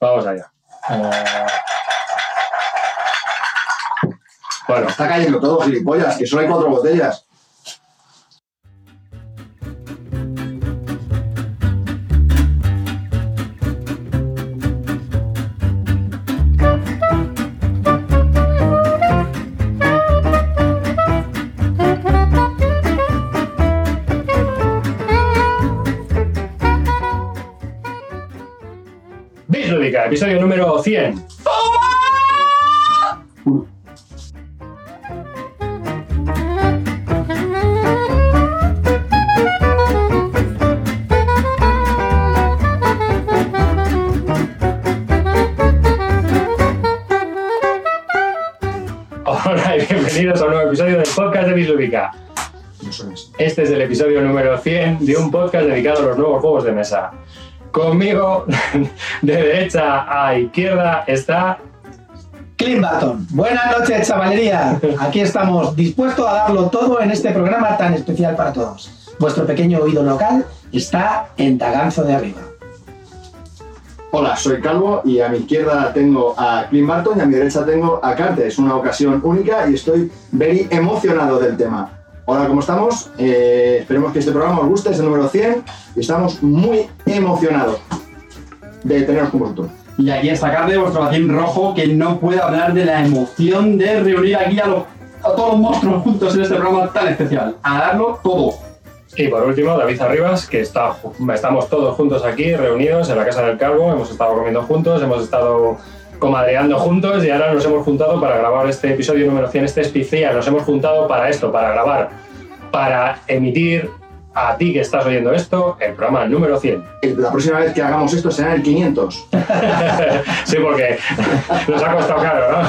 Vamos allá. Bueno, Está cayendo todo, gilipollas, que solo hay cuatro botellas. 100. Hola y bienvenidos a un nuevo episodio del podcast de Visubica. Este es el episodio número 100 de un podcast dedicado a los nuevos juegos de mesa. Conmigo de derecha a izquierda, está Clint Barton. Buenas noches, chavalería. Aquí estamos dispuestos a darlo todo en este programa tan especial para todos. Vuestro pequeño oído local está en Taganzo de arriba. Hola, soy Calvo y a mi izquierda tengo a Clint Barton y a mi derecha tengo a Carte. Es una ocasión única y estoy very emocionado del tema. Hola, ¿cómo estamos? Eh, esperemos que este programa os guste, es el número 100 y estamos muy emocionados de teneros con vosotros. Y aquí está Carde, vuestro vacín rojo, que no puede hablar de la emoción de reunir aquí a, los- a todos los monstruos juntos en este programa tan especial. A darlo todo. Y por último, David Arribas, que está, estamos todos juntos aquí, reunidos en la Casa del Calvo, hemos estado comiendo juntos, hemos estado comadreando juntos y ahora nos hemos juntado para grabar este episodio número 100, este especial, nos hemos juntado para esto, para grabar, para emitir a ti que estás oyendo esto, el programa número 100. El- La próxima vez que hagamos esto será el 500. sí, porque nos ha costado caro, ¿no?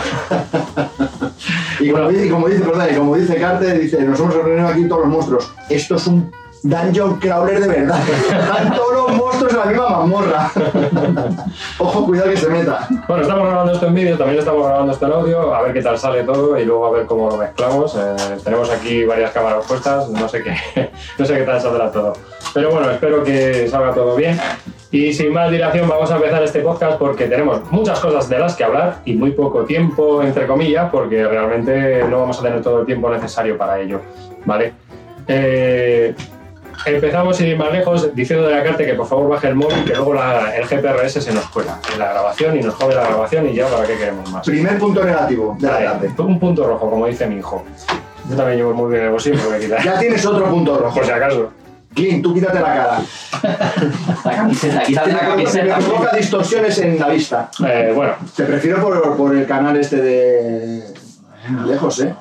Y como, dice, y como dice, perdón, y como dice Carte, dice, nos hemos reunido aquí todos los monstruos. Esto es un dungeon crawler de verdad. Están todos los monstruos en la misma mazmorra. Ojo, cuidado que se meta. Bueno, estamos grabando esto en vídeo, también estamos grabando esto en audio, a ver qué tal sale todo y luego a ver cómo lo mezclamos. Eh, tenemos aquí varias cámaras puestas, no sé qué, no sé qué tal saldrá todo. Pero bueno, espero que salga todo bien. Y sin más dilación vamos a empezar este podcast porque tenemos muchas cosas de las que hablar y muy poco tiempo, entre comillas, porque realmente no vamos a tener todo el tiempo necesario para ello. ¿Vale? Eh, Empezamos sin ir más lejos diciendo de la carta que por favor baje el móvil, que luego la- el GPRS se nos cuela en la grabación y nos jode la grabación y ya para qué queremos más. Primer punto negativo de la tarde. un punto rojo, como dice mi hijo. Yo también llevo muy bien el bolsillo porque quizás. Ya tienes otro punto rojo. Por si acaso. Clint, tú quítate la cara. La camiseta, quítate la Me camiseta. provoca distorsiones en la vista. Eh, bueno, Te prefiero por, por el canal este de... Lejos, ¿eh?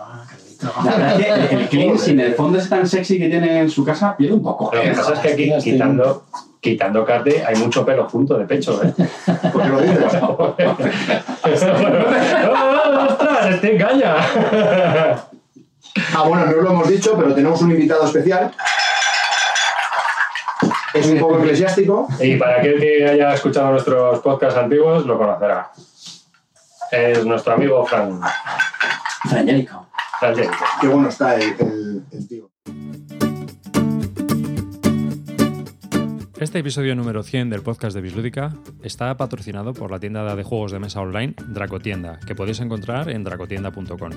La verdad es que el, clean, sin el fondo ese tan sexy que tiene en su casa, pierde un poco. lo que pasa es que aquí, quitando, quitando carte, hay mucho pelo junto de pecho, ¿eh? Porque lo dices. ¡Oh, ¡Ostras! ¡Este engaña! Ah, bueno, no lo hemos dicho, pero tenemos un invitado especial. Es un poco eclesiástico. Y para aquel que haya escuchado nuestros podcasts antiguos, lo conocerá. Es nuestro amigo Fran. Frangélico. Qué bueno está el, el- el tío. Este episodio número 100 del podcast de Bislúdica está patrocinado por la tienda de juegos de mesa online Dracotienda, que podéis encontrar en dracotienda.com.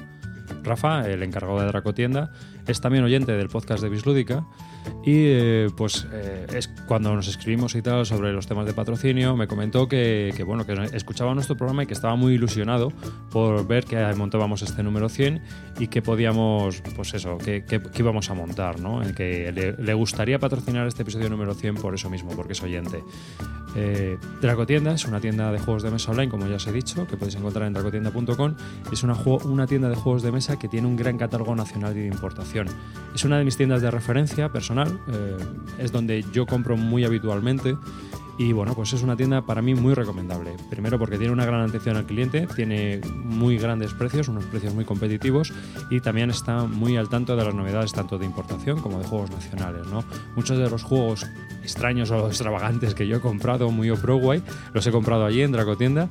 Rafa, el encargado de Dracotienda, es también oyente del podcast de Bislúdica y eh, pues eh, es cuando nos escribimos y tal sobre los temas de patrocinio me comentó que, que, bueno que escuchaba nuestro programa y que estaba muy ilusionado por ver que montábamos este número 100 y que podíamos pues eso que, que- que íbamos a montar ¿no? en que le, le gustaría patrocinar este episodio número 100 por eso mismo porque es oyente eh, Dracotienda es una tienda de juegos de mesa online, como ya os he dicho, que podéis encontrar en dracotienda.com. Es una, una tienda de juegos de mesa que tiene un gran catálogo nacional y de importación. Es una de mis tiendas de referencia personal, eh, es donde yo compro muy habitualmente. Y bueno, pues es una tienda para mí muy recomendable. Primero porque tiene una gran atención al cliente, tiene muy grandes precios, unos precios muy competitivos y también está muy al tanto de las novedades tanto de importación como de juegos nacionales. ¿no? Muchos de los juegos extraños o extravagantes que yo he comprado, muy o Way, los he comprado allí en Dracotienda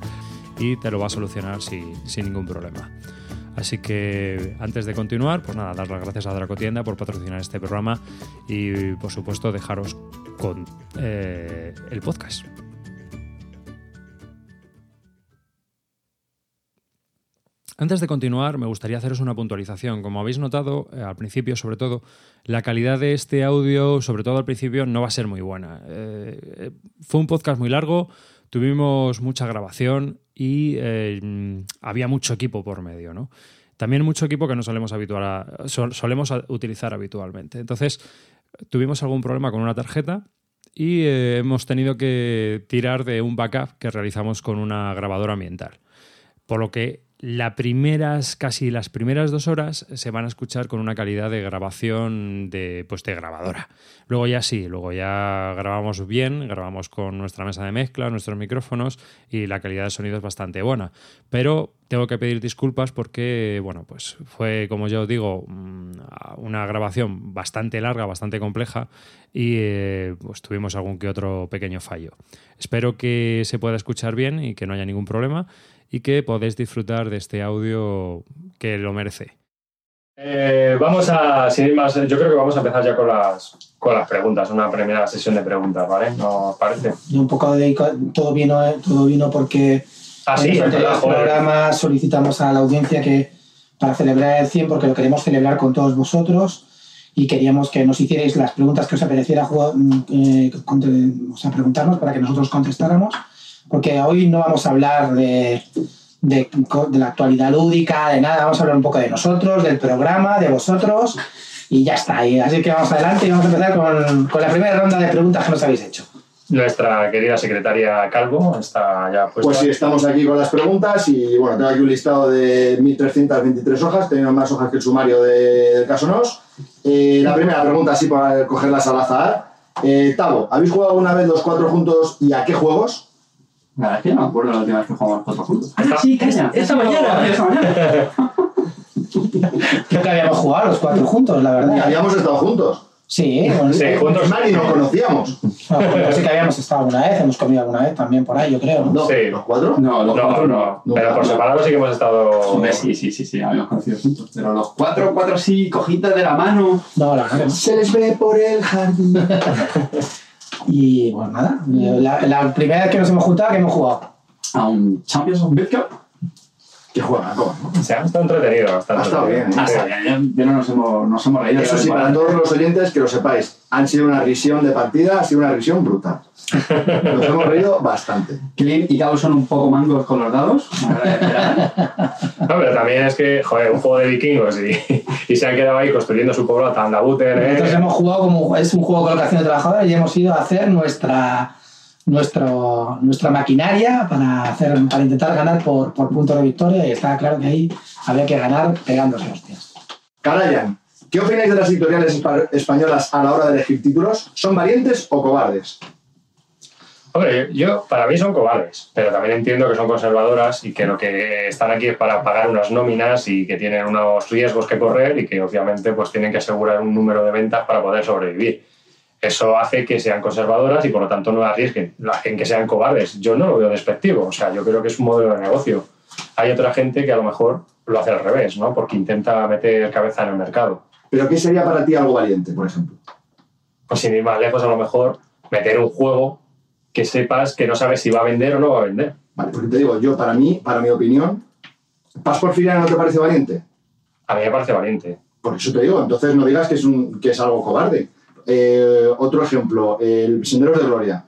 y te lo va a solucionar si- sin ningún problema. Así que antes de continuar, pues nada, dar las gracias a Dracotienda por patrocinar este programa y por supuesto dejaros con eh, el podcast. Antes de continuar, me gustaría haceros una puntualización. Como habéis notado, eh, al principio, sobre todo, la calidad de este audio, sobre todo al principio, no va a ser muy buena. Eh, fue un podcast muy largo, tuvimos mucha grabación y eh, había mucho equipo por medio, ¿no? También mucho equipo que no solemos, habituar a- sol- solemos utilizar habitualmente. Entonces, tuvimos algún problema con una tarjeta y eh, hemos tenido que tirar de un backup que realizamos con una grabadora ambiental. Por lo que las primeras, casi las primeras dos horas se van a escuchar con una calidad de grabación de, pues de grabadora. Luego ya sí, luego ya grabamos bien, grabamos con nuestra mesa de mezcla, nuestros micrófonos y la calidad de sonido es bastante buena. Pero tengo que pedir disculpas porque, bueno, pues fue, como yo digo, mm, una grabación bastante larga, bastante compleja y eh, pues tuvimos algún que otro pequeño fallo. Espero que se pueda escuchar bien y que no haya ningún problema y que podéis disfrutar de este audio que lo merece. Eh, vamos a, sin ir más, yo creo que vamos a empezar ya con las, con las preguntas, una primera sesión de preguntas, ¿vale? ¿No os parece? Y un poco de todo vino, todo vino porque Ah, sí, en los es verdad, anteriores joder. programas solicitamos a la audiencia que para celebrar el 100, porque lo queremos celebrar con todos vosotros y queríamos que nos hicierais las preguntas que os apeteciera jugar- mm, eh, o sea, preguntarnos para que nosotros contestáramos, porque hoy no vamos a hablar de, de, de la actualidad lúdica, de nada, vamos a hablar un poco de nosotros, del programa, de vosotros y ya está. Y así que vamos adelante y vamos a empezar con, con la primera ronda de preguntas que nos habéis hecho. Nuestra querida secretaria Calvo está ya puesta. Pues sí, estamos aquí con las preguntas y bueno, tengo aquí un listado de 1323 hojas, tenemos más hojas que el sumario de- del caso NOS. Eh, la primera pregunta, así para cogerlas al azar. Eh, Tavo, ¿habéis jugado alguna vez los cuatro juntos y a qué juegos? La verdad es que no me acuerdo la última vez que jugamos cuatro juntos. Esta- sí, calla. esta Sí, mañana. Esta mañana. Creo que habíamos jugado los cuatro juntos, la Y verdad. habíamos estado juntos. Sí, bueno, Sí, juntos. Más, ni nos conocíamos. no, bueno, sí que habíamos estado alguna vez, hemos comido alguna vez también por ahí, yo creo. ¿no? No, Sí. ¿los cuatro? No, los No, cuatro no, no. pero por separado sí que hemos estado. Sí, sí, sí, sí, habíamos conocido juntos. Pero los cuatro, cuatro sí, cojitas de la mano. No, la verdad no. Se les ve por el jardín. Y bueno, nada, la, la primera vez que nos hemos juntado, que hemos jugado. A un Champions of Cup. Que juegan, ¿cómo? Se ha estado entretenido. Está Ha estado bien, ¿eh? Ah, está bien, ya no nos hemos, nos hemos reído. Eso sí, para todos los oyentes, que lo sepáis, han sido una risión de partida, ha sido una risión brutal. Nos hemos reído bastante. Clint y Cabo son un poco mangos con los dados. No, pero también es que, joder, un juego de vikingos y, y se han quedado ahí construyendo su pueblo a Tandabuter, Nosotros ¿eh? hemos jugado como es un juego de colocación de trabajadores y hemos ido a hacer nuestra nuestro, nuestra maquinaria para hacer para intentar ganar por, por puntos de victoria y estaba claro que ahí había que ganar pegándose hostias. Karayan, ¿qué opináis de las editoriales espa- españolas a la hora de elegir títulos? ¿Son valientes o cobardes? Hombre, yo, para mí son cobardes, pero también entiendo que son conservadoras y que lo que están aquí es para pagar unas nóminas y que tienen unos riesgos que correr y que obviamente pues tienen que asegurar un número de ventas para poder sobrevivir. Eso hace que sean conservadoras y por lo tanto no arriesguen la- en que sean cobardes. Yo no lo veo despectivo, o sea, yo creo que es un modelo de negocio. Hay otra gente que a lo mejor lo hace al revés, ¿no? Porque intenta meter cabeza en el mercado. ¿Pero qué sería para ti algo valiente, por ejemplo? Pues sin ir más lejos, a lo mejor meter un juego que sepas que no sabes si va a vender o no va a vender. Vale, porque te digo, yo, para mí, para mi opinión, ¿Paz por Filiana no te parece valiente? A mí me parece valiente. Por eso te digo, entonces no digas que es, un, que es algo cobarde. Eh, otro ejemplo, el Senderos de Gloria.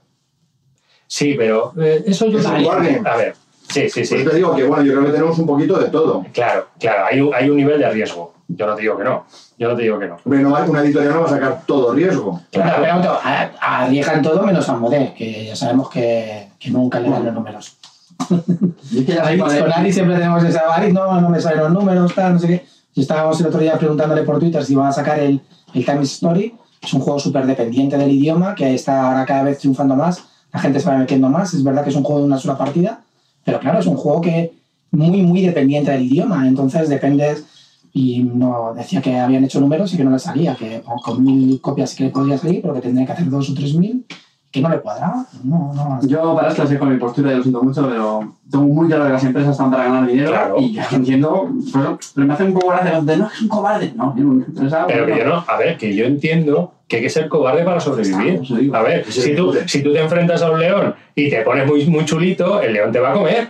Sí, pero eh, eso yo Es un. A ver, sí, sí, sí. Pues te digo que, bueno, yo creo que tenemos un poquito de todo. Claro, claro, hay un, hay un nivel de riesgo. Yo no te digo que no. Yo no te digo que no. Va- una editorial no va a sacar todo riesgo. Claro. Pero, pero, a- arriesgan todo menos a Modé, que ya sabemos que, que nunca le dan los números. Y es que ya sabéis, con Ari siempre tenemos esa Ari, no, no me salen los números, tal, no sé qué. Y estábamos el otro día preguntándole por Twitter si iban a sacar el, el Time Story. Es un juego súper dependiente del idioma, que está ahora cada vez triunfando más. La gente se va metiendo más. Es verdad que es un juego de una sola partida, pero claro, es un juego que muy, muy dependiente del idioma. Entonces dependes. Y no decía que habían hecho números y que no le salía, que con mil copias sí que le podría salir, pero que tendría que hacer dos o tres mil, que no le cuadraba. No, no, Yo para esto sé con mi postura y lo siento mucho, pero tengo muy claro que las empresas están para ganar dinero Claro. y yo entiendo, pero, pero me hace un poco gracia de no, es un cobarde. No, yo no, empresa, Pero que yo no, a ver, que yo entiendo que hay que ser cobarde para sobrevivir. A ver, si tú, si tú te enfrentas a un león y te pones muy, muy chulito, el león te va a comer.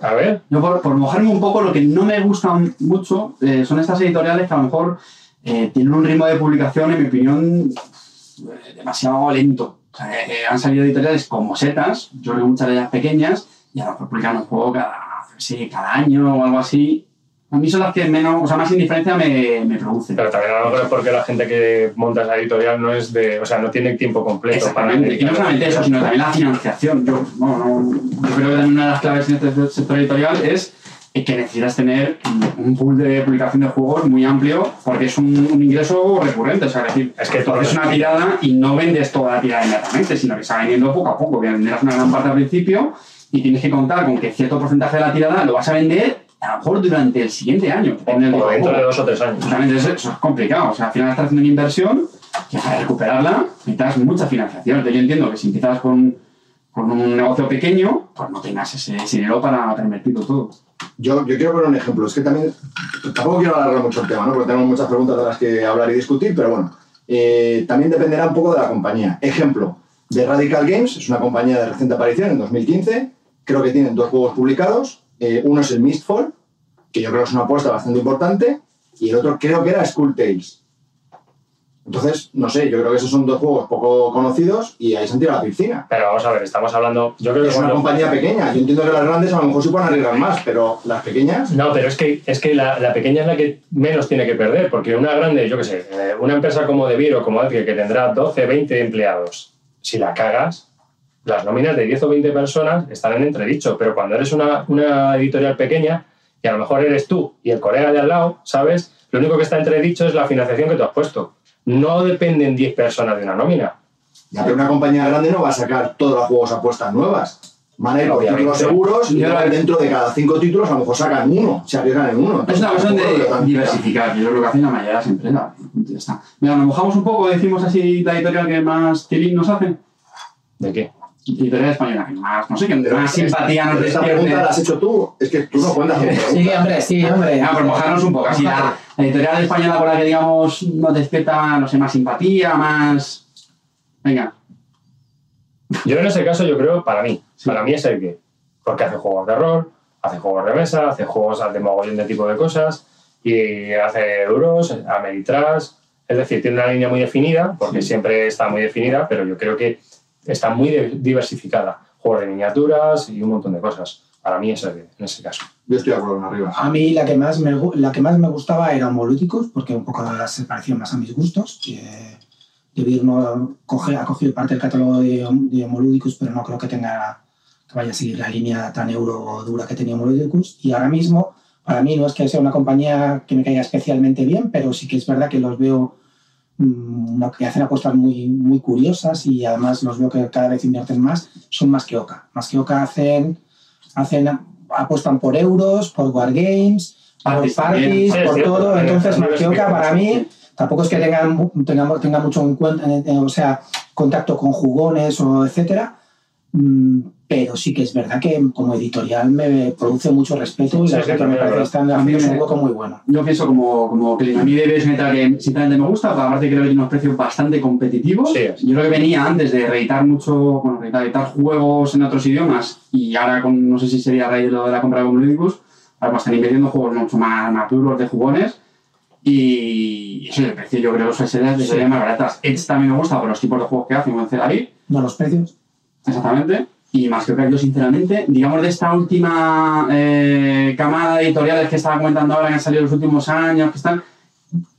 A ver, Yo por, por mojarme un poco, lo que no me gusta mucho eh, son estas editoriales que a lo mejor eh, tienen un ritmo de publicación, en mi opinión, eh, demasiado lento. O sea, eh, han salido editoriales como Setas, yo que muchas de ellas pequeñas, y a lo mejor publican un juego cada, sí, cada año o algo así. A mí son las que menos, o sea, más indiferencia me, me producen. pero también a lo mejor es porque la gente que monta esa editorial no es de, o sea, no tiene tiempo completo para Exactamente, y no solamente eso, sino también la financiación. Yo, no, no, yo creo que también una de las claves en este sector editorial es que necesitas tener un pool de publicación de juegos muy amplio porque es un, un ingreso recurrente. O sea, es decir, Es que tú haces es- una tirada y no vendes toda la tirada inmediatamente, sino que está vendiendo poco a poco. Venderás una gran parte al principio y tienes que contar con que cierto porcentaje de la tirada lo vas a vender a lo mejor durante el siguiente año. o tipo de dentro de dos o tres años. Exactamente, eso, eso es complicado. O sea, al final estás haciendo una inversión que para recuperarla necesitas mucha financiación. Entonces, yo entiendo que si empiezas con, con un negocio pequeño, pues no tengas ese, ese dinero para, para invertirlo todo. Yo, yo quiero poner un ejemplo. Es que también. Tampoco quiero alargar mucho el tema, ¿no? Porque tenemos muchas preguntas de las que hablar y discutir, pero bueno. eh, también dependerá un poco de la compañía. Ejemplo: de Radical Games, es una compañía de reciente aparición en 2015. Creo que tienen dos juegos publicados. Eh, uno es el Mistfall, que yo creo que es una apuesta bastante importante, y el otro creo que era Skull Tales. Entonces, no sé, yo creo que esos son dos juegos poco conocidos y ahí se han tirado a la piscina. Pero vamos a ver, estamos hablando, yo creo que Es una compañía pequeña. Yo entiendo que las grandes a lo mejor se pueden arriesgar más, pero las pequeñas. No, pero es que, es que la, la pequeña es la que menos tiene que perder, porque una grande, yo qué sé, eh, una empresa como De o como Alfie, que tendrá 12, 20 empleados, si la cagas, las nóminas de 10 o 20 personas están en entredicho, pero cuando eres una, una editorial pequeña, y a lo mejor eres tú y el colega de al lado, ¿sabes? Lo único que está entredicho es la financiación que tú has puesto. No dependen 10 personas de una nómina. Ya que una compañía grande no va a sacar todos los juegos a apuestas nuevas. Van a ir por Obviamente. títulos seguros y creo- dentro de cada cinco títulos a lo mejor sacan uno, se arriesgan en uno. Es una cuestión de diversificar, que es lo que hacen la mayoría de las empresas. Ya está. Mira, nos mojamos un poco, decimos así la editorial que más tilín nos hace. ¿De qué? Editorial española, que más, no sé, que Pero más simpatía nos Esta despierte. pregunta la has hecho tú, es que tú no cuentas con. Sí, hombre, sí, hombre. Ah, pues mojarnos un poco. Así la, la editorial española por la que, digamos, nos despierta, no sé, más simpatía, más... Venga. Yo en ese caso, yo creo, para mí, para mí es el que. Porque hace juegos de rol, hace juegos de mesa, hace juegos de mogollón de tipo de cosas, y hace euros, Ameritrash. Es decir, tiene una línea muy definida, porque Sí. siempre está muy definida, pero yo creo que está muy de- diversificada. Juegos de miniaturas y un montón de cosas. Para mí es el que, en ese caso. Yo estoy de acuerdo con arriba. A mí la que más me, la que más me gustaba era Homolíticos, porque un poco se parecían más a mis gustos. Que Debir no coge, ha cogido parte del catálogo de, de Homolíticos, pero no creo que tenga que vaya a seguir la línea tan euro dura que tenía Homolíticos. Y ahora mismo, para mí no es que sea una compañía que me caiga especialmente bien, pero sí que es verdad que los veo mm, que hacen apuestas muy, muy curiosas y además los veo que cada vez invierten más. Son más que Oca. Más que Oca hacen, hacen apuestan por euros, por wargames, por Parties parties, por todo. Entonces, están Marquioca para diversificados, mí tampoco es que tengan, mu- tenga, tenga mucho en cuenta, eh, eh, o sea, contacto con jugones o etcétera, mm, pero sí que es verdad que como editorial me produce mucho respeto y Sí, la que me parece que están haciendo un hueco muy bueno. Yo pienso como, como que a mí una editorial que sinceramente me gusta, pero aparte creo que tiene unos precios bastante competitivos. Sí. Yo creo que venía antes de reeditar mucho, bueno, reeditar, editar juegos en otros idiomas y ahora con, no sé si sería a raíz de lo de la compra de Comludicus, ahora pues están invirtiendo juegos mucho más maduros de jugones y eso el precio yo creo que series más baratas. Edge también me gusta por los tipos de juegos que hacen, como Celarí, No los precios. Exactamente. Y más que yo, sinceramente, digamos de esta última eh, camada de editoriales que estaba comentando ahora, que han salido en los últimos años, que están.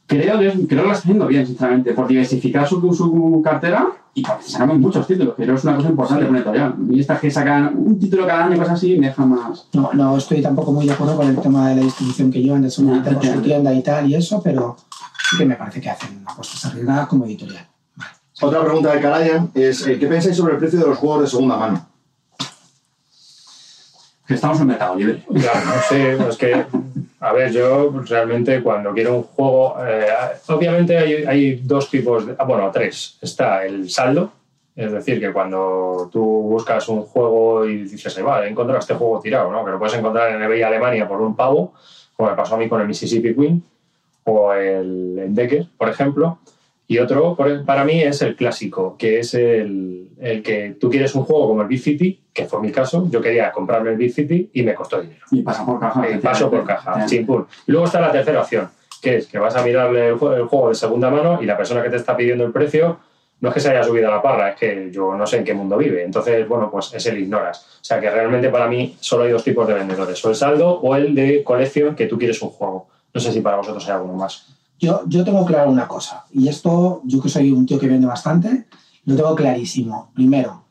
Creo que, creo que lo está haciendo bien, sinceramente, por diversificar su, su cartera y porque sacamos muchos títulos, que creo que es una cosa importante una editorial. Y estas que sacan un título cada año, cosas así, me dejan más. No, no estoy tampoco muy de acuerdo con el tema de la distribución que llevan de solamente por su tienda y tal y eso, pero sí que me parece que hacen apuestas arriesgadas como editorial. Otra pregunta de Karayan es: eh, ¿qué pensáis sobre el precio de los juegos de segunda mano? Estamos en mercado libre. Claro, sé, es que, a ver, yo realmente cuando quiero un juego, eh, obviamente hay, dos tipos, de, ah, bueno, tres. Está el saldo, es decir, que cuando tú buscas un juego y dices, "Ay, vale, he encontrado este juego tirado, ¿no? que lo puedes encontrar en eBay Alemania por un pavo, como me pasó a mí con el Mississippi Queen o el Decker, por ejemplo. Y otro, para mí, es el clásico, que es el, el que tú quieres un juego como el Beat City, que fue mi caso. Yo quería comprarme el Beat City y me costó dinero. Y pasa por caja. Eh, paso por caja. Y luego está la tercera opción, que es que vas a mirarle el, jue- el juego de segunda mano y la persona que te está pidiendo el precio no es que se haya subido a la parra, es que yo no sé en qué mundo vive. Entonces, bueno, pues ese le ignoras. O sea que realmente para mí solo hay dos tipos de vendedores, o el saldo o el de colección, que tú quieres un juego. No sé si para vosotros hay alguno más. Yo, yo tengo claro una cosa, y esto, yo que soy un tío que vende bastante, lo tengo clarísimo. Primero,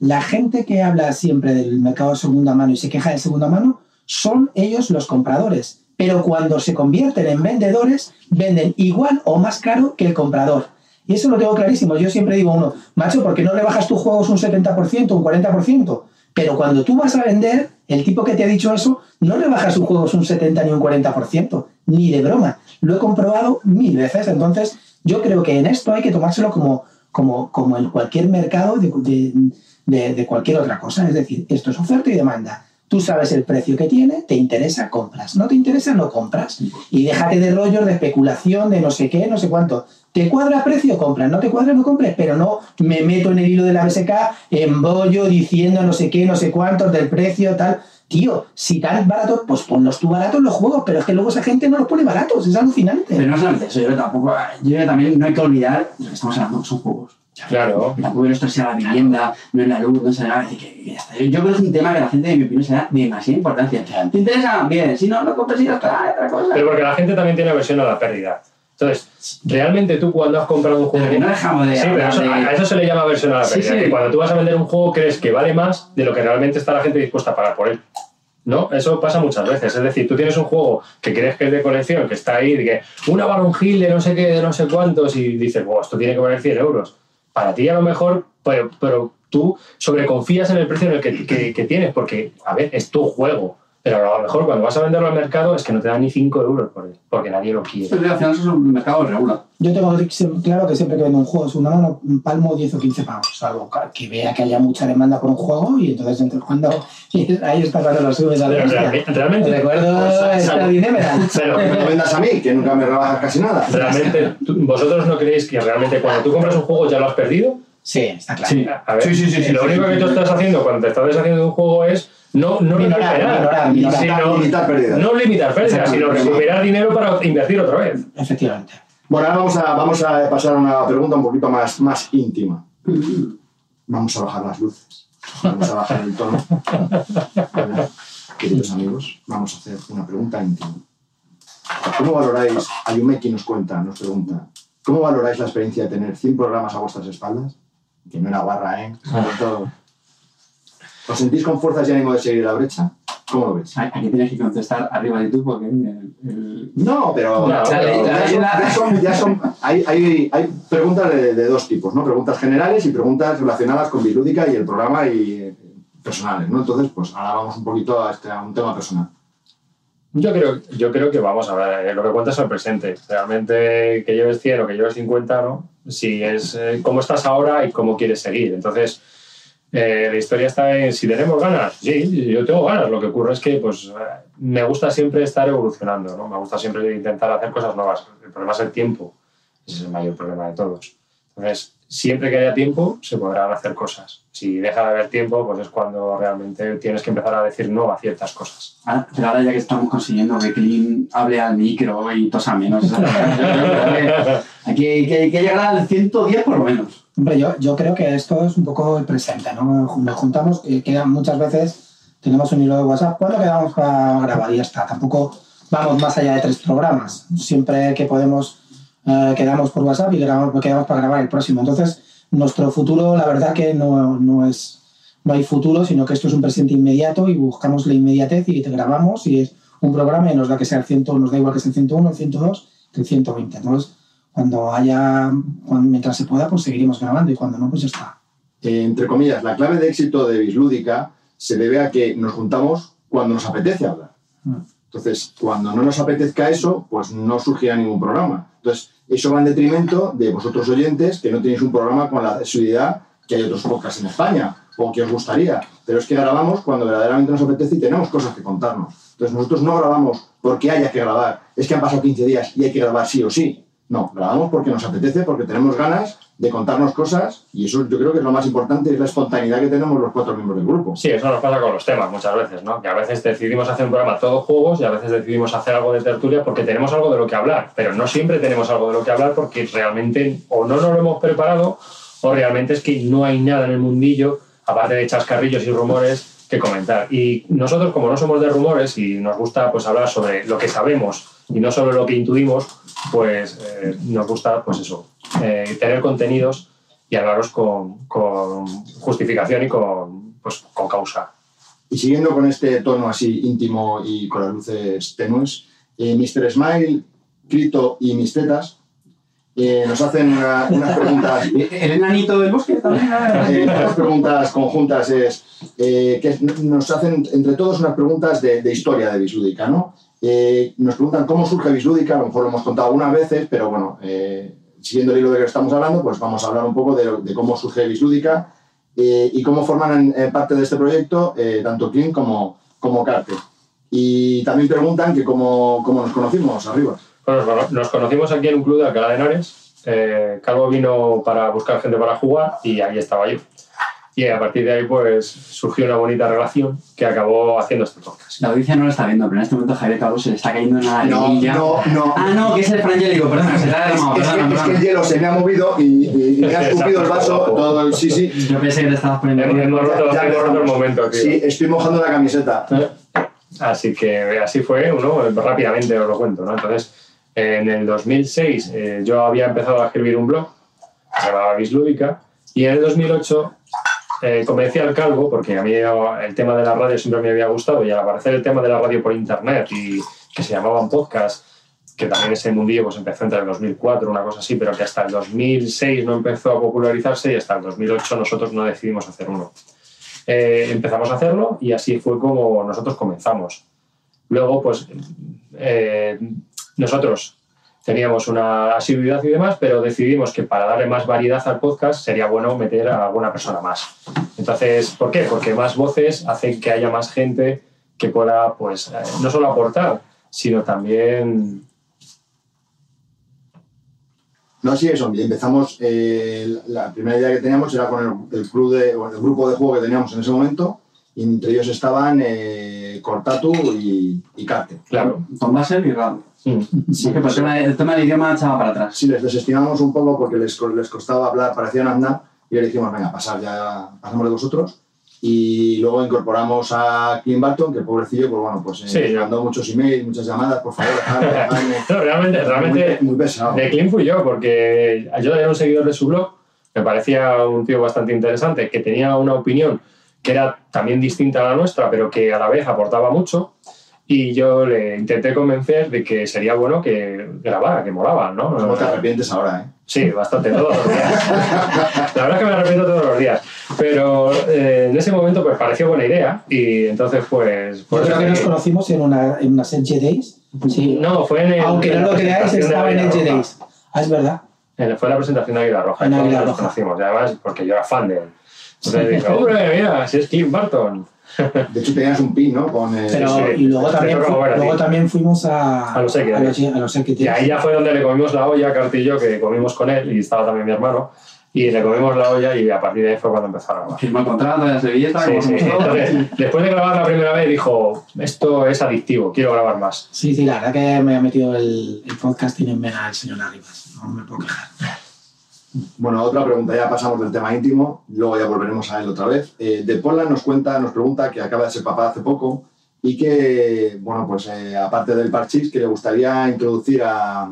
la gente que habla siempre del mercado de segunda mano y se queja de segunda mano son ellos los compradores. Pero cuando se convierten en vendedores, venden igual o más caro que el comprador. Y eso lo tengo clarísimo. Yo siempre digo uno, macho, ¿por qué no le bajas tus juegos un 70%, un 40%? Pero cuando tú vas a vender, el tipo que te ha dicho eso no le baja sus juegos un 70 ni un 40%, ni de broma. Lo he comprobado mil veces. Entonces, yo creo que en esto hay que tomárselo como, como, como en cualquier mercado de, de- de- de cualquier otra cosa. Es decir, esto es oferta y demanda. Tú sabes el precio que tiene, te interesa, compras. No te interesa, no compras. Y déjate de rollos de especulación, de no sé qué, no sé cuánto. ¿Te cuadra precio? Compras. ¿No te cuadra? No compres. Pero no me meto en el hilo de la BSK, embollo diciendo no sé qué, no sé cuántos del precio, tal. Tío, si tan barato, pues ponlos tú baratos los juegos, pero es que luego esa gente no los pone baratos, es alucinante. Pero no solamente eso, yo tampoco. Yo también no hay que olvidar lo que estamos hablando, son juegos. Claro. Tampoco esto sea la vivienda, no es la luz, no es nada. que- que ya está. Yo, creo que es un tema que la gente, en mi opinión, se da demasiada importancia. ¿Te interesa? Bien. Si no, no compres y ya está, otra cosa. Pero porque la gente también tiene aversión a la pérdida. Entonces, realmente tú cuando has comprado un juego... Pero que no dejamos de Sí, pero hablar eso- de- a eso se le llama aversión a la pérdida. sí. Que cuando tú vas a vender un juego crees que vale más de lo que realmente está la gente dispuesta a pagar por él. ¿No? Eso pasa muchas veces. Es decir, tú tienes un juego que crees que es de colección, que está ahí, de que una Baron Hill de no sé qué, de no sé cuántos, y dices, wow, esto tiene que valer 100 euros. Para ti a lo mejor, pero, pero tú sobreconfías en el precio en el que, que- que tienes, porque, a ver, es tu juego. Pero a lo mejor cuando vas a venderlo al mercado es que no te dan ni 5 euros por él, porque nadie lo quiere. Pero al final eso es un mercado regular. Yo tengo claro que siempre que vendo un juego es una mano, un palmo 10 o 15 pavos, salvo que vea que haya mucha demanda por un juego y entonces entre cuando y ahí está cuando lo subes a la Pero bestia. realmente, realmente, Recuerdo Pues, esta dinero. pero- No me vendas a mí, que nunca me rebajas casi nada. realmente, tú- vosotros no creéis que realmente cuando tú compras un juego ya lo has perdido. Sí, está claro. Sí. A ver, Sí, sí, sí, sí, lo sí, único sí, que sí, tú sí. estás haciendo cuando te estás deshaciendo de un juego es no, no Minorar, recuperar, minorar, minorar. sino- Limitar pérdidas. no limitar pérdidas, sino recuperar dinero para invertir otra vez. Efectivamente. Bueno, ahora vamos a, vamos a pasar a una pregunta un poquito más, más íntima. Vamos a bajar las luces. Vamos a bajar el tono. Queridos amigos, vamos a hacer una pregunta íntima. ¿Cómo valoráis, Ayumeki nos cuenta, nos pregunta, ¿cómo valoráis la experiencia de tener 100 programas a vuestras espaldas? Que no era barra, ¿eh? Sobre todo. ¿Os sentís con fuerzas y ánimo de seguir la brecha? ¿Cómo lo veis? Aquí tienes que contestar arriba de tú porque el, el- No, pero, No, pero la- ya son, ya son- ya son- hay, hay- hay preguntas de, de dos tipos, ¿no? Preguntas generales y preguntas relacionadas con Bilúdica y el programa y eh, personales, ¿no? Entonces, pues ahora vamos un poquito a, este, a un tema personal. Yo creo, yo creo que vamos a ver, eh, lo que cuentas es el presente. Realmente que lleves 100 o que lleves 50, ¿no? Si es eh, cómo estás ahora y cómo quieres seguir. Entonces, eh, la historia está en si tenemos ganas. Sí, yo tengo ganas. Lo que ocurre es que pues, me gusta siempre estar evolucionando, ¿no? Me gusta siempre intentar hacer cosas nuevas. El problema es el tiempo. Ese es el mayor problema de todos. Entonces, siempre que haya tiempo, se podrán hacer cosas. Si deja de haber tiempo, pues es cuando realmente tienes que empezar a decir no a ciertas cosas. Ahora- pero ahora ya que estamos consiguiendo que Clean hable al micro y tosa menos, que hay que, hay que llegar al 110 por lo menos. Hombre, yo, yo creo que esto es un poco el presente, ¿no? Nos juntamos, que quedan muchas veces, tenemos un hilo de WhatsApp, ¿cuándo quedamos para grabar? Y ya está. Tampoco vamos más allá de tres programas. Siempre que podemos, eh, quedamos por WhatsApp y grabamos, quedamos para grabar el próximo. Entonces, nuestro futuro, la verdad que no, no es, no hay futuro, sino que esto es un presente inmediato y buscamos la inmediatez y te grabamos y es un programa y nos da que sea el 100, nos da igual que sea el 101, el 102, que el 120. Entonces, cuando haya, cuando- mientras se pueda, pues seguiremos grabando y cuando no, pues ya está. Eh, entre comillas, la clave de éxito de Bislúdica se debe a que nos juntamos cuando nos apetece hablar. Mm. Entonces, cuando no nos apetezca eso, pues no surgirá ningún programa. Entonces, eso va en detrimento de vosotros oyentes que no tenéis un programa con la accesibilidad que hay otros podcasts en España o que os gustaría. Pero es que grabamos cuando verdaderamente nos apetece y tenemos cosas que contarnos. Entonces, nosotros no grabamos porque haya que grabar. Es que han pasado 15 días y hay que grabar sí o sí. No, grabamos porque nos apetece, porque tenemos ganas de contarnos cosas y eso yo creo que es lo más importante, es la espontaneidad que tenemos los cuatro miembros del grupo. Sí, eso nos pasa con los temas muchas veces, ¿no? Que a veces decidimos hacer un programa todos juegos y a veces decidimos hacer algo de tertulia porque tenemos algo de lo que hablar, pero no siempre tenemos algo de lo que hablar porque realmente o no nos lo hemos preparado o realmente es que no hay nada en el mundillo, aparte de chascarrillos y rumores, que comentar. Y nosotros, como no somos de rumores y nos gusta pues, hablar sobre lo que sabemos y no sobre lo que intuimos, pues eh, nos gusta, pues eso, eh, tener contenidos y hablaros con, con justificación y con, pues, con causa. Y siguiendo con este tono así íntimo y con las luces tenues, eh, Mr. Smile, Crito y mis tetas eh, nos hacen una- unas preguntas. ¿El enanito del bosque también? eh, unas preguntas conjuntas es eh, que nos hacen entre todos unas preguntas de, de historia de Bislúdica, ¿no? Eh, nos preguntan cómo surge Bislúdica, a lo mejor lo hemos contado algunas veces, pero bueno, eh, siguiendo el hilo de que estamos hablando, pues vamos a hablar un poco de, lo- cómo surge Bislúdica eh, y cómo forman parte de este proyecto eh, tanto Clint como, como Carte. Y también preguntan que cómo, cómo nos conocimos arriba. Bueno, nos cono- nos conocimos aquí en un club de Alcalá de Henares. Calvo vino para buscar gente para jugar y ahí estaba yo. Y a partir de ahí, pues surgió una bonita relación que acabó haciendo este podcast. La audiencia no lo está viendo, pero en este momento Javier Calvo se le está cayendo en la No, liguilla. no, no. Ah, no, que es el frangélico, perdón, se le ha Es, que, perdón, es que perdón. el hielo se me ha movido y, y- y me ha escupido el vaso. Todo el, sí, sí. Yo pensé que te estabas poniendo... Hemos, hemos roto, Ya hemos roto el momento, tío. Sí, estoy mojando la camiseta. Así que así fue, uno rápidamente os lo cuento. ¿no? Entonces, en el 2006 eh, yo había empezado a escribir un blog, se llamaba Bislúdica, y en el 2008 eh, convencí al calvo, porque a mí el tema de la radio siempre me había gustado, y al aparecer el tema de la radio por internet y que se llamaban podcast, que también ese mundillo pues empezó entre el 2004, una cosa así, pero que hasta el 2006 no empezó a popularizarse y hasta el 2008 nosotros no decidimos hacer uno. Eh, empezamos a hacerlo y así fue como nosotros comenzamos. Luego, pues, eh, nosotros teníamos una asiduidad y demás, pero decidimos que para darle más variedad al podcast sería bueno meter a alguna persona más. Entonces, ¿por qué? Porque más voces hacen que haya más gente que pueda, pues, eh, no solo aportar, sino también... No, sí, eso. Empezamos, eh, la primera idea que teníamos era con el, el club de, o el grupo de juego que teníamos en ese momento, y entre ellos estaban eh, Cortatu y, y Carte. Claro. Tom Basel y Raúl. Sí, Porque el tema, el tema del idioma echaba para atrás. Sí, les desestimamos un poco porque les, les costaba hablar, parecían andar, y le dijimos, venga, pasar, ya pasamos de vosotros. Y luego incorporamos a Clint Barton, que pobrecillo, pues bueno, pues eh, Sí. mandó muchos emails, muchas llamadas, por favor, dejadme, dejadme. No, realmente, realmente muy, muy pesado. De Clint fui yo, porque yo era un seguidor de su blog, me parecía un tío bastante interesante, que tenía una opinión que era también distinta a la nuestra, pero que a la vez aportaba mucho. Y yo le intenté convencer de que sería bueno que grabara, que molaba, ¿no? ¿Cómo te arrepientes ahora, eh? Sí, bastante, todos los días. La verdad es que me arrepiento todos los días. Pero eh, en ese momento pues pareció buena idea y entonces pues... Yo pues creo que nos eh, conocimos en, una, en unas Edge Days. Sí. No, fue en el- Aunque no lo en creáis, estaba en Roja. Days. Ah, es verdad. Fue la presentación de Águila Roja. En Águila nos Roja. conocimos. Y además, porque yo era fan de él. Entonces dije, hombre, mira, si es Clint Barton. De hecho, tenías un pin, ¿no? Con, eh, Pero, sí, y luego también, fu- luego también fuimos a, A los X a Days. los, a los X Y ahí ya fue donde le comimos la olla a Cartillo, que comimos con él, y estaba también mi hermano. Y le comimos la olla y a partir de ahí fue cuando empezó a grabar. Firmó el contrato, la servilleta, Sí, sí. Entonces, después de grabar la primera vez dijo, esto es adictivo, quiero grabar más. Sí, sí, la verdad que me ha metido el, el podcasting en vena el señor Arribas. No me puedo quejar. Bueno, otra pregunta, ya pasamos del tema íntimo, luego ya volveremos a él otra vez. Eh, de Pola nos cuenta, nos pregunta que acaba de ser papá hace poco y que, bueno, pues eh, aparte del parchís, que le gustaría introducir a,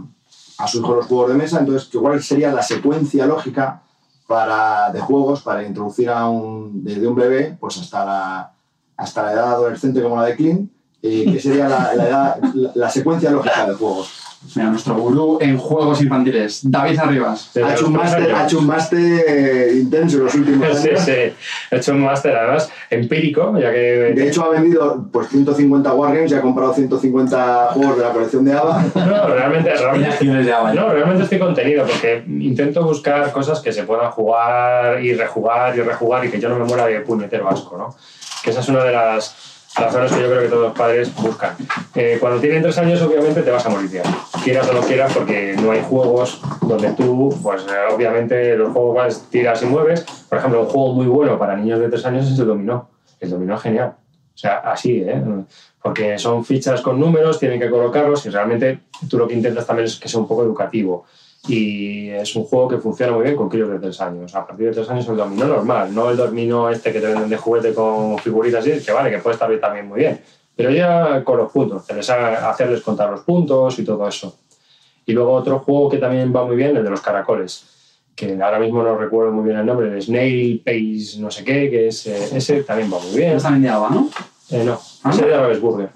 a su hijo los juegos de mesa, entonces, ¿cuál sería la secuencia lógica para, de juegos para introducir a un, desde un bebé pues hasta la, hasta la edad adolescente como la de Clint? Eh, ¿Qué sería la, la- la secuencia lógica de juegos? Mira, nuestro gurú en juegos infantiles, David Arribas. Ha hecho, un máster, años. ha hecho un máster intenso en los últimos años. Sí, sí. He hecho un máster además empírico, ya que... De hecho, ha vendido pues, 150 Wargames y ha comprado 150 juegos de la colección de ABA. No, realmente, realmente, de Ava. no, realmente estoy contenido porque intento buscar cosas que se puedan jugar y rejugar y rejugar y que yo no me muera de puñetero asco, ¿no? Que esa es una de las, Las horas que yo creo que todos los padres buscan. Eh, cuando tienen tres años, obviamente te vas a morir. Quieras o no quieras, porque no hay juegos donde tú, pues eh, obviamente los juegos vas, tiras y mueves. Por ejemplo, un juego muy bueno para niños de tres años es el dominó. El dominó es genial. O sea, así, ¿eh? Porque son fichas con números, tienen que colocarlos y realmente tú lo que intentas también es que sea un poco educativo. Y es un juego que funciona muy bien con críos de tres años. A partir de tres años el dominó normal, no el dominó este que te venden de juguete con figuritas y que vale, que puede estar bien también muy bien. Pero ya con los puntos, que les haga- hacerles contar los puntos y todo eso. Y luego otro juego que también va muy bien, el de los caracoles, que ahora mismo no recuerdo muy bien el nombre, el Snail Pace no sé qué, que es, eh, ese también va muy bien. Es también de agua, ¿no? Eh, no, Ah. ese es de Ravensburger.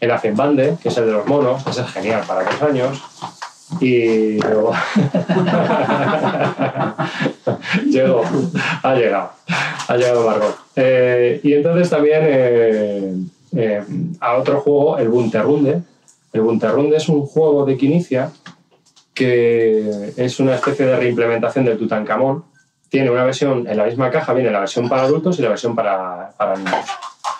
El Affenbande, que es el de los monos, ese es genial para dos años. Y luego. Llegó, ha llegado, ha llegado Margot. Eh, y entonces también eh, eh, a otro juego, el Bunterrunde. El Bunterrunde es un juego de Quinicia que es una especie de reimplementación del Tutankamón. Tiene una versión en la misma caja, viene la versión para adultos y la versión para, para niños.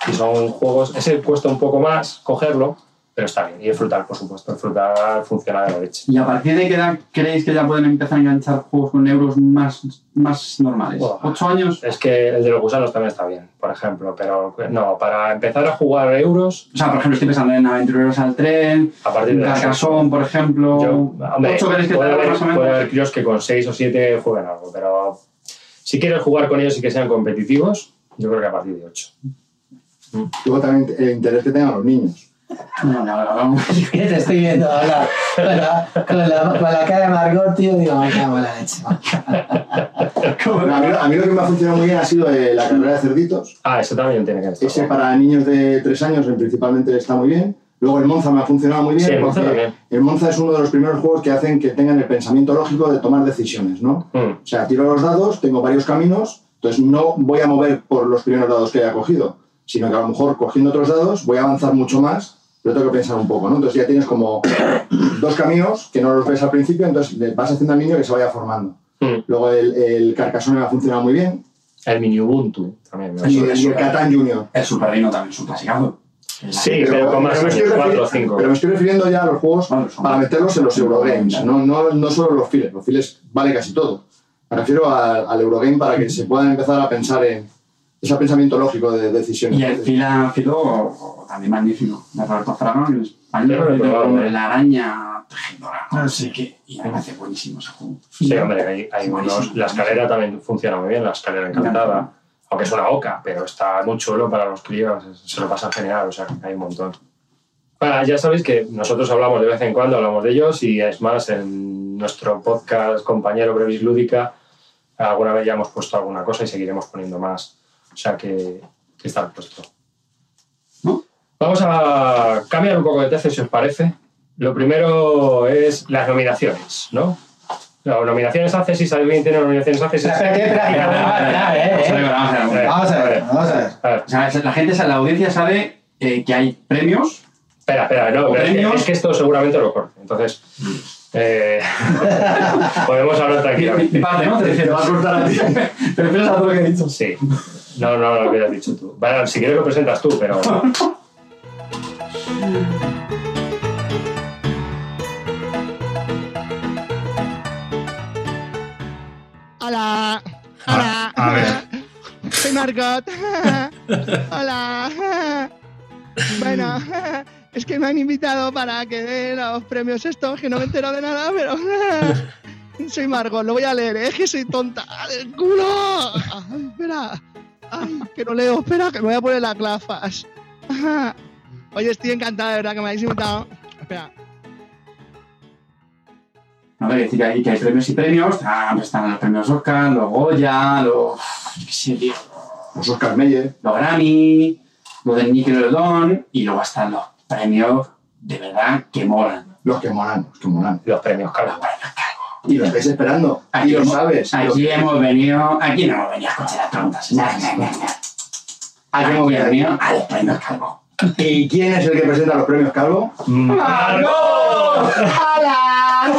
Y son juegos, ese cuesta un poco más cogerlo, pero está bien. Y el frutal, por supuesto, el frutal funciona de la leche. ¿Y a partir de qué edad creéis que ya pueden empezar a enganchar juegos con euros más, más normales? Buah. ¿Ocho años? Es que el de los gusanos también está bien, por ejemplo, pero no, para empezar a jugar euros, O sea, por ejemplo, estoy pensando en Aventureros al Tren, a partir de Carcassonne, por ejemplo. Yo, hombre, ¿Ocho creéis que puede, haber, más o menos? puede haber críos que con 6 o 7 jueguen algo, pero si quieres jugar con ellos y que sean competitivos, yo creo que a partir de 8. Luego también el interés que tengan los niños. No, no, no, te estoy viendo ahora con la, con la, con la cara de Margot, tío, digo, me cago en la leche. No, a, mí, a mí lo que me ha funcionado muy bien ha sido eh, la carrera de cerditos. Ah, eso también tiene que estar. Ese para niños de 3 años principalmente está muy bien. Luego el Monza me ha funcionado muy bien Sí, el Monza porque también. el Monza es uno de los primeros juegos que hacen que tengan el pensamiento lógico de tomar decisiones, ¿no? Mm, O sea, tiro los dados, tengo varios caminos, entonces no voy a mover por los primeros dados que haya cogido, sino que a lo mejor cogiendo otros dados voy a avanzar mucho más, pero tengo que pensar un poco, ¿no? Entonces ya tienes como dos caminos que no los ves al principio, entonces vas haciendo al niño que se vaya formando. mm. Luego el, el Carcassonne me ha funcionado muy bien El mini Ubuntu también. me y, el- el Catán Junior. El Super Reino también es un clasicazo. Sí, pero con más me años, estoy 4 o refiriendo- 5. pero me estoy refiriendo ya a los juegos Bueno, para meterlos en los Eurogames, no, no, no solo los files, los files vale casi todo. Me refiero a- al Eurogame para que se puedan empezar a pensar en ese pensamiento lógico de decisiones. Y el fila filo también magnífico. De Roberto Fraga, en español, ¿eh? la araña tejedora. Ah, No sí. sé qué. Y me parece buenísimo ese juego. Sí, hombre, hay, hay unos. La escalera también funciona muy bien, la escalera encantada. Aunque es una oca, pero está muy chulo para los críos, se lo pasan genial, o sea, hay un montón. Bueno, ya sabéis que nosotros hablamos de vez en cuando, hablamos de ellos, y es más, en nuestro podcast compañero Brevis Lúdica, alguna vez ya hemos puesto alguna cosa y seguiremos poniendo más. O sea que, que está puesto. ¿No? Vamos a cambiar un poco de tercio, si os parece. Lo primero es las nominaciones, ¿no? Las nominaciones haces, si alguien tiene nominaciones haces. Espera, espera, espera, espera, eh, Vamos a ver, vamos a ver. Vamos a ver, vamos a ver. A ver, O sea, la gente, la audiencia sabe eh, que hay premios. espera, espera, no, pero es que, ¿Premios? es que esto seguramente lo corte. Entonces, eh, podemos hablar tranquilamente. mi parte, ¿no? Te Te refiero. va a cortar a ti. Te refieres a todo lo que he dicho. Sí. No, no, no lo hubieras dicho tú. Bueno, si quieres lo presentas tú, pero. Hola. Hola. A- a ver. Soy Margot. Hola. Bueno, es que me han invitado para que dé los premios estos, que no me entero de nada, pero... Soy Margot, lo voy a leer, ¿eh? es que soy tonta del culo. Ay, espera. Ay, que no leo, espera, que me voy a poner las gafas. Oye, estoy encantada, de verdad, que me habéis invitado. Espera. No, que decir que hay, que hay premios y premios. Ah, pues están los premios Oscar, los Goya, los. yo qué sé, tío. Los Oscar Meyer. Los Grammy, los del Nickelodeon. Y luego están los premios de verdad que molan. Los que molan, los que molan. Los premios, claro. Los premios. Y lo estáis esperando. Aquí lo sabes. Aquí hemos venido. Aquí no hemos venido a escuchar las preguntas. Aquí hemos venido a los premios Calvo. ¿Y quién es el que presenta los premios Calvo? ¡Margot! ¡Hola!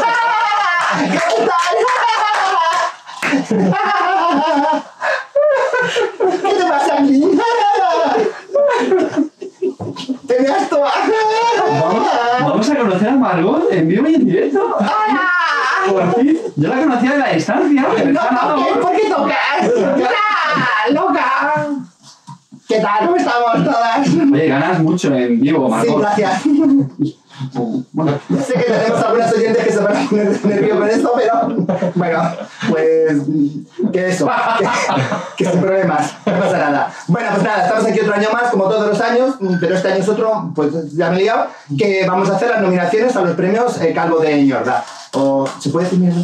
¿Qué tal? ¿Qué te pasa, niña? ¡Te veas toda! ¿Vamos, a conocer a Margot en vivo y en directo? ¡Hola! Por fin, yo la conocía de la distancia. No se toques, ¿por qué tocas? ¡Loca! ¡Loca! ¿Qué tal? ¿Cómo estamos todas? Oye, ganas mucho en vivo, Sí, Margot. gracias. Bueno, Sé que tenemos algunas oyentes que se van a poner nerviosos con esto, pero bueno, pues que eso, que, que sin problemas, no pasa nada. Bueno, pues nada, estamos aquí otro año más, como todos los años, pero este año es otro, pues ya me he liado, que vamos a hacer las nominaciones a los premios eh, Calvo de Mierda. O, ¿Se puede decir mierda?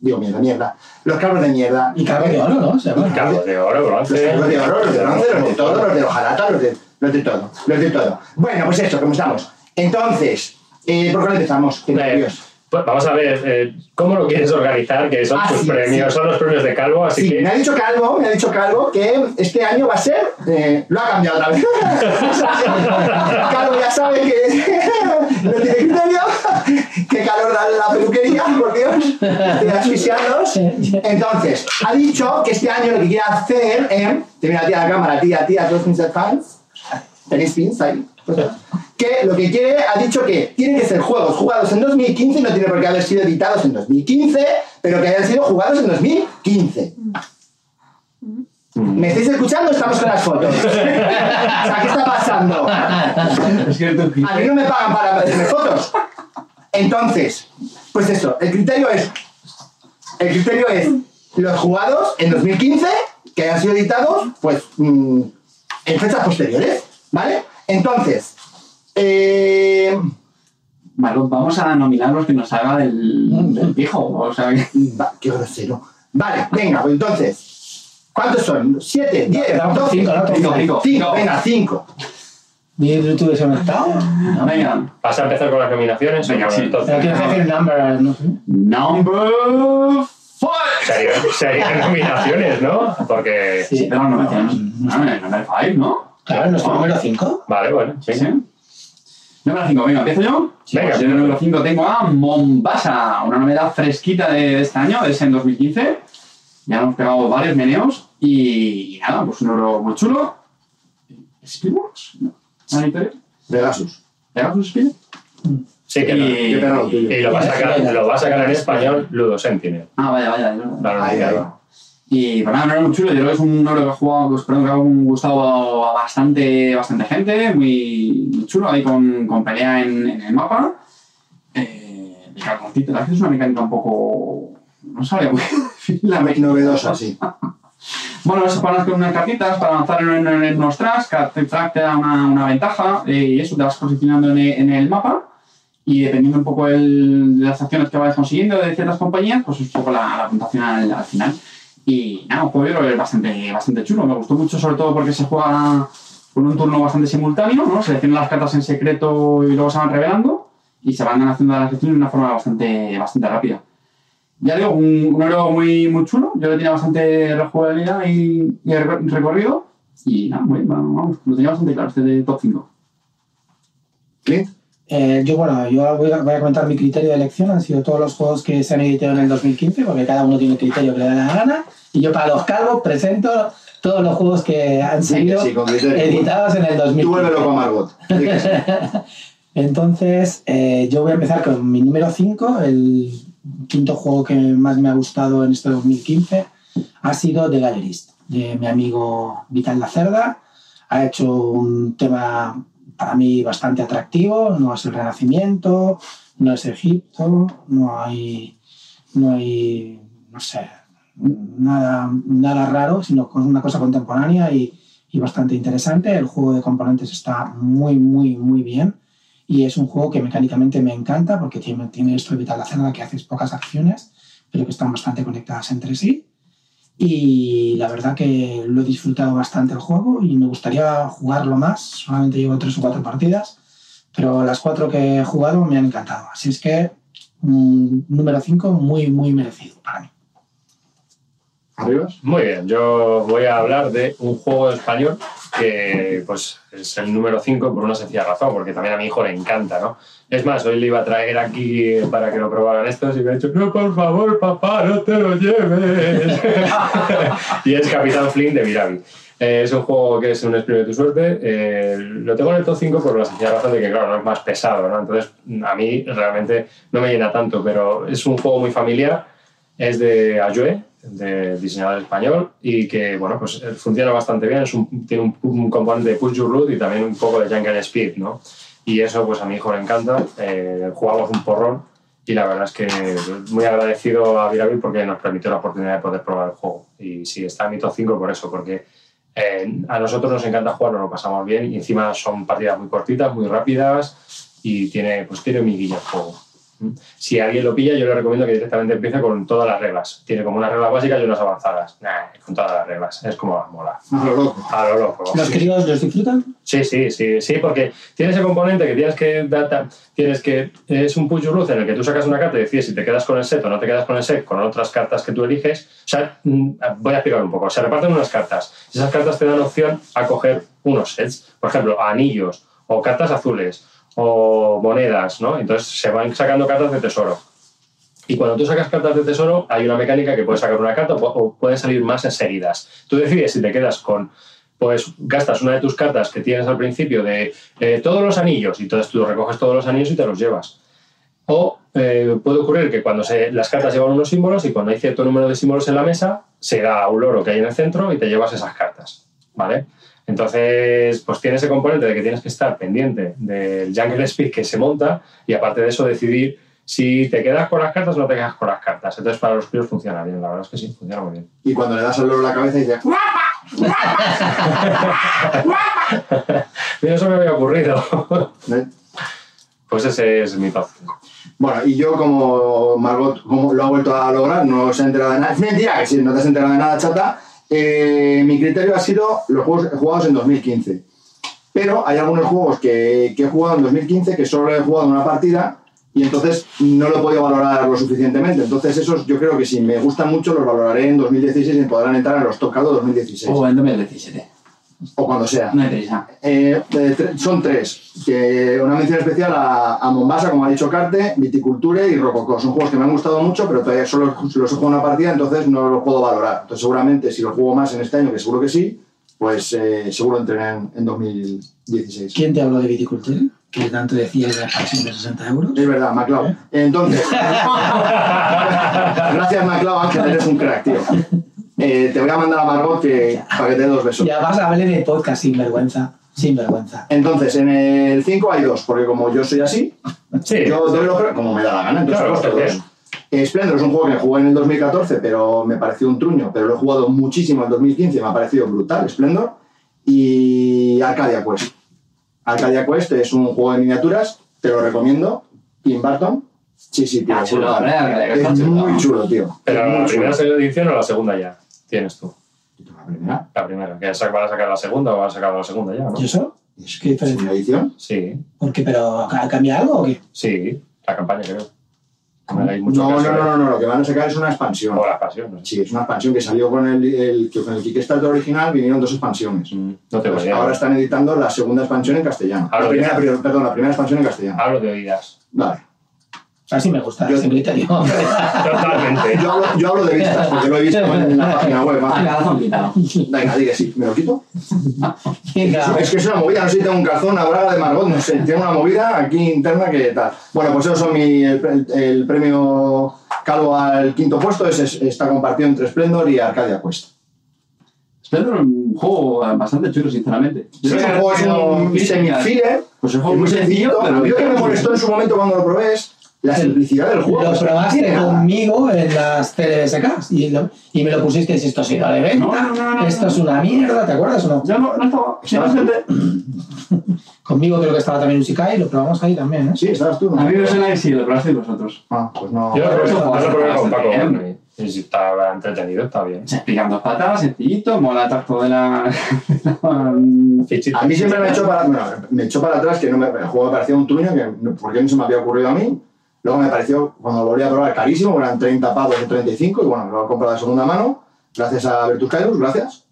Digo mierda, mierda. Los calvos de mierda. Y cargo de oro, ¿no? Se llama. Cabo de oro, Los bronce. calvos de oro, los de bronce, los de todo, los de hojalata, los de, los de todo, los de todo. Bueno, pues eso, ¿cómo estamos? Entonces, eh, ¿por cuál empezamos? Qué nervios. pues vamos a ver, eh, ¿cómo lo quieres organizar? Que son Ah, tus sí, premios, sí. son los premios de Calvo, así Sí, que... me ha dicho Calvo, me ha dicho Calvo que este año va a ser. eh, lo ha cambiado otra vez. Calvo ya sabe que no tiene criterio. Qué calor da la peluquería, por Dios. Estoy asfixiándoos. Entonces, ha dicho que este año lo que quiere hacer. Eh, te mira a ti a la cámara, tía, tía, todos mis fans. Tenéis pins ahí. Pues, que lo que quiere, ha dicho que tienen que ser juegos jugados en 2015 y no tiene por qué haber sido editados en 2015, pero que hayan sido jugados en 2015. ¿Me estáis escuchando? Estamos con las fotos. o sea, ¿qué está pasando? es A mí no me pagan para hacerme fotos. Entonces, pues eso, el criterio es. El criterio es los jugados en 2015 que hayan sido editados, pues mm, en fechas posteriores, ¿vale? Entonces, eh, Margot, vamos a nominar los que nos haga del, del pijo. O sea, que- va, qué grosero. Vale, venga, pues entonces, ¿cuántos son? ¿Siete? ¿Diez? Con ¿Doce? cinco, ¿no? Cinco, cinco. Cinco, venga, cinco. ¿Mi Bluetooth desconectado? No. venga. ¿Vas a empezar con las nominaciones? Venga, sí. Pero entonces, quieres decir number, no sé. Number five. serían, serían nominaciones, ¿no? Porque... Sí. Pero no. No, no, number five, ¿no? Claro, nuestro número 5. Vale, bueno, Sí, sí. Número 5, venga, ¿empiezo yo? Venga. Pues yo en el número 5 tengo a Mombasa, una novedad fresquita de este año, es en 2015. Ya hemos pegado varios meneos y, nada, pues un oro muy chulo. ¿Spielworks? No. ¿Una editorial? Pegasus. ¿Pegasus Spiel? Sí, que Y- lo tuyo. Y lo va a sacar, lo va a sacar en español Ludo Sentinel. Ah, vaya, vaya. ahí. Y pues nada, un oro muy chulo. Yo creo que es un oro que ha jugado, pues, perdón, que ha gustado a bastante, bastante gente. Muy, chulo, ahí con, con pelea en, en el mapa. Eh, el cartoncito, la verdad es una mecánica un poco. No sabía muy la novedosa, sí. Bueno, se ponen con unas cartitas para avanzar en, en, en unos tracks. Cada track te da una, ventaja eh, y eso te vas posicionando en el, mapa. Y dependiendo un poco el- de las acciones que vayas consiguiendo de ciertas compañías, pues es un poco la, puntuación al, al final. Y nada, un juego bastante, bastante chulo. Me gustó mucho, sobre todo porque se juega con un turno bastante simultáneo, ¿no? Seleccionan las cartas en secreto y luego se van revelando y se van haciendo las acciones de una forma bastante, bastante rápida. Ya digo, un, un oro muy, muy chulo. Yo le tenía bastante rejugabilidad y, y recor- recorrido. Y nada, muy vamos, lo tenía bastante claro, este de top 5. Clint. Eh, yo, bueno, yo voy a, voy a comentar mi criterio de elección. Han sido todos los juegos que se han editado en el 2015, porque cada uno tiene el criterio que le da la gana. Y yo, para los calvos, presento todos los juegos que han sido Sí, con editados en el 2015. Tú a Margot. Entonces, eh, yo voy a empezar con mi número 5. El quinto juego que más me ha gustado en este 2015 ha sido The Gallerist, de mi amigo Vital Lacerda. Ha hecho un tema para mí bastante atractivo. No es el Renacimiento, no es Egipto, no hay, no hay, no sé, nada, nada raro, sino una cosa contemporánea y, y bastante interesante. El juego de componentes está muy, muy, muy bien. Y es un juego que mecánicamente me encanta porque tiene, esto de Vital la que haces pocas acciones, pero que están bastante conectadas entre sí. Y la verdad que lo he disfrutado bastante el juego y me gustaría jugarlo más. Solamente llevo tres o cuatro partidas, pero las cuatro que he jugado me han encantado. Así es que mm, número 5 muy, muy merecido para mí. ¿Arribas? Muy bien, yo voy a hablar de un juego español que pues es el número 5 por una sencilla razón, porque también a mi hijo le encanta, ¿no? Es más, hoy le iba a traer aquí para que lo probaran estos y me ha dicho, no, por favor, papá, no te lo lleves. y es Capitán Flynn de Mirabi. Eh, es un juego que es un experimento de tu suerte. Eh, lo tengo en el top 5 por la sencilla razón de que, claro, no es más pesado, ¿no? Entonces, a mí realmente no me llena tanto, pero es un juego muy familiar. Es de Ayue, de diseñador español, y que, bueno, pues eh, funciona bastante bien. Es un- tiene un, un componente de push your root y también un poco de jungle speed, ¿no? Y eso, pues a mi hijo le encanta. Eh, jugamos un porrón y la verdad es que muy agradecido a Virabil porque nos permitió la oportunidad de poder probar el juego. Y sí, está en mi top 5 por eso, porque eh, a nosotros nos encanta jugar, nos lo pasamos bien y encima son partidas muy cortitas, muy rápidas y tiene, pues tiene miguilla el juego. Si alguien lo pilla, yo le recomiendo que directamente empiece con todas las reglas. Tiene como unas reglas básicas y unas avanzadas. Nah, con todas las reglas. Es como mola. A lo loco. A lo loco. ¿Los sí. críos los disfrutan? Sí, sí, sí, sí, porque tiene ese componente que tienes que data, tienes que es un luck en el que tú sacas una carta y decides si te quedas con el set o no te quedas con el set con otras cartas que tú eliges. O sea, mm, voy a explicar un poco. Se reparten unas cartas. Esas cartas te dan opción a coger unos sets, por ejemplo, anillos o cartas azules o monedas, ¿no? Entonces se van sacando cartas de tesoro. Y cuando tú sacas cartas de tesoro, hay una mecánica que puedes sacar una carta o pu- o pueden salir más enseguidas. Tú decides si te quedas con pues gastas una de tus cartas que tienes al principio de eh, todos los anillos y entonces tú recoges todos los anillos y te los llevas. O eh, puede ocurrir que cuando se, las cartas llevan unos símbolos y cuando hay cierto número de símbolos en la mesa, se da un loro que hay en el centro y te llevas esas cartas. ¿Vale? Entonces, pues tiene ese componente de que tienes que estar pendiente del Jungle Speed que se monta y aparte de eso decidir si te quedas con las cartas o no te quedas con las cartas. Entonces, para los críos funciona bien, la verdad es que sí, funciona muy bien. Y cuando le das al loro la cabeza y dices, Mira, eso me había ocurrido. ¿eh? Pues ese es mi top 5. Bueno, y yo como Margot como lo ha vuelto a lograr, no se ha enterado de nada. Es mentira, que si no te has enterado de nada, chata. Eh, mi criterio ha sido los juegos jugados en 2015. Pero hay algunos juegos que, he jugado en 2015 que solo he jugado una partida y entonces no lo he podido valorar lo suficientemente. Entonces esos yo creo que si me gustan mucho los valoraré en 2016 y podrán entrar en los tocados 2016. O en 2017. O cuando sea. No hay prisa. Eh, eh, son tres. Que una mención especial a, a Mombasa, como ha dicho Carte, Viticulture y Rococó. Son juegos que me han gustado mucho, pero todavía solo los he jugado una partida, entonces no los puedo valorar. Entonces, seguramente, si los juego más en este año, que seguro que sí, pues eh, seguro entren en, en 2016. ¿Quién te habló de viticultura? Que tanto decías de la expansión de 60 euros. Es verdad, MacLeod. Entonces, gracias MacLeod, Ángel, eres un crack, tío. Eh, te voy a mandar a Margot que, para que te dé dos besos. Ya vas a hablar de podcast sin vergüenza. Sin vergüenza. Entonces, en el 5 hay dos, porque como yo soy así, Sí, Yo doy lo que- como me da la gana, entonces Claro, he puesto bien. dos. Eh, Splendor es un juego que jugué en el 2014, pero me pareció un truño, pero lo he jugado muchísimo en 2015, me ha parecido brutal, Splendor. Y Arcadia Quest. Arcadia Quest es un juego de miniaturas, te lo recomiendo. Tim Burton. Sí, sí, tío. Ah, chulo, Es chulo. muy chulo, tío. Pero la primera chulo. edición o la segunda ya tienes tú. La primera. La primera. ¿Que van a sacar la segunda o van a sacar la segunda ya, no? ¿Y eso? Es ¿Qué diferencia? ¿Segunda edición? Sí, ¿Por qué? ¿Pero ca- cambia algo o qué? sí. La campaña creo. No, hay No, no, no, lo que van a sacar es una expansión. O la pasión, no sé. Sí, es una expansión que salió con el, el, con el Kickstarter original, vinieron dos expansiones. Mm, No tengo Pues ahora están editando la segunda expansión en castellano. La primera, perdón, la primera expansión en castellano. Hablo de oídas. Vale. Así me gusta, Yo- ese criterio. Totalmente. Yo hablo, yo hablo de vistas, porque lo he visto en la página web. Ah. Venga, di que sí. ¿Me lo quito? Venga. Es que es una movida, no sé si tengo un calzón, una braga de Margot, no sé. Tengo una movida aquí interna que tal. Bueno, pues son mi, el, premio Calvo al quinto puesto. Es- está compartido entre Splendor y Arcadia Quest. Splendor es un juego bastante chulo, sinceramente. Sí, el juego es un semi-filler. Pues es un Es juego muy sencillo, pero a mí lo que me molestó en su momento cuando lo probé es la simplicidad del juego. Lo O sea, probaste no conmigo en las CLSK y, lo- y me lo pusiste y esto ha sido de venta, No, no, no, no, esto no. es una mierda, ¿te acuerdas o no? Yo no, no estaba. Sí, no, gente. Conmigo creo que estaba también Usikai y lo probamos ahí también, ¿eh? Sí, estabas tú. A mí me suena que sí, lo probasteis vosotros. Ah, pues no. Yo lo probé, con Paco. si está entretenido, está bien. Se explican dos patas, sencillito, mola el tacto de la. Fichita. A mí siempre me echó para, bueno, me echó para atrás que no me, el juego me parecía un truño, que ¿por qué no se me había ocurrido a mí? Luego me pareció, cuando lo volví a probar, carísimo, eran 30 pavos o 35, y bueno, lo he comprado de segunda mano, gracias a Virtus Cairus, gracias,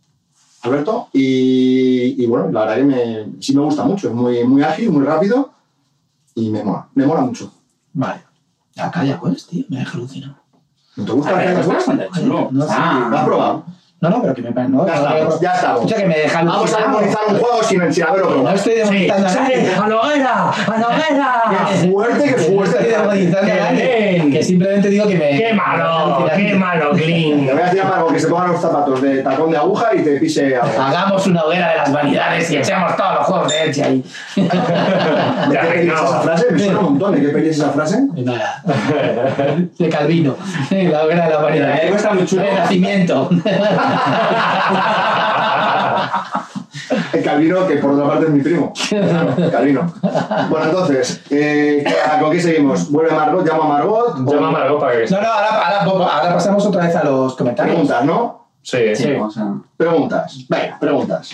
Alberto. Y, y bueno, la verdad que me, sí me gusta mucho, es muy, muy ágil, muy rápido, y me mola, me mola mucho. Vale. Acá ya pues, tío, me deja alucinado. ¿No te gusta A ver, Arcadia es Quest? bastante chulo. No ¿Lo has probado? No, no, pero que me. No, Ya no, estamos, no, ya estamos. Escucha, que me deja Vamos a demonizar un juego sin, sin haberlo No estoy demonizando a nadie. ¡A la hoguera! ¡A la hoguera! Qué fuerte, qué No estoy fuerte. demonizando a nadie. Que simplemente digo que me. ¡Qué malo! ¡Qué malo, Clean! Le voy a decir a Margo que se pongan los zapatos de tacón de aguja y te pise algo. Hagamos una hoguera de las vanidades y echamos todos los juegos de Edge ahí. ¿De qué peli es esa frase? Me suena un montón. ¿De qué peli es esa frase? Nada. De Calvino. La hoguera de las vanidades. Eh, está muy chulo. El nacimiento. El Calvino, que por otra parte es mi primo. Calvino. Bueno, entonces, eh, ¿con qué seguimos? Vuelve Margot, llama a Margot. o- Llama a Margot para que. No, no, ahora, ahora, ahora pasamos otra vez a los comentarios. Preguntas, ¿no? Sí, Sí. O sea, Preguntas. Venga, preguntas.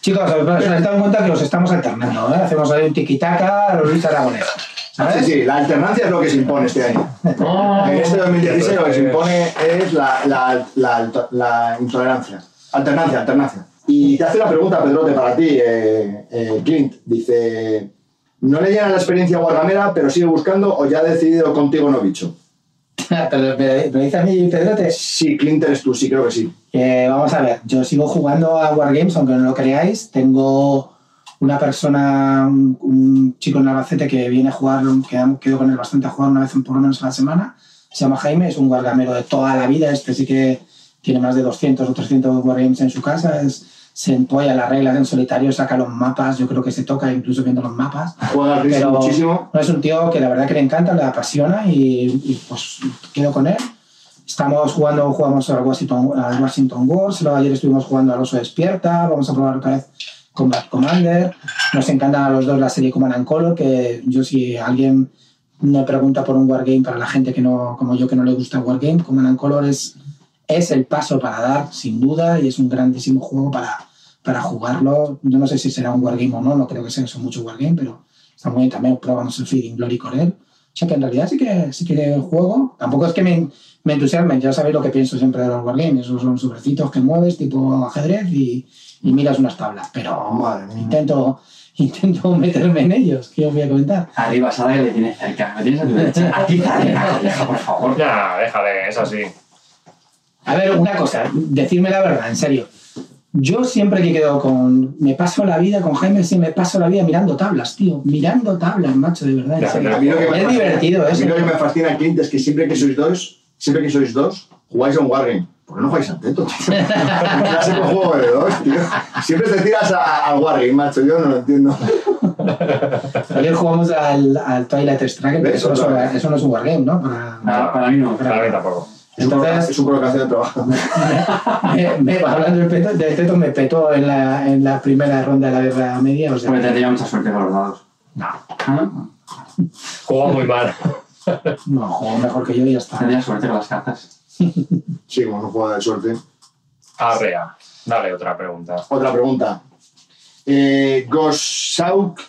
Chicos, os habéis dado cuenta que os estamos alternando, ¿eh? Hacemos ahí un tiquitaca a los Luis Aragonés. ¿Sabes? Sí, sí, la alternancia es lo que se impone este año. En este 2016 lo que se impone es la, la, la, la intolerancia. Alternancia, alternancia. Y te hace una pregunta, Pedrote, para ti, eh, eh, Clint. Dice, no le llena la experiencia guargamera, pero sigue buscando o ya ha decidido contigo no bicho. pero, pero, pero dice a mí, Pedrote, Sí, Clint eres tú, sí, creo que sí. Eh, vamos a ver, yo sigo jugando a Wargames, aunque no lo creáis. Tengo una persona, un, un chico en Albacete que viene a jugar, que quedo con él bastante a jugar una vez por lo menos a la semana. Se llama Jaime, es un wargamero de toda la vida. Este sí que tiene más de 200 o 300 Wargames en su casa. Es, se empolla las reglas en solitario, saca los mapas. Yo creo que se toca incluso viendo los mapas. Juega Pero muchísimo. no es un tío que la verdad que le encanta, le apasiona y, y, pues quedo con él. Estamos jugando, jugamos al Washington, al Washington Wars, luego ayer estuvimos jugando al Oso Despierta, vamos a probar otra vez Combat Commander. Nos encantan a los dos la serie Command and Color, que yo si alguien me pregunta por un Wargame para la gente que no, como yo que no le gusta el Wargame, Command and Color es, es el paso para dar, sin duda, y es un grandísimo juego para, para jugarlo. Yo no sé si será un Wargame o no, no creo que sea eso mucho Wargame, pero está muy bien. También probamos el Feeding Glory con él. O sea que en realidad sí que, sí que juego. Tampoco es que me, me entusiasmen, ya sabéis lo que pienso siempre de los Wargames. Esos son sobrecitos que mueves tipo ajedrez y, y miras unas tablas. Pero Madre mía. intento, intento meterme en ellos, que os voy a comentar. arriba, Sara, que le tienes cerca. Me tienes a tu derecha. Aquí, deja, por favor. Ya, déjale, es así. A ver, una cosa, decirme la verdad, en serio. Yo siempre que quedo con. Me paso la vida con Jaime, sí, me paso la vida mirando tablas, tío. Mirando tablas, macho, de verdad. en Ya, serio. pero A mí lo que me Es fascina- divertido a eso. mí lo que me fascina, Clint, es que siempre que sois dos, siempre que sois dos, jugáis a un Wargame. ¿Por qué no jugáis al teto, tío? Que juego de dos, tío. Siempre te tiras al Wargame, macho. Yo no lo entiendo. Ayer jugamos al, al Twilight Struggle, pero eso, no es eso no es un wargame, ¿no? Para- Para, para mí no. Para mí tampoco. Entonces- es un colocación de trabajo. me, me- hablando del, teto, me petó en la, en la primera ronda de la guerra media. O sea, Porque tendría mucha suerte con los dados. no, ¿Ah? Muy mal. No, jugó mejor que yo y ya está. Tendría suerte con las cartas. Sí, como no juega de suerte. Arrea. Dale otra pregunta. Otra pregunta. Eh, Gosauk...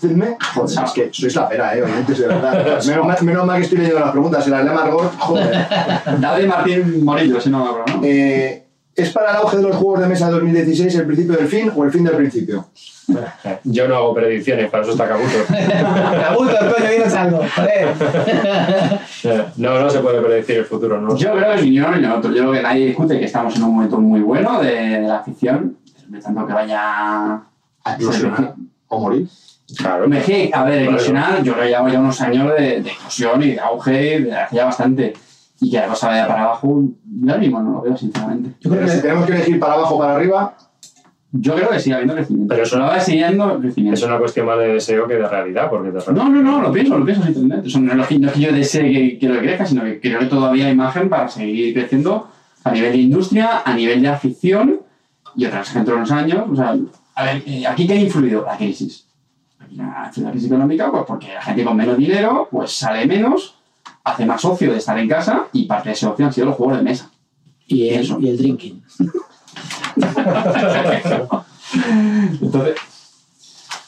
Joder, es que sois la pera, eh, oyentes, de verdad. Menos mal, menos mal que estoy leyendo las preguntas. Si las lee Margot, joder. David Martín Morillo, si no me acuerdo, ¿no? Eh, ¿Es para el auge de los juegos de mesa de 2016 el principio del fin o el fin del principio? Yo no hago predicciones, para eso está Kabuto. Cabuto, coño, dinos algo. No, no se puede predecir el futuro, ¿no? Yo creo que ni uno ni lo otro. Yo creo que nadie discute que estamos en un momento muy bueno de, de la afición. De tanto que vaya A eclosionar o morir. Claro. Me dije, a ver, eclosionar, yo creo que llevamos ya unos años de, de eclosión y de auge, de hace ya bastante. Y que la cosa vaya para abajo, yo mismo no lo veo, sinceramente. Yo creo Pero si que tenemos que elegir para abajo o para arriba, Yo creo que sigue habiendo crecimiento. Pero eso- no va siguiendo crecimiento. Es una cuestión más de deseo que de realidad, porque de No, no, no, lo pienso, lo pienso sinceramente. Eso no es lo que, no es que yo desee que que crezca, sino que creo que todavía hay margen para seguir creciendo a nivel de industria, a nivel de afición y otra vez dentro de unos años. O sea, a ver, eh, ¿aquí qué ha influido? La crisis. La la crisis económica, pues porque la gente con menos dinero, pues sale menos, hace más ocio de estar en casa y parte de ese ocio han sido los juegos de mesa. y el, Eso. y el drinking. Entonces.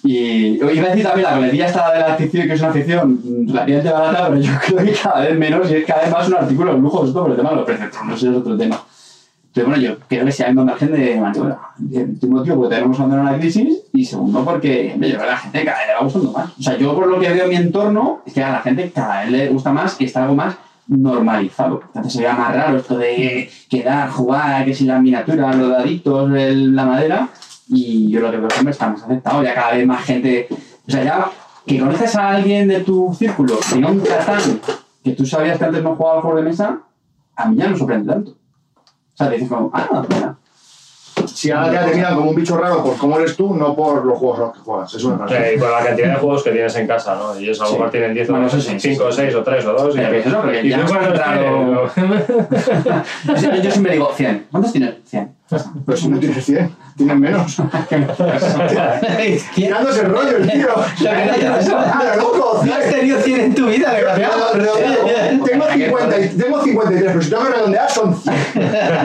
Y iba a decir también la coletilla esta de la afición, que es una afición relativamente barata, pero yo creo que cada vez menos y es cada vez más un artículo de lujo, esto por el tema de los no sé, es otro tema. Pero bueno, yo creo que sí hay un margen de maniobra. Primer motivo, porque tenemos una crisis, y segundo, porque yo creo que la gente cada vez le va gustando más. O sea, yo por lo que veo en mi entorno, es que a la gente cada vez le gusta más y está algo más normalizado. Antes se veía más raro esto de quedar, jugar, que si las miniaturas, los daditos, la madera. Y yo lo que veo que está más aceptado. Ya cada vez más gente. O sea, ya que conoces a alguien de tu círculo, si no un Catán, que tú sabías que antes no jugaba juegos de mesa, a mí ya no sorprende tanto. O sea, te dices como, ah, mira. Si ahora te miran como un bicho raro por cómo eres tú, no por los juegos a los que juegas. Me O parece. sea, y por la cantidad de juegos que tienes en casa, ¿no? Y eso a lo Sí. mejor tienen 10 o Bueno, 12, eso sí, 5 o sí, 6 o 3 o 2. Pero que eso, porque y ya tú nos ha cuántos entrado- tienes? Yo, yo siempre digo 100. ¿Cuántos tienes? 100. Pero si no tienes 100, tienes menos. Tirándose el rollo, el tío. ¡Ah, loco! No has tenido 100 en tu vida, desgraciado. Tengo 50 y- tengo 53, pero si tengo que redondear son 100.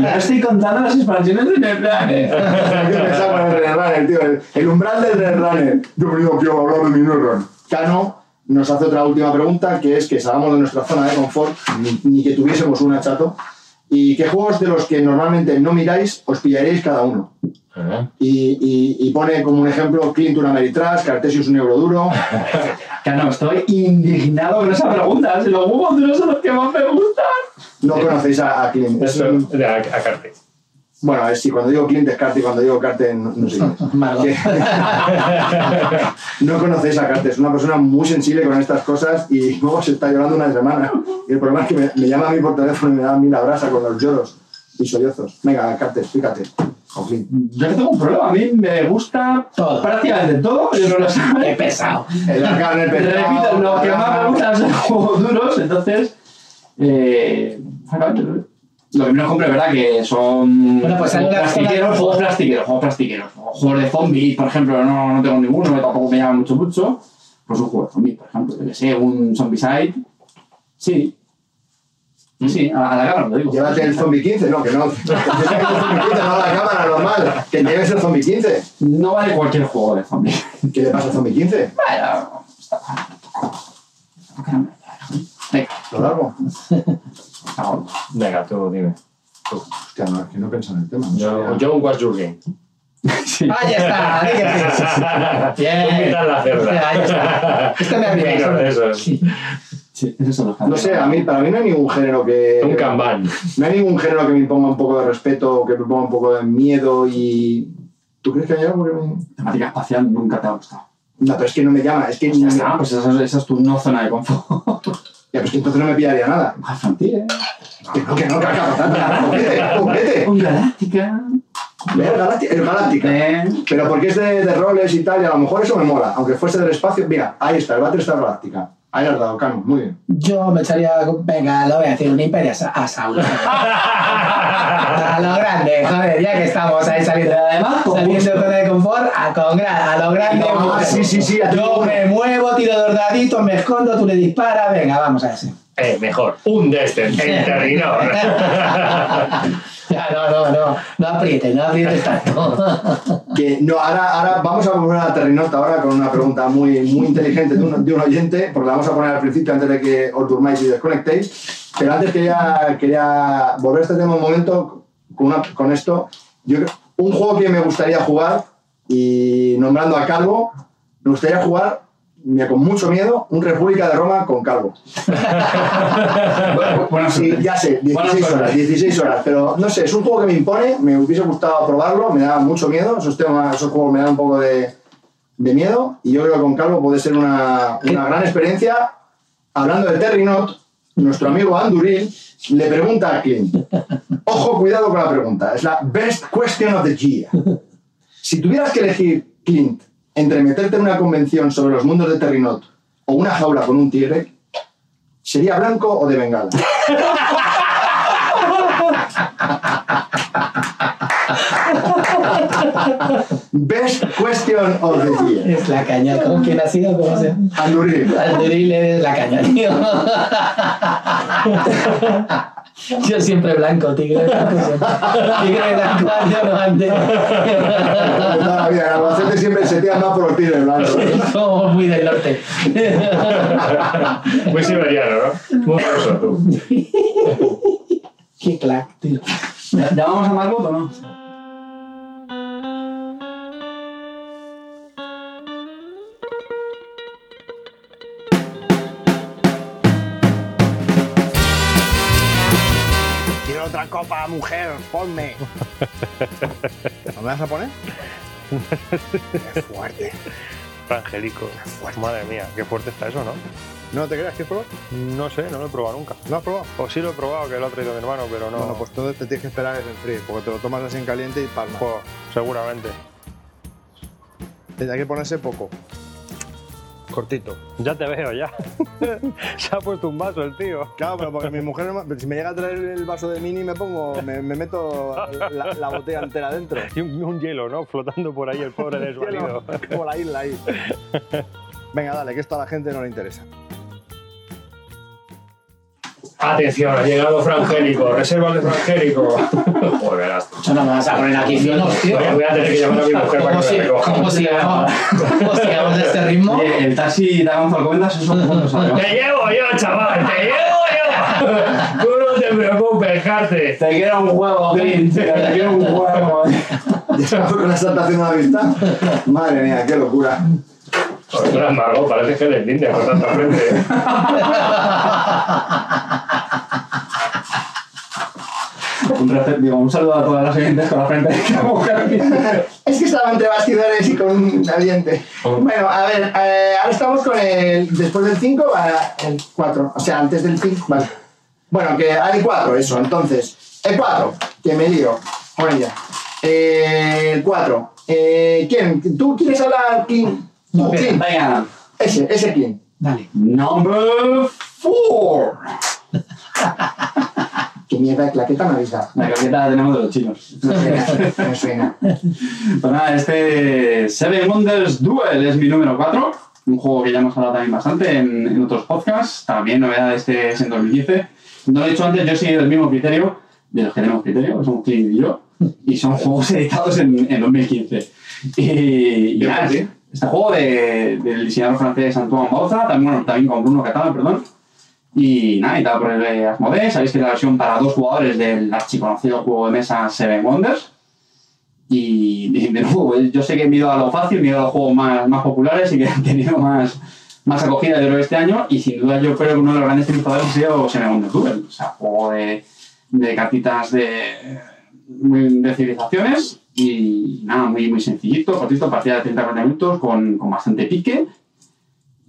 Yo estoy contando las expansiones de Netrunner. Yo pensaba en el Netrunner, tío. El, umbral del Netrunner. Yo venido aquí a hablar de mi Netrunner. Cano nos hace otra última pregunta, que es que salgamos de nuestra zona de confort, ni que tuviésemos una chato. ¿Y qué juegos de los que normalmente no miráis os pillaríais cada uno? Y, y- y pone como un ejemplo Clint un Ameritrash, Cartesius un Euroduro. Que no, estoy indignado con esa pregunta. Si los juegos duros son los que más me gustan. No conocéis a, a Clint. Es Eso, a, a Carte. Bueno, es sí, cuando digo Clint es Carte y cuando digo Carte no, no sé. No conocéis a Carte, es una persona muy sensible con estas cosas y luego se está llorando una semana. Y el problema es que me, me llama a mí por teléfono y me da a mí la brasa con los lloros y sollozos. Venga, Carte, explícate. O Clint. Yo que tengo un problema. A mí me gusta Todo. prácticamente todo. Yo no lo Qué sabe. pesado. El arcano, el pescado, Repito, lo que más me gusta son los juegos duros. Entonces, eh, francamente, lo que menos compro es verdad que son Bueno, pues juegos plastiqueros, juegos plastiqueros, juegos plastiqueros. O Juegos de zombies, por ejemplo, no, no tengo ninguno, tampoco me llama mucho mucho. Pues un juego de zombies, por ejemplo, que sé, un Zombicide. Sí. Sí, a, a la cámara lo digo. Llévate el zombie 15, no, que no. Que el zombie 15, no la cámara normal. Que lleves el zombie 15. No vale cualquier juego de zombies. ¿Qué le pasa al zombie 15? Bueno, está Venga, Lo largo. vamos. Venga, tú dime. Hostia, no, es que no en el tema. no Yo. John, what's your game? Sí. Ah, ya está. que sí. Bien. La cerda. Ahí está. Este me ha Bueno, olvidado. eso es. Sí. Sí, esos son los No sé, a mí, para mí no hay ningún género que. Un Kanban. No hay ningún género que me imponga un poco de respeto, que me ponga un poco de miedo y. ¿Tú crees que hay algo que me.? Temática espacial nunca te ha gustado. No, pero es que no me llama, es que. Ya está, pues esa, es- esa es tu no zona de confort. Pues entonces no me pillaría nada. Más infantil, ¿eh? Que no, que no, caca, patata. Complete, complete. Un Galáctica. El Galáctica. El Galáctica. Pero porque es de, de roles y tal, y a lo mejor eso me mola. Aunque fuese del espacio. Mira, ahí está, el Battlestar Galáctica. Ahí has dado, Cano, muy bien. Yo me echaría, venga, lo voy a decir, un imperio a a Saúl. A lo grande, joder, ya que estamos ahí saliendo, Además, con saliendo de zona de confort, a, con a lo grande. Sí, sí, sí, Yo me muevo, tiro dos daditos, me escondo, tú le disparas, venga, vamos a ese. Eh, mejor, un Destin, el terminó. No, no, no, no aprietes, no aprietes tanto. Que no, ahora, ahora vamos a volver a Terrinot ahora con una pregunta muy, muy inteligente de un, un oyente, porque la vamos a poner al principio antes de que os durmáis y desconectéis. Pero antes quería, quería volver a este tema un momento con, con esto. Yo, un juego que me gustaría jugar, y nombrando a Calvo, me gustaría jugar, con mucho miedo, un República de Roma con Calvo. bueno, Sí, ya sé, 16 Buena horas, suerte. 16 horas, pero no sé, es un juego que me impone, me hubiese gustado probarlo, me da mucho miedo, esos, temas, esos juegos me dan un poco de, de miedo y yo creo que con Calvo puede ser una, una gran experiencia. Hablando de Terrinot, nuestro amigo Anduril le pregunta a Clint, ojo, cuidado con la pregunta, es la best question of the year. Si tuvieras que elegir, Clint, entre meterte en una convención sobre los mundos de Terrinot o una jaula con un tigre, ¿sería blanco o de bengala? Best question of the year. Es la caña, ¿con quién ha sido? ¿Cómo se llama? Anduril. Al drible es la caña, tío. Yo siempre blanco, tigre blanco. siempre. Tigre blanco, yo no antes. Toda la vida, en Albacete siempre se tira más por los tigres blancos. Somos muy del norte. Muy siberiano, ¿no? Muy ruso, tú. Qué clac, tío. ¿Ya ya vamos a Margot o no? Copa, mujer, ponme. ¿No me vas a poner? Qué fuerte. Angélico. Madre mía, qué fuerte está eso, ¿no? ¿No te creas que es probar? No sé, no lo he probado nunca. ¿No has probado? O sí lo he probado, que lo ha traído mi hermano, pero no. Bueno, pues todo te tienes que esperar a que se enfríe, porque te lo tomas así en caliente y palma. Jo, seguramente. Hay que ponerse poco. Cortito. Ya te veo, ya. Se ha puesto un vaso el tío. Claro, pero porque mi mujer, si me llega a traer el vaso de mini, me pongo, me, me meto la, la botella entera dentro. Y un, un hielo, ¿no? Flotando por ahí el pobre desvalido. Como la isla ahí. Venga, dale, que esto a la gente no le interesa. Atención, ha llegado Frangélico, reservas de Frangélico. Verás. Eso no me vas a poner aquí finos, tío. Voy a- tener que llamar a mi mujer para ¿Cómo, que si- me recoja. cómo sigamos, ¿Cómo sigamos de este ritmo? Oye, el taxi de Avanza Alcobendas es un punto, ¿sabes? Te llevo yo, chaval, te llevo yo. Tú no te preocupes, Carte. Te quiero un huevo, Green. Te quiero un huevo. Ya con la exaltación a la vista. Madre mía, qué locura. Ostras, Margot, parece que eres Tinder con tanta frente. Un, digo, un saludo a todas las oyentes con la frente de mujer. Es que estaba entre bastidores y con un aliente. Bueno, a ver, eh, ahora estamos con el. Después del 5, el 4. O sea, antes del 5. Vale. Bueno, que hay 4, eso. Entonces, el 4, que me lío con ella. Eh, el 4. Eh, ¿Quién? ¿Tú quieres hablar, King? No, Tú, King. Venga. Ese, ese King. Dale. Number four. ¿Qué mierda de claqueta me habéis dado? La claqueta la tenemos de los chinos. No suena, no suena. Pues nada, este Seven Wonders Duel es mi número 4. Un juego que ya hemos hablado también bastante en, en otros podcasts. También novedad este es en 2015. No lo he dicho antes, yo he seguido el mismo criterio de los que tenemos criterio, que somos Clint y yo. Y son juegos editados en, en 2015. Y, y nada, este juego de- del diseñador francés Antoine Bauza, también, bueno, también con Bruno Catala, perdón. Y nada, el eh, Asmodee. Sabéis que la versión para dos jugadores del archiconocido juego de mesa Seven Wonders. Y de, nuevo, eh, yo sé que he ido a lo fácil, he ido a los juegos más, más populares y que han tenido más, más acogida lo de este año. Y sin duda, yo creo que uno de los grandes triunfadores ha sido Seven Wonders Duel. O sea, juego de, de cartitas de civilizaciones. Y nada, muy, muy sencillito, cortito, partida de 30-40 minutos con, con bastante pique.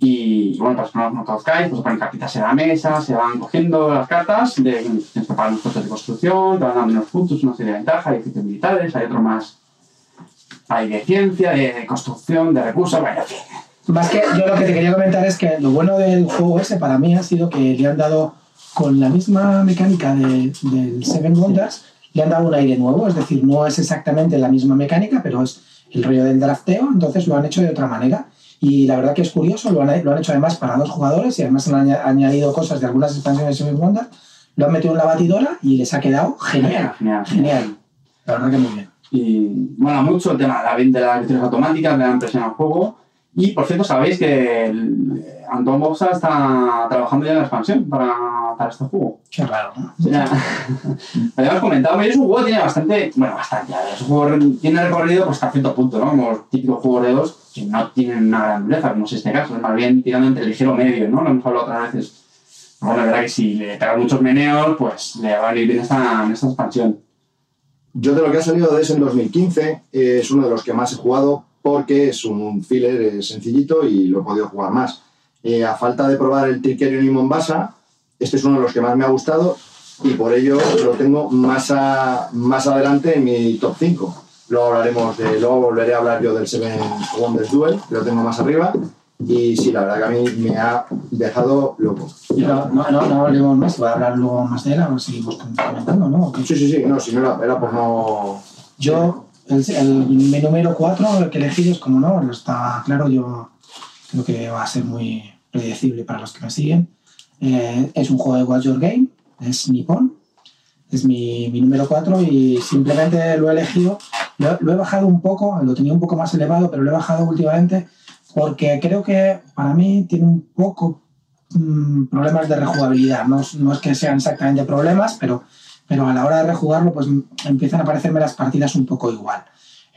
Y bueno, los que no no conozcáis, pues ponen cartitas en la mesa, se van cogiendo las cartas, de, tienes que unos costes de construcción, te van dando unos puntos, una serie de ventajas, hay edificios militares, hay otro más, hay de ciencia, de, de construcción, de recursos, en fin. Más que yo lo que te quería comentar es que lo bueno del juego ese para mí ha sido que le han dado con la misma mecánica de- del Seven Wonders, le han dado un aire nuevo, es decir, no es exactamente la misma mecánica, pero es el rollo del drafteo, entonces lo han hecho de otra manera. Y la verdad que es curioso, lo han, lo han hecho además para dos jugadores y además han aña- añadido cosas de algunas expansiones de Seven Wonders, lo han metido en la batidora y les ha quedado genial, Genial. genial. La verdad que muy bien. Y mola mucho el tema de la de las lecciones automáticas, le dan presión al juego. Y por cierto, sabéis que el, eh, Anton Boxa está trabajando ya en la expansión para, para este juego. Qué raro, ¿no? Ya. Habíamos comentado es un juego que tiene bastante, bueno, bastante, es un juego tiene recorrido pues, hasta cierto punto, ¿no? Como los típicos juegos de dos que no tienen una gran dureza, como es este caso, es más bien tirando entre ligero medio, ¿no? Lo hemos hablado otras veces. Bueno, la verdad que si le pegan muchos meneos, pues le va a venir bien esta, esta expansión. Yo de lo que ha salido de ese en 2015 eh, es uno de los que más he jugado porque es un filler eh, sencillito y lo he podido jugar más. Eh, a falta de probar el Trickerion y Mombasa, este es uno de los que más me ha gustado y por ello lo tengo más, a- más adelante en mi top 5. Luego hablaremos de, luego volveré a hablar yo del Seven Wonders Duel, que lo tengo más arriba. Y sí, la verdad que a mí me ha dejado loco. No, no, no, no hablemos más, voy a hablar luego más de él, a ver si seguimos comentando, ¿no? Sí, sí, sí, no, si no era, era por no. Yo, el, el- mi número 4, el que elegí es como no, está claro, yo creo que va a ser muy predecible para los que me siguen. Eh, es un juego de Watch Your Game, es Nippon, es mi, mi número 4 y simplemente lo he elegido, lo, he bajado un poco, lo tenía un poco más elevado, pero lo he bajado últimamente porque creo que para mí tiene un poco mm, problemas de rejugabilidad. No, no es que sean exactamente problemas, pero, pero a la hora de rejugarlo, pues empiezan a parecerme las partidas un poco igual.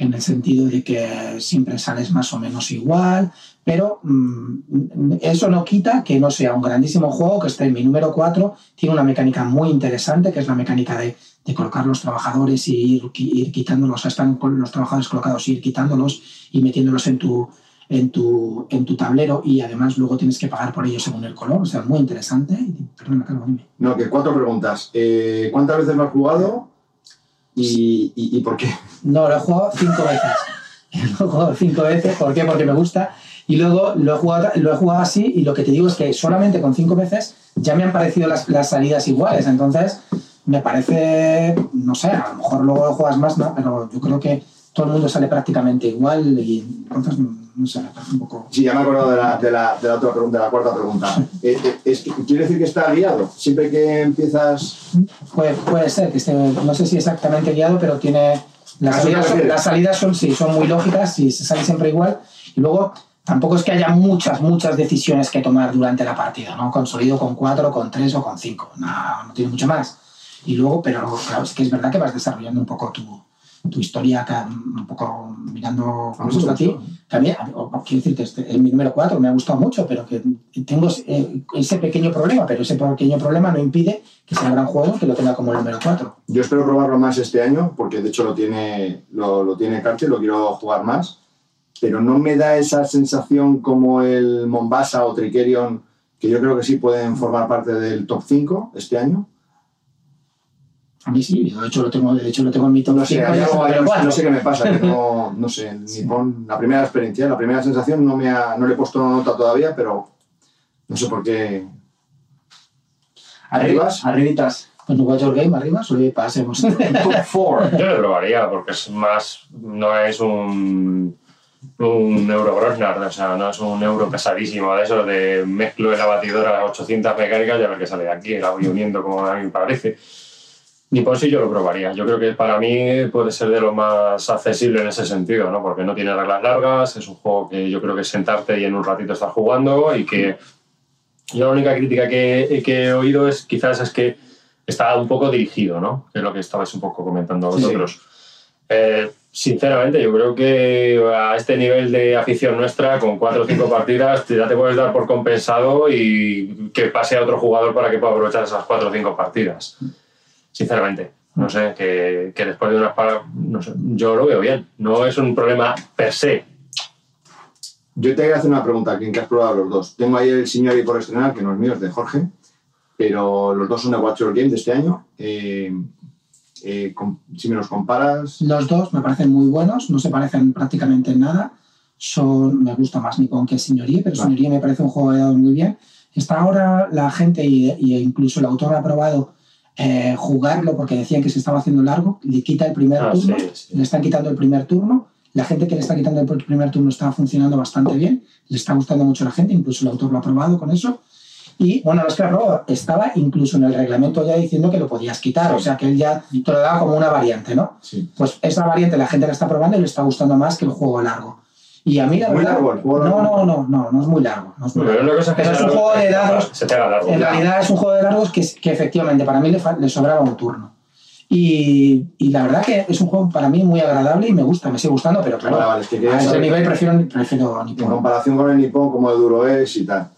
En el sentido de que siempre sales más o menos igual, pero mm, eso no quita que no sea un grandísimo juego, que esté en mi número 4, tiene una mecánica muy interesante, que es la mecánica de, colocar los trabajadores y ir, ir quitándolos, están los trabajadores colocados, ir quitándolos y metiéndolos en tu, en tu, en tu tablero y además luego tienes que pagar por ellos según el color, o sea, muy interesante. Perdona, Carlos, dime. No, que cuatro preguntas. Eh, ¿Cuántas veces lo has jugado y, y- por qué? No, lo he jugado cinco veces. lo he jugado cinco veces, ¿por qué? Porque me gusta. Y luego lo he jugado, lo he jugado así y lo que te digo es que solamente con cinco veces ya me han parecido las, las salidas iguales. Entonces, me parece, no sé, a lo mejor luego lo juegas más, ¿no? Pero yo creo que todo el mundo sale prácticamente igual y entonces, no sé, me parece un poco... Sí, ya me acordado de la, de la, de la otra pregunta, de la cuarta pregunta. Eh, eh, es que- ¿Quiere decir que está guiado? Siempre que empiezas... Puede, puede ser que esté, no sé si exactamente guiado, pero tiene. Las ¿A eso te salidas, son, las salidas son, sí, son muy lógicas y se sale siempre igual. Y luego tampoco es que haya muchas, muchas decisiones que tomar durante la partida, ¿no? Consolido con cuatro, con tres o con cinco. No, no tiene mucho más. Y luego, pero claro, es que es verdad que vas desarrollando un poco tu, tu historia, acá, un poco mirando cómo está a ti. También, quiero decirte, este, en mi número 4 me ha gustado mucho, pero que tengo eh, ese pequeño problema, pero ese pequeño problema no impide que sea un gran juego que lo tenga como el número 4. Yo espero probarlo más este año, porque de hecho lo tiene, lo, lo tiene Carche, lo quiero jugar más, pero no me da esa sensación como el Mombasa o Trikerion, que yo creo que sí pueden formar parte del top 5 este año. A mí sí, de hecho lo tengo, de hecho lo tengo en mi top No sé, 5 hay y es el algo ahí, número no, 4. sé qué me pasa, que no, no sé, el Nippon, la primera experiencia, la primera sensación no, me ha, no le he puesto una nota todavía, pero no sé por qué. ¿Arribas? Arribitas. Pues no Watch Your Game arriba, solo pasemos. Top 4. Yo lo probaría porque es más, no es un, un euro Grosnar, o sea, no es un euro pesadísimo de eso, de mezclo en la batidora las 800 mecánicas y a ver qué sale de aquí, la voy uniendo como a mí me parece. Ni por sí yo lo probaría. Yo creo que para mí puede ser de lo más accesible en ese sentido, ¿no? Porque no tiene reglas largas, es un juego que yo creo que es sentarte y en un ratito estar jugando y que yo la única crítica que, que he oído es quizás es que está un poco dirigido, ¿no? Que es lo que estabais un poco comentando Sí, sí. vosotros. Eh, sinceramente, yo creo que a este nivel de afición nuestra, con cuatro o cinco partidas, ya te puedes dar por compensado y que pase a otro jugador para que pueda aprovechar esas cuatro o cinco partidas. Sinceramente, no sé, que, que después de unas par- no sé, yo lo veo bien. No es un problema per se. Yo te voy a hacer una pregunta, ¿quién que has probado los dos? Tengo ahí el señor y por estrenar, que no es mío, es de Jorge, pero los dos son de Watch Your Game de este año. Eh, eh, si me los comparas, Los dos me parecen muy buenos, no se parecen prácticamente en nada. Son, me gusta más Nippon que Signorie, pero Vale. Signorie me parece un juego de dados muy bien. Está ahora la gente y, y incluso el autor ha probado eh, jugarlo porque decían que se estaba haciendo largo, le quita el primer Ah, turno, sí, sí. le están quitando el primer turno. La gente que le está quitando el pr- primer turno está funcionando bastante bien, le está gustando mucho a la gente, incluso el autor lo ha probado con eso. Y bueno, no es que lo estaba incluso en el reglamento ya diciendo que lo podías quitar, Sí. o sea que él ya te lo daba como una variante, ¿no? sí. Pues esa variante la gente la está probando y le está gustando más que el juego largo. Y a mí la Muy verdad. largo, el juego no, no, no, no, no es muy largo. No es muy largo. es que Pero es un largo, juego de dados. Se te haga largo. En realidad es un juego de largos que, que efectivamente para mí le, le sobraba un turno. Y, y la verdad que es un juego para mí muy agradable y me gusta, me sigue gustando, pero claro, Vale, vale, es que a ese nivel prefiero, prefiero en Nippon. comparación con el Nippon, como de duro es y tal.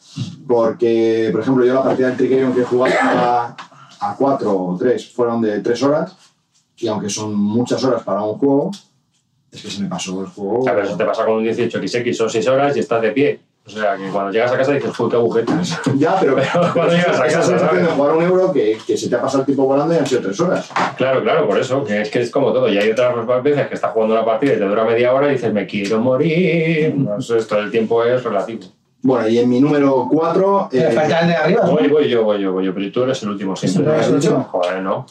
Porque, por ejemplo, yo la partida del Trikerion que he jugado a, a 4 o 3 fueron de 3 horas, y aunque son muchas horas para un juego, es que se me pasó el juego. O sea, pero eso te pasa con un 18XX, son 6 horas y estás de pie. O sea, que cuando llegas a casa dices, uy, qué agujetas. Ya, pero, Pero cuando llegas a casa, ¿sabes? de jugar un euro que, que se te ha pasado el tiempo volando y han sido 3 horas. Claro, claro, por eso, que es que es como todo. Y hay otras veces que estás jugando una partida y te dura media hora y dices, me quiero morir. No sé, esto el tiempo es relativo. Bueno, y en mi número 4. Te falta el de arriba, ¿no? Voy, voy yo, voy yo, voy yo, pero tú eres el último siempre. Siempre eres el último. Joder, ¿no?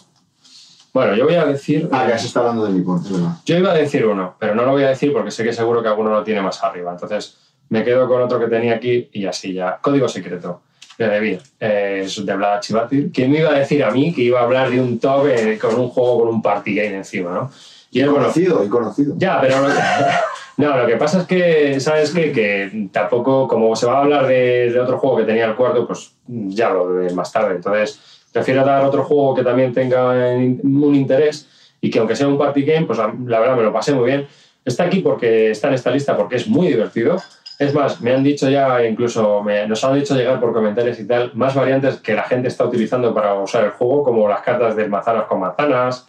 Bueno, yo voy a decir... Ah, que se está hablando del Nippon, es verdad. Yo iba a decir uno, pero no lo voy a decir porque sé que seguro que alguno lo tiene más arriba. Entonces me quedo con otro que tenía aquí y así ya. Código secreto. De Devir. Es de Vlad Chivatir. ¿Quién me iba a decir a mí que iba a hablar de un top eh, con un juego con un party game encima, no? Y bueno, Conocido y conocido. ya, pero lo que, no, lo que pasa es que, ¿sabes qué? Que tampoco, como se va a hablar de, de otro juego que tenía el cuarto, pues ya lo veré más tarde. Entonces, prefiero dar otro juego que también tenga un interés y que aunque sea un party game, pues la la verdad me lo pasé muy bien. Está aquí porque está en esta lista porque es muy divertido. Es más, me han dicho ya, incluso me- nos han hecho llegar por comentarios y tal, más variantes que la gente está utilizando para usar el juego, como las cartas de manzanas con manzanas.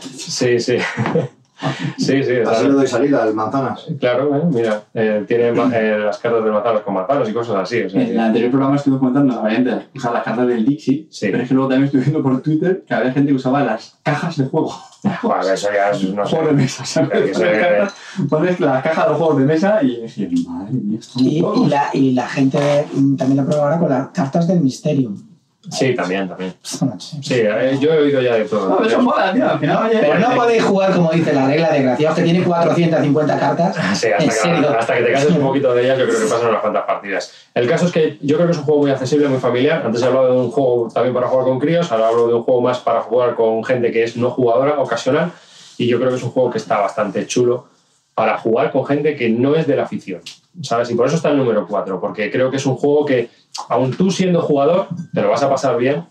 Sí, sí. sí, sí. Así le doy salida al manzanas. Claro, eh, mira, eh, tiene eh, las cartas de manzanas con manzanas y cosas así. o sea En el anterior programa estuve contando la variante de usar las cartas del Dixie, Sí. pero es que luego también estuve viendo por Twitter que había gente que usaba las cajas de juego. Joder, eso ya es, no sé. Juegos de Pones las cajas de los juegos de mesa y dije, madre mía, esto Y, y la, y la gente también lo prueba ahora con las cartas del Mysterium. Sí, también, también. Sí, eh, yo he oído ya de todo. No, pero eso mola, tío. Al final, oye. Pero no podéis jugar como dice la regla, desgraciados, que tiene 450 cartas. Sí, en hasta que, serio. hasta que te canses un poquito de ellas, yo creo que pasan unas cuantas partidas. El caso es que yo creo que es un juego muy accesible, muy familiar. Antes he hablado de un juego también para jugar con críos, ahora hablo de un juego más para jugar con gente que es no jugadora, ocasional. Y yo creo que es un juego que está bastante chulo para jugar con gente que no es de la afición. ¿Sabes? Y por eso está el número 4, porque creo que es un juego que, aun tú siendo jugador, te lo vas a pasar bien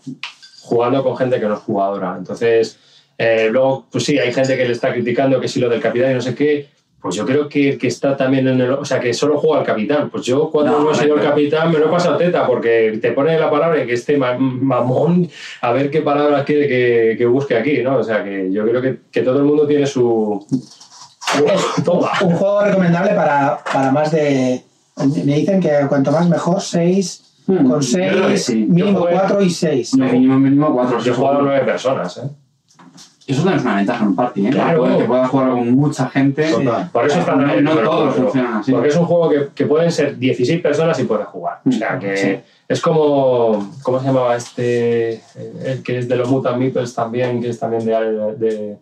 jugando con gente que no es jugadora. Entonces, eh, luego, pues sí, hay gente que le está criticando que si lo del capitán y no sé qué. Pues yo creo que, que está también en el. O sea, que solo juega el capitán. Pues yo, cuando No, no, he sido el capitán, me lo he pasado teta, porque te pone la palabra y que este ma- mamón, a ver qué palabras quiere que, que busque aquí, ¿no? O sea, que yo creo que, que todo el mundo tiene su. Toma. Un juego recomendable para, para más de. Me dicen que cuanto más mejor, 6, Hmm, con yo creo que 6, sí. mínimo Yo jugué- 4 y 6. No, mínimo, mínimo cuatro. Yo he jugado a nueve personas, ¿eh? Eso también es una ventaja en un party, ¿eh? Claro. Que puedas jugar con mucha gente. Total. Por eso está No, no todos funcionan así. Porque es un juego que, que pueden ser 16 personas y puedes jugar. O sea que Sí. es como. ¿Cómo se llamaba este? El que es de los Mutant Meeples también, que es también de. de-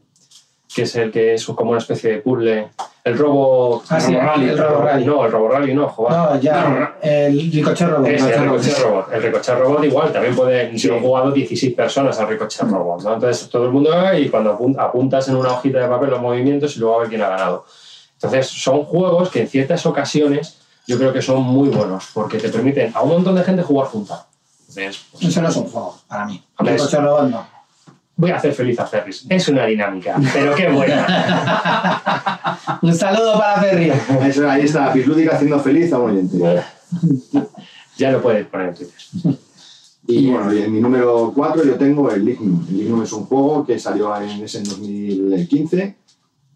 que es el que es como una especie de puzzle. El robo. Ah, sí, Rally. el Robo Rally. No, el robo rally no, joder. No, ya. El Ricochet Robot. Ese, el Ricochet Robot. El Ricochet Robot igual, también puede, Sí. yo he jugado 16 personas al Ricochet Robot, ¿no? Entonces todo el mundo y cuando apun- apuntas en una hojita de papel los movimientos y luego a ver quién ha ganado. Entonces son juegos que en ciertas ocasiones yo creo que son muy buenos porque te permiten a un montón de gente jugar junta. Entonces, pues, Eso no es un juego, para mí. Es- Ricochet Robot no. Voy a hacer feliz a Ferris. Es una dinámica, pero qué buena. Un saludo para Ferry. Eso, ahí está, Pislúdica haciendo feliz a un oyente. ya lo puedes poner en Twitter. Y bueno, y en mi número 4 yo tengo el Lignum. El Lignum es un juego que salió en ese en 2015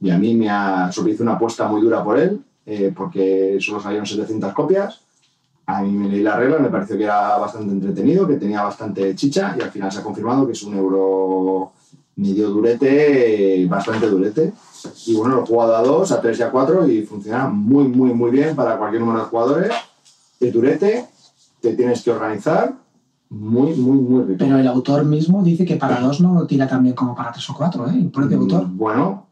y a mí me ha, hice una apuesta muy dura por él eh, porque solo salieron 700 copias. A mí me leí la regla, me pareció que era bastante entretenido, que tenía bastante chicha y al final se ha confirmado que es un euro medio durete, bastante durete. Y bueno, lo he jugado a 2, a 3 y a 4 y funciona muy, muy, muy bien para cualquier número de jugadores. Es durete, te tienes que organizar, muy, muy, muy rico. Pero el autor mismo dice que para dos no tira tan bien como para tres o cuatro, ¿eh? El propio Mm, autor. Bueno,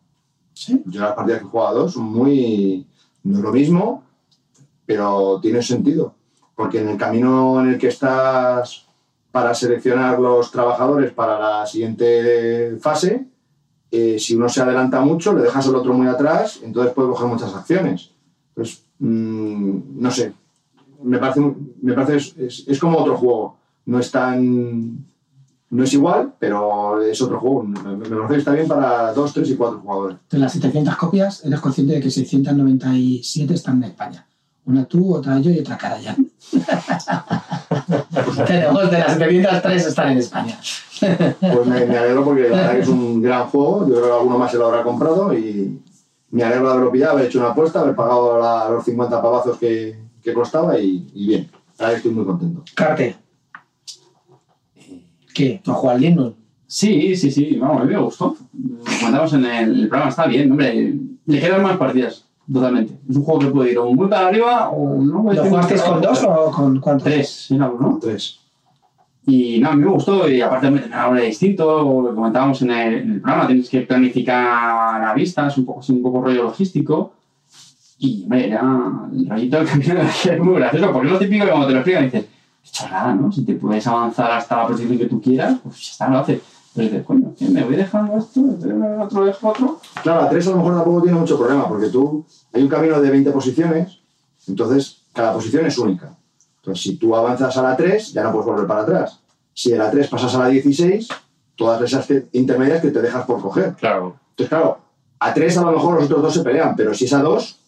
Sí. yo las partidas que he jugado a dos son muy. No es lo mismo, pero tiene sentido. Porque en el camino en el que estás para seleccionar los trabajadores para la siguiente fase, eh, si uno se adelanta mucho, le dejas al otro muy atrás, entonces puedes coger muchas acciones. Entonces, mm, no sé. Me parece, me parece es, es- es como otro juego. No es tan. No es igual, pero es otro juego. Me, parece que está bien para dos, tres y cuatro jugadores. De las 700 copias, eres consciente de que 697 están en España. Una tú, otra yo y otra Karayan. Tenemos de las 703 están en España. Pues me, me alegro porque la verdad que es un gran juego. Yo creo que alguno más se lo habrá comprado y me alegro de haberlo pillado, haber hecho una apuesta, haber pagado la- los 50 pavazos que, que costaba y, y bien. Que estoy muy contento. Carte. ¿Qué? ¿Tú has jugado al Linux? Sí, sí, sí, vamos, a mí me gustó. Lo comentamos en el, el programa, está bien, hombre. Le quedan más partidas, totalmente. Es un juego que puede ir o muy para arriba o no. ¿Lo jugasteis con dos o con cuántos? Tres, éramos, ¿no? Tres. Y no, a mí me gustó y aparte me tenía algo distinto, lo que comentábamos en el, en el programa, tienes que planificar a vista, es un poco, es un poco rollo logístico. Y hombre, era el rollito del camino es muy gracioso, porque es lo típico que cuando te lo explican dices, qué chorrada, ¿no? Si te puedes avanzar hasta la posición que tú quieras, pues ya está, lo haces. Pero dices, coño, ¿qué? ¿me voy dejando esto? ¿El otro dejo otro? Claro, la 3 a lo mejor tampoco tiene mucho problema, porque tú hay un camino de 20 posiciones, entonces cada posición es única. Entonces, si tú avanzas a la 3, ya no puedes volver para atrás. Si de la 3 pasas a la 16, todas esas te- intermedias que te dejas por coger. Claro. Entonces, claro, A tres a lo mejor los otros dos se pelean, pero si es a dos,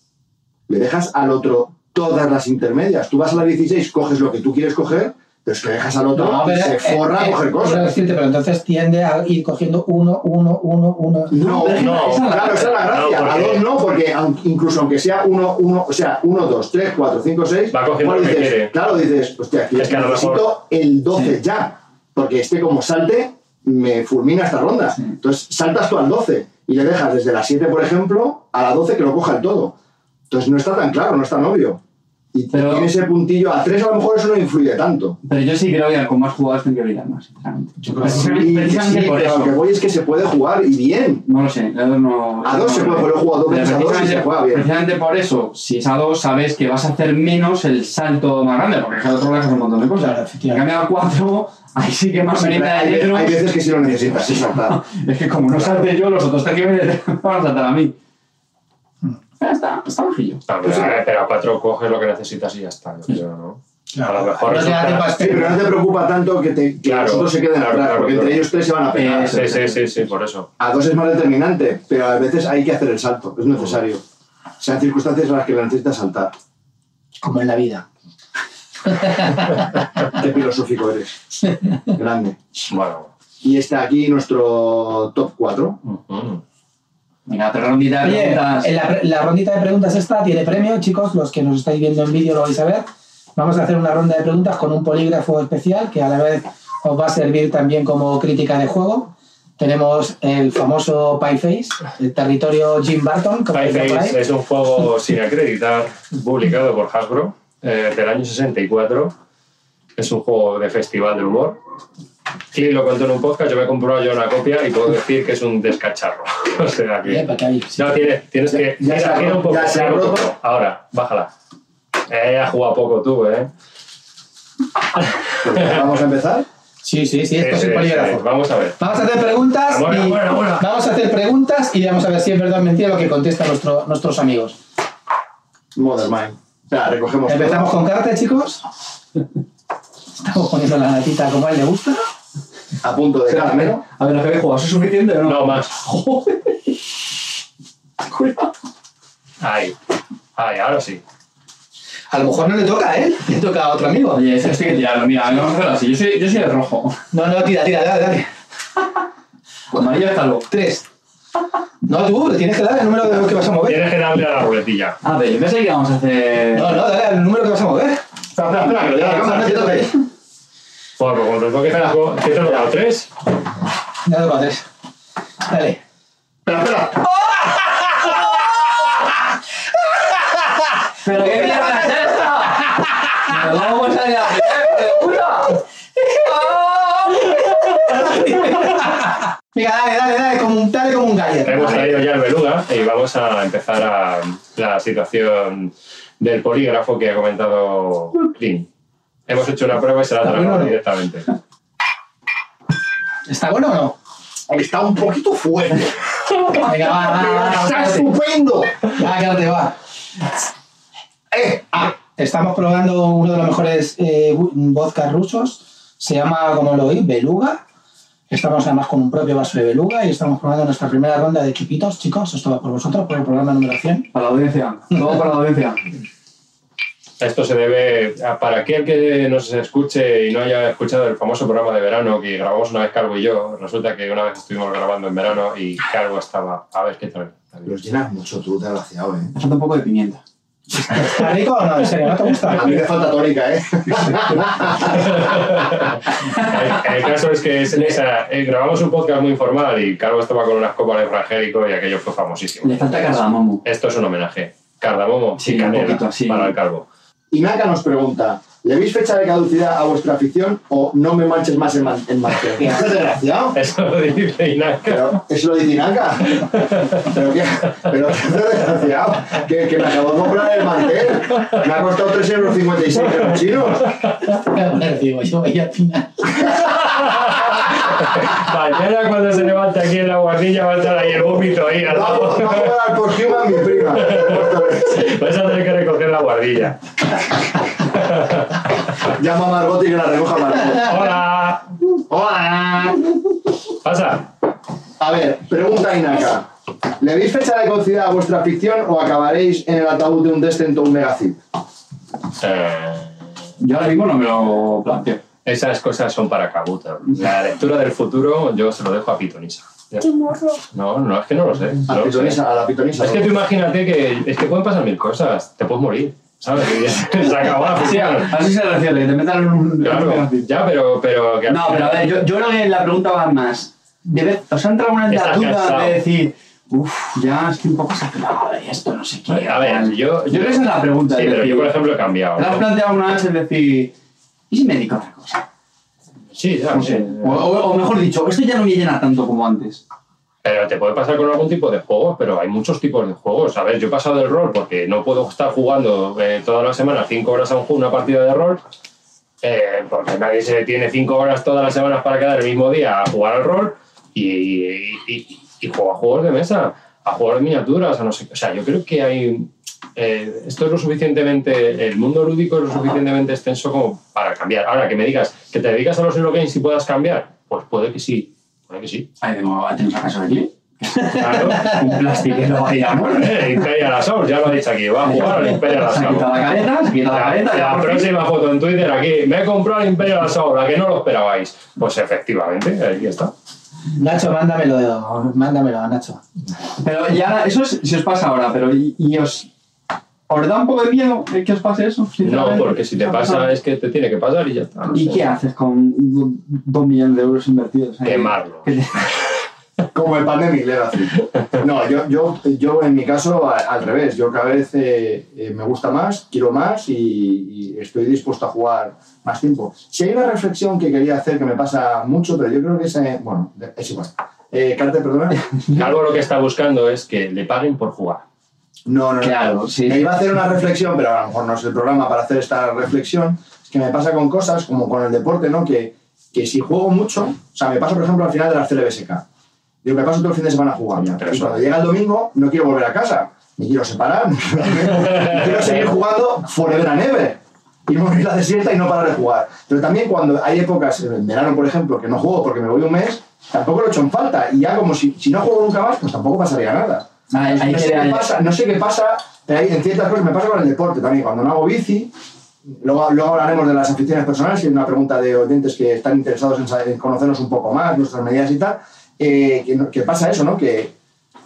le dejas al otro todas las intermedias. Tú vas a la 16, coges lo que tú quieres coger, pero es que dejas al otro No, y pero, se eh, forra eh, a coger quiero cosas. decirte, pero entonces tiende a ir cogiendo uno, uno, uno, uno. No, pero no, esa es la- claro, esa es la gracia. no, a porque- dos no, porque incluso aunque sea uno, uno, o sea, uno, dos, tres, cuatro, cinco, seis, Va cogiendo lo que dices, quiere. claro, dices, hostia, aquí Es que a lo necesito mejor- el 12 ya, porque este como salte, me fulmina esta ronda. Entonces saltas tú al 12 y le dejas desde la 7, por ejemplo, a la 12 que lo coja el todo. Entonces no está tan claro, no es tan obvio. Y Pero- tiene ese puntillo, a 3 a lo mejor eso no influye tanto. Pero yo sí creo que con más jugadores tienen que más, sinceramente. Yo creo que sí. Precisamente, sí, por pero eso. lo que voy es que se puede jugar y bien. No lo sé, a dos no. A dos se puede, pero he jugado dos veces a dos y se precisamente- juega bien. Precisamente por eso, si es a dos, sabes que vas a hacer menos el salto más grande, porque es que al otro dejas un montón de cosas. Claro, En cambio, a cuatro, ahí sí que más Sí, merienda hay, de negro. hay veces que sí lo necesitas, sí, saltar. Es que como no salte yo, los otros tres que me van a saltar a mí. Ya está, está bajillo. Ah, pero, eh, pero a cuatro coges lo que necesitas y ya está. yo creo, ¿no? A lo mejor No te Sí, pero no te preocupa tanto que, te, que Claro, los otros se queden claro, atrás, claro, porque claro. entre ellos tres se van a pegar. Eh, Sí, sí, sí, sí, por eso. A dos es más determinante, pero a veces hay que hacer el salto, es necesario. Sean circunstancias en las que la necesitas saltar. Como en la vida. Qué filosófico eres. Grande. Bueno. Y está aquí nuestro top 4. ujú. Venga, otra rondita de Oye, preguntas. en la, rondita de preguntas esta tiene premio, chicos, los que nos estáis viendo en vídeo lo vais a ver. Vamos a hacer una ronda de preguntas con un polígrafo especial que a la vez os va a servir también como crítica de juego. Tenemos el famoso Pie Face, el territorio Jim Barton, como Pie dicen por ahí. Face es un juego sin acreditar, publicado por Hasbro, eh, del año 64. Es un juego de festival de humor. Clint lo contó en un podcast, yo me he comprado ya una copia y puedo decir que es un descacharro. o sea que... No, tienes, tienes que. Ya ha un roto, poco. ya se ha roto. Ahora, bájala. Eh, has jugado poco tú, ¿eh? Vamos a empezar. Sí, sí, sí, esto es sí, polígrafo. sí. Vamos a ver. Vamos a hacer preguntas Bueno, y bueno, bueno. vamos a hacer preguntas y vamos a ver si es verdad o mentira lo que contestan nuestro- nuestros amigos. Mind. Sea, recogemos. Empezamos con carta, chicos. Estamos poniendo la latita como a él le gusta. A punto de caramelo. A ver, ¿lo que habéis jugado? ¿Eso es suficiente o no? No más. Joder. Cuidado. Ahí. Ahí, ahora sí. A lo mejor no le toca a él, le toca a otro amigo. Oye, hay que tirarlo. Mira, vamos a hacerlo así. Yo soy, yo soy el rojo. No, no, tira, tira, dale, dale. Amarillo está luego. Tres. No, tú, le tienes que dar el número de que vas a mover. Tienes que darle a la ruletilla. A ver, yo pensé que íbamos a hacer. No, no, dale el número que vas a mover. Espera, espera, espera, que lo diga la cámara, No te toques. Bueno, pues cuando toque cinco, ¿qué te he dado? ¿Tres? Ya toca tres. Dale. Espera, espera. ¿Pero qué mierda es esta? ¿Pero cómo a salir a? Venga, dale, dale, dale, como un, dale como un gallet. Hemos traído ya el beluga y vamos a empezar a la situación del polígrafo que ha comentado Clint. Hemos hecho una prueba y se la ¿Está bueno directamente. ¿Está bueno o no? Está un poquito fuerte. Venga, va, va, va, va, ¡Está quédate. estupendo! Va, quédate, va. Eh, Ah, estamos probando uno de los mejores eh, vodka rusos. Se llama, como lo oí, Beluga. Estamos además con un propio vaso de Beluga y estamos probando nuestra primera ronda de equipitos. Chicos, esto va por vosotros, por el programa número 100. Para la audiencia. Todo para la audiencia. Esto se debe, a- para aquel que nos escuche y no haya escuchado el famoso programa de verano que grabamos una vez Calvo y yo, resulta que una vez estuvimos grabando en verano y Calvo estaba, a ver qué tal. Los llenas mucho tú, desgraciado, eh. Me falta un poco de pimienta. ¿Está rico o no? ¿En serio? ¿No te A mí me falta tónica, eh. El, el caso es que es- esa- eh, grabamos un podcast muy informal y Calvo estaba con unas copas de frangélico y aquello fue famosísimo. Le falta cardamomo. Esto es un homenaje. Cardamomo Sí, y un canela poquito así. para el Calvo. Y Naka nos pregunta, ¿le veis fecha de caducidad a vuestra afición o no me manches más en, man en mantel? ¿Qué desgraciado? Eso lo dice Inaka. Pero eso lo dice Naka. Pero qué, pero qué desgraciado. Que, que me acabo de comprar el mantel. Me ha costado 3,56 euros en los chinos. Voy a poner, digo, yo veía al final. Mañana cuando se levante aquí en la guardilla va a estar ahí el vómito ahí al. Vamos, vamos a dar por Human, mi prima. Vas a tener que recoger la guardilla. Llama a Margot y que la recoja Margot. Hola. Hola. Pasa. A ver, pregunta Inaka. ¿Le veis fecha de caducidad a vuestra ficción o acabaréis en el ataúd de un Descent o un Megazip? Eh, Yo ahora mismo no me lo planteo. Esas cosas son para Kabuto. La lectura del futuro yo se lo dejo a Pitonisa. No, no, es que no lo sé. A, no lo sé. pitonisa, a la pitonisa. Es que tú imagínate que es que pueden pasar mil cosas. Te puedes morir, ¿sabes? Se acabó la Sí, así se refiere, te metan en un. Claro, ya, pero... pero que No, pero a ver, yo, yo creo que la pregunta va más. Debe, ¿Os ha entrado una Estás duda de decir, uff, ya estoy un poco saturado de esto, no sé qué? A ver, tal"? yo... Yo creo que esa es la pregunta. Sí, pero decir, yo, por ejemplo, he cambiado. ¿Te la has ¿no? planteado una vez el decir, ¿y si me dedico a otra cosa? Sí, ya. O, o- o mejor dicho, esto ya no me llena tanto como antes. Pero te puede pasar con algún tipo de juegos, pero hay muchos tipos de juegos. A ver, yo he pasado del rol porque no puedo estar jugando eh, todas las semanas cinco horas a un juego, una partida de rol, eh, porque nadie se tiene cinco horas todas las semanas para quedar el mismo día a jugar al rol y, y, y- y juego a juegos de mesa, a juegos de miniaturas, a no sé qué. O sea, yo creo que hay... eh, esto es lo suficientemente... El mundo lúdico es lo suficientemente extenso como para cambiar. Ahora, que me digas que te dedicas a los Eurogames y puedas cambiar, pues puede que sí, puede que sí. Ahí tengo, tenemos acaso de aquí. Claro. Un plastiquero ahí. Eh, Imperial Assault, ya lo he dicho aquí, va a jugar al Imperial Se ha Assault. la careta, se ha quitado la La, careta. la fin. próxima foto en Twitter aquí, me he comprado el Imperial Assault, la que no lo esperabais. Pues efectivamente, ahí está. Nacho, mándamelo, mándamelo, Nacho. Pero ya, eso es si os pasa ahora, pero ¿y, y os, os da un poco de miedo el que os pase eso? No, porque si te ¿Os ha pasa pasado? es que te tiene que pasar y ya está. no ¿Y sé. qué haces con do- dos millones de euros invertidos? ahí? Quemarlo. ¿Qué te- Como el Pandemic Legacy. No, yo, yo, yo en mi caso al revés. Yo cada vez eh, eh, me gusta más, quiero más y, y estoy dispuesto a jugar más tiempo. Si hay una reflexión que quería hacer que me pasa mucho, pero yo creo que es... eh, bueno, es igual. Eh, Carte, perdona. Algo lo que está buscando es que le paguen por jugar. No, no, no. Claro, sí. Me iba a hacer una reflexión, pero a lo mejor no es el programa para hacer esta reflexión. Es que me pasa con cosas como con el deporte, ¿no? Que, que si juego mucho, o sea, me pasa, por ejemplo, al final de la CLBSK. Digo, me paso todo el fin de semana jugando. Pero y cuando llega el domingo, no quiero volver a casa. Me quiero separar. quiero seguir jugando forever and ever. Y no morir la desierta y no parar de jugar. Pero también cuando hay épocas, en verano, por ejemplo, que no juego porque me voy un mes, tampoco lo he hecho en falta. Y ya como si, si no juego nunca más, pues tampoco pasaría nada. Hay no, que- sé qué pasa, no sé qué pasa, en ciertas cosas me pasa con el deporte también. Cuando no hago bici, luego, luego hablaremos de las aficiones personales, y hay una pregunta de oyentes que están interesados en, saber- en conocernos un poco más, nuestras medidas y tal. eh, que, que pasa eso, ¿no? Que,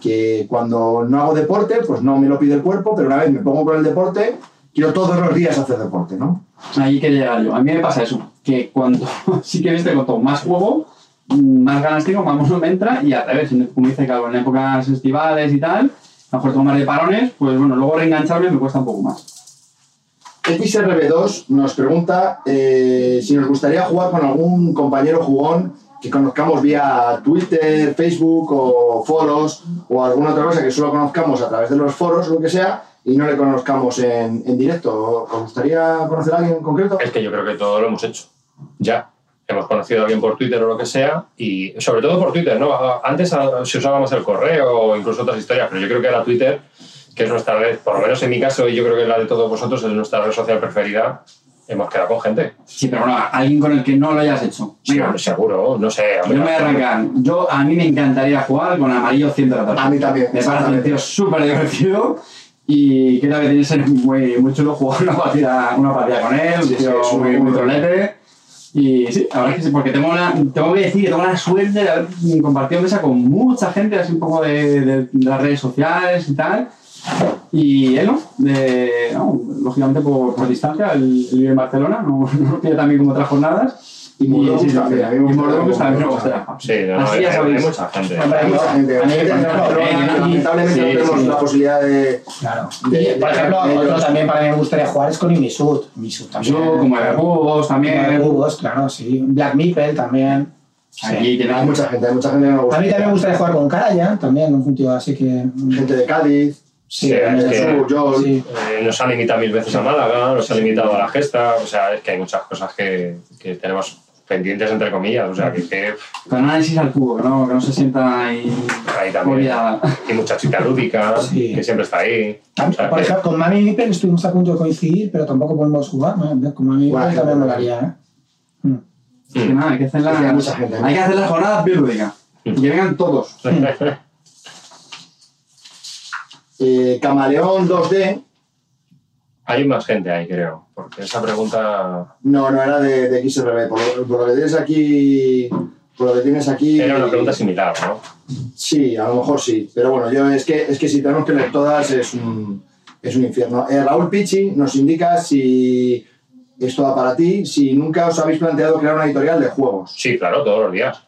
que cuando no hago deporte, pues no me lo pide el cuerpo, pero una vez me pongo con el deporte, quiero todos los días hacer deporte, ¿no? Ahí quería llegar yo. A mí me pasa eso, que cuando sí que viste cuanto más juego, más ganas tengo, más mono me entra y al revés, como dice Calvo, en épocas estivales y tal, a lo mejor tengo más de parones, pues bueno, luego reengancharme me cuesta un poco más. XRB2 nos pregunta eh, si nos gustaría jugar con algún compañero jugón que conozcamos vía Twitter, Facebook o foros o alguna otra cosa que solo conozcamos a través de los foros o lo que sea y no le conozcamos en, en directo. ¿Os gustaría conocer a alguien en concreto? Es que yo creo que todo lo hemos hecho. Ya. Hemos conocido a alguien por Twitter o lo que sea, y sobre todo por Twitter, ¿no? Antes ah, se usaba más el correo o incluso otras historias, pero yo creo que ahora Twitter, que es nuestra red, por lo menos en mi caso, y yo creo que la de todos vosotros, es nuestra red social preferida, hemos quedado con gente. Sí, pero bueno, alguien con el que no lo hayas hecho. Sí, Venga, hombre, seguro, no sé. yo me voy a arrancar. Yo, a mí me encantaría jugar con Amarillo 114. A mí también, Me parece un tío súper divertido y creo que tiene que ser muy, muy chulo jugar una partida, una partida con él, un Sí, sí, tío es un- muy, muy trolete. Y sí, la es que sí, porque tengo, la, tengo que decir que tengo la suerte de haber compartido mesa con mucha gente, así un poco de, las redes sociales y tal. Y él. De, lógicamente por, por distancia, él, él vive en Barcelona, no, no tiene también como otras jornadas. Y sí, también, a mí me y gusta Mordocus también Mordocus. gusta. Sí, no, Así hay, ya hay sabéis. mucha gente. Hay mucha gente. Lamentablemente no tenemos la posibilidad de... Claro. Por ejemplo, otro también para mí me gustaría jugar es con Imisud. Imisud también. Yo, como Bubos también. Bubos, claro, sí. Black Meeple también. Sí. Aquí tiene Hay mucha gente, hay mucha gente que me gusta. A mí también me gustaría jugar con Karaya, también, un tío así que. Gente de Cádiz, Sí, Sí, es que- Jesús, Joel. Sí. Eh, nos han limitado mil veces a Málaga, nos han limitado a la gesta, o sea, es que hay muchas cosas que, que tenemos pendientes, entre comillas, o sea, que, que Con análisis al cubo, que no, que no se sienta ahí ahí también. Y mucha chica lúdica, Sí. que siempre está ahí. A mí, O sea, por que- ejemplo, con Mami Meeple estuvimos a punto de coincidir, pero tampoco podemos jugar. ¿no? Con Mami Meeple también molaría, ¿eh? Mm. Es que nada, hay que hacer las, mucha gente, ¿no? hay que hacer las jornadas biológicas. Y que vengan todos. Eh, Camaleón 2D, Hay más gente ahí, creo. Porque esa pregunta no, no era de, de XRB. Por lo, por lo que tienes aquí, por lo que tienes aquí. era una pregunta similar, ¿no? Sí, a lo mejor sí. Pero bueno, yo es que, es que si tenemos que leer todas es un, es un infierno. Eh, Raúl Pichi nos indica si esto va para ti, si nunca os habéis planteado crear una editorial de juegos. Sí, claro, todos los días.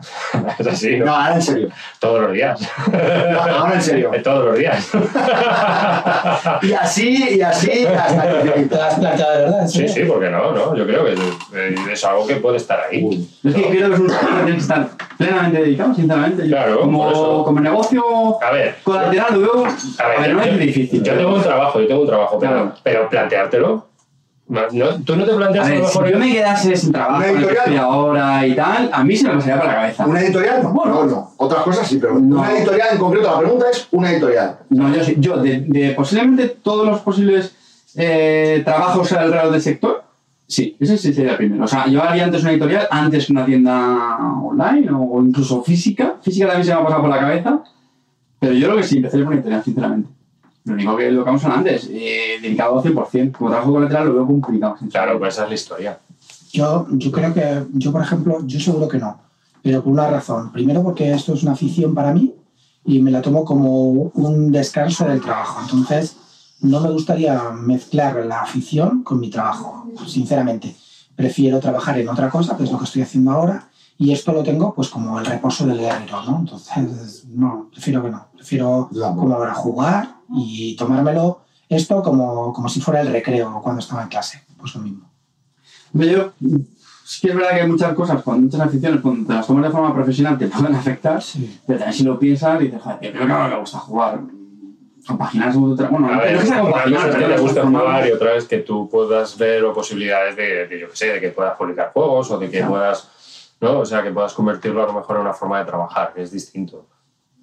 es así, ¿no? Ahora en serio. Todos los días. No, ahora en serio. todos los días. Y así, y así hasta el ¿Te infinito. lo has planteado de verdad? ¿En Sí, sí, porque no, no. Yo creo que es algo que puede estar ahí. Es que creo que es un sector que que estar plenamente dedicado, sinceramente. Yo Claro, como, como negocio A ver, colateral lo veo. a A ver, no yo, es difícil. yo tengo un trabajo, yo tengo un trabajo, pero, Claro. pero planteártelo. No, tú no te A planteas a, ver, lo si mejor. yo me quedase sin trabajo, Una en el que editorial. estoy ahora y tal, a mí se me pasaría por la cabeza. ¿Una editorial? No, no, no. Otras cosas sí, pero No. una editorial en concreto, la pregunta es una editorial. No, yo sí. Yo, de, de posiblemente todos los posibles eh, trabajos alrededor del sector, sí, ese sí sería el primero. O sea, yo haría antes una editorial, antes que una tienda online o incluso física. Física también se me ha pasado por la cabeza, pero yo creo que sí, empezaría por una editorial, sinceramente. Lo único que lo que vamos hablando antes, eh, dedicado al 100%. Como trabajo colateral lo veo complicado. Claro, pues esa es la historia. Yo, yo creo que, yo por ejemplo, yo seguro que no, pero por una razón. Primero porque esto es una afición para mí y me la tomo como un descanso del trabajo. Entonces, no me gustaría mezclar la afición con mi trabajo, sinceramente. Prefiero trabajar en otra cosa, que es lo que estoy haciendo ahora, y esto lo tengo pues como el reposo del guerrero, ¿no? Entonces, no, prefiero que no. Prefiero como ahora jugar y tomármelo esto como, como si fuera el recreo cuando estaba en clase. Pues lo mismo. Yo, sí que es verdad que hay muchas cosas, cuando muchas aficiones, cuando te las tomas de forma profesional, te pueden afectar. Sí. Pero también si lo piensas, dices, joder, tío, creo que no me gusta jugar. Compaginar otra. Bueno, A no ver, es que sea una compaginar, cosa es que pero te transformar. jugar y otra es que tú puedas ver o posibilidades de, de, yo que sé, de que puedas publicar juegos o de que Claro. puedas, ¿no? O sea, que puedas convertirlo a lo mejor en una forma de trabajar, que es distinto.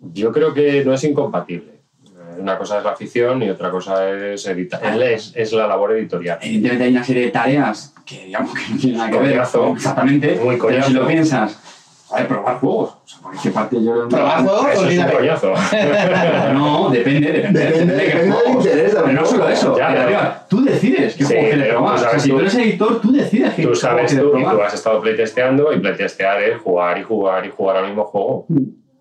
Yo creo que no es incompatible. Eh, Una cosa es la afición y otra cosa es editar. Es, es la labor editorial. Evidentemente hay una serie de tareas que digamos que no tienen nada que ver. Coñazo. Exactamente. Muy pero coñazo. si lo piensas, joder, probar juegos. O sea, porque qué parte yo. ¿Probar juegos? Eso es un coñazo. No, depende, depende. Depende, de qué interés Pero no solo eso. Ya, que pero- arriba, tú decides qué Sí, juego quieres pero probar. tú O sea, si tú tú- eres editor, tú decides qué Tú juego sabes quieres tú y tú has estado playtesteando y playtestear es jugar y jugar y jugar al mismo juego.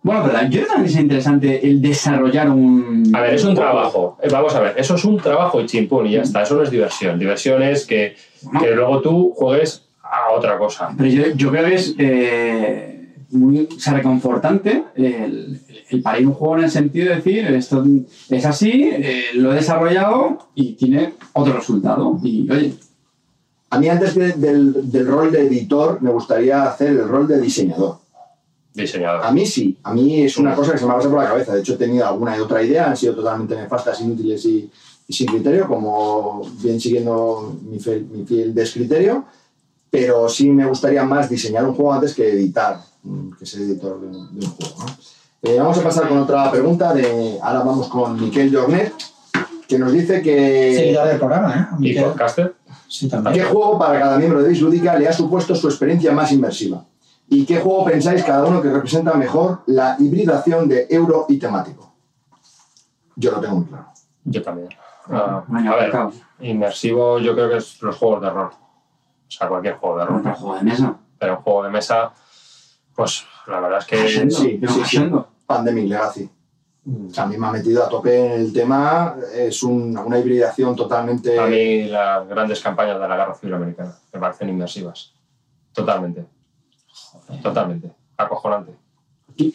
Bueno, pero yo creo también es interesante el desarrollar un. A ver, es un trabajo. Eh, Vamos a ver, eso es un trabajo y chimpún y ya está. Eso no es diversión. Diversión es que, que luego tú juegues a otra cosa. Pero yo, yo creo que es eh, muy o sea, reconfortante el, el parar un juego en el sentido de decir, esto es así, eh, lo he desarrollado y tiene otro resultado. Y oye, A mí antes de- del, del rol de editor me gustaría hacer el rol de diseñador. Diseñador. A mí sí, a mí es una cosa que se me ha pasado por la cabeza. De hecho, he tenido alguna y otra idea, han sido totalmente nefastas, inútiles y, y sin criterio, como bien siguiendo mi, fe- mi fiel descriterio. Pero sí me gustaría más diseñar un juego antes que editar, mm, que ser editor de, un- de un juego. ¿no? Eh, vamos a pasar con otra pregunta. De, ahora vamos con Miquel Jornet, que nos dice que. Seguidor del programa, ¿eh? ¿Y Miquel. podcaster? Sí, ¿Qué juego para cada miembro de Bislúdica le ha supuesto su experiencia más inmersiva? ¿Y qué juego pensáis cada uno que representa mejor la hibridación de euro y temático? Yo lo tengo muy claro. Yo también. Ah, Venga, a ver, inmersivo yo creo que es los juegos de rol. O sea, cualquier juego de rol. otro juego de mesa. Pero un juego de mesa, pues la verdad es que... Haciendo, sí, sí. Pandemic Legacy. O sea, a mí me ha metido a tope en el tema. Es un- una hibridación totalmente. A mí las grandes campañas de la Guerra Civil Americana me parecen inmersivas. Totalmente. Totalmente. Acojonante.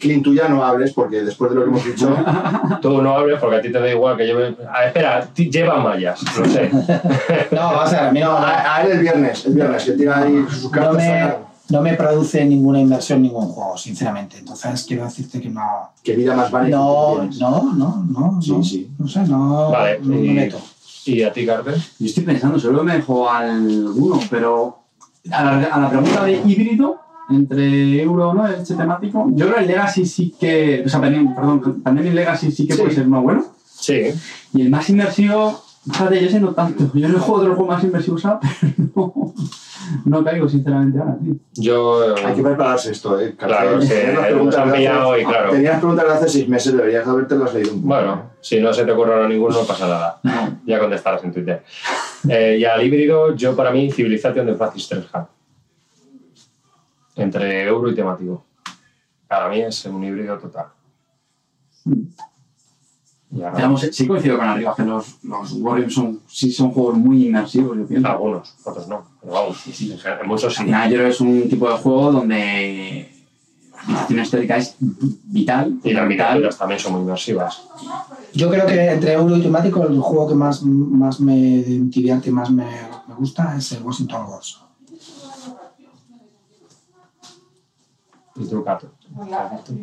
Clint, tú ya no hables porque después de lo que hemos dicho. Tú no hables porque a ti te da igual que lleve... Ah, espera, lleva mallas, lo sé. No, vamos a mí no, no, a, a él el viernes, el viernes, que tira ahí sus no cartas. me, a- no me produce ninguna inversión ningún juego, sinceramente. Entonces quiero decirte que no. Que vida más vale. No, que no, no, no. Sí, no, sí. No sé, no. Vale, no me y- meto. ¿Y a ti, Carter? Yo estoy pensando, solo me dejo alguno, pero a la, a la pregunta de híbrido entre euro o no, este temático, yo creo que el Legacy sí que, o sea, Pandemic, perdón, Pandemic Legacy sí que Sí. puede ser más bueno. Sí. Y el más inmersivo, Fíjate, yo sé no tanto. Yo no juego otro juego más inmersivos, pero no, no caigo sinceramente ahora, tío. Yo. Hay que prepararse esto, ¿eh? Claro, que preguntas han de hace- pillado y claro. Tenías preguntas de hace seis meses, deberías haberte las leído un poco. Bueno, si no se te ocurre ahora ninguno, no pasa nada. Ya contestarás en Twitter. Eh, y al híbrido, yo para mí, Civilization de Francis Tresham. Entre euro y temático. Para mí es un híbrido total. Y ahora- Digamos, sí coincido con arriba que los, los Warriors son, sí son juegos muy inmersivos, yo pienso. Algunos, otros no. Pero vamos, en general, en muchos sí. Al final, yo creo que es un tipo de juego donde la narración histórica es vital. Y las vital. miniaturas también son muy inmersivas. Yo creo que entre euro y temático el juego que más, más me divierte y más me, me gusta es el Washington Wars. Y tú, Cato.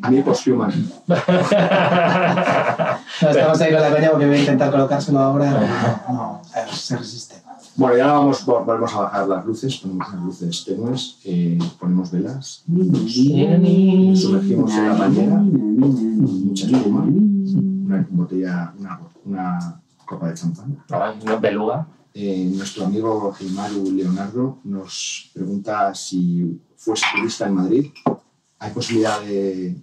A mí, Posthuman. No, estamos ahí con la peña porque voy a intentar colocárselo ahora. No, no, se resiste. Bueno, ya vamos, volvemos a bajar las luces, ponemos las luces tenues, eh, ponemos velas, nos sumergimos en la bañera, mucha espuma, una botella, una, una copa de champán. ¿no? Beluga. Eh, nuestro amigo Gilmaru Leonardo nos pregunta si fuese turista en Madrid, ¿hay posibilidad de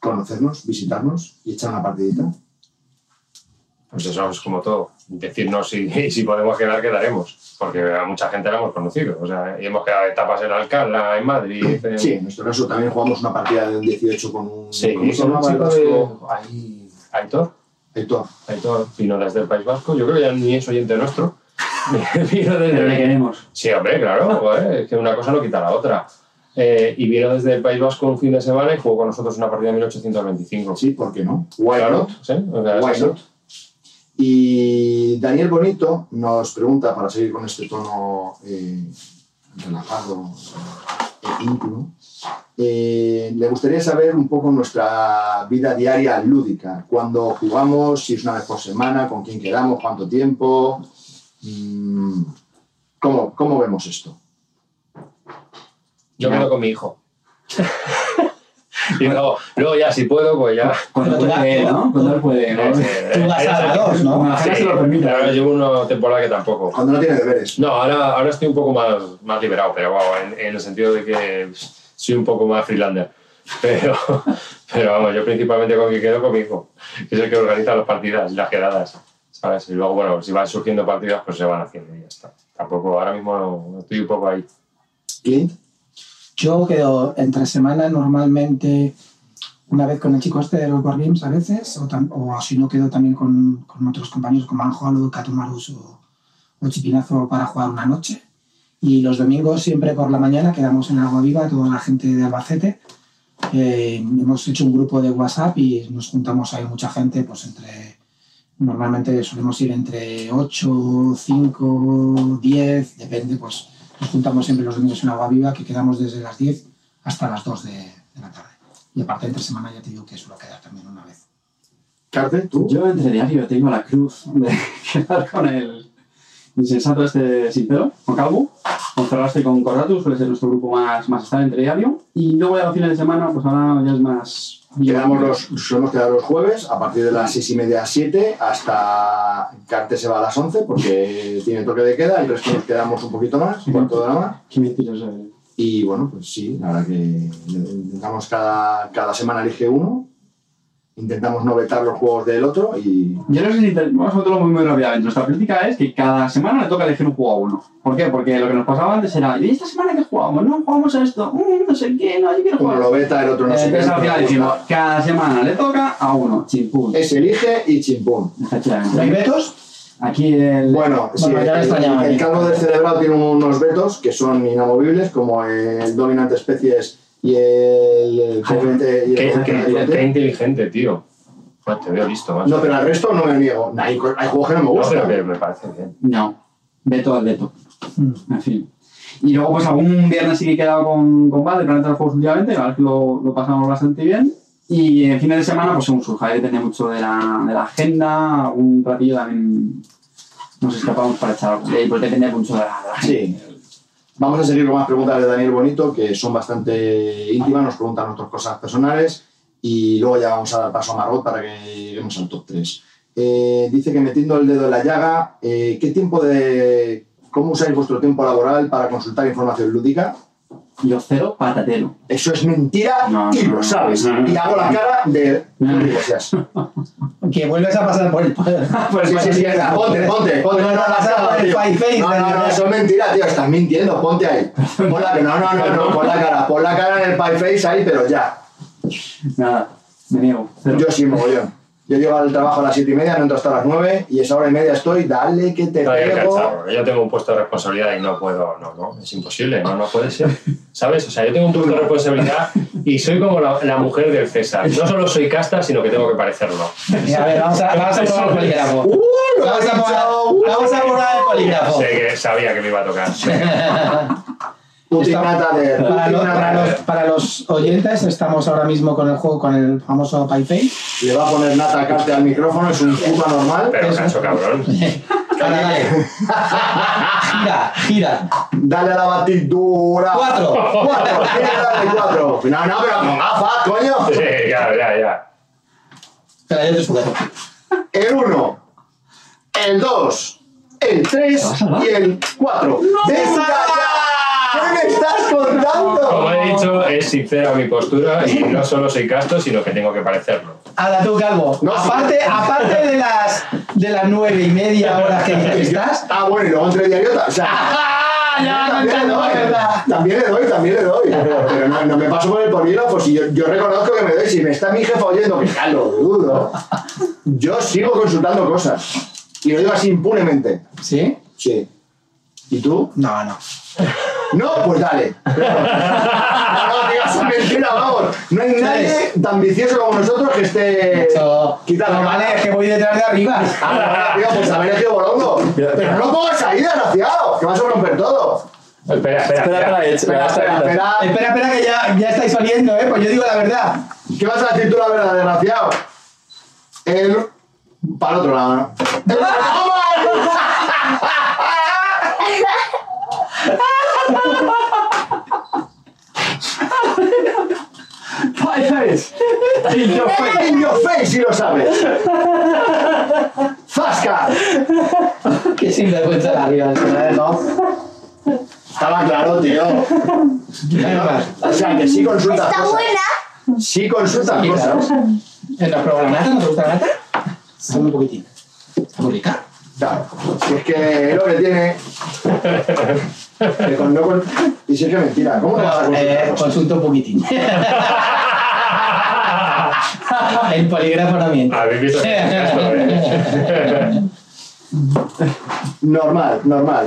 conocernos, visitarnos y echar una partidita? Pues eso es como todo. Decirnos si, si podemos quedar, quedaremos. Porque a mucha gente la hemos conocido. O sea, y hemos quedado etapas en Alcalá, en Madrid. en- Sí, en nuestro caso también jugamos una partida del 18 con un, Sí, ¿cómo se con un chico de. Ahí, Aitor. Aitor. Aitor vino desde el País Vasco. Yo creo que ya ni es oyente nuestro. vino desde. Pero le queremos. Sí, hombre, claro. es que una cosa no quita la otra. Eh, y vino desde el País Vasco un fin de semana y jugó con nosotros una partida de 1825. Sí, ¿por qué no? Why Claro, not? ¿sí? O sea, es Why así. not? Y Daniel Bonito nos pregunta, para seguir con este tono eh, relajado e íntimo, eh, le gustaría saber un poco nuestra vida diaria lúdica. Cuando jugamos, si es una vez por semana, con quién quedamos, cuánto tiempo. Mm, ¿cómo, ¿Cómo vemos esto? Yo quedo con mi hijo. y luego, luego ya, si puedo, pues ya. Cuando puede, ¿no? Cuando él puede. ¿no? Tú vas a dos, ¿no? Agenda Sí, se lo permite. ahora llevo una temporada que tampoco. Cuando no tiene deberes. No, ahora, ahora estoy un poco más, más liberado, pero wow, en, en el sentido de que soy un poco más freelander. Pero, pero vamos, yo principalmente con que quedo con mi hijo, que es el que organiza las partidas y las quedadas. ¿sabes? Y luego, bueno, si van surgiendo partidas, pues se van haciendo y ya está. Tampoco, ahora mismo no- estoy un poco ahí. Clint, Yo quedo entre semana normalmente una vez con el chico este de los Wargames a veces, o, o si no quedo también con, con otros compañeros como Anjolo, Catumarus o, o Chipinazo para jugar una noche. Y los domingos siempre por la mañana quedamos en Agua Viva, toda la gente de Albacete. Eh, hemos hecho un grupo de WhatsApp y nos juntamos ahí mucha gente, pues entre, normalmente solemos ir entre 8, 5, 10, depende, pues nos juntamos siempre los domingos en Agua Viva, que quedamos desde las 10 hasta las 2 de, de la tarde. Y aparte entre semana ya te digo que suelo quedar también una vez. Carte, tú. Yo entre diario tengo la cruz de quedar con el insensato este sin pelo, con Calvo, con Ferraste y con Corratus, suele ser nuestro grupo más, más estable entre diario. Y luego ya los fines de semana, pues ahora ya es más... Quedamos los, solemos quedar los jueves a partir de las seis y media a 7 hasta Carte se va a las 11 porque tiene toque de queda, el resto nos quedamos un poquito más, un cuarto de hora más. Qué. Y bueno, pues sí, la verdad que intentamos cada, cada semana elige uno, intentamos no vetar los juegos del otro y Yo no sé si te- vamos a meterlo muy, muy rápidamente. Nuestra política es que cada semana le toca elegir un juego a uno. ¿Por qué? Porque lo que nos pasaba antes era, ¿y esta semana qué jugamos? No, jugamos a esto, Mm, no sé qué, no, yo quiero uno jugar. lo veta, el otro no Eh, sé qué. entonces al el final decimos, cada semana le toca a uno, chimpún. Es elige y chimpún. Efectivamente. ¿No hay vetos? Aquí el... Bueno, sí, Bueno, ya me el, extrañaba. el calvo del cerebrado tiene unos vetos que son inamovibles, como el dominante especies y el, y el Qué, inteligente, tío. Joder, te veo listo, macho. No, pero al resto no me niego. Hay, juegos que no me No, gustan. pero que me parece bien. No, veto al veto. Mm. En fin. Y luego, pues algún viernes sí que he quedado con, con Val, de Planeta de los Juegos últimamente, la verdad es que lo, lo pasamos bastante bien. Y en fines de semana, pues según surja, ahí depende mucho de la, de la agenda, algún ratillo también nos escapamos para echar algo. Pues depende mucho de la, de la. Sí. Vamos a seguir con más preguntas de Daniel Bonito, que son bastante íntimas, nos preguntan otras cosas personales y luego ya vamos a dar paso a Margot para que lleguemos al top 3. eh, dice que metiendo el dedo en la llaga, eh, ¿qué tiempo de... ¿Cómo usáis vuestro tiempo laboral para consultar información lúdica? Yo cero patatero. Eso es mentira No, y no, lo sabes. no, no. Y hago la cara de... Que vuelves a pasar por el. Por Sí, sí, sí, ponte, ponte, ponte. No, no, No, no, eso es mentira, tío. Estás mintiendo, ponte ahí. Pon la, no, no, no, no, pon la cara. Pon la cara en el pie face ahí, pero ya. Nada, me niego. Cero. Yo sí, mogollón. Yo llego al trabajo a las 7 y media, no entro hasta las 9 y esa hora y media estoy, dale que te Estoy pego. Yo tengo un puesto de responsabilidad y no puedo, no, no, es imposible, no, no puede ser. ¿Sabes? O sea, yo tengo un puesto de responsabilidad y soy como la, la mujer del César. No solo soy casta, sino que tengo que parecerlo. A ver, vamos a, vamos a probar el polígrafo. ¡Uh! Vamos a probar, vamos a probar el polígrafo. Sé que sabía que me iba a tocar. De. Para, los, para los oyentes, estamos ahora mismo con el juego con el famoso Face. Le va a poner nata carte al micrófono, es un puta normal. Pero cacho, cabrón. Ahora dale. Gira, gira. Dale a la batidura. Cuatro. Cuatro. Dale cuatro. No, no, pero con gafas, coño. Sí, ya, ya, ya. Espera, yo te sujeto. El 1, el 2, el 3 y el 4. ¡Venga ya! ¿Qué me estás contando? Como he dicho, es sincera mi postura y no solo soy casto, sino que tengo que parecerlo. Ahora tú, Calvo. No, sí. aparte, aparte de las de las nueve y media horas que estás. Ah, bueno, y luego entre diariota. O sea, ¡Ah! Ya me también le encanta, doy. También le doy, también le doy. Pero no, no me paso por el polígrafo. Si yo, yo reconozco que me doy. Si me está mi jefa oyendo, que ya lo dudo. Yo sigo consultando cosas. Y lo digo así impunemente. ¿Sí? Sí. ¿Y tú? No, no. No, pues dale. No, no digas mentira, vamos. No hay nadie tan vicioso como nosotros que esté. Eso. Quita la No, vale, es que voy detrás de arriba. Ah, tío, pues haber elegido bolongo. Pero no lo pongas ahí, desgraciado, que vas a romper todo. Espera, espera, Espera, espera, Espera, espera, espera, espera. Espera, espera, que ya, ya estáis oliendo, ¿eh? Pues yo digo la verdad. ¿Qué vas a decir tú la verdad, desgraciado? El. Para el otro lado, ¿no? Pie face. In your face. In your face, si lo sabes. ¡Zasca! Que sinvergüenza de arriba, ¿no? Estaba claro, tío. O sea, que sí consultas Está cosas. buena. Sí consultas Sí, cosas. ¿En los programas no te gusta la nata? Dame un poquitín. Está muy rica. Claro. Si es que es lo que tiene. Que con no con- Y si es que mentira. ¿Cómo te vas a consultar Eh, cosas? consulta un poquitín. El polígrafo no miente. Habéis visto ¿eh? Normal, normal.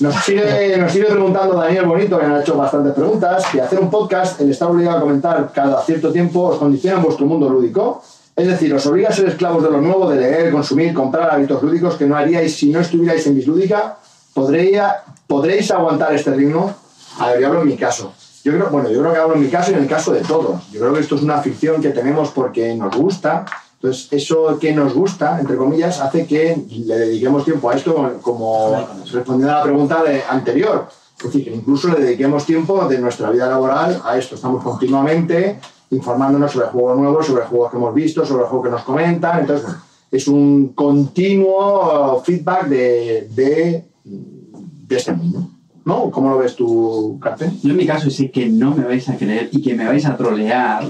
Nos sigue, nos sigue preguntando Daniel Bonito, que nos ha hecho bastantes preguntas, que hacer un podcast, el estar obligado a comentar cada cierto tiempo, os condiciona en vuestro mundo lúdico. Es decir, os obliga a ser esclavos de lo nuevo, de leer, consumir, comprar hábitos lúdicos que no haríais si no estuvierais en Bislúdica. ¿Podría, ¿Podréis aguantar este ritmo? A ver, yo hablo en mi caso. Yo creo, bueno, yo creo que hablo en mi caso y en el caso de todos. Yo creo que esto es una ficción que tenemos porque nos gusta. Entonces, eso que nos gusta, entre comillas, hace que le dediquemos tiempo a esto, como respondiendo a la pregunta anterior. Es decir, que incluso le dediquemos tiempo de nuestra vida laboral a esto. Estamos continuamente informándonos sobre juegos nuevos, sobre juegos que hemos visto, sobre juegos que nos comentan. Entonces, es un continuo feedback de, de, de este mundo. ¿No? ¿Cómo lo ves tú, Carten? Yo en mi caso sí que no me vais a creer y que me vais a trolear.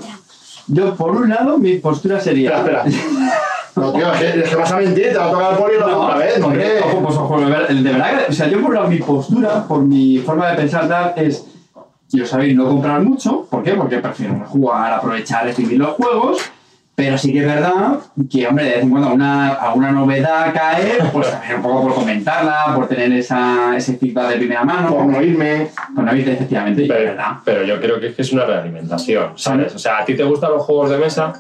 Yo, por un lado, mi postura sería... Espera, espera. No, tío, es que, vas a mentir, te va a tocar el poli la otra vez, hombre. Ojo, pues ojo, de ver- de verdad, que- o sea, yo por un lado, mi postura, por mi forma de pensar tal, es, y lo sabéis, no comprar mucho. ¿Por qué? Porque prefiero jugar, aprovechar, exprimir los juegos. Pero sí que es verdad que, hombre, de vez en cuando alguna, alguna novedad cae, pues también un poco por comentarla, por tener esa, ese feedback de primera mano. Por no irme. Por no irte, efectivamente, Pero, verdad. pero yo creo que es que es una realimentación, ¿sabes? O sea, a ti te gustan los juegos de mesa,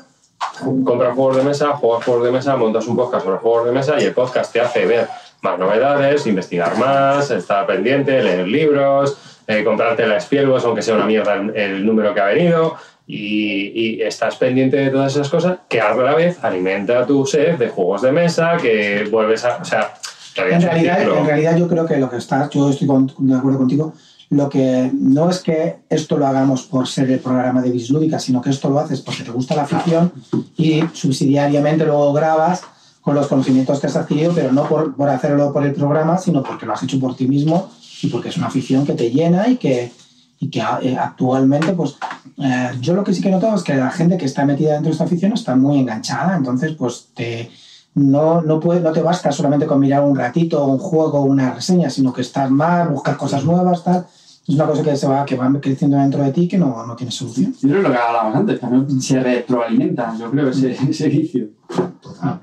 compras juegos de mesa, juegas juegos de mesa, montas un podcast sobre juegos de mesa y el podcast te hace ver más novedades, investigar más, estar pendiente, leer libros, eh, comprarte la Spielbos, aunque sea una mierda el, el número que ha venido, y, y estás pendiente de todas esas cosas que a la vez alimenta tu sed de juegos de mesa, que vuelves a... O sea, En realidad, en realidad yo creo que lo que está, yo estoy con- de acuerdo contigo, lo que no es que esto lo hagamos por ser el programa de Bislúdica, sino que esto lo haces porque te gusta la afición y subsidiariamente luego grabas con los conocimientos que has adquirido, pero no por, por hacerlo por el programa, sino porque lo has hecho por ti mismo y porque es una afición que te llena y que, y que eh, actualmente, pues eh, yo lo que sí que he notado es que la gente que está metida dentro de esta afición está muy enganchada, entonces pues te, no, no, puede, no te basta solamente con mirar un ratito un juego o una reseña, sino que estás más, buscas cosas nuevas, tal. Es una cosa que, se va, que va creciendo dentro de ti que no, no tiene solución. Yo creo lo que hablábamos antes, también se retroalimenta, yo creo, ese, ese vicio.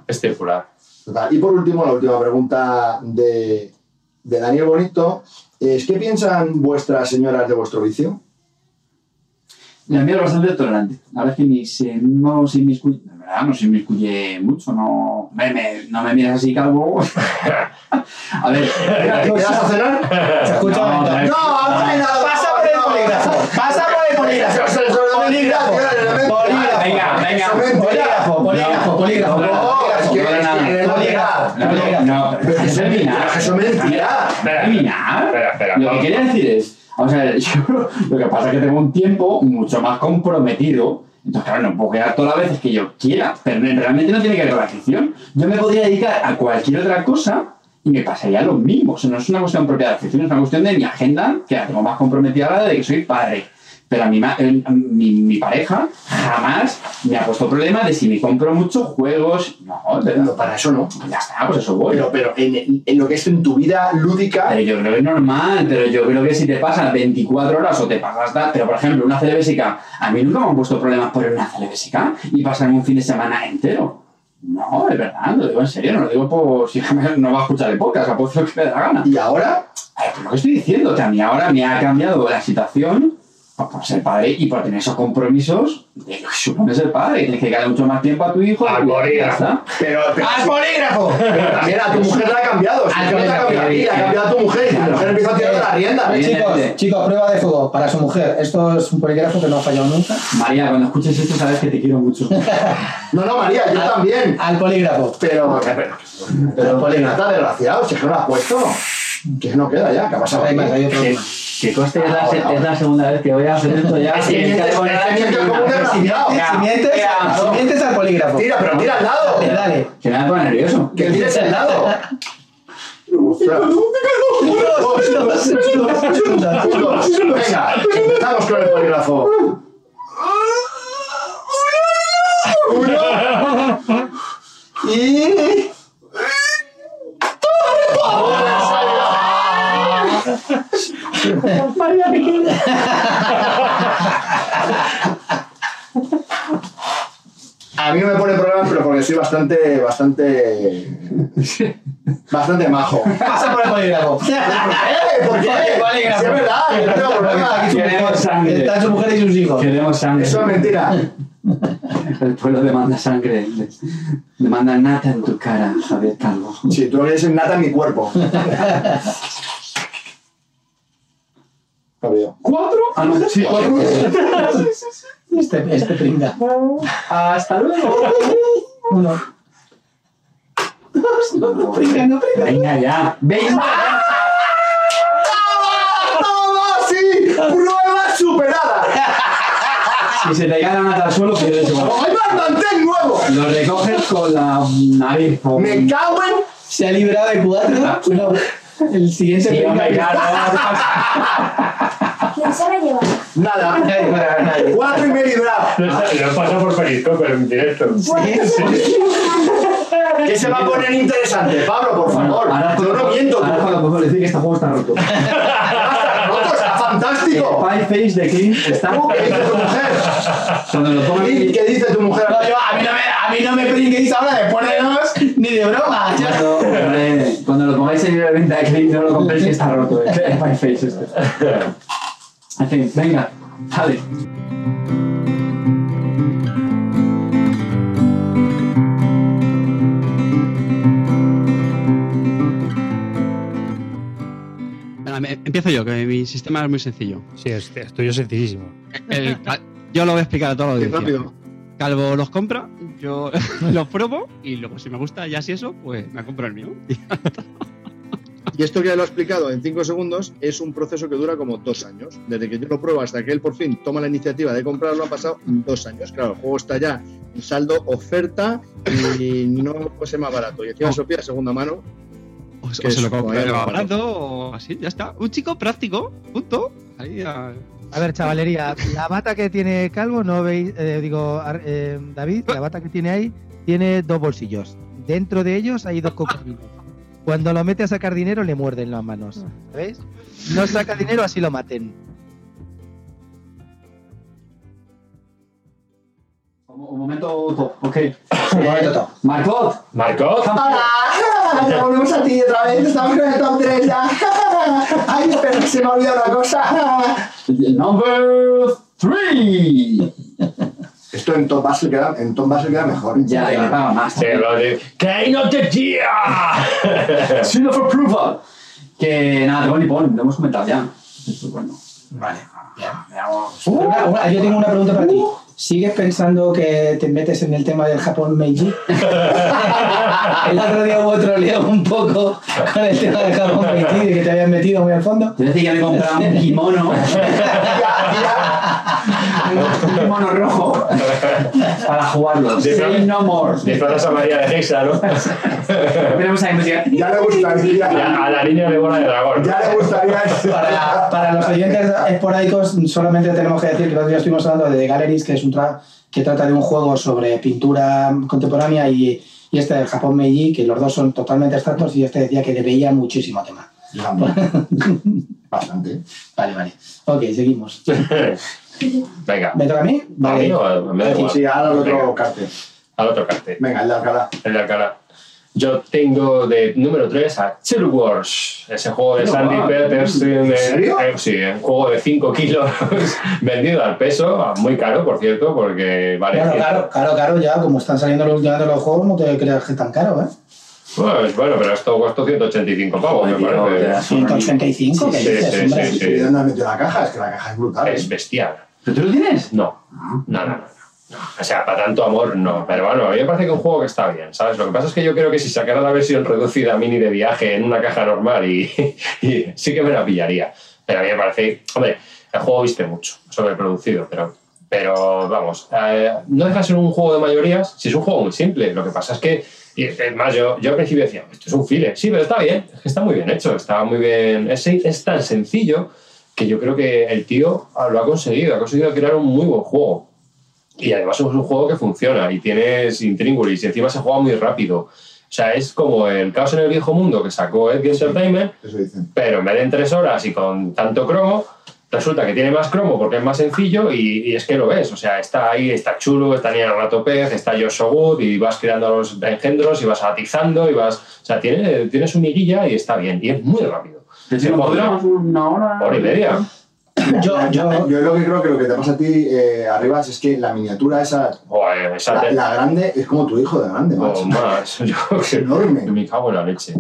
Es circular. Total. Y por último, la última pregunta de, de Daniel Bonito es ¿qué piensan vuestras señoras de vuestro vicio? La mía es bastante tolerante. La verdad es que ni se, no se inmiscuye, de verdad, no se inmiscuye mucho, no me, me- no me miras así calvo. a ver, ¿Te quedas a cenar? Se escucha No, no. No. Pasa por el polígrafo. Pasa por el polígrafo. Eso Polígrafo. Venga, venga. Eso. Polígrafo, polígrafo, polígrafo. No, no Polígrafo. No, no, no, pero es terminar. Eso es mentira. Espera, espera, Lo que quería decir es, vamos a ver, yo lo que pasa es que tengo un tiempo mucho más comprometido. Entonces, claro, no puedo quedar todas las veces que yo quiera, pero realmente no tiene que ver con la afición. Yo me podría dedicar a cualquier otra cosa y me pasaría lo mismo. O sea, no es una cuestión propia de afición, es una cuestión de mi agenda, que la tengo más comprometida ahora de que soy padre. Pero a mi, eh, mi, mi pareja jamás me ha puesto problema de si me compro muchos juegos. No, pero No, para eso no. ya está, pues eso voy. Pero, pero en, en lo que es en tu vida lúdica, Pero yo creo que es normal, pero yo creo que si te pasas 24 horas o te pasas... ta- Pero, por ejemplo, una celebesica, a mí nunca me han puesto problemas por una celebesica y pasarme un fin de semana entero. No, de verdad, lo digo en serio, no lo digo por si no va a escuchar el podcast, a puedo lo que me dé la gana. y ahora, A ver, pues lo que estoy diciendo, que a mí ahora me ha cambiado la situación por, ser padre y por tener esos compromisos de lo que supone ser padre, que tienes que dedicarle mucho más tiempo a tu hijo. Al está. pero, pero, ¡Al polígrafo! pero también a tu mujer la ha cambiado. Si Al no te ha polígrafo. cambiado a ti, ha cambiado a tu mujer y tu mujer empieza a tirar la rienda. Bien. Chicos, chicos, prueba de fuego para su mujer. Esto es un polígrafo que no ha fallado nunca. María, cuando escuches esto sabes que te quiero mucho. No, no, María, yo también. Al polígrafo. Pero, pero, pero, Polinata, desgraciado, si es que no lo has puesto. Que no queda ya, ¿qué ha pasado? Hay más, hay otro Que, más. que coste es es la segunda vez que voy a hacer esto ya. Es que sin mientes, poner es que mientes como un nada. Si mientes, al polígrafo. Tira, pero tira al lado. Dale, dale. Que me pone nervioso. Que tires al lado. Venga, empezamos con el polígrafo. Uno. Y. A mí no me pone problema, pero porque soy bastante, bastante, bastante majo. Pasa por el polígrafo. ¿Eh? ¿Por qué? Polígrafo. Sí, es verdad, yo no tengo problema. Queremos sangre. Están su mujer y sus hijos. Queremos sangre. Eso es mentira. El pueblo demanda sangre. Demanda nata en tu cara, Javier Calvo. Sí, tú lo que nata en mi cuerpo. Veo. ¿Cuatro? Ah, no, sí, cuatro. Este, este pringa. Hasta luego. Uno. No pringa, no pringa. Venga ya. Venga. ¡Todo sí! ¡Prueba superada! Si se te cae la nata al suelo, pierdes igual. ¡Hay más mantén nuevo! Lo recoges con la nariz. con- ¡Me cago en... Se ha librado de cuatro. El siguiente Sí, claro. ¿Quién se la lleva? Nada. Nadie, nadie, nadie. Cuatro y me he librado. Lo pasa por Periscope en directo. ¿Qué se va a poner interesante? Pablo, por favor. Ahora Yo no miento. Ahora decir que este juego está roto. Fantástico. Pie Face de King está. ¿Tú ¿Qué dice tu mujer? Cuando lo pongan ¿Y ¿Qué dice tu mujer? No, yo, a mí no me, a mí no me pringuéis ahora después de dos, ni de broma. Ya. Cuando, hombre, cuando lo pongáis en la venta de Clean, no lo compréis que está roto. Pie Face este. En fin, venga, dale. Empiezo yo, que mi sistema es muy sencillo. Sí, es, es tuyo es sencillísimo. El yo lo voy a explicar a Qué audiencia. rápido. Calvo los compra, yo los pruebo y luego si me gusta ya si eso, pues me compro el mío. Y esto que ya lo ha explicado en cinco segundos es un proceso que dura como dos años. Desde que yo lo pruebo hasta que él por fin toma la iniciativa de comprarlo han pasado dos años. Claro, el juego está ya en saldo, oferta y no puede ser más barato. Y encima Sofía de segunda mano. O, se lo compra barato o así, ya está. Un chico práctico, punto. Ahí a- A ver, chavalería, la bata que tiene Calvo, no veis, eh, digo, eh, David, la bata que tiene ahí tiene dos bolsillos. Dentro de ellos hay dos cocodrilos. Cuando lo mete a sacar dinero le muerden las manos, ¿sabéis? No saca dinero, así lo maten. Un momento ok. momento top. Marcot. Marcot. ¡Hola! Ya volvemos a ti otra vez, estamos con el top 3 ya. Ay, espera, que se me ha olvidado una cosa. Number 3. Esto en Top Basel queda, en Top Basel queda mejor. Ya, y le paga más. ¡Que no te tía! Seal of approval. Que nada, tengo Nippon, lo hemos comentado ya. Esto es bueno. Vale. Veamos. Una- una- yo tengo una pregunta para ti. ¿Sigues pensando que te metes en el tema del Japón Meiji? el otro día hubo otro lío un poco con el tema del Japón Meiji, de que te habían metido muy al fondo. Te decía que me compraba un kimono. un kimono rojo. para jugarlo. Say no more. Disfrazas a María de Hexa, ¿no? Tenemos ahí música. Ya le gustaría. Ya, a la niña de bola de dragón. Ya le gustaría. Para, para los oyentes esporádicos, solamente tenemos que decir que día estuvimos hablando de The Galleries, que es un tra que trata de un juego sobre pintura contemporánea, y, y este del Japón Meiji, que los dos son totalmente abstractos, y este decía que le veía muchísimo tema. Bastante. Vale, vale. Ok, seguimos. Venga. ¿Me toca a mí? ¿A mí o me da igual? Sí, ahora al otro Venga, cartel. Al otro cartel. Venga, el de Alcalá. El de Alcalá. Yo tengo de número 3 a Chill Wars, ese juego de Sandy va. Peterson. ¿En de- serio? eh, sí, un juego de 5 kilos vendido al peso, muy caro, por cierto, porque vale. Bueno, 100. claro, claro, claro, ya como están saliendo los últimos de los juegos, no te creas que es tan caro, ¿eh? Pues bueno, pero esto costó 185 pavos, me parece. 185, ¿qué Sí, dices, sí, hombre? sí, sí. ¿Y dónde has metido la caja? Es que la caja es brutal. ¿eh? Es bestial. ¿Pero tú lo tienes? No, no, no, no. O sea, para tanto amor no. Pero bueno, a mí me parece que es un juego que está bien, ¿sabes? Lo que pasa es que yo creo que si sacara la versión reducida mini de viaje en una caja normal y, sí que me la pillaría. Pero a mí me parece... Hombre, el juego viste mucho, sobreproducido, pero... Pero vamos, eh, no deja de ser un juego de mayorías, si es un juego muy simple. Lo que pasa es que, y es más, yo, yo al principio decía, esto es un file. Sí, pero está bien, es que está muy bien hecho, está muy bien. Es, tan sencillo que yo creo que el tío lo ha conseguido, ha conseguido crear un muy buen juego. Y además es un juego que funciona y tienes intríngulis y encima se juega muy rápido. O sea, es como el Caos en el Viejo Mundo que sacó Eso dicen. pero en vez de en tres horas y con tanto cromo, resulta que tiene más cromo porque es más sencillo y, y es que lo ves. O sea, está ahí, está chulo, está Nier Ratopez, está Josh So Good y vas creando los engendros y vas atizando y vas... O sea, tiene, tiene su miguilla y está bien. Y es muy rápido. ¿Te Se podríamos una hora? hora y media. Yo, yo, Yo lo que creo que lo que te pasa a ti, eh, Arribas, es que la miniatura esa, Joder, esa la, te- la grande, es como tu hijo de grande, o macho. más. Yo, Es enorme. me cago en la leche.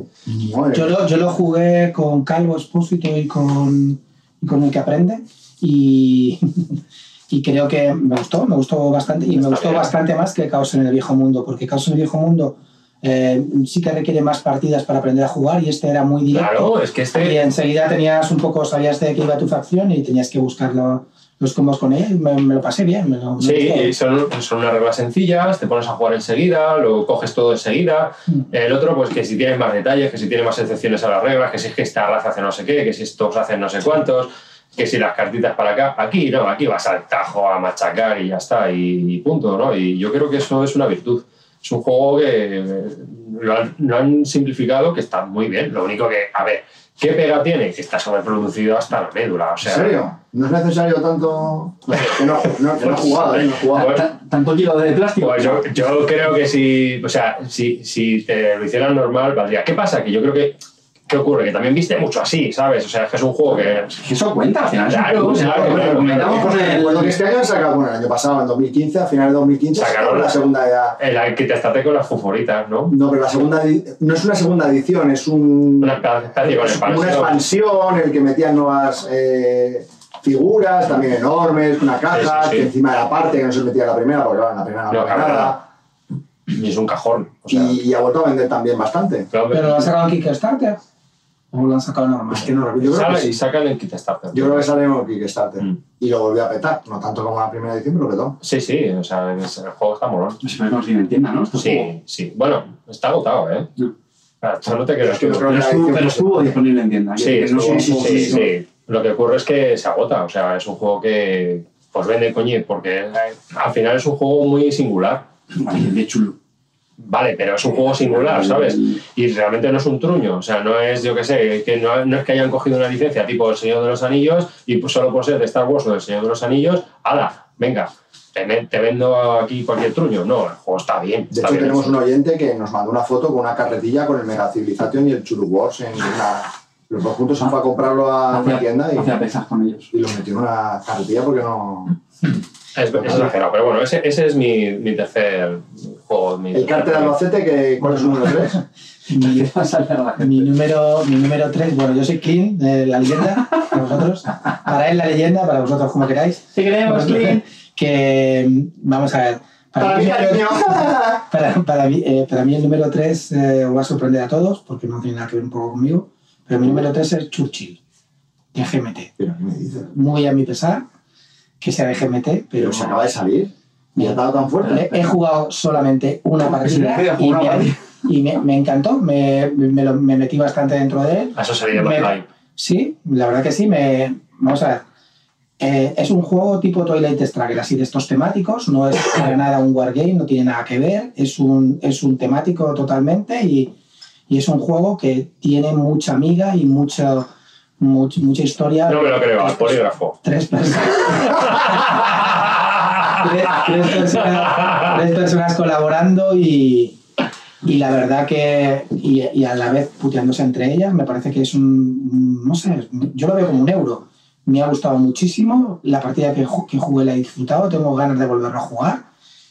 Madre yo, lo, yo lo jugué con Calvo Espósito y con, y con el que aprende y, y creo que me gustó, me gustó bastante y me gustó bien. bastante más que Caos en el Viejo Mundo, porque Caos en el Viejo Mundo eh, sí que requiere más partidas para aprender a jugar y este era muy directo. Claro, es que Y este... enseguida tenías un poco, sabías de qué iba tu facción y tenías que buscar lo- los combos con él. Me, me lo pasé bien. Me lo, me Sí, y son, son unas reglas sencillas, te pones a jugar enseguida, lo coges todo enseguida. Mm. El otro, pues que si tienes más detalles, que si tienes más excepciones a las reglas, que si es que esta raza hace no sé qué, que si estos hacen no sé cuántos, que si las cartitas para acá. Aquí no, aquí vas al tajo a machacar y ya está, y, y punto, ¿no? Y yo creo que eso es una virtud. Es un juego que eh, lo han, lo han simplificado, que está muy bien. Lo único que, a ver, ¿qué pega tiene? Que está sobreproducido hasta la médula. O sea, ¿En serio? ¿No es necesario tanto...? Que no, no, no he jugado, ¿eh? No he jugado. Ta- ¿Tanto kilo de plástico? Pues yo, yo creo que si, o sea, si, si te lo hicieran normal, valdría. ¿Qué pasa? Que yo creo que, ¿qué ocurre? Que también viste mucho así, ¿sabes? O sea, es que es un juego que... Eso cuenta, al final. es un Claro, claro, comentamos con el- Recuerdo que este año han sacado, bueno, el año pasado, en 2015, a finales de 2015, Sacaron sacaron la la- segunda edad. El arquitectate con las fuforitas, ¿no? No, pero la segunda no es una segunda edición, es un, Una con es una expansión. el que metían nuevas eh, figuras, también enormes, una caja, Sí, sí, sí. que encima era parte que no se metía la primera, porque claro, la primera no, No, nada. Y es un cajón. O sea, Y, y ha vuelto a vender también bastante. Pero lo han sacado en Kickstarter. O lo han sacado normal. Es que no recuerdo. Yo creo que Sale- sí. y sacan el Kickstarter. Yo creo que sale en Kickstarter. Mm. Y lo volvió a petar. No tanto como la primera edición, pero petó. Sí, sí, o sea, el juego está molón. No se en tienda, ¿no? Este juego. Sí, sí. Bueno, está agotado, ¿eh? No te creas Es que tú. yo creo Pero estuvo, pero estuvo disponible en tienda. Sí, que estuvo- sí, sí. Lo que ocurre es que se agota. O sea, es un juego que pues vende coño porque eh, al final es un juego muy singular. Vale, de chulo. Vale, pero es un juego singular, ¿sabes? Y realmente no es un truño. O sea, no es, yo qué sé, que no, no es que hayan cogido una licencia tipo El Señor de los Anillos y pues solo por ser de Star Wars o del Señor de los Anillos, ¡hala! Venga, te, vendo aquí cualquier truño. No, el juego está bien. De está hecho, bien tenemos hecho. un oyente que nos mandó una foto con una carretilla con el Mega Civilization y el Churu Wars en una. Los dos juntos se fue a comprarlo a una tienda y, Hacía pesas con ellos. y lo metió en una carretilla porque no. Es, es exagerado, pero bueno, ese, ese es mi, mi tercer juego. Mi El cártel de Albacete, que, ¿cuál es su número 3? Mi, número, mi número 3, bueno, yo soy Clean, de la leyenda, para vosotros. Para él la leyenda, para vosotros como queráis. Te queremos, Clint. Que, vamos a ver. Para mí- mí, cariño. para, para mí, eh, para mí el número 3 os va a sorprender a todos, porque no tiene nada que ver un poco conmigo, pero mi número 3 es Churchill, de GMT. Pero, ¿qué me dices? Muy a mi pesar que sea de GMT, pero Pero se acaba de salir. Y ha dado tan fuerte. he, he jugado solamente una partida y, una me, partida. y me, me encantó, me, me, lo- me metí bastante dentro de él. A eso sería hype. Sí, la verdad que sí. Me, vamos a ver. Eh, es un juego tipo Twilight Struggle, así de estos temáticos. No es para nada un wargame, no tiene nada que ver. Es un, es un temático totalmente y, y es un juego que tiene mucha amiga y mucho, much- mucha historia. No me lo creo, al polígrafo. Tres personas. tres, tres personas, tres personas colaborando y, y la verdad que. Y, y a la vez puteándose entre ellas, me parece que es un. No sé, yo lo veo como un euro. Me ha gustado muchísimo. La partida que, que jugué la he disfrutado. Tengo ganas de volverlo a jugar.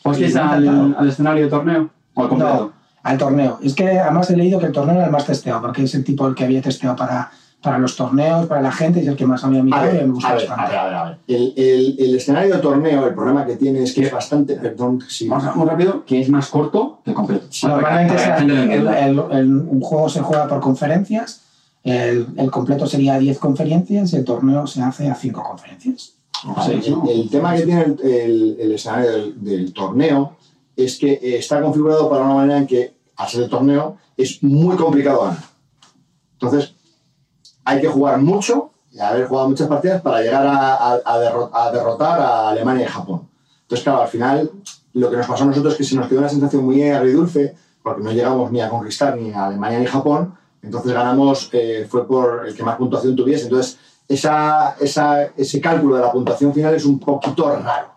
¿Fuisteis al, al escenario de torneo? ¿O al completo? No, al torneo. Es que además he leído que el torneo era el más testeado, porque es el tipo el que había testeado para, para los torneos, para la gente, es el que más A ver, me gusta a ver, bastante. a ver, a ver, a ver. El, el, el escenario de torneo, el problema que tiene es que es bastante. Perdón, sí. Vamos a muy rápido, que es más corto que completo. Normalmente el- un juego se juega por conferencias, el, completo sería a 10 conferencias y el torneo se hace a 5 conferencias. A ver, el, tema que tiene el, escenario del, del torneo es que está configurado para una manera en que, al ser el torneo, es muy complicado ganar. Entonces, hay que jugar mucho y haber jugado muchas partidas para llegar a, a- a derro- a derrotar a Alemania y Japón. Entonces, claro, al final, lo que nos pasó a nosotros es que se nos quedó una sensación muy agridulce, porque no llegamos ni a conquistar ni a Alemania ni Japón, entonces ganamos, eh, fue por el que más puntuación tuviese. Entonces, esa, esa- ese cálculo de la puntuación final es un poquito raro.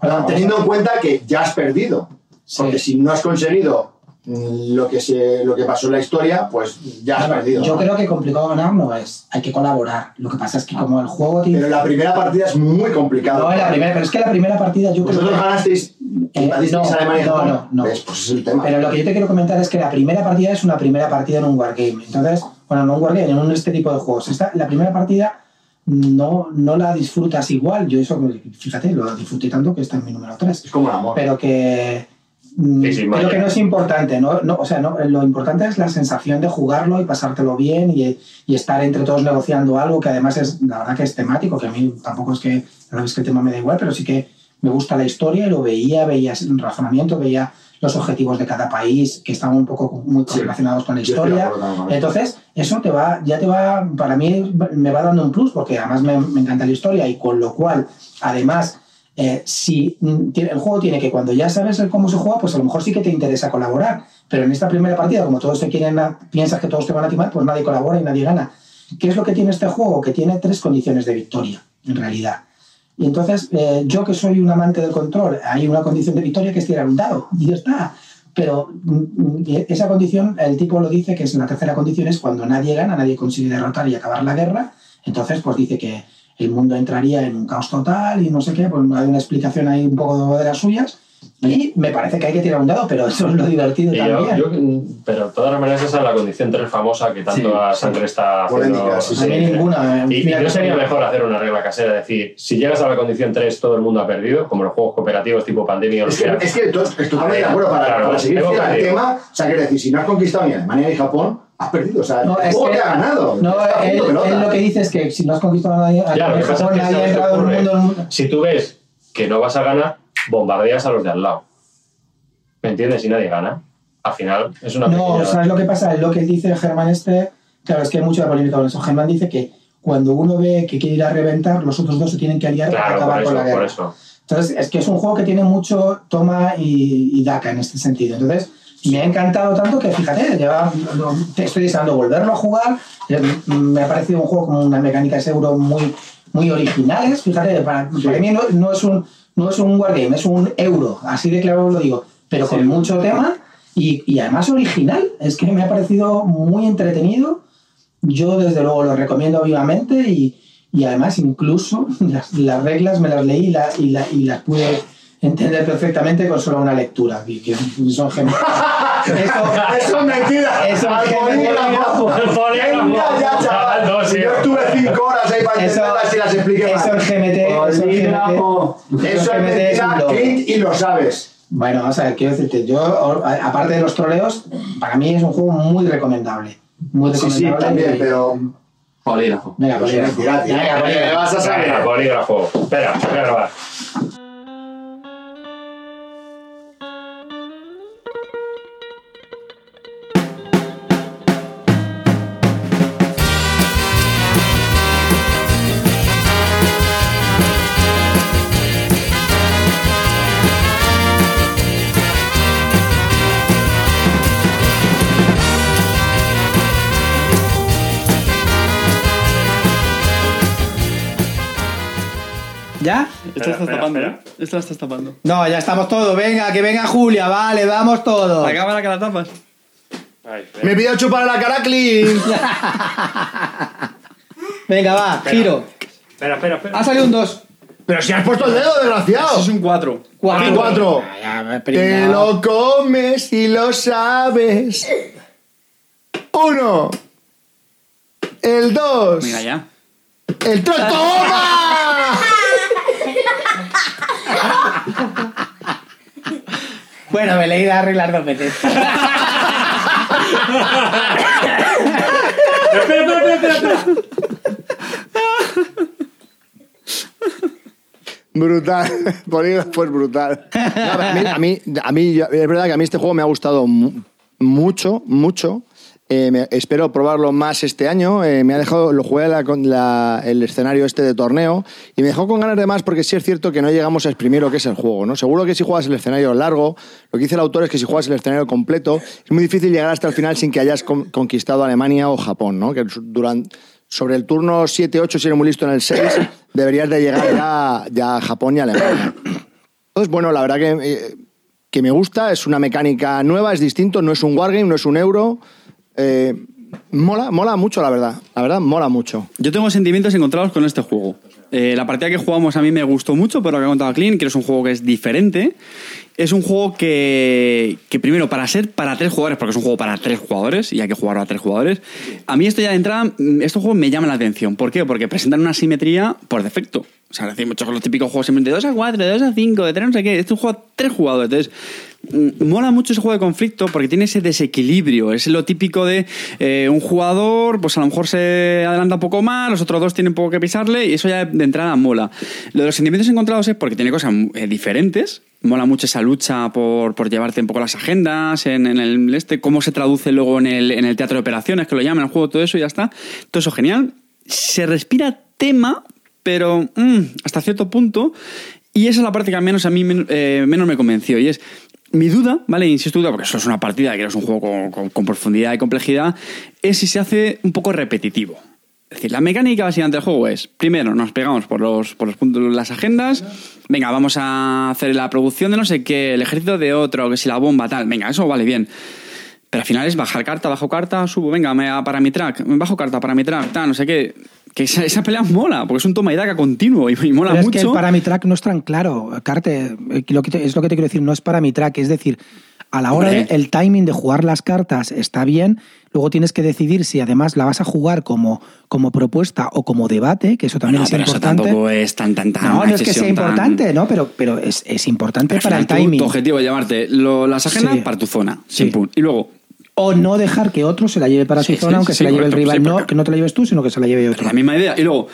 Bueno, teniendo en cuenta que ya has perdido. Sí. Porque si no has conseguido lo que, se, lo que pasó en la historia, pues ya has perdido. yo ¿no? creo que complicado ganar no es, hay que colaborar. Lo que pasa es que como el juego tiene... Pero la primera partida es muy complicada. no, la primera, pero es que la primera partida yo creo Vosotros que... ganasteis, Eh, no, Alemania no, no, no. ¿Ves? Pues ese es el tema. Pero lo que yo te quiero comentar es que la primera partida es una primera partida en un wargame. Entonces, bueno, no un wargame, en un este tipo de juegos. Esta, la primera partida no, no la disfrutas igual. Yo eso, fíjate, lo disfruté tanto que está en mi número 3. Es como el amor. Pero que... mm, Sí, creo que no es importante, ¿no? No, o sea, no, lo importante es la sensación de jugarlo y pasártelo bien y, y estar entre todos negociando algo que además es, la verdad que es temático, que a mí tampoco es que, la es que el tema me da igual, pero sí que me gusta la historia y lo veía, veía el razonamiento, veía los objetivos de cada país que estaban un poco muy Sí. relacionados con la historia. Entonces, eso te va, ya te va, para mí me va dando un plus, porque además me, me encanta la historia y con lo cual, además, eh, si mm, el juego tiene que cuando ya sabes cómo se juega, pues a lo mejor sí que te interesa colaborar. Pero en esta primera partida, como todos te quieren, piensas que todos te van a timar, pues nadie colabora y nadie gana. ¿Qué es lo que tiene este juego? Que tiene tres condiciones de victoria, en realidad. Y entonces, eh, yo que soy un amante del control, hay una condición de victoria que es tirar un dado, y ya está. Pero mm, mm, esa condición, el tipo lo dice que es la tercera condición, es cuando nadie gana, nadie consigue derrotar y acabar la guerra. Entonces, pues dice que el mundo entraría en un caos total y no sé qué, pues hay una explicación ahí un poco de las suyas. Y me parece que hay que tirar un dado, pero eso es lo divertido Y también. yo- pero de todas maneras esa es la condición 3 famosa que tanto Sí, a sí. sangre está haciendo. Polémica, sí, ninguna. eh, Y, no que- sería mejor hacer una regla casera, es decir, si llegas a la condición 3 todo el mundo ha perdido, como los juegos cooperativos tipo pandemia o lo Es que que, sea. es que to- estoy totalmente de acuerdo para, Claro, para seguir perdido. tema. O sea, quiero decir, si no has conquistado ni Alemania ni Japón, has perdido. O sea, No, el es juego que- te ha ganado. No, él, él lo que dice es que si no has conquistado a nadie, a Ya, lo que pasa es que nadie ha ¿sabes qué entrado en el mundo. Si tú ves que no vas a ganar, bombardeas a los de al lado. ¿Me entiendes? Y nadie gana. Al final es una No, pequeña- ¿sabes lo que pasa? Lo que dice Germán este, claro, es que hay mucha polémica con eso. Germán dice que cuando uno ve que quiere ir a reventar, los otros dos se tienen que aliar para Claro, acabar por con la eso, guerra. por eso. Entonces, es que es un juego que tiene mucho toma y, y daca en este sentido. Entonces, me ha encantado tanto que, fíjate, lleva- no- te estoy deseando volverlo a jugar. Eh, Me ha parecido un juego con unas mecánicas euro muy, muy originales. Fíjate, para, para mí no, no es un, no es un wargame, es un euro. Así de claro os lo digo. Pero con mucho tema y, y además original. Es que me ha parecido muy entretenido. Yo, desde luego, lo recomiendo vivamente y, y además, incluso las, las reglas me las leí y, la- y la- y las pude entender perfectamente con solo una lectura. Y que son gem- Eso, Eso es mentira. Eso es sí. Yo estuve cinco horas ahí para Eso- entenderlas y las expliqué eso es GMT. Eso es Polígrafo. GMT. Eso es GMT es un mentira. Clint, y lo sabes. Bueno, vamos a ver, quiero decirte, yo, aparte de los troleos, para mí es un juego muy recomendable. Muy Sí, sí, recomendable. también, y- pero. Polígrafo. Venga, polígrafo. mentira. Venga, ¿Qué polígrafo. vas a saber? Venga, polígrafo. Espera, voy a ¿Ya? Esto lo estás tapando, ¿eh? Esto lo estás tapando. No, ya estamos todos. Venga, que venga Julia, vale, vamos todos. La cámara que la tapas. Me pidió chupar la cara, Clint. Venga, va, giro. Espera, espera, espera. Ha salido un 2. Pero si has puesto el dedo, desgraciado. Eso es un 4. Cuatro. Cuatro. Ya, me he Te pringado. lo comes y lo sabes. Uno. El dos. Venga, ya. El tres. ¡Toma! Bueno, me le he ido a arreglar dos veces. Brutal. Polígrafo es brutal. No, pero a, mí, a, mí, a mí, yo- es verdad que a mí este juego me ha gustado mu- mucho, mucho. Eh, espero probarlo más este año. Eh, me ha dejado, lo jugué la- la- el escenario este de torneo y me dejó con ganas de más porque sí es cierto que no llegamos a exprimir lo que es el juego. ¿no? Seguro que si juegas el escenario largo, lo que dice el autor es que si juegas el escenario completo, es muy difícil llegar hasta el final sin que hayas con- conquistado Alemania o Japón. ¿no? Que durante, sobre el turno 7-8, si eres muy listo en el 6, deberías de llegar ya, ya a Japón y Alemania. Entonces, bueno, la verdad que, eh, que me gusta, es una mecánica nueva, es distinto, no es un wargame, no es un euro. Eh, mola, mola mucho, la verdad. La verdad, mola mucho. Yo tengo sentimientos encontrados con este juego. Eh, la partida que jugamos a mí me gustó mucho, pero lo que ha contado Clean, que es un juego que es diferente. Es un juego que, que primero, para ser para tres jugadores, porque es un juego para tres jugadores y hay que jugarlo a tres jugadores, a mí esto ya de entrada, mm, estos juegos me llaman la atención. ¿Por qué? Porque presentan una simetría por defecto. O sea, decir muchos los típicos juegos siempre de 2 a 4, de 2 a 5, de 3 no sé qué. Este es un juego a tres jugadores. Entonces, mm, mola mucho ese juego de conflicto porque tiene ese desequilibrio. Es lo típico de eh, un jugador, pues a lo mejor se adelanta un poco más, los otros dos tienen poco que pisarle y eso ya de entrada mola. Lo de los sentimientos encontrados es porque tiene cosas eh, diferentes. Mola mucho esa lucha por, por llevarte un poco las agendas, en, en el este, cómo se traduce luego en el, en el teatro de operaciones, que lo llaman el juego, todo eso y ya está. Todo eso genial. Se respira tema, pero mm, hasta cierto punto. Y esa es la parte que al menos a mí eh, menos me convenció. Y es mi duda, ¿vale? Insisto duda, porque eso es una partida que es un juego con, con- con profundidad y complejidad, es si se hace un poco repetitivo. Es decir, la mecánica básicamente del juego es, primero nos pegamos por los, por los puntos, las agendas, venga, vamos a hacer la producción de no sé qué, el ejército de otro, que si la bomba, tal, venga, eso vale bien. Pero al final es bajar carta, bajo carta, subo, venga, para mi track, bajo carta para mi track, tal, no sé qué. Que esa, esa pelea mola, porque es un toma y daca continuo y, y mola Pero es mucho. que el para mi track no es tan claro, Carte. eh, Lo que te- es lo que te quiero decir, no es para mi track. Es decir, a la hora del timing de jugar las cartas está bien, luego tienes que decidir si además la vas a jugar como, como propuesta o como debate, que eso también No, es pero eso importante. tampoco es tan, tan, tan. no, no es que sea tan- importante, ¿no? Pero, pero es, es importante para el timing. Tu objetivo es llevarte lo- las agendas Sí. para tu zona. Sí. Y luego, O no dejar que otro se la lleve para Sí, su zona, sí, aunque sí, se la lleve correcto, el rival. no, que no te la lleves tú, sino que se la lleve otro. La misma idea. Y luego,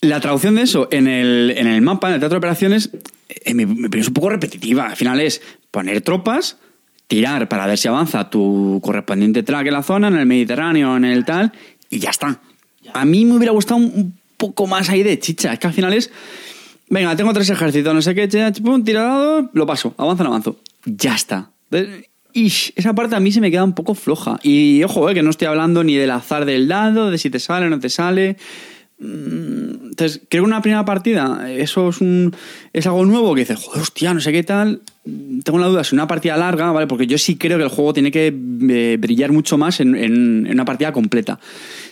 la traducción de eso en el, en el mapa, en el teatro de operaciones, me, me parece un poco repetitiva. Al final es poner tropas, tirar para ver si avanza tu correspondiente track en la zona, en el Mediterráneo, en el tal, y ya está. A mí me hubiera gustado un, un poco más ahí de chicha. Es que al final es, venga, tengo tres ejércitos, no sé qué, pum, tira dado, lo paso, avanzo, no avanzo. Ya está. Ish, esa parte a mí se me queda un poco floja. Y ojo, eh, que no estoy hablando ni del azar del dado, de si te sale o no te sale. Mm, Entonces, creo que una primera partida, eso es un es algo nuevo que dices, joder, hostia, no sé qué tal. Tengo la duda si una partida larga, ¿vale? Porque yo sí creo que el juego tiene que eh, brillar mucho más en, en- en una partida completa.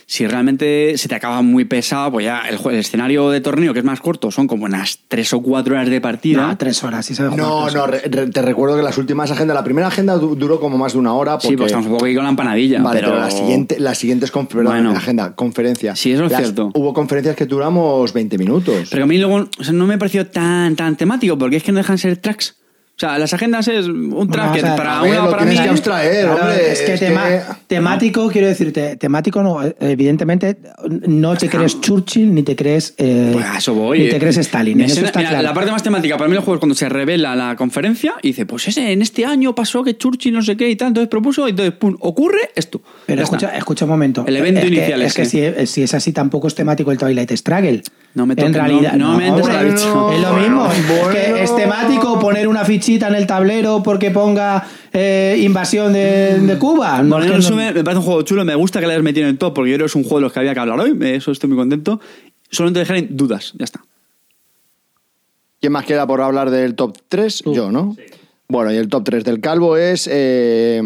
Si realmente se te acaba muy pesado, pues ya el, el escenario de torneo, que es más corto, son como unas tres o cuatro horas de partida. No, tres horas, sí se jugar No, no, horas. re- re- te recuerdo que las últimas agendas, la primera agenda du- duró como más de una hora. Porque, Sí, pues estamos un poco aquí con la empanadilla. Vale, pero, pero, la siguiente, las siguientes conf- perdón, Bueno. la agenda, conferencias. Sí, eso es Las- cierto. Hubo conferencias que duramos 20 minutos. Pero a mí luego o sea, no me pareció tan, tan temático, porque es que no dejan ser tracks. O sea, las agendas es un track vamos que a ver. para ver, una para mí. que abstraer, Claro, hombre. es que, es tema- que- temático, quiero decirte, temático no, eh, evidentemente no te crees Churchill ni te crees eh, Pues eso voy. ni te crees Stalin, eso suena- está mira, claro. La parte más temática para mí del juego es cuando se revela la conferencia y dice, pues ese, en este año pasó que Churchill no sé qué y tal, entonces propuso y entonces, pum, ocurre esto. Pero escucha, escucha un momento. El evento es que- inicial es que si, si es así tampoco es temático el Twilight Struggle. No me En toques, no- realidad, no me entres la bicha. Es lo Bueno, mismo. Es bueno. que es temático poner una fichita en el tablero porque ponga eh, invasión de, de Cuba. No, Bueno, es en resumen, me parece un juego chulo, me gusta que le hayas metido en el top porque yo creo que es un juego de los que había que hablar hoy, me- eso estoy muy contento. Solo te dejar en dudas, ya está. ¿Quién más queda por hablar del top 3? Yo, ¿no? Bueno, y el top 3 del Calvo es. eh,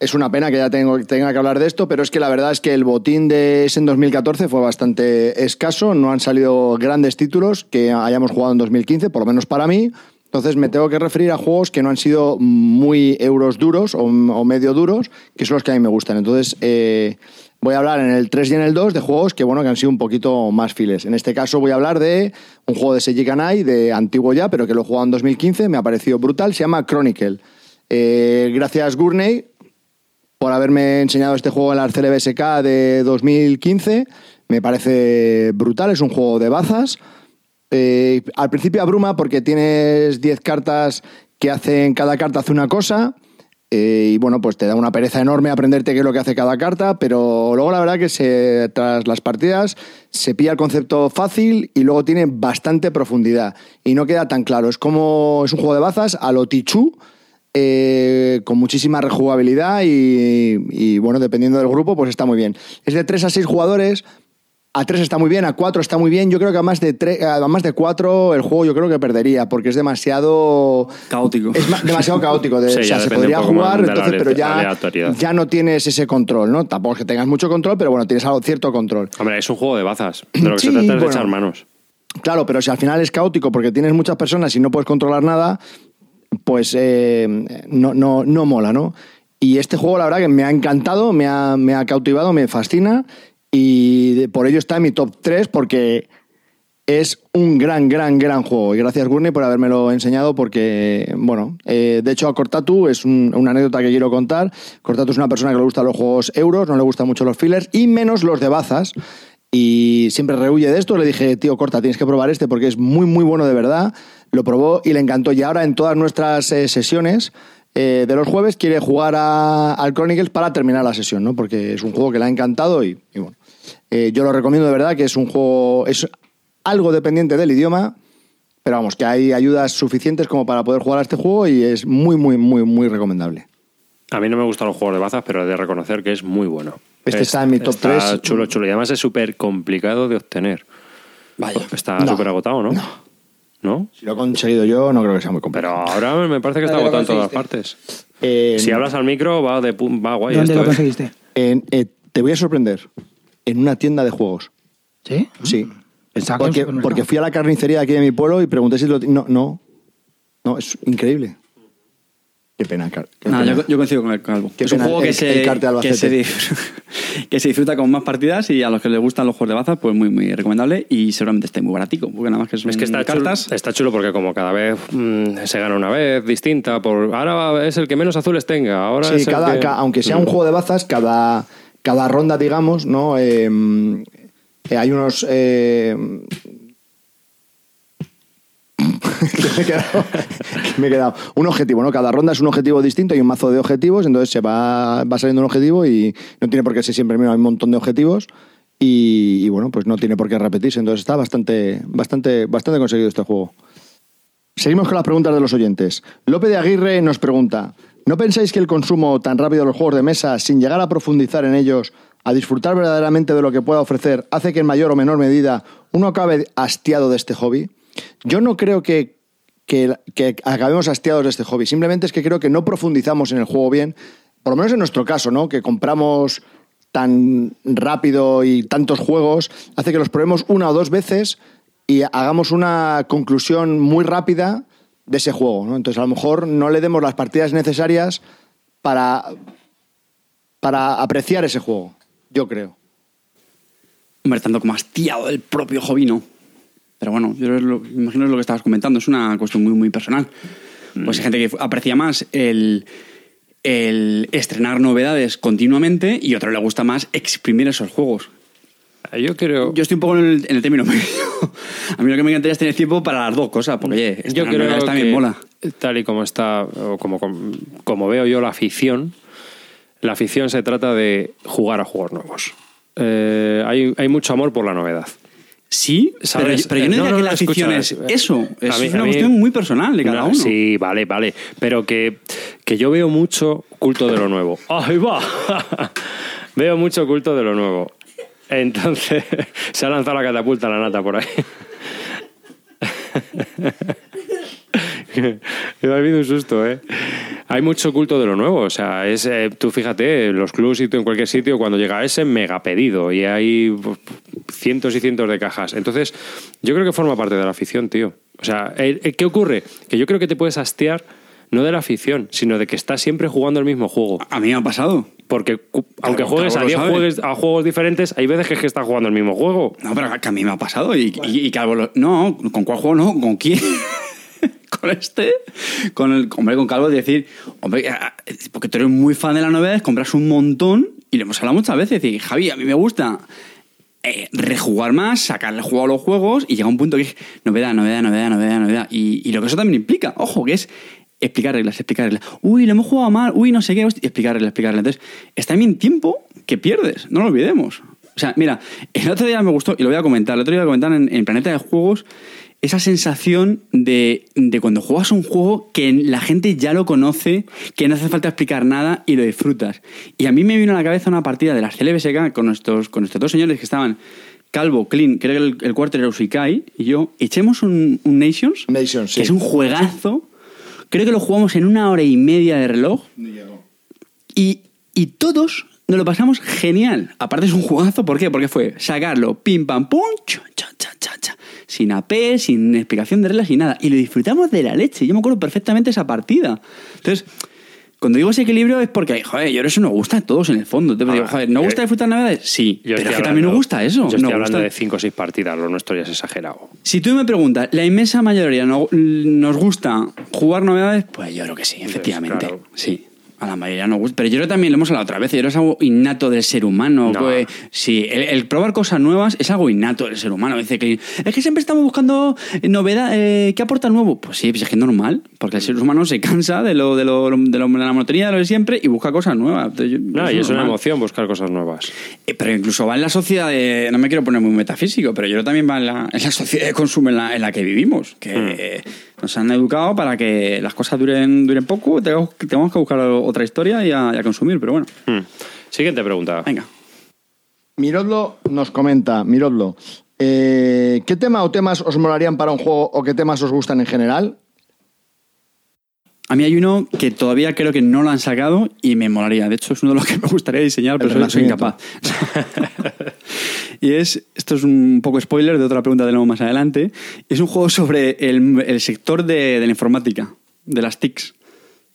es una pena que ya tengo, tenga que hablar de esto, pero es que la verdad es que el botín de ese en 2014 fue bastante escaso. No han salido grandes títulos que hayamos jugado en 2015, por lo menos para mí. Entonces me tengo que referir a juegos que no han sido muy euros duros o, o medio duros, que son los que a mí me gustan. Entonces eh, voy a hablar en el 3 y en el 2 de juegos que, bueno, que han sido un poquito más files. En este caso voy a hablar de un juego de Seiji Kanai, de antiguo ya, pero que lo he jugado en 2015, me ha parecido brutal, se llama Chronicle. Eh, gracias Gurney por haberme enseñado este juego en la CLBSK de 2015. Me parece brutal, es un juego de bazas. Eh, al principio abruma porque tienes 10 cartas que hacen, cada carta hace una cosa. eh, y bueno, pues te da una pereza enorme aprenderte qué es lo que hace cada carta, pero luego la verdad que se, tras las partidas se pilla el concepto fácil y luego tiene bastante profundidad. Y no queda tan claro. Es como es un juego de bazas a lo Tichu, eh, con muchísima rejugabilidad y, y, bueno, dependiendo del grupo, pues está muy bien. Es de 3 a 6 jugadores. A 3 está muy bien, a 4 está muy bien. Yo creo que a más de tres- a más de 4 el juego yo creo que perdería, porque es demasiado Caótico. es ma- demasiado caótico. De, Sí, o ya sea, se podría jugar, entonces, pero ya, ya no tienes ese control, ¿no? Tampoco es que tengas mucho control, pero bueno, tienes algo cierto control. Hombre, es un juego de bazas. De lo que Sí, se trata es de echar manos. Claro, pero si al final es caótico porque tienes muchas personas y no puedes controlar nada, pues eh, no, no, no mola, ¿no? Y este juego, la verdad, que me ha encantado, me ha, me ha cautivado, me fascina y por ello está en mi top 3 porque es un gran, gran, gran juego. Y gracias, Gurney, por habérmelo enseñado porque, bueno, eh, de hecho a Cortatu es un- una anécdota que quiero contar. Cortatu es una persona que le gustan los juegos euros, no le gustan mucho los fillers y menos los de bazas. Y siempre rehuye de esto. Le dije, tío, corta, tienes que probar este porque es muy, muy bueno de verdad. Lo probó y le encantó. Y ahora en todas nuestras eh, sesiones eh, de los jueves quiere jugar a- al Chronicles para terminar la sesión, ¿no? Porque es un juego que le ha encantado y, y bueno. Eh, yo lo recomiendo de verdad, que es un juego. Es algo dependiente del idioma, pero vamos, que hay ayudas suficientes como para poder jugar a este juego y es muy, muy, muy, muy recomendable. A mí no me gustan los juegos de bazas, pero he de reconocer que es muy bueno. Este Es- está en mi top está 3. chulo, chulo. Y además es súper complicado de obtener. Vaya. Está No. súper agotado, ¿no? ¿No? Si lo he conseguido yo, no creo que sea muy complicado. Pero ahora me parece que está ¿Dónde lo agotado en todas partes. Eh, Si hablas al micro, va, de, va guay. ¿Dónde esto, lo ¿eh? conseguiste? en- eh, te voy a sorprender. En una tienda de juegos. ¿Sí? Sí. Pensaba que Porque, porque fui a la carnicería de aquí de mi pueblo y pregunté si lo... No, no. No, es increíble. Qué pena, Car- qué pena. yo, yo coincido con el Calvo. Qué es un juego el- que, se, que, se, que se disfruta con más partidas y a los que les gustan los juegos de bazas, pues muy, muy recomendable y seguramente esté muy baratico, porque nada más que son Es que está cartas. chulo, está chulo porque como cada vez mm, se gana una vez distinta, por ahora es el que menos azules tenga, ahora Sí, es el cada, que- ca- aunque sea un Mm. juego de bazas, cada, cada ronda, digamos, ¿no? Eh, eh, hay unos. eh, me he quedado. Un objetivo, ¿no? Cada ronda es un objetivo distinto, hay un mazo de objetivos, entonces se va, va saliendo un objetivo y no tiene por qué ser siempre el mismo, hay un montón de objetivos y, y, bueno, pues no tiene por qué repetirse, entonces está bastante, bastante, bastante conseguido este juego. Seguimos con las preguntas de los oyentes. López de Aguirre nos pregunta, ¿no pensáis que el consumo tan rápido de los juegos de mesa, sin llegar a profundizar en ellos, a disfrutar verdaderamente de lo que pueda ofrecer, hace que en mayor o menor medida uno acabe hastiado de este hobby? Yo no creo que, que, acabemos hastiados de este hobby, simplemente es que creo que no profundizamos en el juego bien, por lo menos en nuestro caso, ¿no? Que compramos tan rápido y tantos juegos, hace que los probemos una o dos veces y hagamos una conclusión muy rápida de ese juego. ¿no? Entonces, a lo mejor no le demos las partidas necesarias para, para apreciar ese juego, yo creo. Hombre, tanto como hastiado del propio hobby, no. Pero bueno, yo lo, imagino es lo que estabas comentando, es una cuestión muy, muy personal. Pues hay gente que aprecia más el, el estrenar novedades continuamente y otro le gusta más exprimir esos juegos. Yo creo. Yo estoy un poco en el, en el término medio. A mí lo que me encantaría es tener tiempo para las dos cosas, porque oye, Yo estrenar creo también que mola. tal y como está, o como, como, como veo yo la afición, la afición se trata de jugar a juegos nuevos. Eh, hay, hay mucho amor por la novedad. Sí, ¿Sabes? pero, pero yo no Eh, diría no, que la afición es eso. Es una mí- cuestión muy personal de cada No, uno. Sí, vale, vale. Pero que, que yo veo mucho culto de lo nuevo. ¡Ahí va! veo mucho culto de lo nuevo. Entonces, se ha lanzado la catapulta a la nata por ahí. Me ha habido un susto, ¿eh? Hay mucho culto de lo nuevo. O sea, es, eh, tú fíjate, los clubs y tú en cualquier sitio, cuando llega ese mega pedido y hay cientos y cientos de cajas. Entonces, yo creo que forma parte de la afición, tío. O sea, eh, eh, ¿qué ocurre? Que yo creo que te puedes hastiar no de la afición, sino de que estás siempre jugando el mismo juego. A mí me ha pasado. Porque aunque juegues a Calvo lo 10 sabe. juegos, a juegos diferentes, hay veces que es que estás jugando el mismo juego. No, pero que a mí me ha pasado y, y, y Calvo lo- No, ¿con cuál juego no? ¿Con quién? con este, con el hombre con Calvo, decir, hombre, porque tú eres muy fan de la novedad, compras un montón y le hemos hablado muchas veces, decir, Javi, a mí me gusta eh, rejugar más, sacarle juego a los juegos y llega un punto que es novedad, novedad, novedad, novedad, novedad. Y, y lo que eso también implica, ojo, que es explicar reglas, explicar reglas. Uy, lo hemos jugado mal, uy, no sé qué, hostia, explicar reglas, explicar reglas. Entonces, está también tiempo que pierdes, no lo olvidemos. O sea, mira, el otro día me gustó, y lo voy a comentar, el otro día lo voy a comentar en, en Planeta de Juegos, esa sensación de, de cuando juegas un juego que la gente ya lo conoce, que no hace falta explicar nada y lo disfrutas. Y a mí me vino a la cabeza una partida de la CLBSK con nuestros, con nuestros dos señores que estaban Calvo, Clean, creo que el, el cuarto era Usikai, y yo, echemos un, un Nations, Nations, sí. que es un juegazo. Creo que lo jugamos en una hora y media de reloj. Y, y todos nos lo pasamos genial. Aparte es un jugazo, ¿por qué? Porque fue sacarlo, pim pam pum, cha, cha, cha, cha, cha. sin AP, sin explicación de reglas, sin nada. Y lo disfrutamos de la leche. Yo me acuerdo perfectamente esa partida. Entonces, cuando digo ese equilibrio es porque, joder, yo eso nos gusta a todos en el fondo. Te digo, joder, ¿no gusta disfrutar navidades? Sí, pero es que también nos gusta eso. Yo estoy nos hablando gusta. de 5 o 6 partidas, lo nuestro ya es exagerado. Si tú me preguntas, ¿la inmensa mayoría no- nos gusta jugar novedades? Pues yo creo que sí, efectivamente. claro. Sí. A la mayoría nos gusta. Pero yo creo que también lo hemos hablado otra vez. Yo creo que es algo innato del ser humano. No. pues, sí, el, el probar cosas nuevas es algo innato del ser humano. Dice que es que siempre estamos buscando novedad. Eh, ¿Qué aporta nuevo? Pues sí, pues es que es normal. Porque el ser humano se cansa de, lo, de, lo, de, lo- de la monotonía de lo de siempre y busca cosas nuevas. Entonces, No, eso y es una emoción buscar cosas nuevas. Eh, Pero incluso va en la sociedad, de- no me quiero poner muy metafísico, pero yo creo que también va en la, en la sociedad de consumo en la, en la que vivimos, que eh, nos han educado para que las cosas duren, duren poco, tenemos, que- tenemos que buscar otra historia y a, y a consumir, pero bueno. Hmm. Siguiente pregunta. Venga. Mirodlo nos comenta, Mirodlo, eh, ¿qué tema o temas os molarían para un juego o qué temas os gustan en general? A mí hay uno que todavía creo que no lo han sacado y me molaría. De hecho, es uno de los que me gustaría diseñar, pero soy, soy incapaz. y es, esto es un poco spoiler de otra pregunta de nuevo más adelante. Es un juego sobre el, el sector de, de la informática, de las TICs.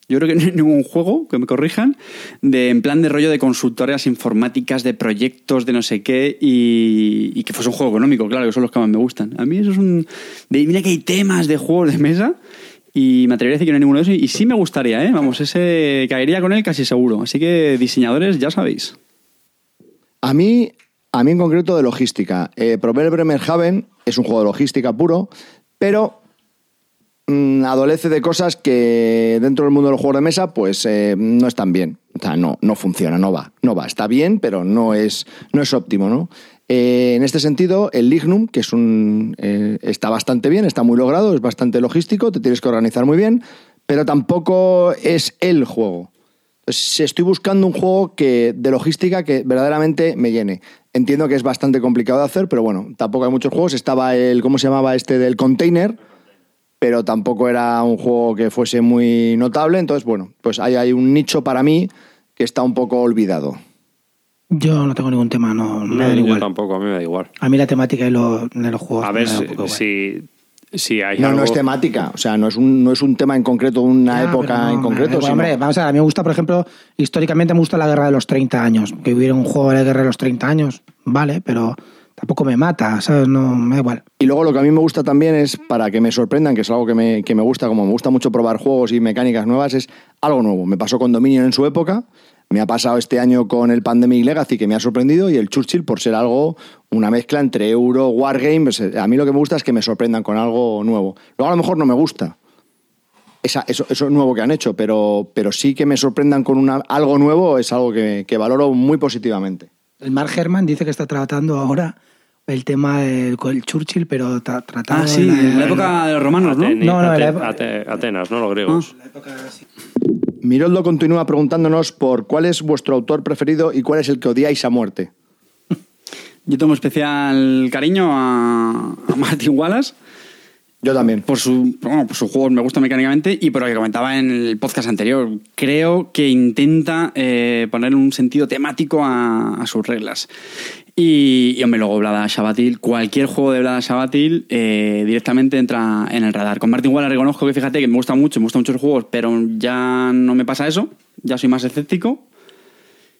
Yo creo que no hay ningún juego, que me corrijan, de en plan de rollo de consultoras informáticas, de proyectos, de no sé qué, y, y que fuese un juego económico, claro, que son los que más me gustan. A mí eso es un... De, mira que hay temas de juegos de mesa y me atrevería a decir que no hay ninguno de esos y sí me gustaría, ¿eh? Vamos, ese caería con él casi seguro. Así que diseñadores, ya sabéis. A mí, a mí en concreto de logística. Eh, probé el Bremerhaven, es un juego de logística puro, pero mm, adolece de cosas que dentro del mundo de los juegos de mesa pues eh, no están bien. O sea, no, no funciona, no va. No va. Está bien, pero no es, no es óptimo, ¿no? Eh, en este sentido, el Lignum, que es un, eh, está bastante bien, está muy logrado, es bastante logístico, te tienes que organizar muy bien, pero tampoco es el juego. Entonces, estoy buscando un juego que, de logística que verdaderamente me llene. Entiendo que es bastante complicado de hacer, pero bueno, tampoco hay muchos juegos. Estaba el, ¿cómo se llamaba este del container? Pero tampoco era un juego que fuese muy notable. Entonces, bueno, pues ahí hay un nicho para mí que está un poco olvidado. Yo no tengo ningún tema, no, me da yo igual. tampoco, a mí me da igual. A mí la temática de, los- de los juegos. A ver me si, si, si hay No, algo... no es temática. O sea, no es un, no es un tema en concreto, una Ah, época no, en concreto. sino- hombre, vamos a ver, a mí me gusta, por ejemplo, históricamente me gusta la guerra de los 30 años. Que hubiera un juego de la guerra de los 30 años, vale, pero tampoco me mata, ¿sabes? No, me da igual. Y luego lo que a mí me gusta también es, para que me sorprendan, que es algo que me, que me gusta, como me gusta mucho probar juegos y mecánicas nuevas, es algo nuevo. Me pasó con Dominion en su época, me ha pasado este año con el Pandemic Legacy, que me ha sorprendido, y el Churchill por ser algo, una mezcla entre Euro, Wargame. pues, eh, a mí lo que me gusta es que me sorprendan con algo nuevo. Luego a lo mejor no me gusta. Esa- eso, eso nuevo que han hecho, pero, pero sí que me sorprendan con una, algo nuevo es algo que, que valoro muy positivamente. El Mark Herman dice que está tratando ahora el tema del el Churchill, pero tra- tratando. Ah, sí, en la época de los romanos, ¿no? Atene- No, no, Ate- la época- Ate- Atenas, ¿no? Los griegos. Miroldo continúa preguntándonos por cuál es vuestro autor preferido y cuál es el que odiáis a muerte. Yo tengo especial cariño a, a Martin Wallace. Yo también. Por su, bueno, por sus juegos me gusta mecánicamente y por lo que comentaba en el podcast anterior. Creo que intenta eh, poner un sentido temático a, a sus reglas. Y, hombre, luego Blada Shabatil, cualquier juego de Blada Shabatil eh, directamente entra en el radar. Con Martin Wallace reconozco que fíjate que me gusta mucho, me gustan muchos juegos, pero ya no me pasa eso, ya soy más escéptico.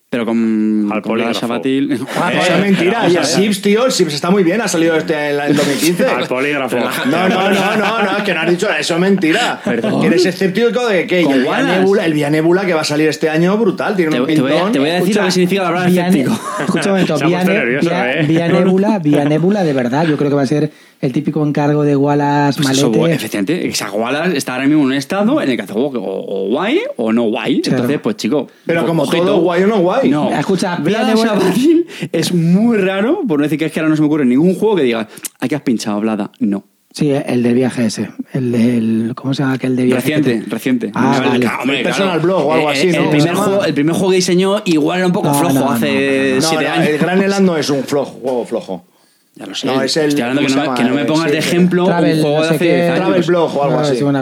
Pero con, Al con. Shabatil... Ah, Eh, eso es mentira. Y a el ver. Sims, tío, el Sims está muy bien, ha salido este en el 2015. Al polígrafo. No, no, no, no, no, es que no has dicho eso, es mentira. Perdón. Que eres escéptico de que el. Nebula, el Vía Nebula que va a salir este año, brutal, tiene Te, un te voy a, pintón. te voy a decir Escucha, lo que significa la palabra escéptico. Escucha un momento, Se ha Vía, puesto Ne- nervioso, Vía- ¿eh? Vía Nebula, Vía Nebula de verdad. Yo creo que va a ser el típico encargo de Wallace Pues eso, Malete. efectivamente, Wallace está ahora mismo en un estado en el que hace o, o guay o no guay. Claro. Entonces, pues chico. Pero como ojito. todo, guay o no guay. No. Escucha, Shabatil es muy raro, por no decir que es que ahora no se me ocurre ningún juego que diga, aquí has pinchado, Blada. No. Sí, el del viaje ese. El del. ¿Cómo se llama aquel de viaje? Reciente, te- reciente. Ah, Hombre, vale. claro, hombre, El personal claro. blog o algo Eh, así, eh, ¿no? El primer, juego, el primer juego que diseñó igual era un poco No, flojo hace no, no. No, siete no, años. el Gran Elan no es un flojo, juego flojo. Ya lo sé. No, es el- Estoy hablando que ¿cómo no, llama? que no me pongas Sí, de ejemplo Travel, un juego no de hace qué. 10 años. Travel Blog o algo así. una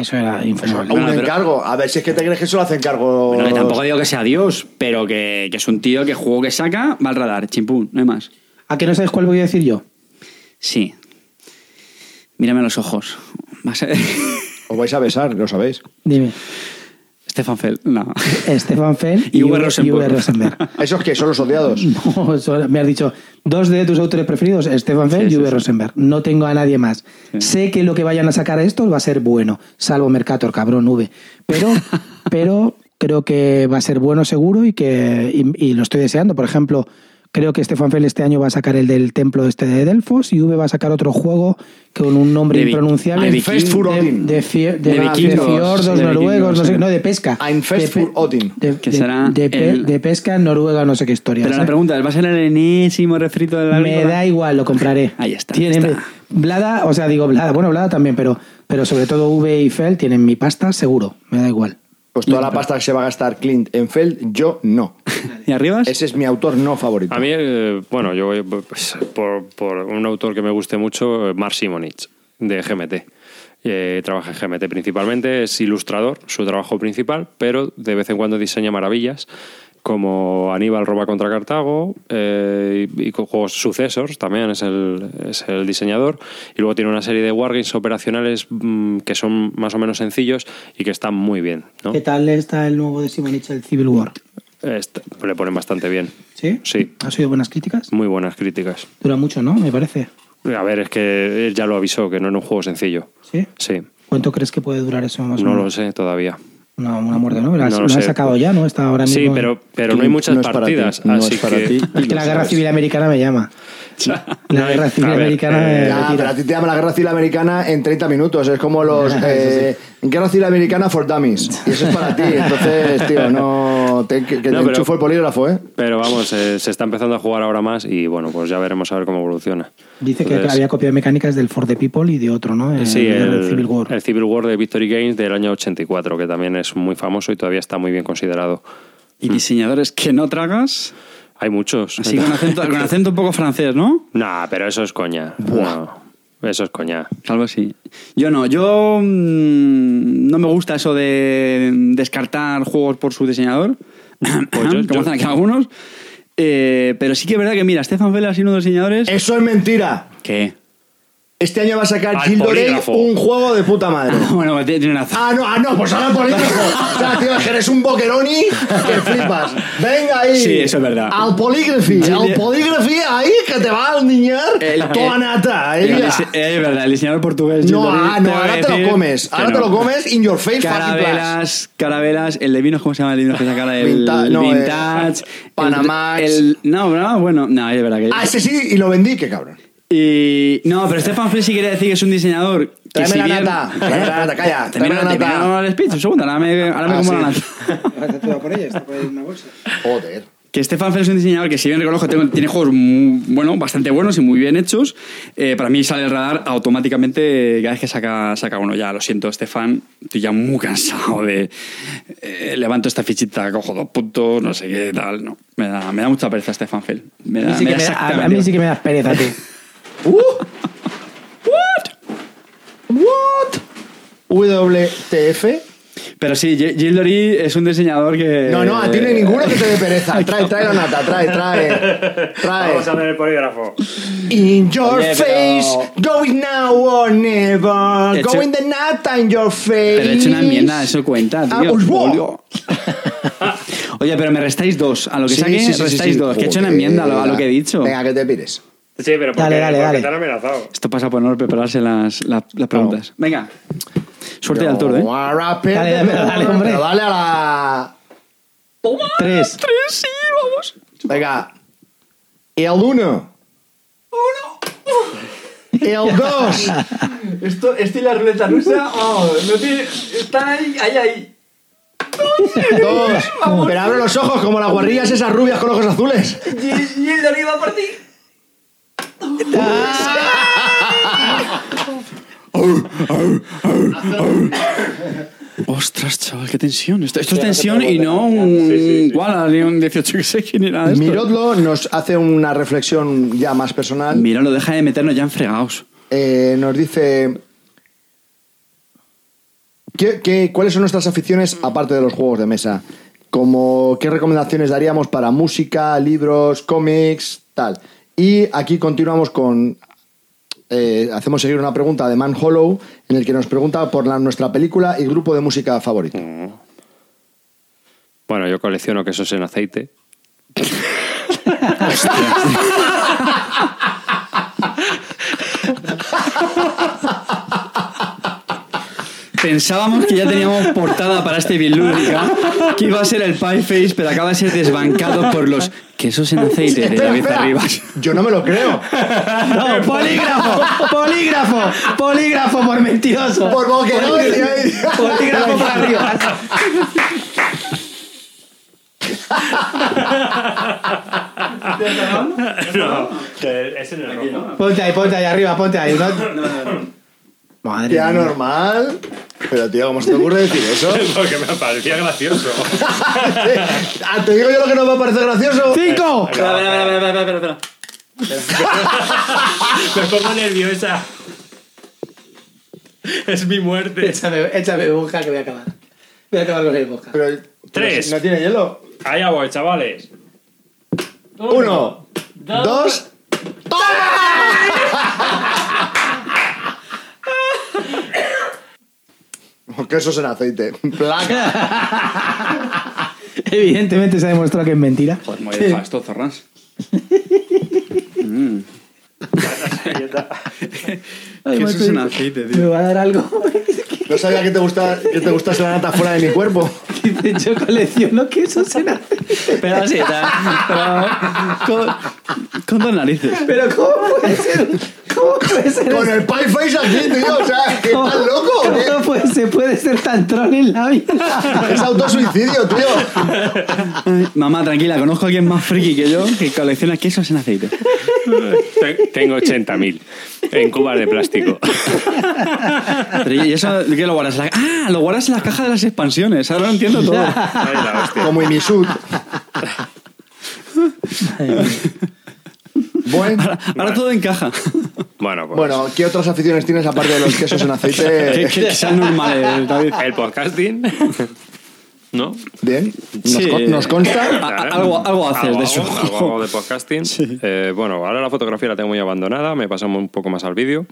eso era infumable. un encargo. A ver si es que te crees que solo hace encargo. Bueno, que tampoco digo que sea Dios, pero que, que es un tío que juego que saca va al radar, chimpún, no hay más. ¿A qué no sabes cuál voy a decir yo? Sí. Mírame a los ojos. A. Os vais a besar, lo sabéis. Dime. Stefan Feld, no. Estefan Feld Y y, Uwe Rosenberg. Rosenberg. ¿Esos que son los odiados? No, me has dicho dos de tus autores preferidos, Stefan Feld Sí, y Uwe sí. Rosenberg. No tengo a nadie más. Sé que lo que vayan a sacar estos va a ser bueno, salvo Mercator, cabrón, V. Pero, pero creo que va a ser bueno seguro y que y, y lo estoy deseando. Por ejemplo, creo que Stefan Feld este año va a sacar el del templo este de Delfos y V va a sacar otro juego con un nombre De impronunciable. de Fest for de, Odin. de, fie- de- De de vikingos, fiordos de noruegos, no sé, no, de pesca. Ein Fest De pe- for Odin. de, Que de- será de pe- el- de pesca en Noruega, no sé qué historia. Pero la pregunta es, ¿va a ser el enésimo refrito de la Me da igual, lo compraré. Ahí está. Blada, o sea, digo Blada, bueno, Blada también, pero, pero sobre todo V y Feld tienen mi pasta seguro, me da igual. Pues toda la pasta que se va a gastar Clint en Feld, yo no. ¿Y arriba? Ese es mi autor no favorito. A mí, eh, bueno, yo voy pues, por, por un autor que me guste mucho, eh, Mark Simonich, de GMT. Eh, trabaja en GMT principalmente, es ilustrador, su trabajo principal, pero de vez en cuando diseña maravillas. Como Aníbal roba contra Cartago eh, y, y con juegos sucesos también es el, es el diseñador y luego tiene una serie de wargames operacionales mm, que son más o menos sencillos y que están muy bien ¿no? ¿Qué tal está el nuevo de Simonich, el Civil War? Est- le ponen bastante bien ¿Sí? sí ¿Ha sido buenas críticas? muy buenas críticas Dura mucho, ¿no? Me parece. a ver es que él ya lo avisó que no era un juego sencillo ¿Sí? sí ¿Cuánto crees que puede durar eso más o no menos? lo sé todavía Una, una muerte, ¿no? Has- No lo sé. han sacado ya, ¿no? Está ahora mismo. sí en- pero pero no hay muchas No es para ti, partidas no así es para que ti. Es que la guerra civil americana me llama. La guerra civil a ver, americana eh, me Ya, pero a ti te llama la guerra civil americana en 30 minutos. Es como los. eh, Guerra civil americana for dummies. Y eso es para ti. Entonces, tío, no. Te, que que No, te pero- enchufo el polígrafo, ¿eh? Pero vamos, eh, se está empezando a jugar ahora más y bueno, pues ya veremos a ver cómo evoluciona. Dice que Entonces, había copiado mecánicas del For the People y de otro, ¿no? El, Sí, del el, Civil War. el Civil War de Victory Games del año 84, que también es muy famoso y todavía está muy bien considerado. Y diseñadores que no tragas, Hay muchos. así con acento, con acento un poco francés, ¿no? Nah, pero eso es coña. No, eso es coña. Algo así. Yo no, yo mm, no me gusta eso de descartar juegos por su diseñador, Pues yo- como yo- hacen aquí algunos. Eh, pero sí que es verdad que, mira, Stefan Fell ha sido uno de los diseñadores Eso es mentira. que... Este año va a sacar Al polígrafo. un juego de puta madre. bueno, tiene razón. Ah, no, ah, no, pues ahora polígrafo. O sea, tío, que eres un boqueroni que flipas. Venga ahí. Sí, eso es verdad. Al polígrafo. Al polígrafo ahí que te va a niñar El- toda nata. El eh, es verdad, el diseñador portugués. No, ah, no, ahora te lo comes. que Ahora te no. lo comes in your face, fucking. Carabelas, carabelas, el de vino, ¿cómo se llama el vino que saca el Vinta- no, eh, vintage? Panamax. El- no, no, bueno, no, es verdad que. Ah, ese sí, y lo vendí, qué cabrón. Y, no, pero Stefan Fell sí quería decir que es un diseñador que Tráeme si la bien... nata, tráeme la nata, calla, Termina, tráeme la nata. termina el speech, un segundo, ahora me, ahora me Ah, como la sí. nata. Está toda por ella, está por ahí en una bolsa. Joder. Que Stefan Fell es un diseñador que si bien reconozco tengo- tiene juegos muy- bueno, bastante buenos y muy bien hechos, eh, para mí sale el radar automáticamente cada vez que saca, saca uno. Ya, lo siento, Stefan, estoy ya muy cansado de... eh, levanto esta fichita, cojo dos puntos, no sé qué tal, no. Me da, me da mucha pereza Stefan Fell. Me A da, mí sí me que da me da- a- mí sí que me das pereza, tú. WTF. Pero sí, G- Gildori es un diseñador que... No, no, a ti no hay ninguno que te dé pereza. Trae, trae la nata, trae, trae. Trae. Vamos a ver el polígrafo. In your Oye, pero- face, going now or never. He hecho- Going the nata in your face. Pero he hecho una enmienda, eso cuenta, tío. Ah, pues, ¡buah! Julio. Oye, pero me restáis dos. A lo que Sí, saque, sí, sí, restáis sí. dos. Que he hecho una enmienda a lo, a lo que he dicho. Venga, que te pires. Sí, pero porque, Dale, dale, porque dale. te han amenazado. Esto pasa por no prepararse las, las, las preguntas. Venga. Suerte al tour, ¿eh? Dale, Dale, dale, dale, hombre. Pero dale a la. Tres. Tres, sí, vamos. Venga. El uno. El dos. Esto, esto y la ruleta rusa, oh, no tiene, están ahí, ahí, ahí. Dos. Pero abre los ojos como las guarrillas esas rubias con ojos azules. Y, y el de arriba por ti. Ostras, chaval, qué tensión. Esto, esto es tensión y no un Walla ni un 18 que sé quién era esto. Mirodlo nos hace una reflexión ya más personal. Mira, lo deja de meternos ya en fregados. Eh, nos dice. ¿qué, qué, cuáles son nuestras aficiones aparte de los juegos de mesa? Como qué recomendaciones daríamos para música, libros, cómics, tal. Y aquí continuamos con. eh, hacemos seguir una pregunta de Man Hollow en el que nos pregunta por la- nuestra película y grupo de música favorito. Bueno, yo colecciono quesos en aceite. Pensábamos que ya teníamos portada para este Bilúdica, que iba a ser el Pie Face, pero acaba de ser desbancado por los quesos en aceite de David. Arribas. Yo no me lo creo. No, polígrafo, polígrafo, polígrafo por mentiroso. Por boquerón. Polígrafo para arriba. No, ese no es rojo. Ponte ahí, ponte ahí arriba, ponte ahí. No, Madre Ya mía. normal. Pero tío, ¿cómo se te ocurre decir eso? Porque me parecía gracioso. Ah, Te digo yo lo que nos va a parecer gracioso. ¡Cinco! Espera, espera, espera, espera, espera, espera. me pongo nerviosa. Es mi muerte. Échame, échame boca que voy a acabar. Voy a acabar con el boca. Pero, Tres. ¿No tiene hielo? Allá voy, chavales. Uno, dos. ¡Toma! Quesos en aceite. Placa. Evidentemente se ha demostrado que es mentira. Joder, me voy a dejar esto, zorras. Mm. Ay, Quesos macho, en aceite, Me tío. va a dar algo. No sabía que te, gusta, que te gustase la nata fuera de mi cuerpo. Dice, yo colecciono quesos en aceite. Pero así, tal, pero con, con dos narices. Pero ¿cómo puede ser? ¿Cómo puede ser? Con el pie face aquí, tío. O sea, ¿que ¿Cómo- ¿estás loco o qué? ¿Cómo puede, se puede ser tan troll en la vida? Es autosuicidio, tío. Ay, mamá, tranquila, conozco a alguien más friki que yo que colecciona quesos en aceite. Te- Tengo 80.000 en cubas de plástico. Pero ¿y eso qué lo guardas? en la- Ah, lo guardas en las cajas de las expansiones. Ahora lo entiendo todo. Ay, la. Como Imisud. Bueno, Ahora todo encaja. Bueno, pues. bueno, ¿qué otras aficiones tienes aparte de los quesos en aceite? que- que sean normales, David. El podcasting. ¿No? Bien, nos, Sí. con- nos consta. A- a- algo- algo haces de eso. algo hago de podcasting. Eh, bueno, ahora la fotografía la tengo muy abandonada, me paso un poco más al vídeo.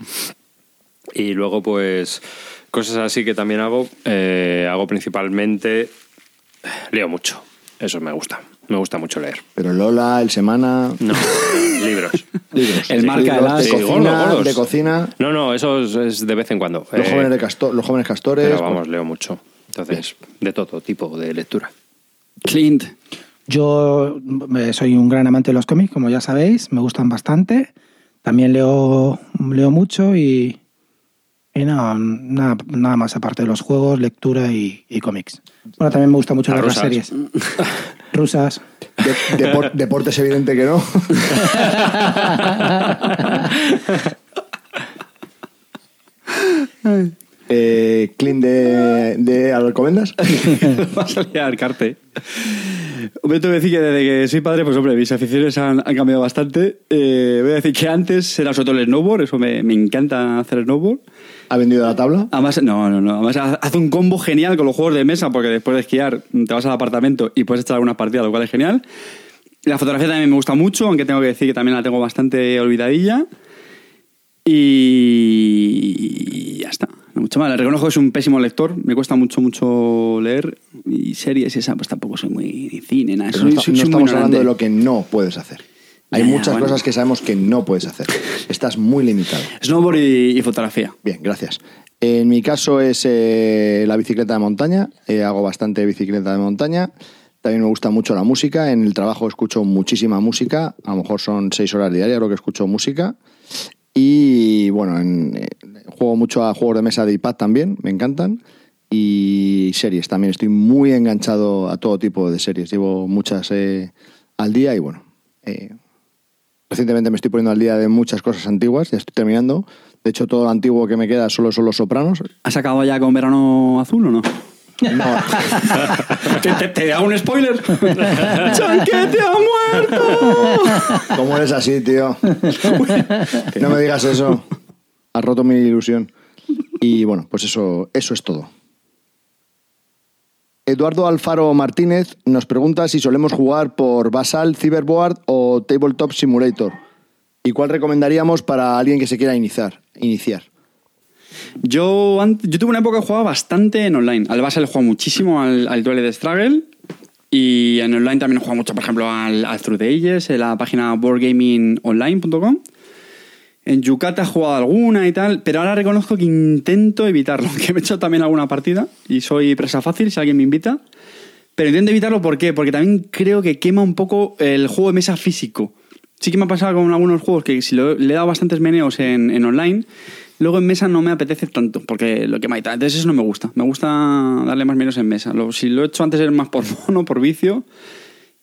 Y luego, pues, cosas así que también hago. eh, hago principalmente. Leo mucho. Eso me gusta. Me gusta mucho leer. Pero Lola, el Semana. No, libros. libros. El marca Libros de de cocina, gordos, gordos. de cocina. No, no, eso es, es de vez en cuando. Los, Eh, jóvenes de casto- los jóvenes castores. Pero vamos, leo mucho. Entonces, de todo tipo de lectura. Clint. Yo eh, soy un gran amante de los cómics, como ya sabéis, me gustan bastante. También leo, leo mucho y, y no, nada, nada más aparte de los juegos, lectura y, y cómics. Bueno, también me gusta mucho Las ver las rusas. series rusas. De- depor- deporte es evidente que no. eh, Clean de, de Alcobendas. Va a salir al carte. Hombre, tengo que decir que desde que soy padre, pues hombre, mis aficiones han, han cambiado bastante. Eh, voy a decir que antes era sobre todo el snowboard, eso me, me encanta hacer snowboard. ¿Ha vendido la tabla? Además, no, no, no. Además, ha- hace un combo genial con los juegos de mesa, porque después de esquiar te vas al apartamento y puedes echar algunas partidas, lo cual es genial. La fotografía también me gusta mucho, aunque tengo que decir que también la tengo bastante olvidadilla. Y ya está. No mucho más. Le reconozco que soy un pésimo lector. Me cuesta mucho, mucho leer. Y series y esa, pues tampoco soy muy cine, nada. Pero no, estamos hablando de lo que no puedes hacer. Hay muchas bueno. cosas que sabemos que no puedes hacer. Estás muy limitado. Snowboard y, y fotografía. Bien, gracias. En mi caso es eh, la bicicleta de montaña. Eh, hago bastante bicicleta de montaña. También me gusta mucho la música. En el trabajo escucho muchísima música. A lo mejor son seis horas diarias lo que escucho música. Y bueno, en- eh, juego mucho a juegos de mesa de iPad también. Me encantan. Y series también. Estoy muy enganchado a todo tipo de series. Llevo muchas eh, al día y bueno. eh, Recientemente me estoy poniendo al día de muchas cosas antiguas, ya estoy terminando. De hecho, todo lo antiguo que me queda solo son los sopranos. ¿Has acabado ya con Verano Azul o no? No, ¿Te, te- te hago un spoiler? ¡Chanquete ha muerto! ¿cómo eres así, tío? No me digas eso. Has roto mi ilusión. Y bueno, pues eso, eso es todo. Eduardo Alfaro Martínez nos pregunta si solemos jugar por Basal, Cyberboard o Tabletop Simulator. ¿Y cuál recomendaríamos para alguien que se quiera iniciar? iniciar? Yo, yo tuve una época que jugaba bastante en online. Al base le jugaba muchísimo al, al Twilight Struggle. Y en online también he jugado mucho, por ejemplo, al, al Through the Ages, en la página boardgamingonline.com. En Yucata he jugado alguna y tal, pero ahora reconozco que intento evitarlo, que me he hecho también alguna partida y soy presa fácil si alguien me invita. Pero intento evitarlo, ¿por? Porque también creo que quema un poco el juego de mesa físico. Sí que me ha pasado con algunos juegos que si le he dado bastantes meneos en, en online, luego en mesa no me apetece tanto, porque lo quema y tal. Entonces eso no me gusta. Me gusta darle más menos en mesa. Lo- si lo he hecho antes es más por mono, por vicio.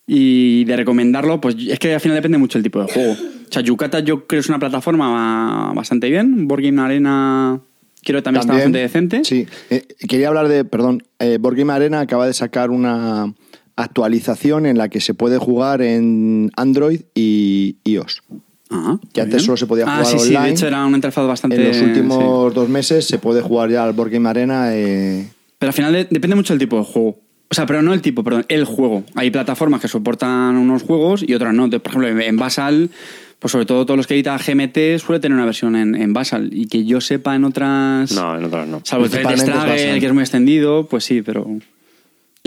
Y de recomendarlo, pues es que al final depende mucho del tipo de juego. O sea, Yucata yo creo que es una plataforma bastante bien. Board Game Arena creo que también, está bastante decente. Sí. Eh, quería hablar de, perdón, eh, Board Game Arena acaba de sacar una actualización en la que se puede jugar en Android y iOS. Ah, Que antes bien. solo se podía Ah, jugar sí, sí, online. de hecho era una interfaz bastante... En los sí. últimos dos meses se puede jugar ya al Board Game Arena. eh, Pero al final de- depende mucho del tipo de juego. O sea, pero no el tipo, perdón, el juego. Hay plataformas que soportan unos juegos y otras no. Por ejemplo, en Basal, pues sobre todo todos los que edita GMT suele tener una versión en, en Basal. Y que yo sepa en otras. No, en otras no. Salvo el Struggle, que es muy extendido, pues sí, pero.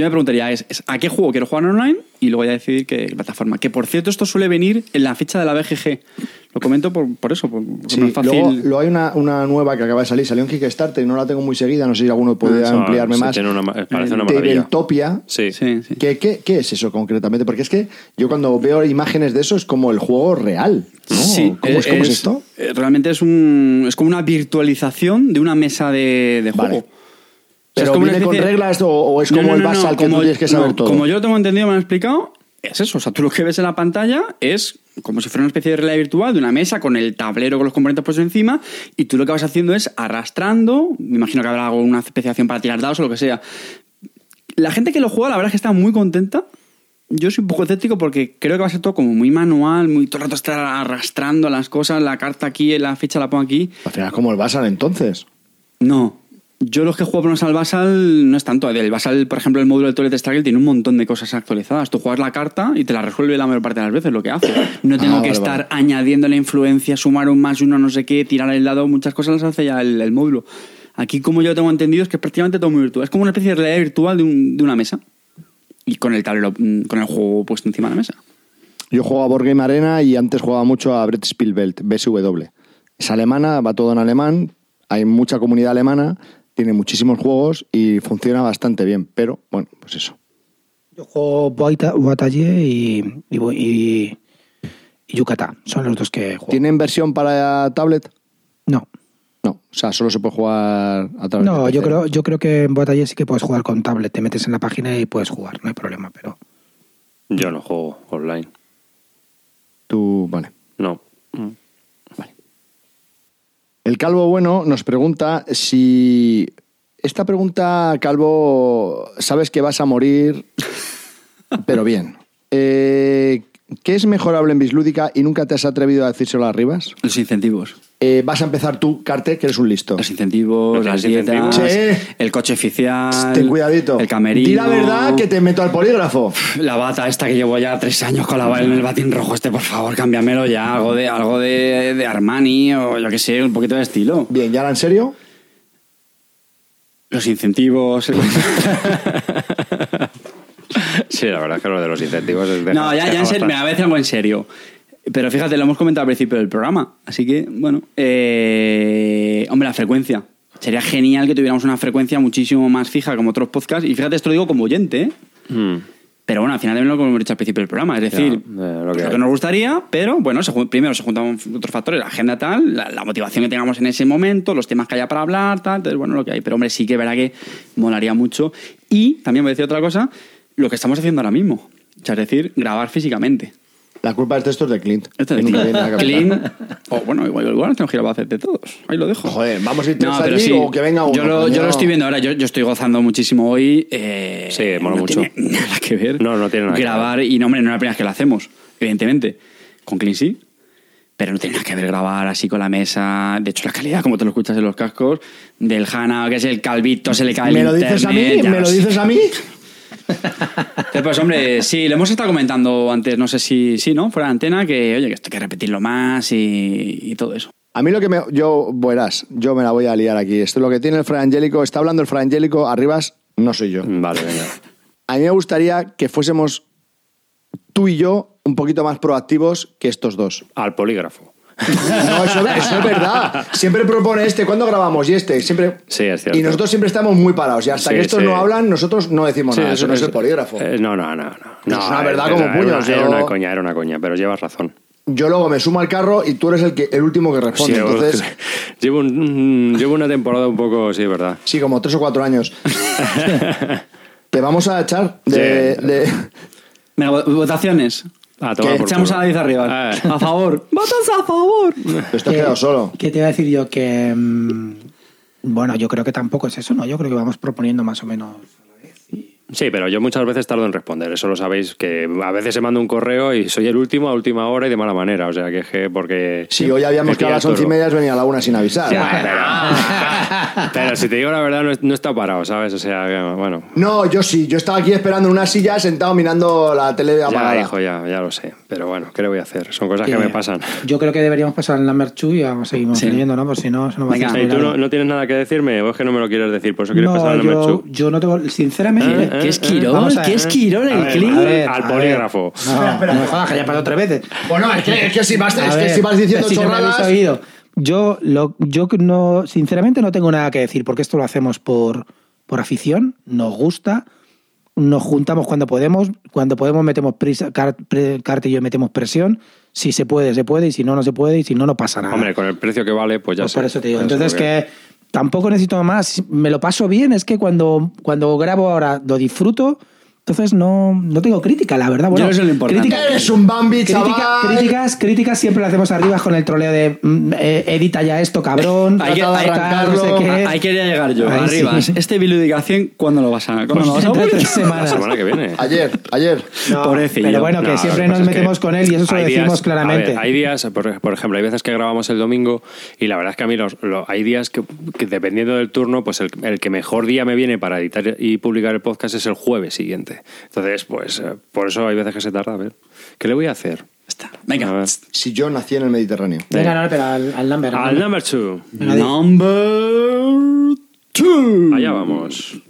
Yo me preguntaría, es, es, ¿a qué juego quiero jugar online? Y luego ya decidir qué plataforma. Que por cierto, esto suele venir en la ficha de la BGG. Lo comento por, por eso, por, porque Sí, no es fácil. luego, luego hay una, una nueva que acaba de salir, salió en Kickstarter y no la tengo muy seguida, no sé si alguno podría Eso, ampliarme sí, más. tiene una ma- parece una maravilla. Tabletopia. Sí. Sí, sí. ¿Qué, qué, qué es eso concretamente? Porque es que yo cuando veo imágenes de eso es como el juego real. ¿no? Sí, ¿Cómo, es, cómo es esto? eh, Realmente es un es como una virtualización de una mesa de, de juego. ¿Pero es como una viene con especie- reglas o, o es como no, el no, no, basal que como- tú tienes que saber todo? Como yo lo tengo entendido, me han explicado, es eso. O sea, tú lo que ves en la pantalla es como si fuera una especie de realidad virtual de una mesa con el tablero con los componentes puestos encima y tú lo que vas haciendo es arrastrando, me imagino que habrá alguna especiación para tirar dados o lo que sea. La gente que lo juega, la verdad es que está muy contenta. Yo soy un poco escéptico porque creo que va a ser todo como muy manual, muy todo el rato estar arrastrando las cosas, la carta aquí, la ficha la pongo aquí. Al final es como el basal entonces. No. Yo los que juego por al Basal no es tanto. El Basal, por ejemplo, el módulo de Toilet Struggle tiene un montón de cosas actualizadas. Tú juegas la carta y te la resuelve la mayor parte de las veces lo que hace. No tengo Ah, que vale, estar vale. añadiendo la influencia, sumar un más uno, no sé qué, tirar el dado. Muchas cosas las hace ya el, el módulo. Aquí, como yo tengo entendido, es que es prácticamente todo muy virtual. Es como una especie de realidad virtual de, un- de una mesa. Y con el tablero, mm, con el juego puesto encima de la mesa. Yo juego a Board Game Arena y antes jugaba mucho a Brett Spielbelt, BSW. Es alemana, va todo en alemán, hay mucha comunidad alemana, tiene muchísimos juegos y funciona bastante bien. Pero, bueno, pues eso. Yo juego Boatalle y, y, y, y Yucatán. Son los dos que juego. ¿Tienen versión para tablet? No. No, o sea, solo se puede jugar a través de No, yo creo, yo creo que en Boatalle sí que puedes jugar con tablet. Te metes en la página y puedes jugar, no hay problema. Pero Yo no juego online. Tú, vale. No. El Calvo Bueno nos pregunta si. Esta pregunta, Calvo, sabes que vas a morir, pero bien. Eh, ¿Qué es mejorable en Bislúdica y nunca te has atrevido a decírselo a Rivas? Los incentivos. Eh, vas a empezar tú, Carte, que eres un listo. Los incentivos, ¿Los las incentivos? dietas, Sí. el coche oficial, Ten cuidadito. el camerino. Di la verdad que te meto al polígrafo. La bata esta que llevo ya tres años con la en el batín rojo este, por favor, cámbiamelo ya. Algo de, algo de, de Armani o yo qué sé, un poquito de estilo. Bien, ¿y ahora en serio? Los incentivos. Sí, la verdad es que lo de los incentivos es de. no, ya, ya en serio, me a decir algo en serio. Pero fíjate, lo hemos comentado al principio del programa. Así que, bueno. eh, hombre, la frecuencia. Sería genial que tuviéramos una frecuencia muchísimo más fija como otros podcasts. Y fíjate, esto lo digo como oyente, ¿eh? Mm. Pero bueno, al final también lo hemos dicho al principio del programa. Es decir, lo que lo que nos gustaría, pero bueno, se primero se juntan otros factores, la agenda tal, la, la motivación que tengamos en ese momento, los temas que haya para hablar, tal, entonces bueno, lo que hay. Pero hombre, sí que verá que molaría mucho. Y también voy a decir otra cosa, lo que estamos haciendo ahora mismo. O sea, es decir, grabar físicamente. La culpa de esto es de Clint. Esto que de viene a cabeza. Clean. O bueno, igual, igual tenemos que ir a hacer de todos. Ahí lo dejo. Joder, vamos a ir todos No, allí sí, o que venga uno. yo, lo, yo lo estoy viendo ahora, yo, yo estoy gozando muchísimo hoy. eh, Sí, mola no mucho. tiene nada que ver. No, no tiene nada que Grabar, y no, hombre, no es la primera vez que lo hacemos, evidentemente. Con Clean sí. Pero no tiene nada que ver grabar así con la mesa. De hecho, la calidad, como te lo escuchas en los cascos, del Hanna, que es el calvito, se le cae el ¿Me lo dices a mí? internet, ¿Me lo sé. dices a mí? Pues hombre, sí, le hemos estado comentando antes, no sé si sí, ¿no? Fuera de antena, que oye, que esto hay que repetirlo más y, y todo eso. A mí lo que me. Yo, verás, yo me la voy a liar aquí. Esto es lo que tiene el Fray Angélico. Está hablando el Fray Angélico, arribas, no soy yo. Vale, venga. A mí me gustaría que fuésemos tú y yo un poquito más proactivos que estos dos. Al polígrafo. No, eso, eso es verdad. Siempre propone este, ¿cuándo grabamos? Y este, siempre. Sí, es cierto. Y nosotros siempre estamos muy parados. Y hasta Sí, que estos sí. no hablan, nosotros no decimos Sí, nada. Eso no es el polígrafo. eh, no, no, no. no. Es No, una verdad era- como puños, una- Era una coña, era una coña, pero llevas razón. Yo luego me sumo al carro y tú eres el, que, el último que responde. Sí, Entonces, llevo, un- mm, llevo una temporada un poco, sí, verdad. sí, como tres o cuatro años. Te vamos a echar de. Sí. de- vo- votaciones. A tomar ¿Qué? por Echamos a la diez arriba. Ah. A favor. ¡Votos a favor! Te has quedado solo. ¿Qué te iba a decir yo? Que. mm, bueno, yo creo que tampoco es eso, ¿no? Yo creo que vamos proponiendo más o menos. Sí, pero yo muchas veces tardo en responder, eso lo sabéis, que a veces se manda un correo y soy el último a última hora y de mala manera, o sea que es porque... Si hoy habíamos quedado a las once y media, venía a la una sin avisar. Ya, pero, pero si te digo la verdad, no, no está parado, ¿sabes? O sea, bueno, No, yo sí. Yo estaba aquí esperando en una silla, sentado mirando la tele ya, apagada. hijo, ya, ya lo sé. Pero bueno, ¿qué le voy a hacer? Son cosas que, Que- me pasan. Yo creo que deberíamos pasar al number 2 y vamos, seguimos Sí. leyendo, ¿no? Por si no, se nos va a Venga. hacer Ey, muy ¿Tú no, no tienes nada que decirme o es que no me lo quieres decir? Por eso quieres pasar al No, number yo, two? yo no tengo. Sinceramente. Eh, eh, ¿Qué? Vamos a ver, ¿Qué eh. esquirón A el a ver. al polígrafo. No, no me jodas, que ya pasado tres veces. Bueno, es que, es que si vas, A es que ver, si vas diciendo si no chorradas. oído. Yo, lo, yo no, sinceramente no tengo nada que decir, porque esto lo hacemos por, por afición, nos gusta, nos juntamos cuando podemos, cuando podemos metemos prisa, Carte y yo metemos presión, si se puede, se puede, y si no, no se puede, y si no, no pasa nada. Hombre, con el precio que vale, pues ya Pues sé. por eso te digo. Entonces que tampoco necesito más, me lo paso bien, es que cuando, cuando grabo ahora lo disfruto, entonces no, no tengo crítica, la verdad. Bueno, Yo eso es lo importante. crítica- Eres un Bambi, Crítica- chaval. críticas, críticas siempre las hacemos arriba con el troleo de mm, eh, edita ya esto, cabrón. Hay que, hay- arrancarlo. no sé qué. Ahí quería llegar yo. Ahí Arriba. sí. Este Biludica 100, ¿cuándo lo vas a, ¿cuándo Pues lo vas a publicar? tres La semanas. semana que viene. Ayer, ayer. No, Pobrecillo. pero bueno, que No, siempre nos es metemos que con él y eso se lo hay decimos días- claramente. ver, hay días, por, por ejemplo, hay veces que grabamos el domingo y la verdad es que a mí los, lo- hay días que, que dependiendo del turno, pues el, el que mejor día me viene para editar y publicar el podcast es el jueves siguiente. Entonces, pues eh, por eso hay veces que se tarda. A ver, ¿qué le voy a hacer? Está. A Venga. Si yo nací en el Mediterráneo. Venga, no, pero al, al number. Al number two. Number two. Allá vamos.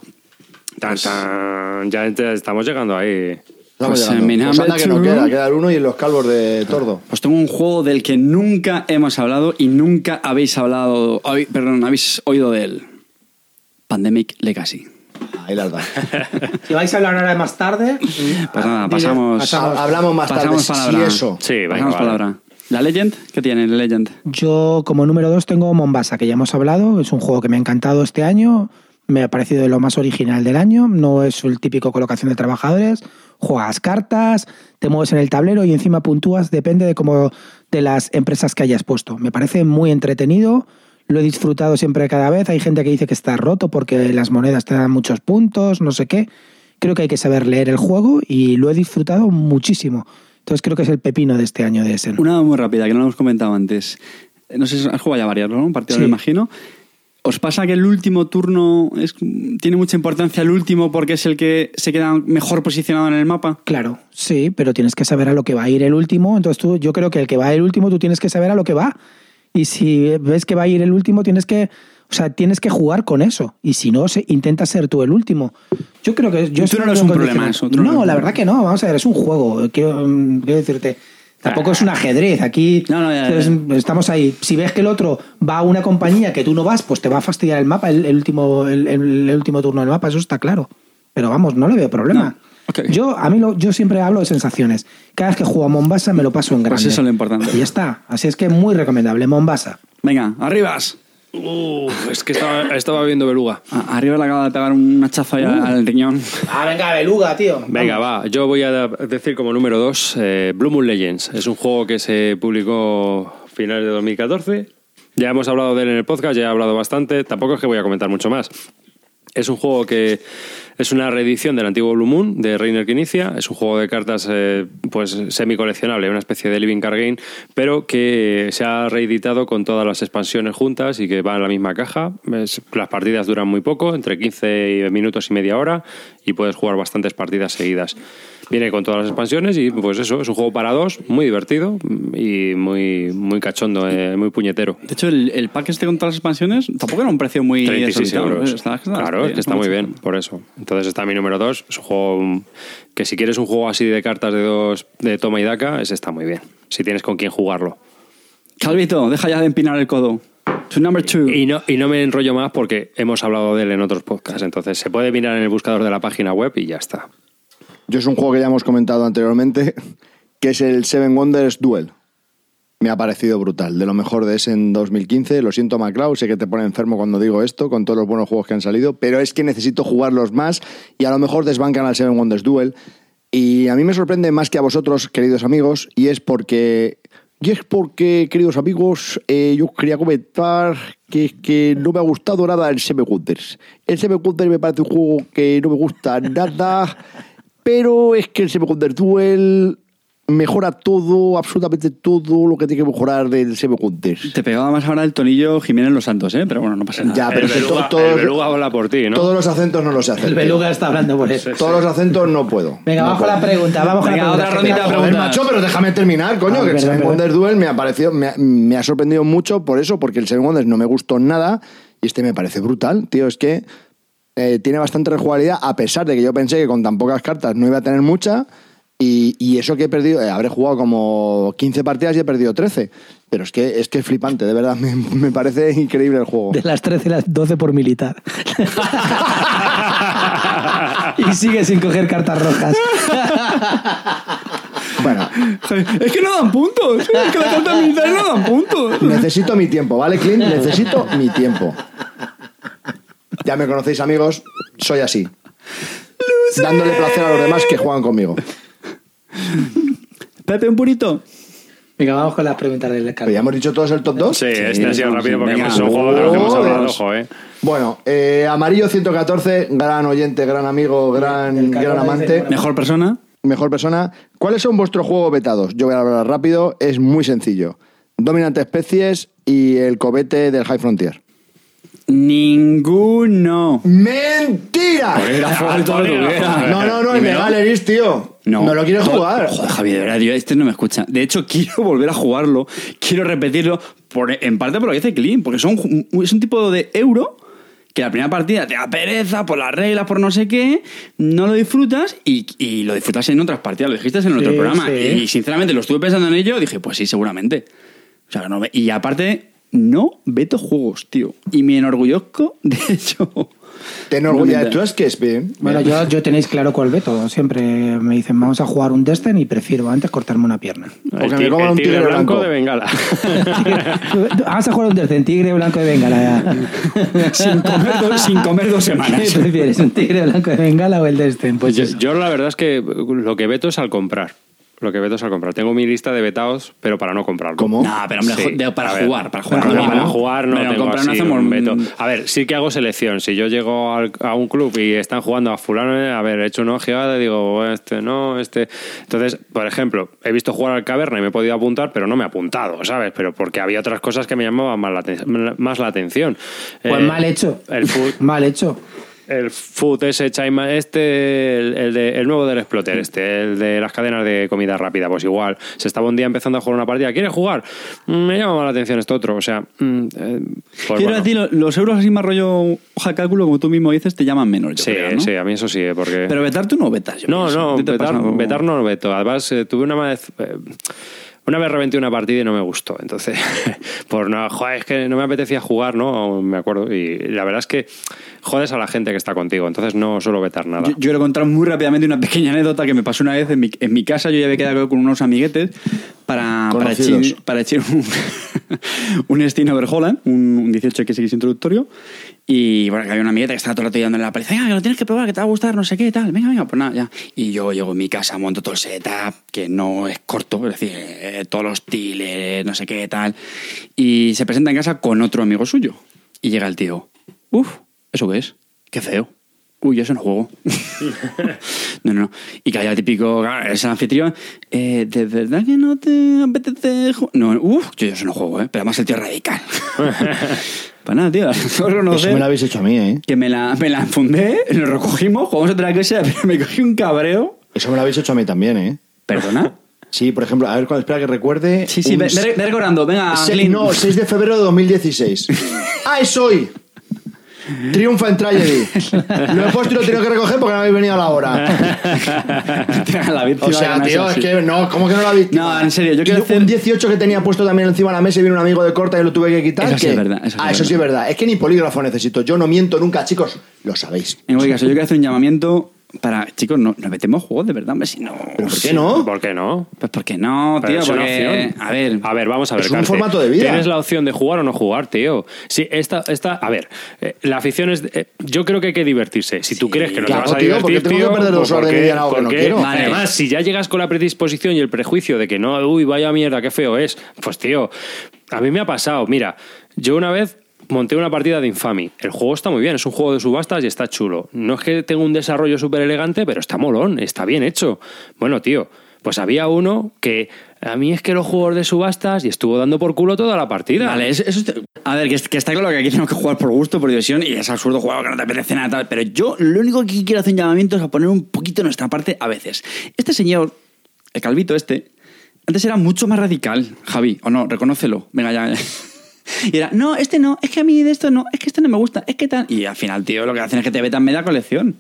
Tan, tan. Ya estamos llegando ahí. Estamos Pues, llegando. en mi Pues anda que no queda, queda el uno y los calvos de tordo. Pues tengo un juego del que nunca hemos hablado y nunca habéis hablado, oí- perdón, habéis oído de él. Pandemic Legacy. Ahí las da. Si vais a hablar ahora más tarde, Pues nada, pasamos- Ha- Hablamos más tarde. Pasamos Si palabra. eso. Sí, venga, Pasamos vale. palabra. ¿La Legend? ¿Qué tiene la Legend? Yo como número dos tengo Mombasa, que ya hemos hablado. Es un juego que me ha encantado este año. Me ha parecido de lo más original del año. No es el típico colocación de trabajadores. Juegas cartas, te mueves en el tablero y encima puntúas. Depende de cómo de las empresas que hayas puesto. Me parece muy entretenido. Lo he disfrutado siempre cada vez. Hay gente que dice que está roto porque las monedas te dan muchos puntos, no sé qué. Creo que hay que saber leer el juego y lo he disfrutado muchísimo. Entonces creo que es el pepino de este año de Essen. Una muy rápida, que no lo hemos comentado antes. No sé si has jugado ya varias, ¿no? Un partido, Sí. me imagino. ¿Os pasa que el último turno es- tiene mucha importancia el último porque es el que se queda mejor posicionado en el mapa? Claro, sí, pero tienes que saber a lo que va a ir el último. Entonces tú, yo creo que el que va el último, tú tienes que saber a lo que va. Y si ves que va a ir el último, tienes que, o sea, tienes que jugar con eso. Y si no, se, intenta ser tú el último. Yo creo que yo Tú no eres en un problema, tú no No, la verdad que no. Vamos a ver, es un juego. Quiero, mm, quiero decirte. Tampoco es un ajedrez. Aquí No, no, ya, ya. es- estamos ahí. Si ves que el otro va a una compañía que tú no vas, pues te va a fastidiar el mapa, el, el último, el, el- el último turno del mapa. Eso está claro. Pero vamos, no le veo problema. No, Yo, a mí lo- yo siempre hablo de sensaciones. Cada vez que juego a Mombasa me lo paso en grande. Pues eso es lo importante. Y ya está. Así es que muy recomendable. Mombasa. Venga, arribas. Uf, es que estaba, estaba viendo beluga. A- Arriba le acaba de pegar un hachazo ahí Uh. al riñón. Ah, venga, beluga, tío. Venga, va. Yo voy a decir como número dos eh, Blue Moon Legends. Es un juego que se publicó a finales de 2014. Ya hemos hablado de él en el podcast, ya he hablado bastante. Tampoco es que voy a comentar mucho más. Es un juego que es una reedición del antiguo Blue Moon de Reiner que inicia. Es un juego de cartas eh, pues semi coleccionable, una especie de living card game, pero que se ha reeditado con todas las expansiones juntas y que va en la misma caja. Las partidas duran muy poco, entre 15 minutos y media hora, y puedes jugar bastantes partidas seguidas. Viene con todas las expansiones y pues eso, es un juego para dos, muy divertido y muy, muy cachondo, eh, muy puñetero. De hecho, el, el pack este con todas las expansiones tampoco era un precio muy 36 desorbitado, euros. ¿eh? Está- está- claro, es que está muy bien, por eso. Entonces está mi número 2. Es un juego que si quieres un juego así de cartas de dos de toma y daca, ese está muy bien. Si tienes con quién jugarlo. Calvito, deja ya de empinar el codo. To number two. Y no, y no me enrollo más porque hemos hablado de él en otros podcasts. Entonces se puede mirar en el buscador de la página web y ya está. Yo es un juego que ya hemos comentado anteriormente, que es el Seven Wonders Duel. Me ha parecido brutal, de lo mejor de ese en 2015. Lo siento, Maclau, sé que te pone enfermo cuando digo esto, con todos los buenos juegos que han salido, pero es que necesito jugarlos más y a lo mejor desbancan al Seven Wonders Duel. Y a mí me sorprende más que a vosotros, queridos amigos, y es porque Y es porque, queridos amigos, eh, yo quería comentar que que no me ha gustado nada el Seven Wonders. El Seven Wonders me parece un juego que no me gusta nada, pero es que el Seven Wonders Duel mejora todo, absolutamente todo lo que tiene que mejorar del Seven Wonders. Te pegaba más ahora el tonillo Jiménez Los Santos, ¿eh? Pero bueno, no pasa nada. Ya, pero el, beluga, to- todos- el beluga habla por ti, ¿no? Todos los acentos no los sé hacer. El beluga está hablando por eso. Todos los acentos no puedo. Venga, No vamos con la pregunta. Vamos con Venga, la otra pregunta. rondita de macho, pero déjame terminar, coño, Ah, que el. Wonders Duel me ha parecido, me ha, me ha sorprendido mucho por eso, porque el Seven Wonders no me gustó nada y este me parece brutal, tío, es que eh, tiene bastante rejugabilidad, a pesar de que yo pensé que con tan pocas cartas no iba a tener mucha, y, y eso que he perdido, eh, habré jugado como 15 partidas y he perdido 13, pero es que es que es flipante, de verdad, me, me parece increíble el juego. De las 13 a las 12 por militar. y sigue sin coger cartas rojas. Bueno, Es que no dan puntos. Es que las cartas militares no dan puntos. necesito mi tiempo, ¿vale, Clint? Necesito mi tiempo. Ya me conocéis, amigos, soy así. Dándole placer a los demás que juegan conmigo. Pepe, un purito. Venga, vamos con las preguntas del Carlos. ya hemos dicho todos el top 2. Sí, este ha sido rápido porque venga. es un juego de los que hemos hablado, ojo, ¿eh? Bueno, eh, Amarillo 114, gran oyente, gran amigo, gran, gran dice, amante, Mejor persona. mejor persona. ¿Cuáles son vuestros juegos vetados? Yo voy a hablar rápido, es muy sencillo. Dominante Especies y el cobete del High Frontier. Ninguno. ¡Mentira! Era. No, no, no, el Dímelo. Megaleris, tío. No. No lo quieres Joder, jugar. Joder, Javi, de verdad, tío, este no me escucha. De hecho, quiero volver a jugarlo, quiero repetirlo, por, en parte por lo que dice Clean, porque son, es un tipo de euro que la primera partida te da pereza por las reglas, por no sé qué, no lo disfrutas y, y lo disfrutas en otras partidas, lo dijiste en otro Sí, programa. sí. Y sinceramente lo estuve pensando en ello, dije, pues sí, seguramente. O sea, no y aparte, no veto juegos, tío. Y me enorgullezco, de hecho. Te enorgullece. No, Tú es que es bien. Bueno, yo, yo tenéis claro cuál veto. Siempre me dicen, vamos a jugar un Destiny y prefiero antes cortarme una pierna. Porque El, me coman un tigre, tigre blanco, blanco. de Bengala. Vamos a jugar un Destiny, tigre blanco de bengala. ya. sin, comer dos, sin comer dos semanas. ¿Qué prefieres, un tigre blanco de bengala o el Destiny? Pues yo, eso. yo la verdad es que lo que veto es al comprar. Lo que veto es al comprar. Tengo mi lista de vetados, pero para no comprarlo. ¿Cómo? No, pero hombre, Sí, de- para ver. jugar, para jugar. No, no, para jugar no Pero tengo comprar no así hacemos un veto. A ver, sí que hago selección. Si yo llego al- a un club y están jugando a fulano, eh, a ver, he hecho una ojeada y digo, "Bueno, este no, este... Entonces, por ejemplo, he visto jugar al Caverna y me he podido apuntar, pero no me he apuntado, ¿sabes? Pero porque había otras cosas que me llamaban más la, más la atención. Pues Eh, mal hecho. El Mal hecho. El food ese Chima, este, el, el de, el nuevo del Exploter, este, el de las cadenas de comida rápida, pues igual. Se estaba un día empezando a jugar una partida. ¿Quieres jugar? Mm, Me llama más la atención esto otro. O sea, mm, eh, pues Quiero bueno. decir, lo- los euros así más rollo hoja cálculo, como tú mismo dices, te llaman menos, yo Sí, creo, ¿no? sí, a mí eso sí, eh, porque. Pero vetar tú no vetas, yo no, pienso. no, ¿A ti te pasa vetar, vetar no veto. Además, eh, tuve una vez. eh, una vez reventé una partida y no me gustó. Entonces, por no, joder, es que no me apetecía jugar, ¿no? Me acuerdo. Y la verdad es que jodes a la gente que está contigo. Entonces, no suelo vetar nada. Yo, yo quiero contar muy rápidamente una pequeña anécdota que me pasó una vez en mi, en mi casa. Yo ya había quedado con unos amiguetes para, para para echar un, un Steam Overholland, un, un 18XX introductorio. Y bueno, que había una amigueta que estaba todo el rato dándole la paliza. Venga, que lo tienes que probar, que te va a gustar, no sé qué, tal. Venga, venga, pues nada, ya. Y yo llego en mi casa, monto todo el setup, que no es corto, es decir, eh, todos los tiles, no sé qué, tal. Y se presenta en casa con otro amigo suyo. Y llega el tío. Uf, ¿eso qué es? Qué feo. Uy, eso no juego. no, no, no. Y que haya el típico, es el anfitrión. Eh, ¿De verdad que no te apetece? No, uff, yo eso no juego, ¿eh? Pero además el tío es radical. Pues nada, tío, Eso me lo habéis hecho a mí, ¿eh? que me la, me la enfundé, lo recogimos, jugamos otra cosa, pero me cogí un cabreo. Eso me lo habéis hecho a mí también, ¿eh? ¿Perdona? Sí, por ejemplo, a ver, cuando- espera que recuerde. Sí, sí, un ve, ve- ve recordando, venga, Se- no, 6 de febrero de 2016. ¡Ah, es hoy! Triunfa en Tragedy. Lo he puesto y lo he tenido que recoger porque no habéis venido a la hora. la víctima O sea, que tío, es así. que no, ¿cómo que no lo habéis No, en serio, yo quiero hacer... Un 18 que tenía puesto también encima de la mesa y vino un amigo de corta y lo tuve que quitar. Eso sí ¿qué? es verdad, eso sí ah, es eso sí es verdad. Es que ni polígrafo necesito. Yo no miento nunca, chicos. Lo sabéis. En cualquier caso, yo quiero hacer un llamamiento para. Chicos, no, nos metemos juegos de verdad, hombre, si no. ¿Pero por qué no? ¿Por qué no? Pues porque no, Pero tío, porque. opción. A ver. A ver, vamos a ver. Es un formato de vida. Tienes la opción de jugar o no jugar, tío. Sí, esta, esta, a ver, eh, la afición es. eh, yo creo que hay que divertirse. Si tú crees que no Claro, te vas a tío, porque divertir, tengo que tío, perder dos pues horas de algo que no quiero. Vale. Además, si ya llegas con la predisposición y el prejuicio de que no, uy, vaya mierda, qué feo es, pues tío, a mí me ha pasado. Mira, yo una vez monté una partida de Infamy. El juego está muy bien, es un juego de subastas y está chulo. No es que tenga un desarrollo súper elegante, pero está molón, está bien hecho. Bueno, tío, pues había uno que a mí es que los juegos de subastas y estuvo dando por culo toda la partida. Vale, eso, eso a ver, que, es- que está claro que aquí tenemos que jugar por gusto, por diversión, y es absurdo jugar que no te apetece nada tal. Pero yo lo único que quiero hacer un llamamiento es a poner un poquito nuestra parte a veces. Este señor, el calvito este, antes era mucho más radical, Javi, o no, reconócelo. Venga, ya. Y era, no, este no, es que a mí de esto no, es que este no me gusta, es que tal. Y al final, tío, lo que hacen es que te vetan media colección.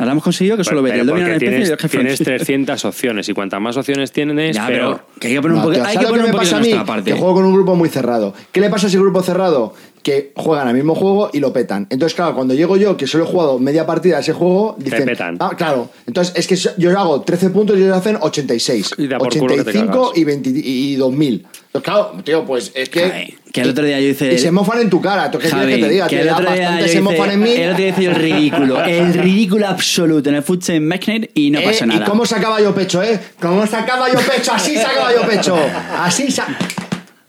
Ahora hemos conseguido que solo vete el dominio porque de la especie y tienes, el jefe tienes frontier. 300 opciones y cuantas más opciones tienes, Ya, peor. pero que hay que poner un, No, poquito- tío, hay ¿sabes que poner un me poquito pasa de a mí? nuestra parte. Que juego con un grupo muy cerrado. ¿Qué le pasa a ese grupo cerrado? Que juegan al mismo juego y lo petan. Entonces, claro, cuando llego yo, que solo he jugado media partida a ese juego, dicen... petan. Ah, claro. Entonces, es que yo hago 13 puntos y ellos hacen 86. Y da por culo que te 85 cagas. y, 20 y 2000. Pues claro, tío, pues es que... Javi, que el otro día yo hice... Y se mofan en tu cara. ¿Tú qué Javi, quieres que te diga? que tío? el otro día bastante yo se mofan en mí. El otro día hice yo el ridículo. El ridículo absoluto en el Futsal Magnet y no Eh, pasó nada. ¿Y cómo sacaba yo pecho, eh? ¿Cómo sacaba yo pecho? Así sacaba yo pecho. Así sa...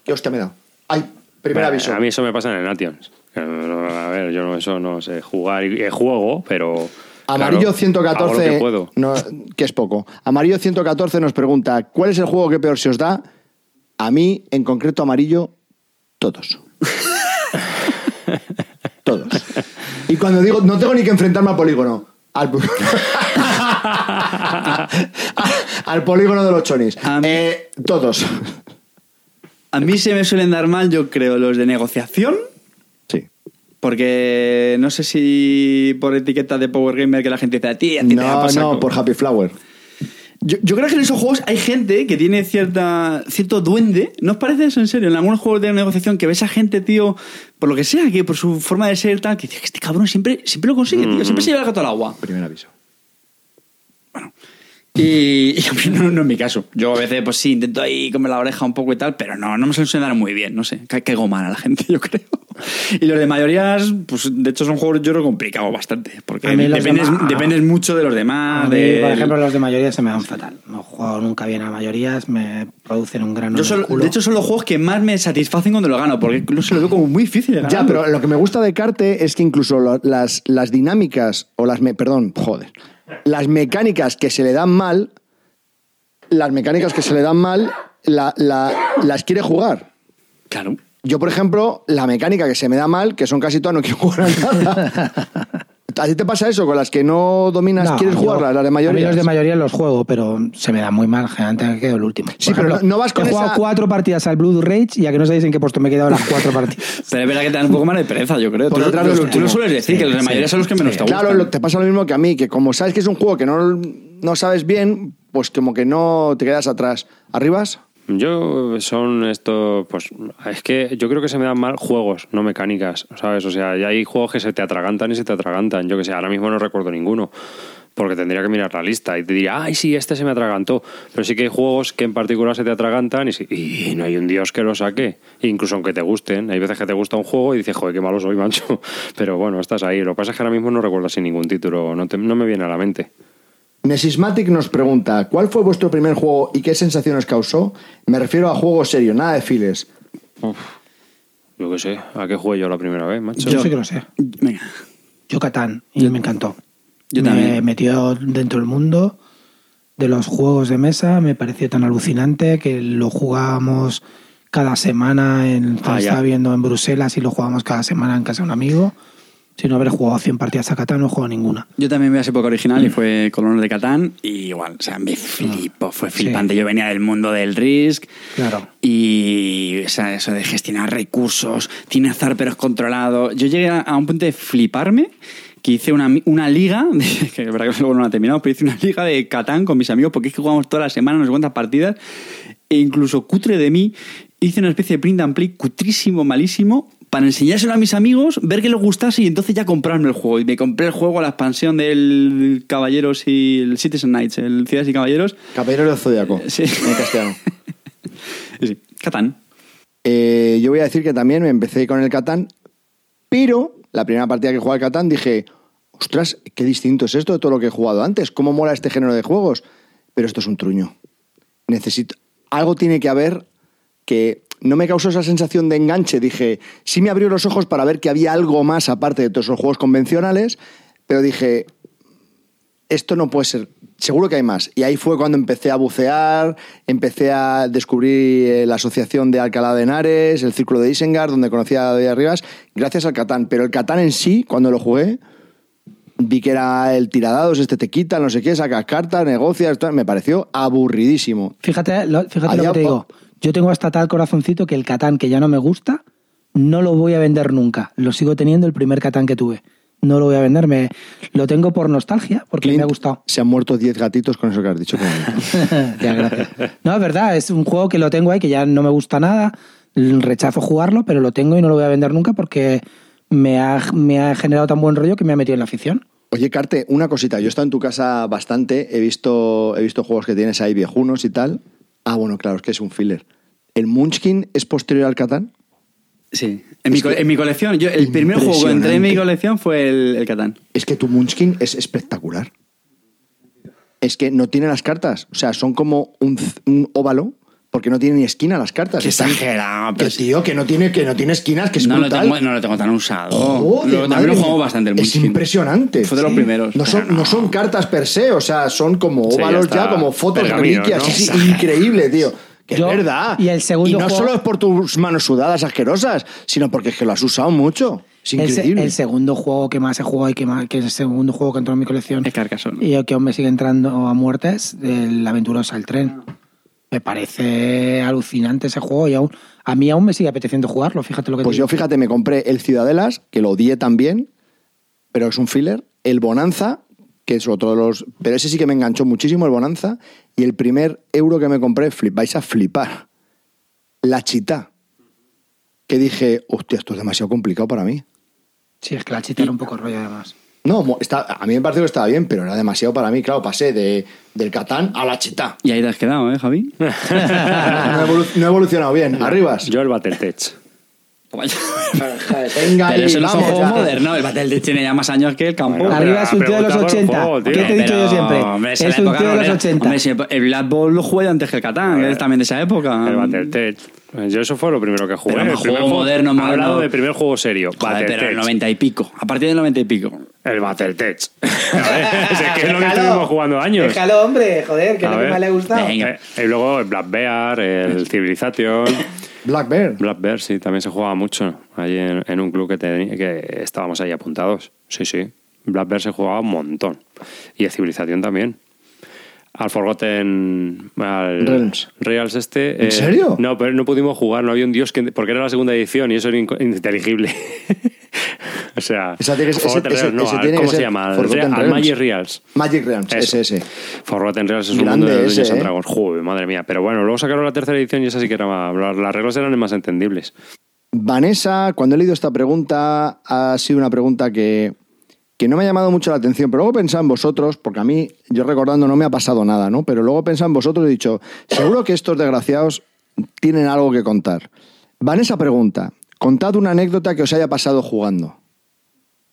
Qué hostia me he dado. Ay, primer Bueno, aviso. A mí eso me pasa en el Nations. No- A ver, yo no, eso no sé jugar y eh, juego, pero. Amarillo claro, hago lo 114, que puedo. no, que es poco. Amarillo 114 nos pregunta, ¿cuál es el juego que peor se os da? A mí, en concreto, amarillo, todos. todos. Y cuando digo, no tengo ni que enfrentarme al polígono. Al, al polígono de los chonis. Eh, todos. A mí se me suelen dar mal, yo creo, los de negociación. Sí. Porque no sé si por etiquetas de Power Gamer que la gente dice a ti, a ti te va a No, pasar no, como-". por Happy Flower. Yo, yo creo que en esos juegos hay gente que tiene cierta, cierto duende. ¿No os parece eso en serio? En algunos juegos de negociación que ves a gente, tío, por lo que sea, que por su forma de ser tal, que dice que este cabrón siempre, siempre lo consigue, tío. Siempre se lleva el gato al agua. Primer aviso. Y, y a mí no, no es mi caso. Yo a veces, pues sí, intento ahí comer la oreja un poco y tal, pero no, no me suele dar muy bien, no sé. Ca- Caigo mal a la gente, yo creo. Y los de mayorías, pues de hecho son juegos yo creo complicados bastante, porque A mí los dependes, demás- dependes mucho de los demás. A mí, del- por ejemplo, los de mayoría se me dan fatal. No jugado nunca bien a mayorías, me producen un Yo culo. de hecho, son los juegos que más me satisfacen cuando lo gano, porque no se lo veo como muy difícil de ganar. Ya, pero lo que me gusta de Carte es que incluso las, las dinámicas, o las. me- perdón, joder. Las mecánicas que se le dan mal, las mecánicas que se le dan mal, la- la- las quiere jugar. Claro. Yo, por ejemplo, la mecánica que se me da mal, que son casi todas, no quiero jugar a nada. ¿A ti te pasa eso? ¿Con las que no dominas No, quieres yo- jugarlas, las de A mayoría? los de mayoría los juego, pero se me da muy mal. Generalmente me quedo el último. Sí, pero no- no vas con He jugado cuatro partidas al Blue Rage y ya que no sabéis en qué puesto me he quedado las cuatro partidas. Pero es verdad que te dan un poco más de pereza, yo creo. Por Tú, lo sueles decir, Sí, que los de sí, mayoría son los que menos te gustan. Claro, lo- te pasa lo mismo que a mí, que como sabes que es un juego que no, no sabes bien, pues como que no te quedas atrás. ¿Arribas? Yo son esto, pues es que yo creo que se me dan mal juegos, no mecánicas, ¿sabes? O sea, ya hay juegos que se te atragantan y se te atragantan. Yo que sé, ahora mismo no recuerdo ninguno, porque tendría que mirar la lista y te diría, ay, sí, este se me atragantó. Pero sí que hay juegos que en particular se te atragantan y, si- y no hay un dios que lo saque. Incluso aunque te gusten, hay veces que te gusta un juego y dices, joder, qué malo soy, macho. Pero bueno, estás ahí. Lo que pasa es que ahora mismo no recuerdo así ningún título, no, te- no me viene a la mente. Nesismatic nos pregunta, ¿cuál fue vuestro primer juego y qué sensaciones causó? Me refiero a juego serio, nada de files. Yo qué sé, ¿a qué jugué yo la primera vez, macho? Yo sí que lo sé. Venga. Yo Catán, y me encantó. Yo me también. metió dentro del mundo de los juegos de mesa, me pareció tan alucinante que lo jugábamos cada semana, en, Ah, estaba viendo en Bruselas y lo jugábamos cada semana en casa de un amigo. Sin haber jugado 100 partidas a Catán, no he jugado ninguna. Yo también vi esa época original y fue Colonos de Catán y igual, o sea, me flipó, fue flipante. Yo venía del mundo del Risk Claro. y o sea, eso de gestionar recursos, tiene azar pero es controlado. Yo llegué a, un punto de fliparme que hice una, una liga, que es verdad que luego no la terminado, pero hice una liga de Catán con mis amigos porque es que jugamos toda la semana, no sé cuántas partidas, e incluso cutre de mí, hice una especie de print and play cutrísimo, malísimo, para enseñárselo a mis amigos, ver que les gustase y entonces ya comprarme el juego. Y me compré el juego, la expansión del Caballeros y el Citizen Knights, el Ciudades y Caballeros. Caballero del Zodiaco. Sí. En castellano. Sí, Catán. Eh, yo voy a decir que también me empecé con el Catán, pero la primera partida que jugué al Catán dije, ostras, qué distinto es esto de todo lo que he jugado antes, cómo mola este género de juegos. Pero esto es un truño. Necesito. Algo tiene que haber que no me causó esa sensación de enganche. Dije, sí me abrió los ojos para ver que había algo más aparte de todos los juegos convencionales, pero dije, esto no puede ser. Seguro que hay más. Y ahí fue cuando empecé a bucear, empecé a descubrir eh, la asociación de Alcalá de Henares, el Círculo de Isengard, donde conocí a David Arribas, gracias al Catán. Pero el Catán en sí, cuando lo jugué, vi que era el tiradados, este te quita, no sé qué, sacas cartas, negocias, me pareció aburridísimo. Fíjate, lo, fíjate lo que te digo. Yo tengo hasta tal corazoncito que el Catán que ya no me gusta, no lo voy a vender nunca. Lo sigo teniendo el primer Catán que tuve. No lo voy a vender, me, lo tengo por nostalgia, porque me ha gustado. Se han muerto 10 gatitos con eso que has dicho. ya, gracias. No, es verdad, es un juego que lo tengo ahí, que ya no me gusta nada, rechazo jugarlo, pero lo tengo y no lo voy a vender nunca porque me ha, me ha generado tan buen rollo que me ha metido en la afición. Oye, Carte, una cosita. Yo he estado en tu casa bastante, he visto, he visto juegos que tienes ahí viejunos y tal. Ah, bueno, claro, es que es un filler. ¿El Munchkin es posterior al Catán? Sí. En mi, co- en mi colección, yo, el primer juego que entré en mi colección fue el, el Catán. Es que tu Munchkin es espectacular. Es que no tiene las cartas. O sea, son como un óvalo, porque no tiene ni esquina las cartas. Qué Están- exagerado, Que, tío, que no tiene, que no tiene esquinas, que es no, lo brutal. tengo, no lo tengo tan usado. Joder, Lo- también lo jugamos bastante el Es impresionante. Fue de los Sí. primeros. No son, no son cartas per se, o sea, son como Sí, ya óvalos ya, como fotos Pergaminos, reliquias. ¿no? Sí, sí, increíble, tío. Que Yo- es verdad. y el segundo Y no juego- solo es por tus manos sudadas asquerosas, sino porque es que lo has usado mucho. Es El, increíble. el segundo juego que más he jugado y que, más, que es el segundo juego que entró en mi colección Es Carcassonne. y que aún me sigue entrando a muertes, el Aventurosa el tren. Me parece alucinante ese juego y aún, a mí aún me sigue apeteciendo jugarlo, fíjate lo que te Pues yo, digo. fíjate, me compré el Ciudadelas, que lo odié también, pero es un filler. El Bonanza, que es otro de los. Pero ese sí que me enganchó muchísimo, el Bonanza. Y el primer euro que me compré, flip, vais a flipar. La Chita. Que dije, hostia, esto es demasiado complicado para mí. Sí, es que la chita era un poco rollo además. No, mo- está, a mí me pareció que estaba bien, pero era demasiado para mí. Claro, pasé de, del Catán a la Chita. Y ahí te has quedado, ¿eh, Javi? No he, evolu- no he evolucionado bien. Arribas. Yo el Battletech. Venga, Pero ahí, eso no es un juego ya. moderno. El Battlefield tiene ya más años que el campo. Bueno, Arriba es un tío de los pregunta por el 80. juego, tío. ¿Qué te he dicho yo siempre? hombre, es un tío de los rolera. 80. Hombre, si el Blood Bowl lo jugué antes que el Catán, que es también de esa época. El Battletech. Yo eso fue lo primero que jugué. Pero el primer juego moderno, moderno. Hablado de primer juego serio. Joder, pero el Battletech. 90 y pico. A partir del 90 y pico. El Battletech. A ver, es que es lo que estuvimos jugando años. Déjalo, hombre, joder, que es A lo que más le ha gustado. Venga. Eh, y luego el Black Bear, el Civilization. Black Bear. Black Bear, sí, también se jugaba mucho allí en, en un club que, te- que estábamos ahí apuntados. Sí, sí. Black Bear se jugaba un montón. Y el Civilización también. Al Forgotten. Al Realms. Realms este. ¿En serio? No, pero no pudimos jugar, no había un dios que. Porque era la segunda edición y eso era ininteligible. o sea. Esa tiene que Forgotten ese- Realms, no, ese al- tiene que ¿Cómo se ser llama? Al, Forgotten Real- al Realms. Magic Reals. Magic Realms, ese, ese. Forgotten Realms es un Grande mundo de Dungeons and ¿eh? Dragons. Joder, madre mía. Pero bueno, luego sacaron la tercera edición y esa sí que era más. Las reglas eran más entendibles. Vanessa, cuando he leído esta pregunta, ha sido una pregunta que, que no me ha llamado mucho la atención, pero luego he pensado en vosotros, porque a mí, yo recordando, no me ha pasado nada, ¿no? Pero luego he pensado en vosotros y he dicho, seguro que estos desgraciados tienen algo que contar. Vanessa pregunta, contad una anécdota que os haya pasado jugando.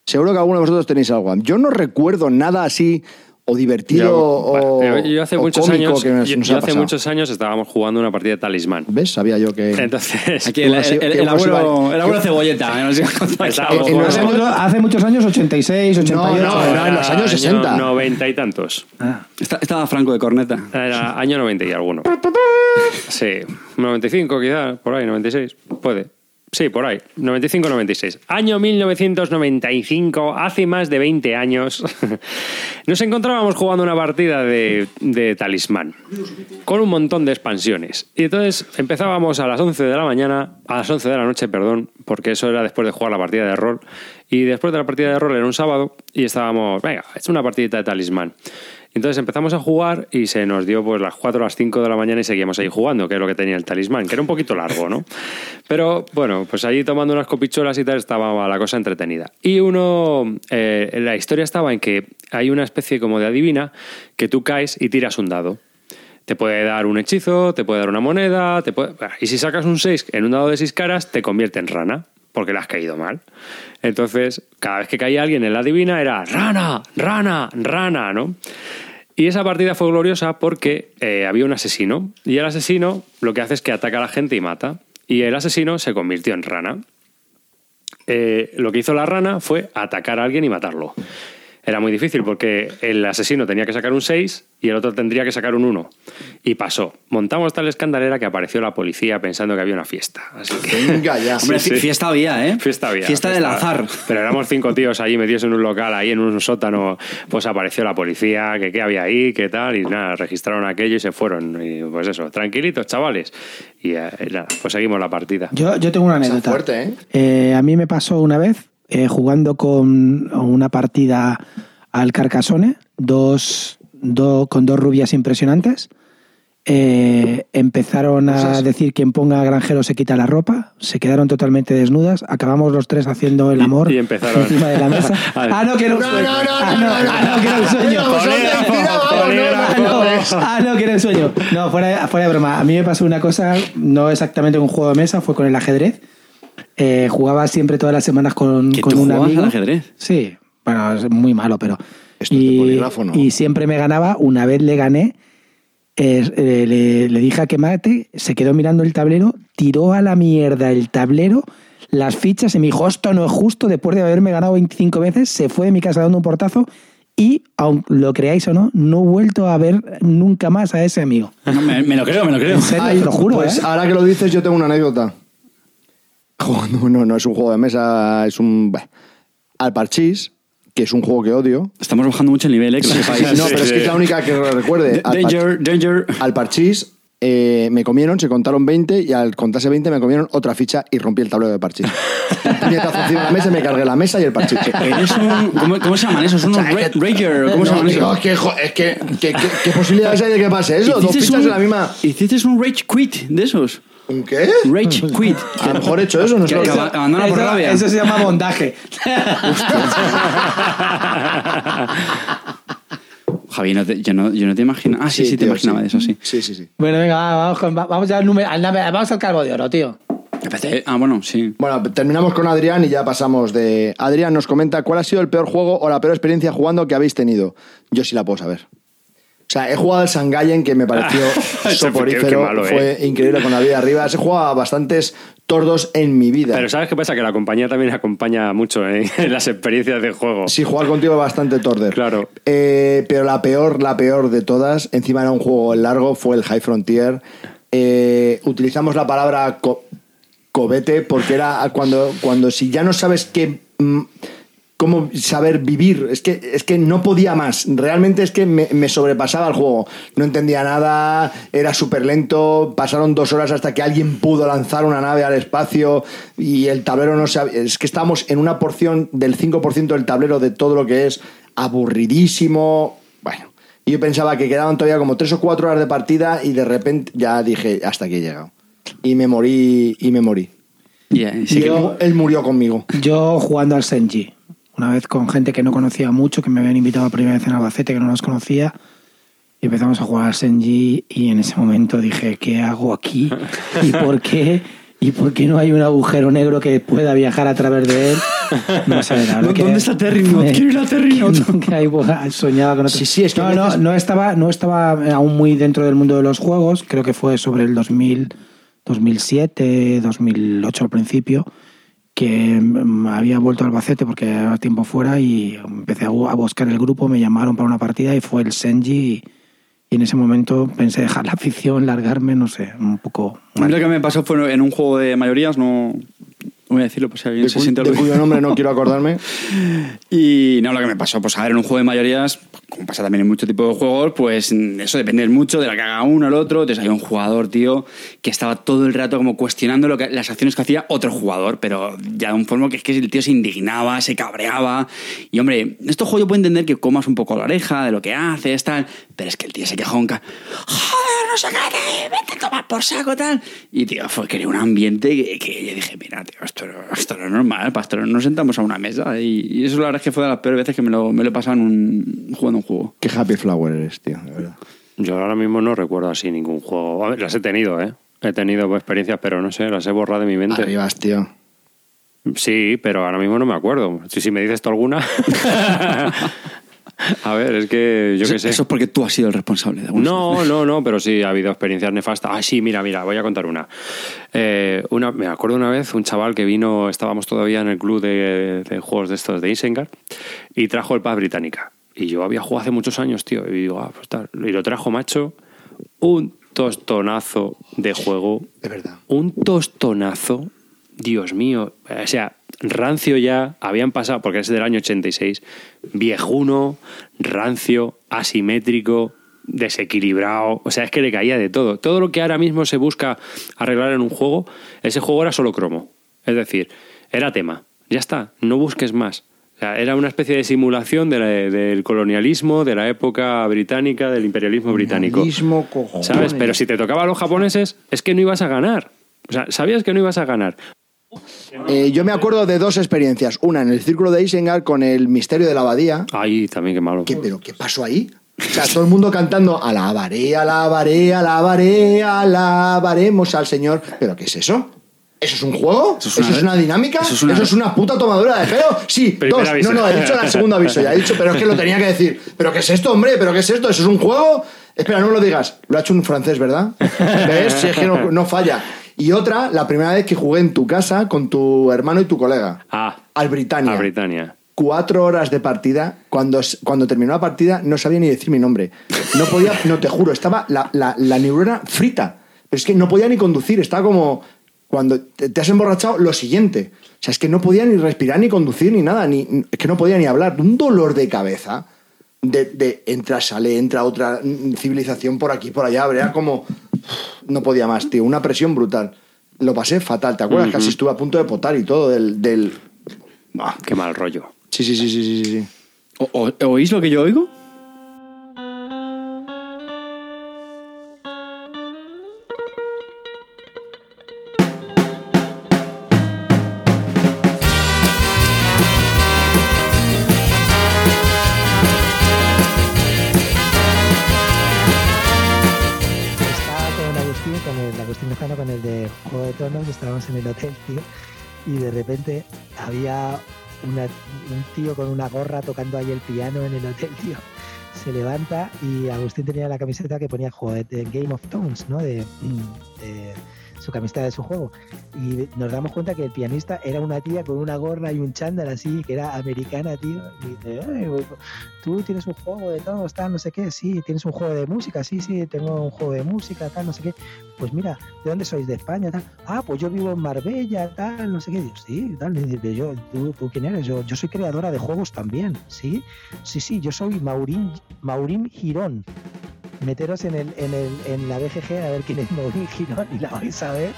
Seguro que alguno de vosotros tenéis algo. Yo no recuerdo nada así o divertido Yo, o, bueno, yo hace o muchos cómico años, que nos, yo, nos yo ha hace pasado. muchos años estábamos jugando una partida de talismán. ¿Ves? Sabía yo que... Entonces, Aquí el, el- el sí abuelo, el abuelo cebolleta. no sé Hace, hace muchos años, 86, 88. No, no, no, en los años 60. 90 y tantos. Ah. Está- Estaba Franco de corneta. Era año 90 y alguno. Sí, 95 quizás, por ahí, 96, puede. Sí, por ahí, 95-96. Año 1995, hace más de 20 años, nos encontrábamos jugando una partida de, de talismán, con un montón de expansiones. Y entonces empezábamos a las 11 de la mañana, a las 11 de la noche, perdón, porque eso era después de jugar la partida de rol. Y después de la partida de rol era un sábado y estábamos, venga, es una partidita de talismán. Entonces empezamos a jugar y se nos dio pues las 4 o las 5 de la mañana y seguíamos ahí jugando, que es lo que tenía el talismán, que era un poquito largo, ¿no? Pero bueno, pues allí tomando unas copichuelas y tal estaba la cosa entretenida. Y uno, eh, la historia estaba en que hay una especie como de adivina que tú caes y tiras un dado. Te puede dar un hechizo, te puede dar una moneda, te puede... y si sacas un 6 en un dado de 6 caras, te convierte en rana, porque le has caído mal. Entonces, cada vez que caía alguien en la divina era rana, rana, rana, ¿no? Y esa partida fue gloriosa porque eh, había un asesino, y el asesino lo que hace es que ataca a la gente y mata, y el asesino se convirtió en rana. Eh, lo que hizo la rana fue atacar a alguien y matarlo. Era muy difícil porque el asesino tenía que sacar un 6 y el otro tendría que sacar un 1. Y pasó. Montamos tal escandalera que apareció la policía pensando que había una fiesta. Así que... Venga ya. Hombre, fi- fiesta había, ¿eh? Fiesta había. Fiesta del azar. Pero éramos cinco tíos allí metidos en un local, ahí en un sótano. Pues apareció la policía, que qué había ahí, qué tal. Y nada, registraron aquello y se fueron. Y pues eso, tranquilitos, chavales. Y, eh, nada, pues seguimos la partida. Yo, yo tengo una anécdota. fuerte, ¿eh? Eh, a mí me pasó una vez eh, jugando con una partida al Carcassonne, dos, do- con dos rubias impresionantes. Eh, empezaron a Esas. decir quien ponga granjero se quita la ropa, se quedaron totalmente desnudas, acabamos los tres haciendo el amor y empezaron. encima de la mesa. Ah, no, que era un No, sueño. no, no, ah, no, que era un sueño. No, ah, que era un sueño. No, fuera, fuera de broma. A mí me pasó una cosa, no exactamente con un juego de mesa, fue con el ajedrez. Eh, jugaba siempre todas las semanas con, ¿Que con tú un jugabas amigo. al ajedrez? Sí, bueno, es muy malo, pero. Esto es de polígrafo, ¿no? y siempre me ganaba. Una vez le gané, eh, eh, le, le dije a que mate, se quedó mirando el tablero, tiró a la mierda el tablero, las fichas y me dijo, esto no es justo, después de haberme ganado 25 veces, se fue de mi casa dando un portazo y, aunque lo creáis o no, no he vuelto a ver nunca más a ese amigo. No, me, me lo creo, me lo creo. En serio, Ay, te lo juro, pues ¿eh? ahora que lo dices, yo tengo una anécdota. Jugando- no, no es un juego de mesa, es un. bah, al parchís, que es un juego que odio. Estamos bajando mucho el nivel, ¿eh? Que sepáis. No, pero es que es la única que recuerde. Al, Danger, danger. al parchís eh, me comieron, se contaron 20 y al contarse 20 me comieron otra ficha y rompí el tablero de parchís. Puñetazo encima de la mesa me cargué la mesa y el parchís. Eres un. ¿Cómo, cómo se llaman esos? Unos ra- Rager. ¿Cómo se No, llaman digo, esos? es que, ¿qué posibilidades hay de que pase eso? Dos fichas un- en la misma. Hiciste un Rage Quit de esos. ¿Un qué? Rage Quit. A lo mejor he hecho eso, no sé. que aba- abandona por Eso- rabia. eso se llama bondaje. Javi, no te- yo, no, yo no te imagino. Ah, sí, sí, te tío, imaginaba de eso, sí. Sí, sí, sí. Bueno, venga, va, vamos, con- va- vamos ya al número, al, nave- vamos al calvo de oro, tío. Eh, ah, bueno, sí. Bueno, terminamos con Adrián y ya pasamos de. Adrián nos comenta cuál ha sido el peor juego o la peor experiencia jugando que habéis tenido. Yo sí la puedo saber. O sea, he jugado al Sangayen que me pareció soporífero, malo, fue increíble con la vida arriba. He jugado a bastantes tordos en mi vida. Pero ¿sabes qué pasa? Que la compañía también acompaña mucho ¿eh? en las experiencias de juego. Sí, jugar contigo es bastante torder. Claro. Eh, pero la peor, la peor de todas, encima era un juego largo, fue el High Frontier. Eh, utilizamos la palabra co- cobete porque era cuando, cuando si ya no sabes qué. mm, cómo saber vivir. Es que, es que no podía más. Realmente es que me, me sobrepasaba el juego. No entendía nada, era súper lento. Pasaron dos horas hasta que alguien pudo lanzar una nave al espacio y el tablero no sabía. Es que estábamos en una porción del 5% del tablero de todo lo que es aburridísimo. Bueno. Y yo pensaba que quedaban todavía como tres o cuatro horas de partida y de repente ya dije, hasta aquí he llegado. Y me morí, y me morí. Ya, sí Y que- él, él murió conmigo. Yo jugando al Senji, una vez con gente que no conocía mucho, que me habían invitado a primera vez en Albacete, que no los conocía, y empezamos a jugar al Senji y en ese momento dije, ¿qué hago aquí? ¿Y por qué? ¿Y por qué no hay un agujero negro que pueda viajar a través de él? No sé, la verdad que- ¿Dónde está Terrinot? Quiero ir a que he jugado- soñaba con otro. Sí, sí, es que no, a no estaba, no estaba aún muy dentro del mundo de los juegos. Creo que fue sobre el 2000, 2007, 2008 al principio, que había vuelto a Albacete porque era tiempo fuera y empecé a, bu- a buscar el grupo, me llamaron para una partida y fue el Senji y, en ese momento pensé dejar la afición, largarme, no sé, un poco... Lo que me pasó fue en un juego de mayorías, no voy a decirlo por si alguien De, se siente de cuyo nombre no quiero acordarme. Y no, lo que me pasó, pues a ver, en un juego de mayorías, como pasa también en muchos tipos de juegos, pues eso depende mucho de la que haga uno o el otro. Entonces hay un jugador, tío, que estaba todo el rato como cuestionando lo que, las acciones que hacía otro jugador, pero ya de un forma que es que el tío se indignaba, se cabreaba. Y hombre, esto juego yo puedo entender que comas un poco la oreja de lo que haces, tal, pero es que el tío se quejó un ca- no sé qué, tío, vete a tomar por saco, tal. Y tío, fue creó un ambiente que, que yo dije, mira, tío, esto, no- esto no es normal, pastor, nos sentamos a una mesa. Y, y eso la verdad es que fue de las peores veces que me lo, me lo he pasado en un, jugando un juego. Qué happy flower eres, tío, de verdad. Yo ahora mismo no recuerdo así ningún juego. A ver, las he tenido, ¿eh? He tenido experiencias, pero no sé, las he borrado de mi mente. Arribas, tío. Sí, pero ahora mismo no me acuerdo. Si, si me dices tú alguna. A ver, es que yo Eso, qué sé. eso es porque tú has sido el responsable de No, no, no, pero sí ha habido experiencias nefastas. Ah, sí, mira, mira, voy a contar una. Eh, una me acuerdo una vez un chaval que vino, estábamos todavía en el club de, de juegos de estos de Isengard y trajo el paz británica. Y yo había jugado hace muchos años, tío, y digo, ah, pues tal. Y lo trajo, macho, un tostonazo de juego. De verdad. Un tostonazo, Dios mío. O sea, rancio ya, habían pasado, porque es del año 86, viejuno, rancio, asimétrico, desequilibrado. O sea, es que le caía de todo. Todo lo que ahora mismo se busca arreglar en un juego, ese juego era solo cromo. Es decir, era tema. Ya está, no busques más. O sea, era una especie de simulación de la- del colonialismo, de la época británica, del imperialismo británico. ¿Sabes? Pero si te tocaba a los japoneses, es que no ibas a ganar. O sea, sabías que no ibas a ganar. Eh, yo me acuerdo de dos experiencias. Una en el círculo de Isengard con el misterio de la abadía. Ay, también qué malo. ¿Qué, ¿Pero qué pasó ahí? O sea, todo el mundo cantando alabaré, alabaré, alabaré, alabaremos al Señor. ¿Pero qué es eso? ¿Eso es un juego? ¿Eso es una, dinámica? eso ¿Eso es es, una- una... puta tomadura de pelo? Sí, dos. aviso. No, no, he dicho el segundo aviso ya. He dicho, pero es que lo tenía que decir. ¿Pero qué es esto, hombre? ¿Pero qué es esto? ¿Eso es un juego? Espera, no me lo digas. Lo ha hecho un francés, ¿verdad? ¿Ves? Si es que no, no falla. Y otra, la primera vez que jugué en tu casa con tu hermano y tu colega. Ah, Al Britannia. a Britannia. cuatro horas de partida. Cuando, cuando terminó la partida no sabía ni decir mi nombre. No podía, no te juro, estaba la, la, la neurona frita. Pero es que no podía ni conducir, estaba como cuando te, has emborrachado, lo siguiente. O sea, es que no podía ni respirar, ni conducir, ni nada, ni, es que no podía ni hablar. Un dolor de cabeza. De, de entra, sale, entra otra mm, civilización por aquí, por allá. Era como. No podía más, tío. Una presión brutal. Lo pasé fatal, ¿te acuerdas? Casi estuve a punto de potar y todo del. del... Buah. Qué mal rollo. Sí, sí, sí, sí, sí, sí. ¿O- o- ¿Oís lo que yo oigo? De repente había una- un tío con una gorra tocando ahí el piano en el hotel, tío. Se levanta y Agustín tenía la camiseta que ponía juego de, Game of Thrones, ¿no? De, de su camiseta de su juego. Y nos damos cuenta que el pianista era una tía con una gorra y un chándal así, que era americana, tío. Y dice, "Ay, güey, tú tienes un juego de todos, tal, no sé qué, sí, tienes un juego de música, sí, sí, tengo un juego de música, tal, no sé qué. Pues mira, ¿de dónde sois? ¿De España? Tal. Ah, pues yo vivo en Marbella, tal, no sé qué. Digo, sí, tal. Dice, yo, ¿tú, ¿tú quién eres? Yo, yo soy creadora de juegos también, ¿sí? Sí, sí, yo soy Maurín, Maurín Girón. Meteros en, el, en, el, en la BGG a ver quién es Maurín Girón y la vais a ver.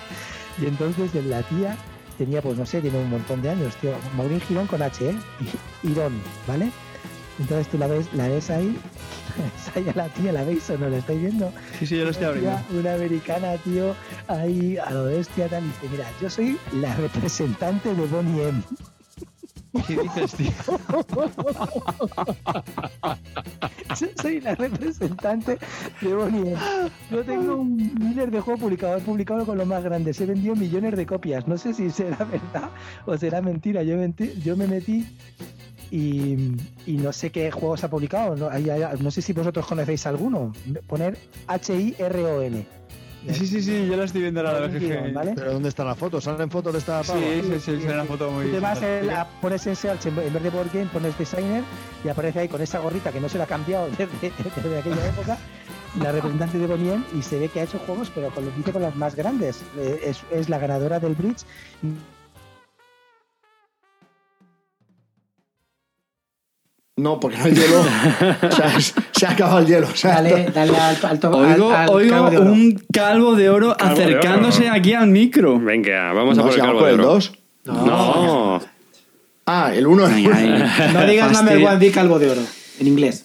Y entonces la tía tenía, pues no sé, tiene un montón de años, tío. Maurín Girón con H, ¿eh? Girón, ¿vale? Entonces tú la ves, la ves ahí, ves ahí a la tía, ¿la veis o no? ¿La estáis viendo? Sí, sí, yo lo estoy Una abriendo. Una americana, tío, ahí a lo bestia, tal. Y dice, mira, yo soy la representante de Bonnie M. ¿Qué dices, tío? Soy la representante de Bonnie M. Yo tengo un miles de juegos publicados, he publicado con los más grandes, he vendido millones de copias. No sé si será verdad o será mentira. Yo, me metí y, no sé qué juegos ha publicado. No, no sé si vosotros conocéis alguno. Poner H-I-R-O-N. Sí, sí, sí, yo lo estoy viendo ahora la BGG. ¿vale? ¿Pero dónde está la foto? ¿Salen fotos de esta pava? Sí, sí, sí, sale una foto muy. Te vas el- simpática. a, pones en search en en vez de board game, pones designer y aparece ahí con esa gorrita que no se la ha cambiado desde, desde aquella época, la representante de Bonnie M, y se ve que ha hecho juegos, pero con, dice con las más grandes. Eh, Es, es la ganadora del Bridge. No, porque no hay hielo. o sea, es- se ha acabado el hielo. o sea, Dale, dale al, al, to- Oigo, al- al oigo calvo de oro. un calvo de oro Calvo de acercándose oro. aquí al micro. Venga, vamos a no, por si el vamos calvo por de el oro. 2. No. Ah, el 1 Venga, ahí. No digas number Fastidio. one, di calvo de oro. En inglés.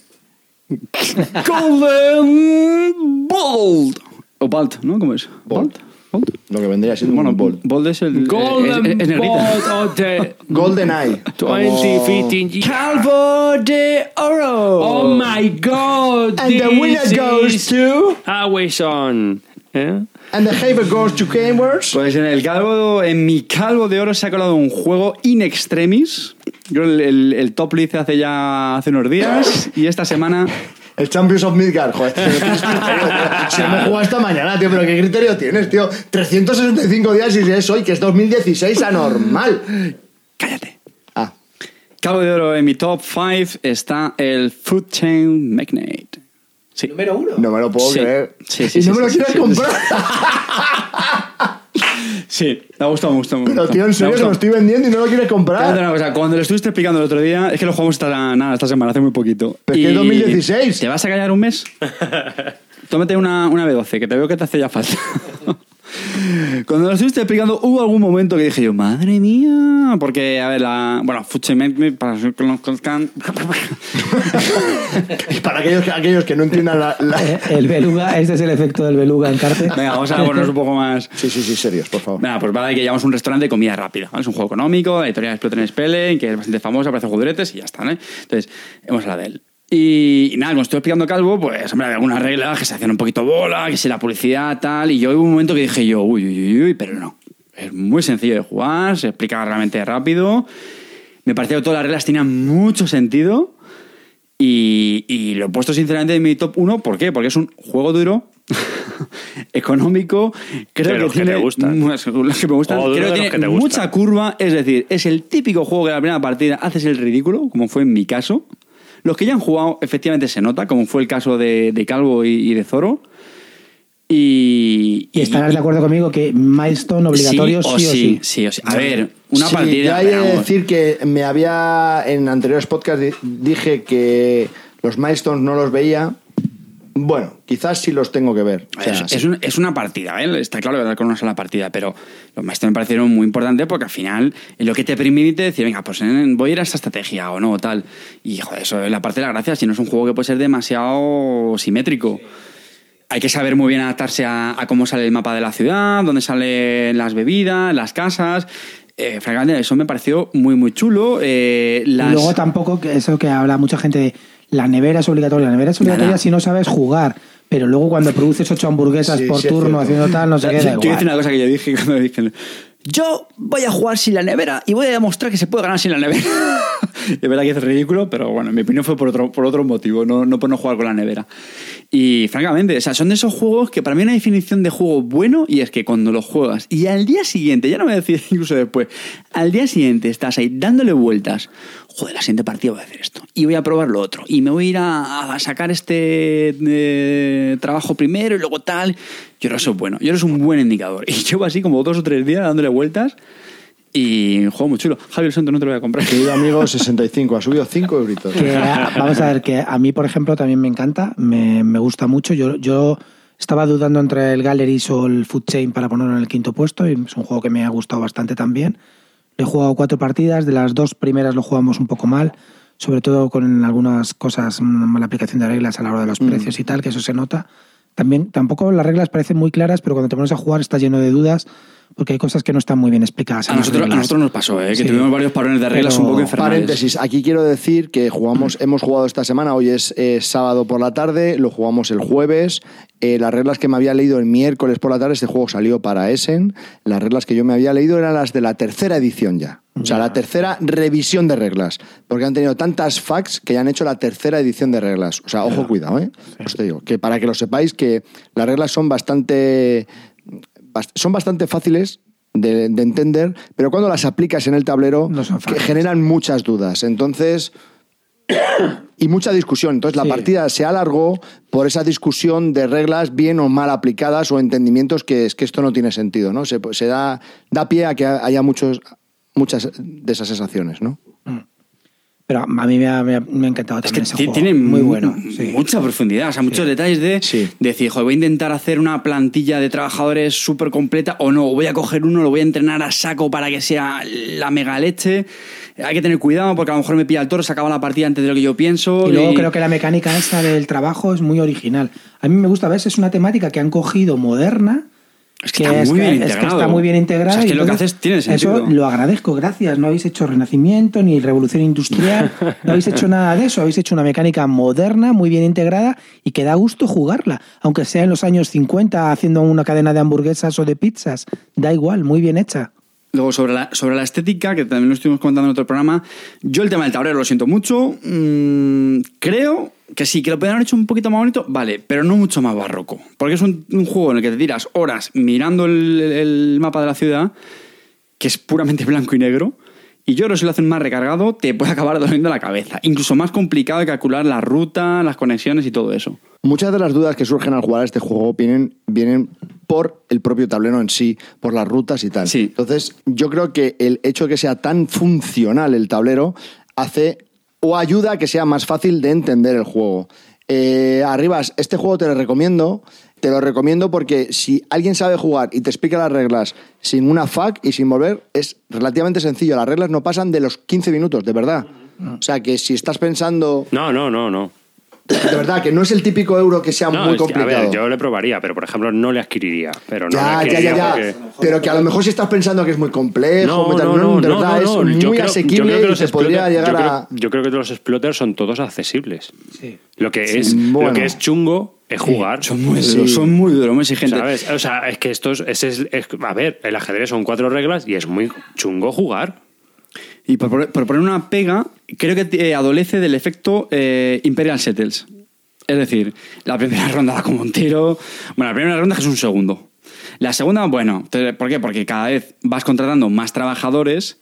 Golden Bolt. O Bolt, ¿no? ¿Cómo es? Bolt. Lo que vendría siendo Bueno, un Bolt. Bolt es el. Golden es, es of the Golden Eye. 2015 year. Calvo de oro. Oh my god. And the winner goes to. Always on. ¿Eh? And the haver goes to Gamers. Pues en el calvo, en mi calvo de oro se ha colado un juego in extremis. Yo el, el- el top lo hice hace ya hace unos días y esta semana El Champions of Midgard, joder. tío, no tienes criterio, tío. Si hemos jugado esta mañana, tío, pero ¿qué criterio tienes, tío? 365 días y es hoy, que es 2016, anormal. cállate. Ah, Calvo de oro en mi top 5 está el Food Chain Magnate. Sí. Número uno. no me lo puedo Sí. creer. Sí, sí, y sí, no me lo sí, quieres sí, comprar. Sí, me ha gustado, me ha gustado. me ha Pero, tío, en serio, que lo estoy vendiendo y no lo quieres comprar. una cosa, cuando lo estuviste explicando el otro día, es que lo jugamos esta, nada, esta semana, hace muy poquito. Pero es que es 2016. ¿Te vas a callar un mes? Tómate una, una B12, que te veo que te hace ya falta. Cuando lo estuviste explicando, hubo algún momento que dije yo, madre mía, porque, a ver, la. Bueno, Fuchemet, para los que no conozcan. Y para aquellos, aquellos que no entiendan la. la- Eh, El beluga, este es el efecto del beluga en Carte. Venga, vamos a ponernos un poco más. Sí, sí, sí, serios, por favor. Nada, pues vale que llevamos un restaurante de comida rápida. ¿vale? Es un juego económico, la editorial Exploten Spellen, que es bastante famosa, aparece juguetes y ya está. ¿no? Entonces, hemos hablado de él. Y, y nada, como estoy explicando Calvo, pues hombre, había algunas reglas que se hacían un poquito bola, que si la publicidad, tal. Y yo hubo un momento que dije yo, uy, uy, uy, uy, pero no. Es muy sencillo de jugar, se explica realmente rápido. Me parecía que todas las reglas tenían mucho sentido. Y, y lo he puesto sinceramente en mi top 1. ¿Por qué? Porque es un juego duro, económico. Creo De que tiene mucha curva. Es decir, es el típico juego que la primera partida haces el ridículo, como fue en mi caso. Los que ya han jugado, efectivamente se nota, como fue el caso de, de Calvo y, y de Zoro. Y, Y estarás de acuerdo conmigo que milestone obligatorio sí, o o sí. sí, o sí. A ver, una Sí, partida. Yo hay que decir que me había. En anteriores podcasts di- dije que los milestones no los veía. Bueno, quizás sí los tengo que ver. O sea, es, sí. es un- es una partida, ¿eh? está claro que dar con una sola partida, pero los maestros me parecieron muy importantes porque al final es lo que te permite decir, venga, pues eh, voy a ir a esta estrategia o no, tal. Y joder, eso es la parte de la gracia, si no es un juego que puede ser demasiado simétrico. Hay que saber muy bien adaptarse a, a cómo sale el mapa de la ciudad, dónde salen las bebidas, las casas. Eh, francamente, eso me pareció muy, muy chulo. Eh, Y las... luego tampoco, eso que habla mucha gente de la nevera es obligatoria. La nevera es obligatoria Nada. si no sabes jugar. Pero luego cuando produces ocho hamburguesas Sí, por sí, turno haciendo tal, no sé qué, Yo- hice una cosa que yo dije cuando dije yo voy a jugar sin la nevera y voy a demostrar que se puede ganar sin la nevera. es verdad que es ridículo, pero bueno, en mi opinión fue por otro, por otro motivo, no, no por no jugar con la nevera. Y francamente, o sea, son de esos juegos que para mí una definición de juego bueno y es que cuando lo juegas y al día siguiente, ya no me decir incluso después, al día siguiente estás ahí dándole vueltas, joder, la siguiente partida voy a hacer esto y voy a probar lo otro y me voy a ir a, a sacar este eh, trabajo primero y luego tal. Yo eso es bueno, yo que es un buen indicador. Y llevo así como dos o tres días dándole vueltas y un juego muy chulo. Javier Santo no te lo voy a comprar. Querido amigo, 65, ha subido 5 euritos. Que, a- vamos a ver, que a mí, por ejemplo, también me encanta, me, me gusta mucho. Yo, yo estaba dudando entre el Galleries o el Food Chain para ponerlo en el quinto puesto y es un juego que me ha gustado bastante también. He jugado cuatro partidas, de las dos primeras lo jugamos un poco mal, sobre todo con algunas cosas, una mala aplicación de reglas a la hora de los Mm. precios y tal, que eso se nota. También, tampoco las reglas parecen muy claras, pero cuando te pones a jugar está lleno de dudas porque hay cosas que no están muy bien explicadas. en A nosotros, a nosotros nos pasó, ¿eh? que Sí. tuvimos varios parones de reglas Pero- un poco infernales. Paréntesis, aquí quiero decir que jugamos, hemos jugado esta semana, hoy es eh, sábado por la tarde, lo jugamos el jueves. Eh, las reglas que me había leído el miércoles por la tarde, este juego salió para Essen. Las reglas que yo me había leído eran las de la tercera edición ya. O sea, la tercera revisión de reglas. Porque han tenido tantas facts que ya han hecho la tercera edición de reglas. O sea, ojo, cuidado, ¿eh? Os te digo, que para que lo sepáis, que las reglas son bastante, bast- son bastante fáciles de, de entender, pero cuando las aplicas en el tablero, No que generan muchas dudas. Entonces, y mucha discusión. Entonces, la Sí. partida se alargó por esa discusión de reglas bien o mal aplicadas o entendimientos que es que esto no tiene sentido, ¿no? Se, se da, da pie a que haya muchos, muchas de esas sensaciones, ¿no? Pero a mí me ha, me ha- me ha encantado Es también que ese ti- juego. tiene muy mu- bueno. sí. mucha profundidad, o sea, muchos detalles de decir, joder, voy a intentar hacer una plantilla de trabajadores súper completa o no, voy a coger uno, lo voy a entrenar a saco para que sea la mega leche. Hay que tener cuidado porque a lo mejor me pilla el toro, se acaba la partida antes de lo que yo pienso. Y luego creo que la mecánica esta del trabajo es muy original. A mí me gusta, ¿ves? Es una temática que han cogido moderna. Es que está muy bien es que integrado. está muy bien integrada. O sea, es que lo que haces tiene sentido. Eso lo agradezco, gracias. No habéis hecho renacimiento ni revolución industrial. no habéis hecho nada de eso. Habéis hecho una mecánica moderna, muy bien integrada y que da gusto jugarla. Aunque sea en los años 50 haciendo una cadena de hamburguesas o de pizzas. Da igual, muy bien hecha. Luego, sobre la, sobre la estética, que también lo estuvimos comentando en otro programa, yo el tema del tablero lo siento mucho. Mm, creo que sí, que lo podrían haber hecho un poquito más bonito, vale, pero no mucho más barroco. Porque es un, juego en el que te tiras horas mirando el, el mapa de la ciudad, que es puramente blanco y negro. Y yo creo que si lo hacen más recargado, te puede acabar doliendo la cabeza. Incluso más complicado de calcular la ruta, las conexiones y todo eso. Muchas de las dudas que surgen al jugar a este juego vienen, vienen por el propio tablero en sí, por las rutas y tal. Entonces, yo creo que el hecho de que sea tan funcional el tablero hace o ayuda a que sea más fácil de entender el juego. Eh, Arribas, este juego te lo recomiendo. Te lo recomiendo porque si alguien sabe jugar y te explica las reglas sin una FAQ y sin volver, es relativamente sencillo. Las reglas no pasan de los 15 minutos, de verdad. O sea que si estás pensando. No, no, no, no. De verdad, que no es el típico euro que sea No, muy es que, a complicado. ver, yo le probaría, pero por ejemplo no le adquiriría. Pero no Ya, ya, adquiriría ya, ya. porque- Pero que a lo mejor si estás pensando que es muy complejo, No, no, no, de verdad no, no. es muy creo- asequible que y se podría llegar yo creo- a... Yo creo que los explotters son todos accesibles. Sí. Lo que Sí, es, bueno. lo que es chungo es jugar. Son muy duros, son muy duros, muy exigentes. ¿Sabes? O sea, es que esto es, ese es- es- A ver, el ajedrez son cuatro reglas y es muy chungo jugar. Y por, por poner una pega, creo que eh, adolece del efecto eh, Imperial Settles. Es decir, la primera ronda da como un tiro. Bueno, la primera ronda es un segundo. La segunda, bueno, ¿por qué? Porque cada vez vas contratando más trabajadores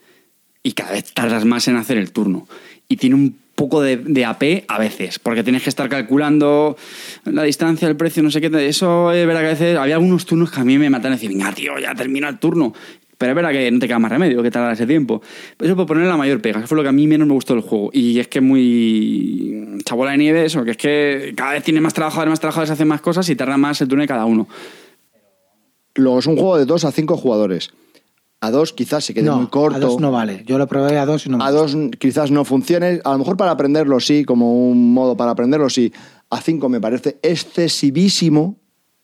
y cada vez tardas más en hacer el turno. Y tiene un poco de, de AP a veces, porque tienes que estar calculando la distancia, el precio, no sé qué. Eso es verdad que a veces había algunos turnos que a mí me matan y decir, venga, tío, ya termina el turno. Pero es verdad que no te queda más remedio que tardar ese tiempo. Eso por poner la mayor pega, que fue lo que a mí menos me gustó del juego. Y es que es muy chabola de nieve eso, que es que cada vez tiene más trabajadores, más trabajadores, hacen más cosas y tarda más el turno de cada uno. Luego es un juego de 2 a 5 jugadores. A 2 quizás se quede No, muy corto. a dos no vale. Yo lo probé a dos y no me A 2 quizás no funcione. A lo mejor para aprenderlo sí, como un modo para aprenderlo sí. A 5 me parece excesivísimo.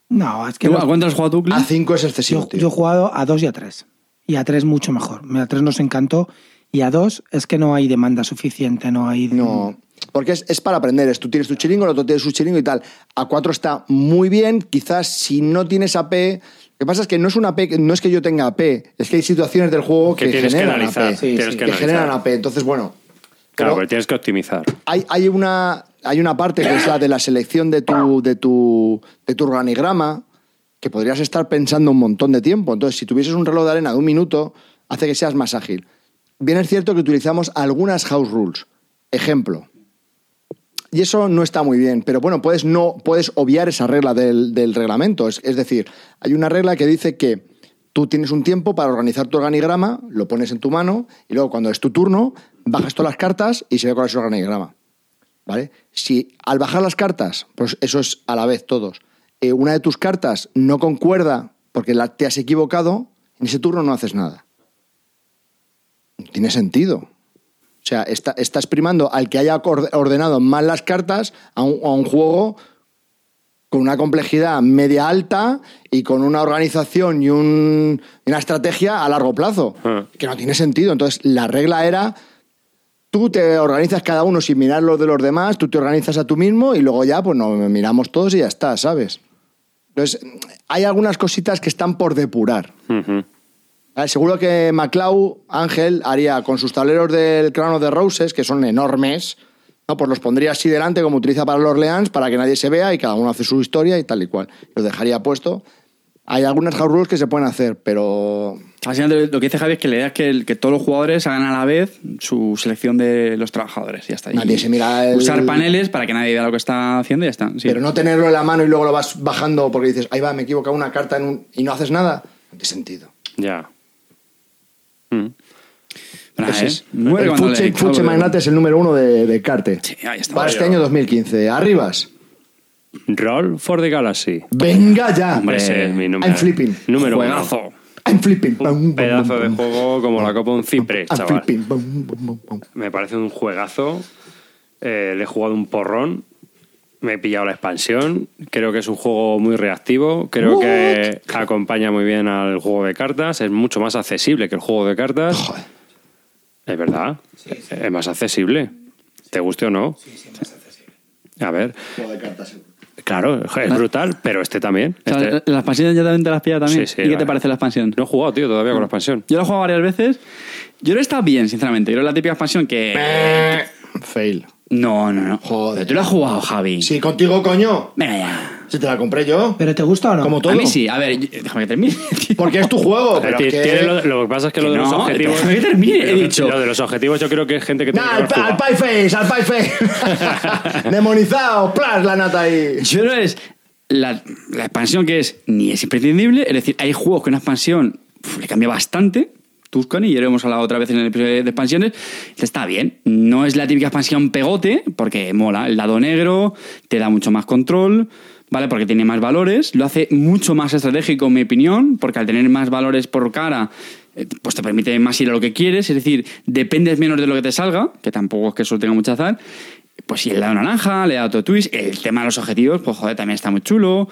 No, es que ¿Tú, los- ¿A cuánto has jugado tú, Clint? A 5 es excesivo, yo, tío. yo he jugado a 2 y a 3. Y a 3 mucho mejor. A 3 nos encantó. Y a 2 es que no hay demanda suficiente, no hay... No, porque es, es para aprender. Es tú tienes tu chiringo, el otro tiene su chiringo y tal. A 4 está muy bien. Quizás si no tienes AP. Lo que pasa es que no es una AP, no es que yo tenga AP, es que hay situaciones del juego Que que, tienes que generan analizar, AP. sí, tienes que analizar. generan AP. Entonces, bueno, Claro, Pero- pero tienes que optimizar. hay, hay, una, hay una parte que es la de la selección de tu, de, tu, de tu organigrama que podrías estar pensando un montón de tiempo. Entonces, si tuvieses un reloj de arena de un minuto, hace que seas más ágil. Bien es cierto que utilizamos algunas house rules. Ejemplo. Y eso no está muy bien, pero bueno, puedes, no, puedes obviar esa regla del, reglamento. Es, es decir, hay una regla que dice que tú tienes un tiempo para organizar tu organigrama, lo pones en tu mano y luego cuando es tu turno, bajas todas las cartas y se ve con ese organigrama. ¿Vale? Si al bajar las cartas, pues eso es a la vez todos, eh, una de tus cartas no concuerda porque la, te has equivocado, en ese turno no haces nada. No tiene sentido. O sea, está, estás primando al que haya orde- ordenado mal las cartas a un, a un juego con una complejidad media alta y con una organización y un- una estrategia a largo plazo. Que no tiene sentido. Entonces, la regla era, tú te organizas cada uno sin mirar los de los demás, tú te organizas a tú mismo y luego ya, pues nos miramos todos y ya está, ¿sabes? Entonces, hay algunas cositas que están por depurar. ¿Vale? Seguro que MacLeod, Ángel, haría con sus tableros del Crown of the Roses, que son enormes, ¿no? pues los pondría así delante como utiliza para los Orleans, para que nadie se vea y cada uno hace su historia y tal y cual. Los dejaría puesto. Hay algunas house rules que se pueden hacer, pero Al final, lo que dice Javi es que la idea es que, el- que todos los jugadores hagan a la vez su selección de los trabajadores. y Ya está. Y Nadie se mira el- Usar paneles para que nadie vea lo que está haciendo y ya está. Sí. pero no tenerlo en la mano y luego lo vas bajando porque dices, ahí va, me he equivocado una carta en un... y no haces nada. No tiene sentido. Ya. Mm. Nah, ¿eh? es. El cuando Fuche, le- Fuche claro, Magnate es el número uno de, de Carte. Sí, ahí está. Para este año 2015. Arribas. Roll for the Galaxy. Venga ya. Hombre, Ese es mi número. I'm flipping. Número uno. Juegazo. I'm flipping. Un pedazo de juego como la copa de un cipre, I'm chaval. flipping. Me parece un juegazo. Eh, le he jugado un porrón. Me he pillado la expansión. Creo que es un juego muy reactivo. Creo que acompaña muy bien al juego de cartas. Es mucho más accesible que el juego de cartas. Joder. Es verdad. Es más accesible. ¿Te guste o no? A ver, Juego de cartas. Claro, es brutal, pero este también. O sea, Este- ¿La expansión ya también te la has pillado también? Sí, sí, ¿Y qué te parece la expansión? No he jugado, tío, todavía con la expansión. Yo lo he jugado varias veces. Yo creo que está bien, sinceramente. Yo creo que es la típica expansión que... Fail. No, no, no. Joder. Pero tú lo has jugado, Javi. Sí, contigo, coño. Venga ya. Si te la compré yo. ¿Pero te gusta o no? Como todo. A mí sí. A ver, yo- déjame que termine. tío. Porque es tu juego. Pero Ti- es que- tiene lo, lo que pasa es que lo de los no, objetivos. déjame que termine, he lo- dicho. Lo de los objetivos, yo creo que es gente que tiene Nah, que al, haber al jugado. pie face, al pie face. Demonizado, plas la nata ahí. Yo creo que es la, la expansión que es ni es imprescindible. Es decir, hay juegos que una expansión uf, le cambia bastante. Tuscany, ya lo hemos hablado otra vez en el episodio de expansiones. Está bien. No es la típica expansión pegote, porque mola. El lado negro te da mucho más control. ¿Vale? Porque tiene más valores. Lo hace mucho más estratégico, en mi opinión, porque al tener más valores por cara, eh, pues te permite más ir a lo que quieres. Es decir, dependes menos de lo que te salga, que tampoco es que eso tenga mucho azar. Pues si el lado naranja, le da otro twist. El tema de los objetivos, pues joder, también está muy chulo.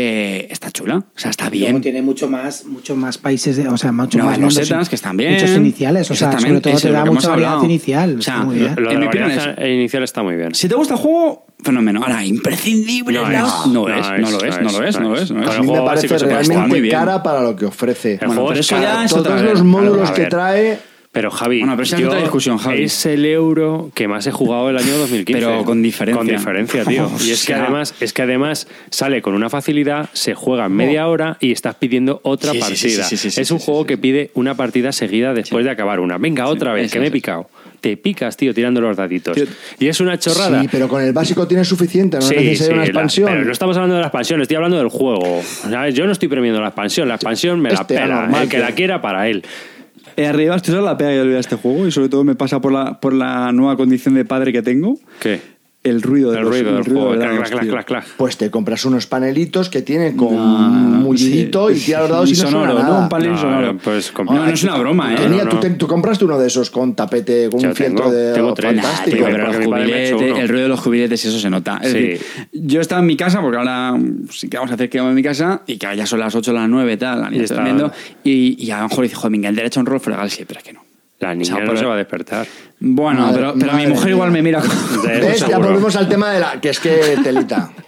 Eh, está chula. O sea, está Luego bien. tiene mucho más, mucho más países, de- o sea, mucho No, más los mundos, setas que están bien. Muchos iniciales, o sea, sobre todo te lo da mucha variedad hablado. inicial. O sea, muy bien. Lo de la opinión variedad inicial está muy bien. Si te gusta el juego, fenómeno. Ahora, imprescindible. No es, no, no es, es, no lo es, no lo es, no lo es. no. A mí me parece realmente cara para lo que ofrece. El Bueno, juego pero es eso caro. ya es Todos los módulos que trae. Pero Javi, Bueno, pero esa es yo- otra discusión, Javi. es el euro que más he jugado el año 2015. Pero con diferencia. Con diferencia, tío. Y es que sea- además, es que además sale con una facilidad, se juega en media hora y estás pidiendo otra Sí, sí, sí, partida. sí, sí, sí, es sí, un sí, juego sí, que pide una partida seguida después de acabar una. Venga, otra vez, eso, que me he eso. picado. Te picas, tío, tirando los daditos. Tío, y es una chorrada. Sí, pero con el básico tienes suficiente, no Sí, necesitas sí, una la- expansión. pero no estamos hablando de la expansión, estoy hablando del juego. ¿Sabes? Yo no estoy premiando la expansión, la expansión me la Este pela. anormal El que que- la quiera para él. Eh, arriba, esto es la pega que le doy a este juego y sobre todo me pasa por la, por la nueva condición de padre que tengo. ¿Qué? El ruido de El los- ruido del juego. de Clac. Pues te compras unos panelitos que tienen con no, mullidito sí. y tira los dados y, no sonoro, suena ¿no? nada. Un panel No, sonoro. pues no, no es una broma, ¿eh? No, Tenía- no, Tú, no. te- tú compraste uno de esos con tapete, con un fieltro tengo- de tengo tres. fantástico. Me el ruido de los jubiletes, eso se nota. Es Sí. decir, yo estaba en mi casa, porque ahora sí que vamos a hacer que vamos en mi casa, y que ya son las 8 o las 9 tal, la niña Y está está- durmiendo, y, y a lo mejor dice, joder, venga, el derecho a un rol pero es que no. La niña no por- se va a despertar. Bueno, Madre- pero, pero mi mujer igual me mira como... De eso ¿Ves? Ya volvemos al tema de la. que es que telita.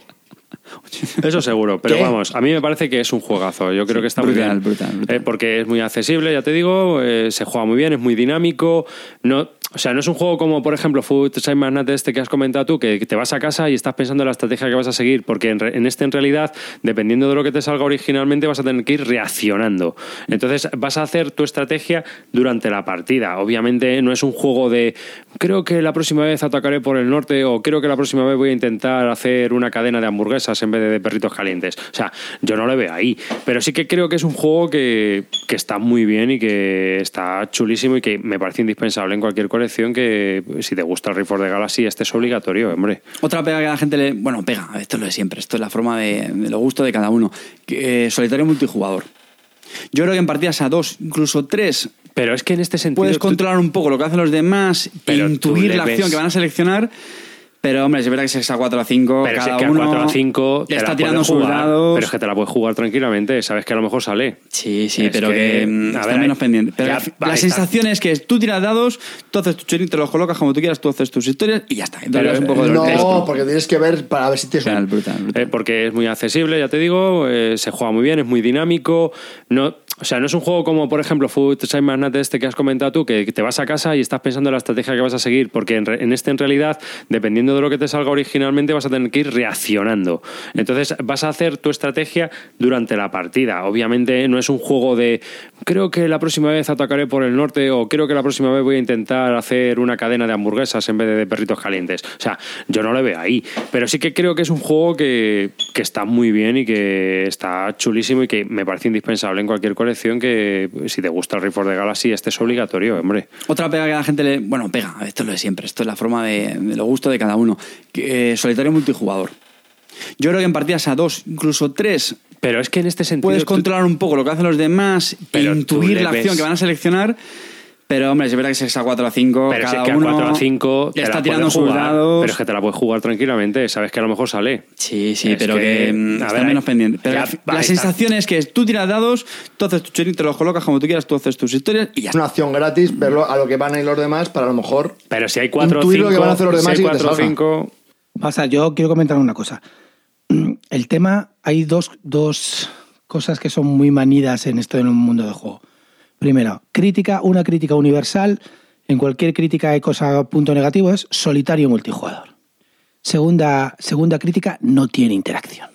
Eso seguro, pero ¿Qué? vamos, a mí me parece que es un juegazo. Yo creo que está brutal, muy bien. brutal, brutal. Eh, porque es muy accesible, ya te digo, eh, se juega muy bien, es muy dinámico. No, o sea, no es un juego como, por ejemplo, Food Time Magnate este que has comentado tú, que, te vas a casa y estás pensando en la estrategia que vas a seguir, porque en, re- en este, en realidad, dependiendo de lo que te salga originalmente, vas a tener que ir reaccionando. Entonces, vas a hacer tu estrategia durante la partida. Obviamente, no es un juego de, creo que la próxima vez atacaré por el norte o creo que la próxima vez voy a intentar hacer una cadena de hamburguesas en vez de, perritos calientes. O sea, yo no lo veo ahí. Pero sí que creo que es un juego que, que está muy bien y que está chulísimo y que me parece indispensable en cualquier colección que si te gusta el of the Galaxy, este es obligatorio, hombre. Otra pega que a la gente le... Bueno, pega, esto es lo de siempre, esto es la forma de, de lo gusto de cada uno. Eh, solitario multijugador. Yo creo que en partidas a dos, incluso tres, Pero es que en este sentido... puedes controlar un poco lo que hacen los demás, Pero intuir la acción que van a seleccionar. Pero, hombre, es verdad que si es a 4 a 5, Pero cada es que a uno 4 a 5 le está tirando sus jugar, dados. Pero es que te la puedes jugar tranquilamente, sabes que a lo mejor sale. Sí, sí, Es pero que, que, mm, a está ver, menos pendiente. Pero ya, la, ahí la está. sensación es que tú tiras dados, tú haces choritos, te los colocas como tú quieras, tú haces tus historias y ya está. Entonces Pero, es un poco de lo que No, porque tienes que ver para ver si tienes Brutal, brutal, brutal. Eh, porque es muy accesible, ya te digo, eh, se juega muy bien, es muy dinámico. No, o sea, no es un juego como, por ejemplo, Food Time Magnate este que has comentado tú, que, que te vas a casa y estás pensando en la estrategia que vas a seguir, porque en, re- en este, en realidad, dependiendo de lo que te salga originalmente, vas a tener que ir reaccionando. Entonces, vas a hacer tu estrategia durante la partida. Obviamente, no es un juego de creo que la próxima vez atacaré por el norte o creo que la próxima vez voy a intentar hacer una cadena de hamburguesas en vez de, de perritos calientes. O sea, yo no lo veo ahí. Pero sí que creo que es un juego que, que está muy bien y que está chulísimo y que me parece indispensable en cualquier colección que si te gusta el Rift of the Galaxy, este es obligatorio, hombre. Otra pega que la gente le. Bueno, pega, esto es lo de siempre, esto es la forma de, de lo gusto de cada uno. Que, eh, solitario multijugador. Yo creo que en partidas a dos, incluso tres, Pero es que en este sentido. puedes controlar un poco lo que hacen los demás, Pero e intuir la acción que van a seleccionar. Pero, hombre, es verdad que si es a 4 a 5, Pero si cada es que a uno 4 a 5 ya está tirando sus jugar, dados. Pero es que te la puedes jugar tranquilamente, sabes que a lo mejor sale. Sí, sí, Es pero que, mm, a está ver, menos pendiente. Pero ya, la, la está. sensación es que tú tiras dados, tú haces tu chorito, te los colocas como tú quieras, tú haces tus historias y ya Es una opción gratis verlo a lo que van a ir los demás para a lo mejor. Pero si hay 4 o Intuir lo 5, que van a hacer los si demás hay y que te 4 o salga. 5, O sea, yo quiero comentar una cosa. El tema, hay dos, dos cosas que son muy manidas en esto en un mundo de juego. Primero, crítica, una crítica universal. En cualquier crítica hay cosa punto negativo, es solitario multijugador. Segunda, segunda crítica, no tiene interacción.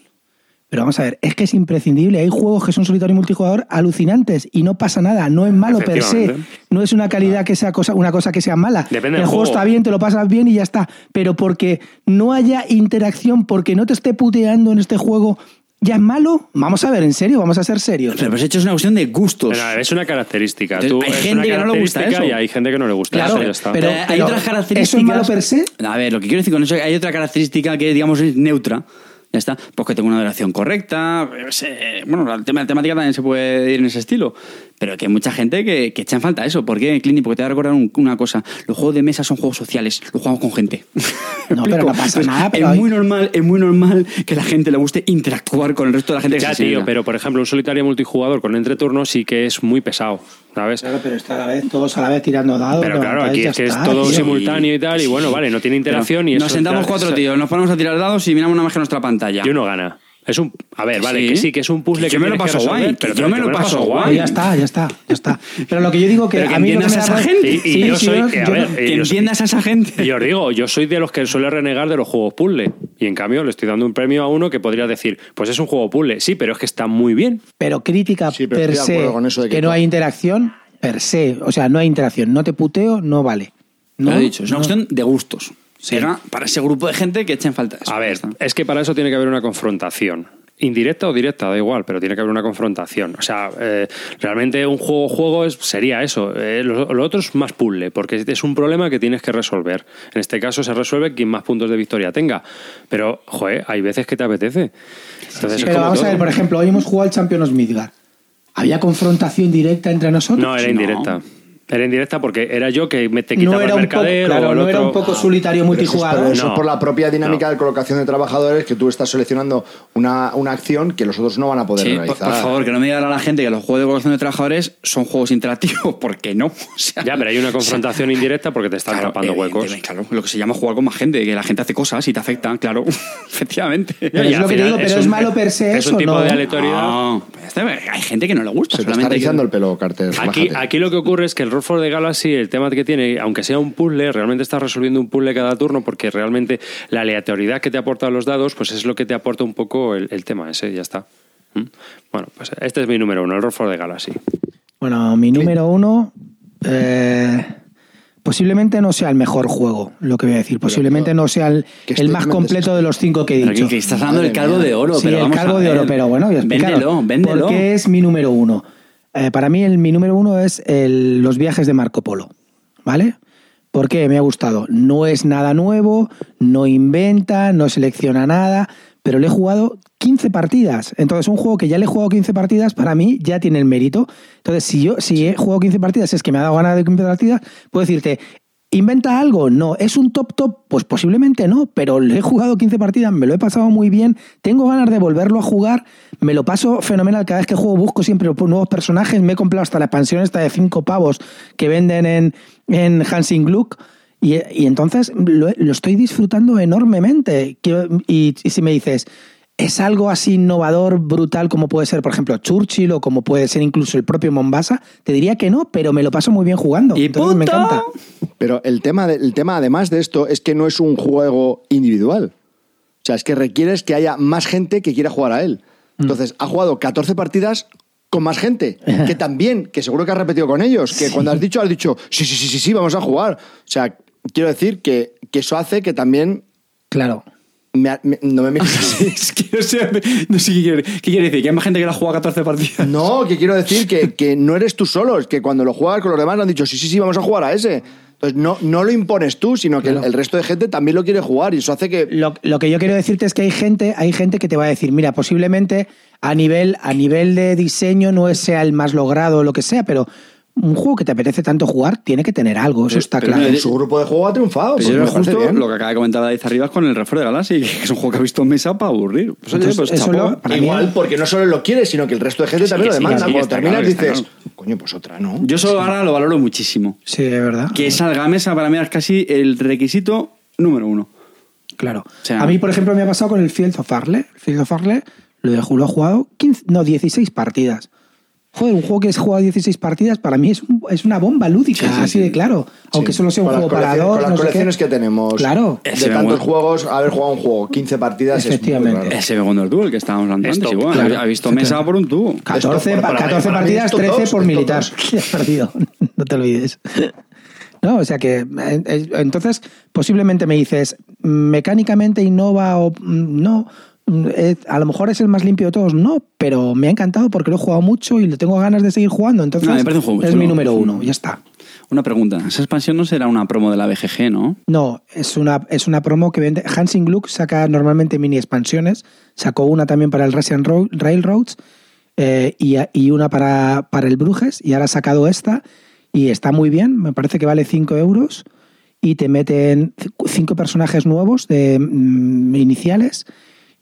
Pero vamos a ver, es que es imprescindible. Hay juegos que son solitario y multijugador alucinantes y no pasa nada. No es malo per se. No es una calidad que sea cosa, una cosa que sea mala. Depende El del juego juego. está bien, te lo pasas bien y ya está. Pero porque no haya interacción, porque no te esté puteando en este juego, ¿ya es malo? Vamos a ver, en serio, vamos a ser serios. Pero hecho es una cuestión de gustos. Pero es una característica. Entonces, Tú, hay es gente que no le gusta eso. Y hay gente que no le gusta Claro, eso, ya está. pero- Eh, hay pero otras ¿eso es características. malo per se? A ver, lo que quiero decir con eso, hay otra característica que, digamos, es neutra. Ya está. Pues que tenga una duración correcta. Bueno, el tema de temática también se puede ir en ese estilo. Pero que hay mucha gente que, que echa en falta eso. ¿Por qué, Clini? Porque te voy a recordar un- una cosa. Los juegos de mesa son juegos sociales. Los jugamos con gente. No, pero no pasa nada, pero es hay- muy normal, es muy normal que la gente le guste interactuar con el resto de la gente que Ya, se tío, pero por ejemplo, un solitario multijugador con entreturno sí que es muy pesado, ¿sabes? Claro, pero está a la vez, todos a la vez tirando dados. Pero claro, aquí es que es todo tío. simultáneo y tal, y bueno, vale, no tiene interacción y Nos eso sentamos cuatro tíos, nos ponemos a tirar dados y miramos una vez en nuestra pantalla. Y uno gana. Es un. A ver, vale, Sí. que sí, que es un puzzle Que que yo me lo paso resolver, guay, que yo me lo paso guay. ya está, ya está, ya está. Pero lo que yo digo que, Pero que a mí entiendas me a esa gente. Y, y Sí, yo soy. yo- que, a ver, que yo- entiendas a esa gente. Y os digo, yo soy de los que suele renegar de los juegos puzzle. Y en cambio le estoy dando un premio a uno que podría decir, pues es un juego puzzle. Sí, pero es que está muy bien. Pero crítica Sí, pero per se, acuerdo con eso de que, que no hay interacción, per se. O sea, no hay interacción. No te puteo, no vale. No, Lo he dicho, es una no. cuestión de gustos. Será para ese grupo de gente que echen falta eso. A ver, es que para eso tiene que haber una confrontación. Indirecta o directa, da igual, pero tiene que haber una confrontación. O sea, eh, realmente un juego juego es, sería eso. Eh, lo, lo otro es más puzzle, porque es un problema que tienes que resolver. En este caso se resuelve quien más puntos de victoria tenga. Pero, joder, hay veces que te apetece. Entonces, es Pero vamos a todo. ver, por ejemplo, hoy hemos jugado al Champions Midgard. ¿Había confrontación directa entre nosotros? No, era indirecta. Era indirecta porque era yo que me te quitaba No era el un poco, claro, o el no era otro. un poco solitario Pero eso es por- multijugador. Eso es No, por la propia dinámica no. de colocación de trabajadores que tú estás seleccionando una, una acción que los otros no van a poder Sí, por, realizar. por favor, que no me digan a la gente que los juegos de colocación de trabajadores son juegos interactivos, porque no. O sea, Ya, pero hay una confrontación indirecta porque te están Claro, tapando huecos. Claro, lo que se llama jugar con más gente, que la gente hace cosas y te afectan, claro, efectivamente. Pero Y es lo que final digo, pero es un- malo per se Es un tipo ¿no? de aleatoriedad. No, pues este- hay gente que no le gusta. Se te está solamente que- rizando el pelo, Carter. Aquí, aquí lo que ocurre es que el Road for the Galaxy, el tema que tiene, aunque sea un puzzle, realmente estás resolviendo un puzzle cada turno porque realmente la aleatoriedad que te aportan los dados, pues es lo que te aporta un poco el, el tema ese, ya está. ¿Mm? Bueno, pues este es mi número uno, el Road for the Galaxy. Bueno, mi número uno. eh, posiblemente no sea el mejor juego, lo que voy a decir. Posiblemente no sea el, el más completo de los cinco que he dicho. que estás del Madre calvo mía. de oro, Sí, pero el vamos calvo a de oro, pero bueno, voy a explicaros. Véndelo, véndelo. ¿Por qué es mi número uno? Eh, para mí, el, mi número uno es los viajes de Marco Polo. ¿Vale? Porque me ha gustado. No es nada nuevo, no inventa, no selecciona nada, pero le he jugado 15 partidas. Entonces, un juego que ya le he jugado 15 partidas, para mí ya tiene el mérito. Entonces, si yo si he jugado 15 partidas, es que me ha dado ganas de 15 partidas, puedo decirte, ¿Inventa algo? No. ¿Es un top top? Pues posiblemente no, pero le he jugado 15 partidas, me lo he pasado muy bien, tengo ganas de volverlo a jugar, me lo paso fenomenal, cada vez que juego busco siempre nuevos personajes, me he comprado hasta la expansión esta de 5 pavos que venden en, en Hansing Gluck. Y, entonces lo, estoy disfrutando enormemente. Y si me dices, es algo así innovador, brutal, como puede ser, por ejemplo, Churchill o como puede ser incluso el propio Mombasa, te diría que no, pero me lo paso muy bien jugando. Y Entonces me punto. encanta. Pero el tema, de- el tema además de esto es que no es un juego individual. O sea, es que requieres que haya más gente que quiera jugar a él. Entonces, ha jugado 14 partidas con más gente, que también, que seguro que has repetido con ellos, que cuando has dicho, has dicho, sí, sí, sí, sí, sí, vamos a jugar. O sea, quiero decir que, que eso hace que también... Claro. Me- me- no me es que no sé, no sé qué, quiere, qué quiere decir. ¿Que hay más gente que la juega 14 partidas? No, que quiero decir que, que no eres tú solo, es que cuando lo juegas con los demás han dicho, sí, sí, sí, vamos a jugar a ese. Entonces no, no lo impones tú, sino que el, el resto de gente también lo quiere jugar y eso hace que... Lo, lo que yo quiero decirte es que hay gente, hay gente que te va a decir, mira, posiblemente a nivel, a nivel de diseño no sea el más logrado o lo que sea, pero un juego que te apetece tanto jugar tiene que tener algo, eso está pero claro. no, su grupo de juego ha triunfado. Pues pues justo bien. lo que acaba de comentar David Arribas con el Refuerzo de Galaxy, que es un juego que ha visto en mesa para aburrir. Pues, oye, Entonces, eso chapó, lo- para mí- Igual, porque no solo lo quieres, sino que el resto de gente sí, también lo demanda. sí, Cuando terminas claro, dices, claro. coño, pues otra, ¿no? Yo eso ahora lo valoro muchísimo. Sí, es verdad. Que salga a mesa para mí es casi el requisito número uno. Claro. sea- a mí, por ejemplo, me ha pasado con el Field of Arle. El Field of Arle lo, he, lo he jugado 15, no, 16 partidas. Joder, un juego que has jugado 16 partidas para mí es, un- es una bomba lúdica, Sí, sí, así sí. de claro. Aunque Sí. solo sea un Con juego para dos. Con las no sé qué. colecciones que tenemos Claro. de tantos juegos, haber jugado un juego 15 partidas es muy Efectivamente. raro. Duel que estábamos hablando Esto, antes, igual. claro. Ha visto mesa por un tubo. 14, Esto, pa- para- 14 para mí partidas, esto 13 todos, por militar. has perdido. No te olvides. No, o sea que entonces posiblemente me dices mecánicamente innova o mm, no. Eh, a lo mejor es el más limpio de todos, no, pero me ha encantado porque lo he jugado mucho y le tengo ganas de seguir jugando. Entonces No, me parece un juego es chulo. mi número uno, ya está. Una pregunta. Esa expansión no será una promo de la BGG, ¿no? No, es una, es una promo que vende. Hansing Gluck saca normalmente mini expansiones. Sacó una también para el Russian Ro- Railroads eh, y, y una para, para el Bruges. Y ahora ha sacado esta y está muy bien. Me parece que vale 5 euros. Y te meten cinco personajes nuevos de mm, iniciales.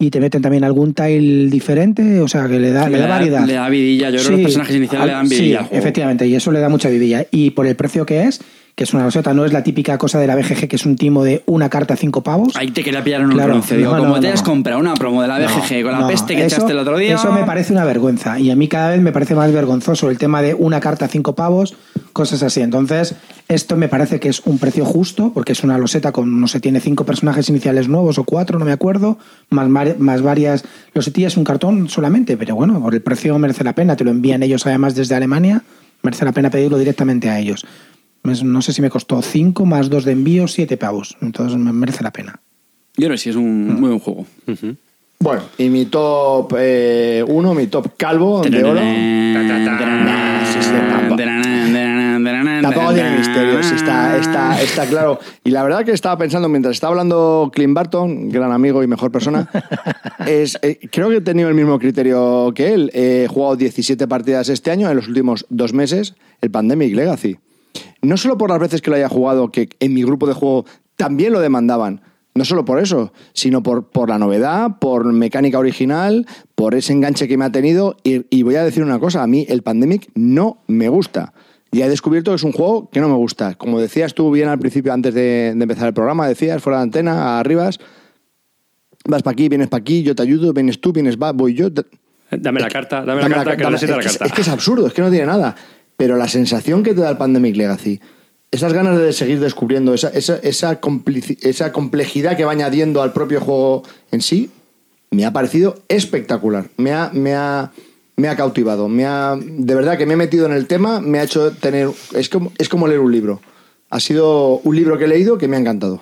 Y te meten también algún tile diferente. O sea, que le da, le da variedad. Le da vidilla. Yo creo que los personajes iniciales le dan vidilla. Sí, efectivamente, y eso le da mucha vidilla. Y por el precio que es, que es una roseta, no es la típica cosa de la BGG, que es un timo de una carta cinco pavos. Ahí te quería pillar en un Claro, pronce. Digo, no, como no, te no. has comprado una promo de la BGG con la peste que eso- echaste el otro día. Eso me parece una vergüenza. Y a mí cada vez me parece más vergonzoso el tema de una carta cinco pavos, cosas así. Entonces, esto me parece que es un precio justo, porque es una loseta con, no sé, tiene cinco personajes iniciales nuevos o cuatro, no me acuerdo, más, más varias losetillas, un cartón solamente. Pero bueno, por el precio merece la pena. Te lo envían ellos además desde Alemania, merece la pena pedirlo directamente a ellos. No sé si me costó cinco más dos de envío, siete pavos. Entonces me merece la pena. Yo creo que sí, es un muy buen juego. Bueno, y mi top 1, mi top calvo de oro. Tampoco. Tiene misterio, sí, está, está, está claro. Y la verdad que estaba pensando, mientras estaba hablando Clint Barton, gran amigo y mejor persona, es, eh, creo que he tenido el mismo criterio que él. He jugado 17 partidas este año, en los últimos dos meses, el Pandemic Legacy. No solo por las veces que lo haya jugado, que en mi grupo de juego también lo demandaban. No solo por eso, sino por, por la novedad, por mecánica original, por ese enganche que me ha tenido. Y, y voy a decir una cosa, a mí el Pandemic no me gusta. Ya he descubierto que es un juego que no me gusta. Como decías tú bien al principio, antes de, de empezar el programa, decías fuera de antena, arribas, vas para aquí, vienes para aquí, yo te ayudo, vienes tú, vienes va, voy yo. te- Dame la carta, dame, Dame la carta, ca- que dame- necesito la es, es- carta. es que es absurdo, es que no tiene nada. Pero la sensación que te da el Pandemic Legacy, esas ganas de seguir descubriendo, esa, esa, esa, esa complejidad que va añadiendo al propio juego en sí, me ha parecido espectacular. Me ha, me ha, me ha cautivado. Me ha, de verdad que me he metido en el tema, me ha hecho tener. Es como, es como leer un libro. Ha sido un libro que he leído que me ha encantado.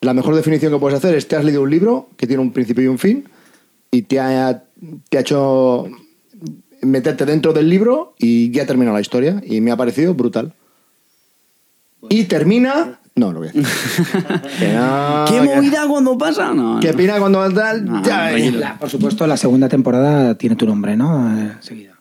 La mejor definición que puedes hacer es: te has leído un libro que tiene un principio y un fin y te ha, te ha hecho meterte dentro del libro y ya termina la historia y me ha parecido brutal. Y termina... No, no voy a decir. Que no, ¿Qué que- movida cuando pasa? No, ¿Qué no. opina cuando tal? No, Ya, tranquilo. La- por supuesto, la segunda temporada tiene tu nombre, ¿no? Eh, seguida.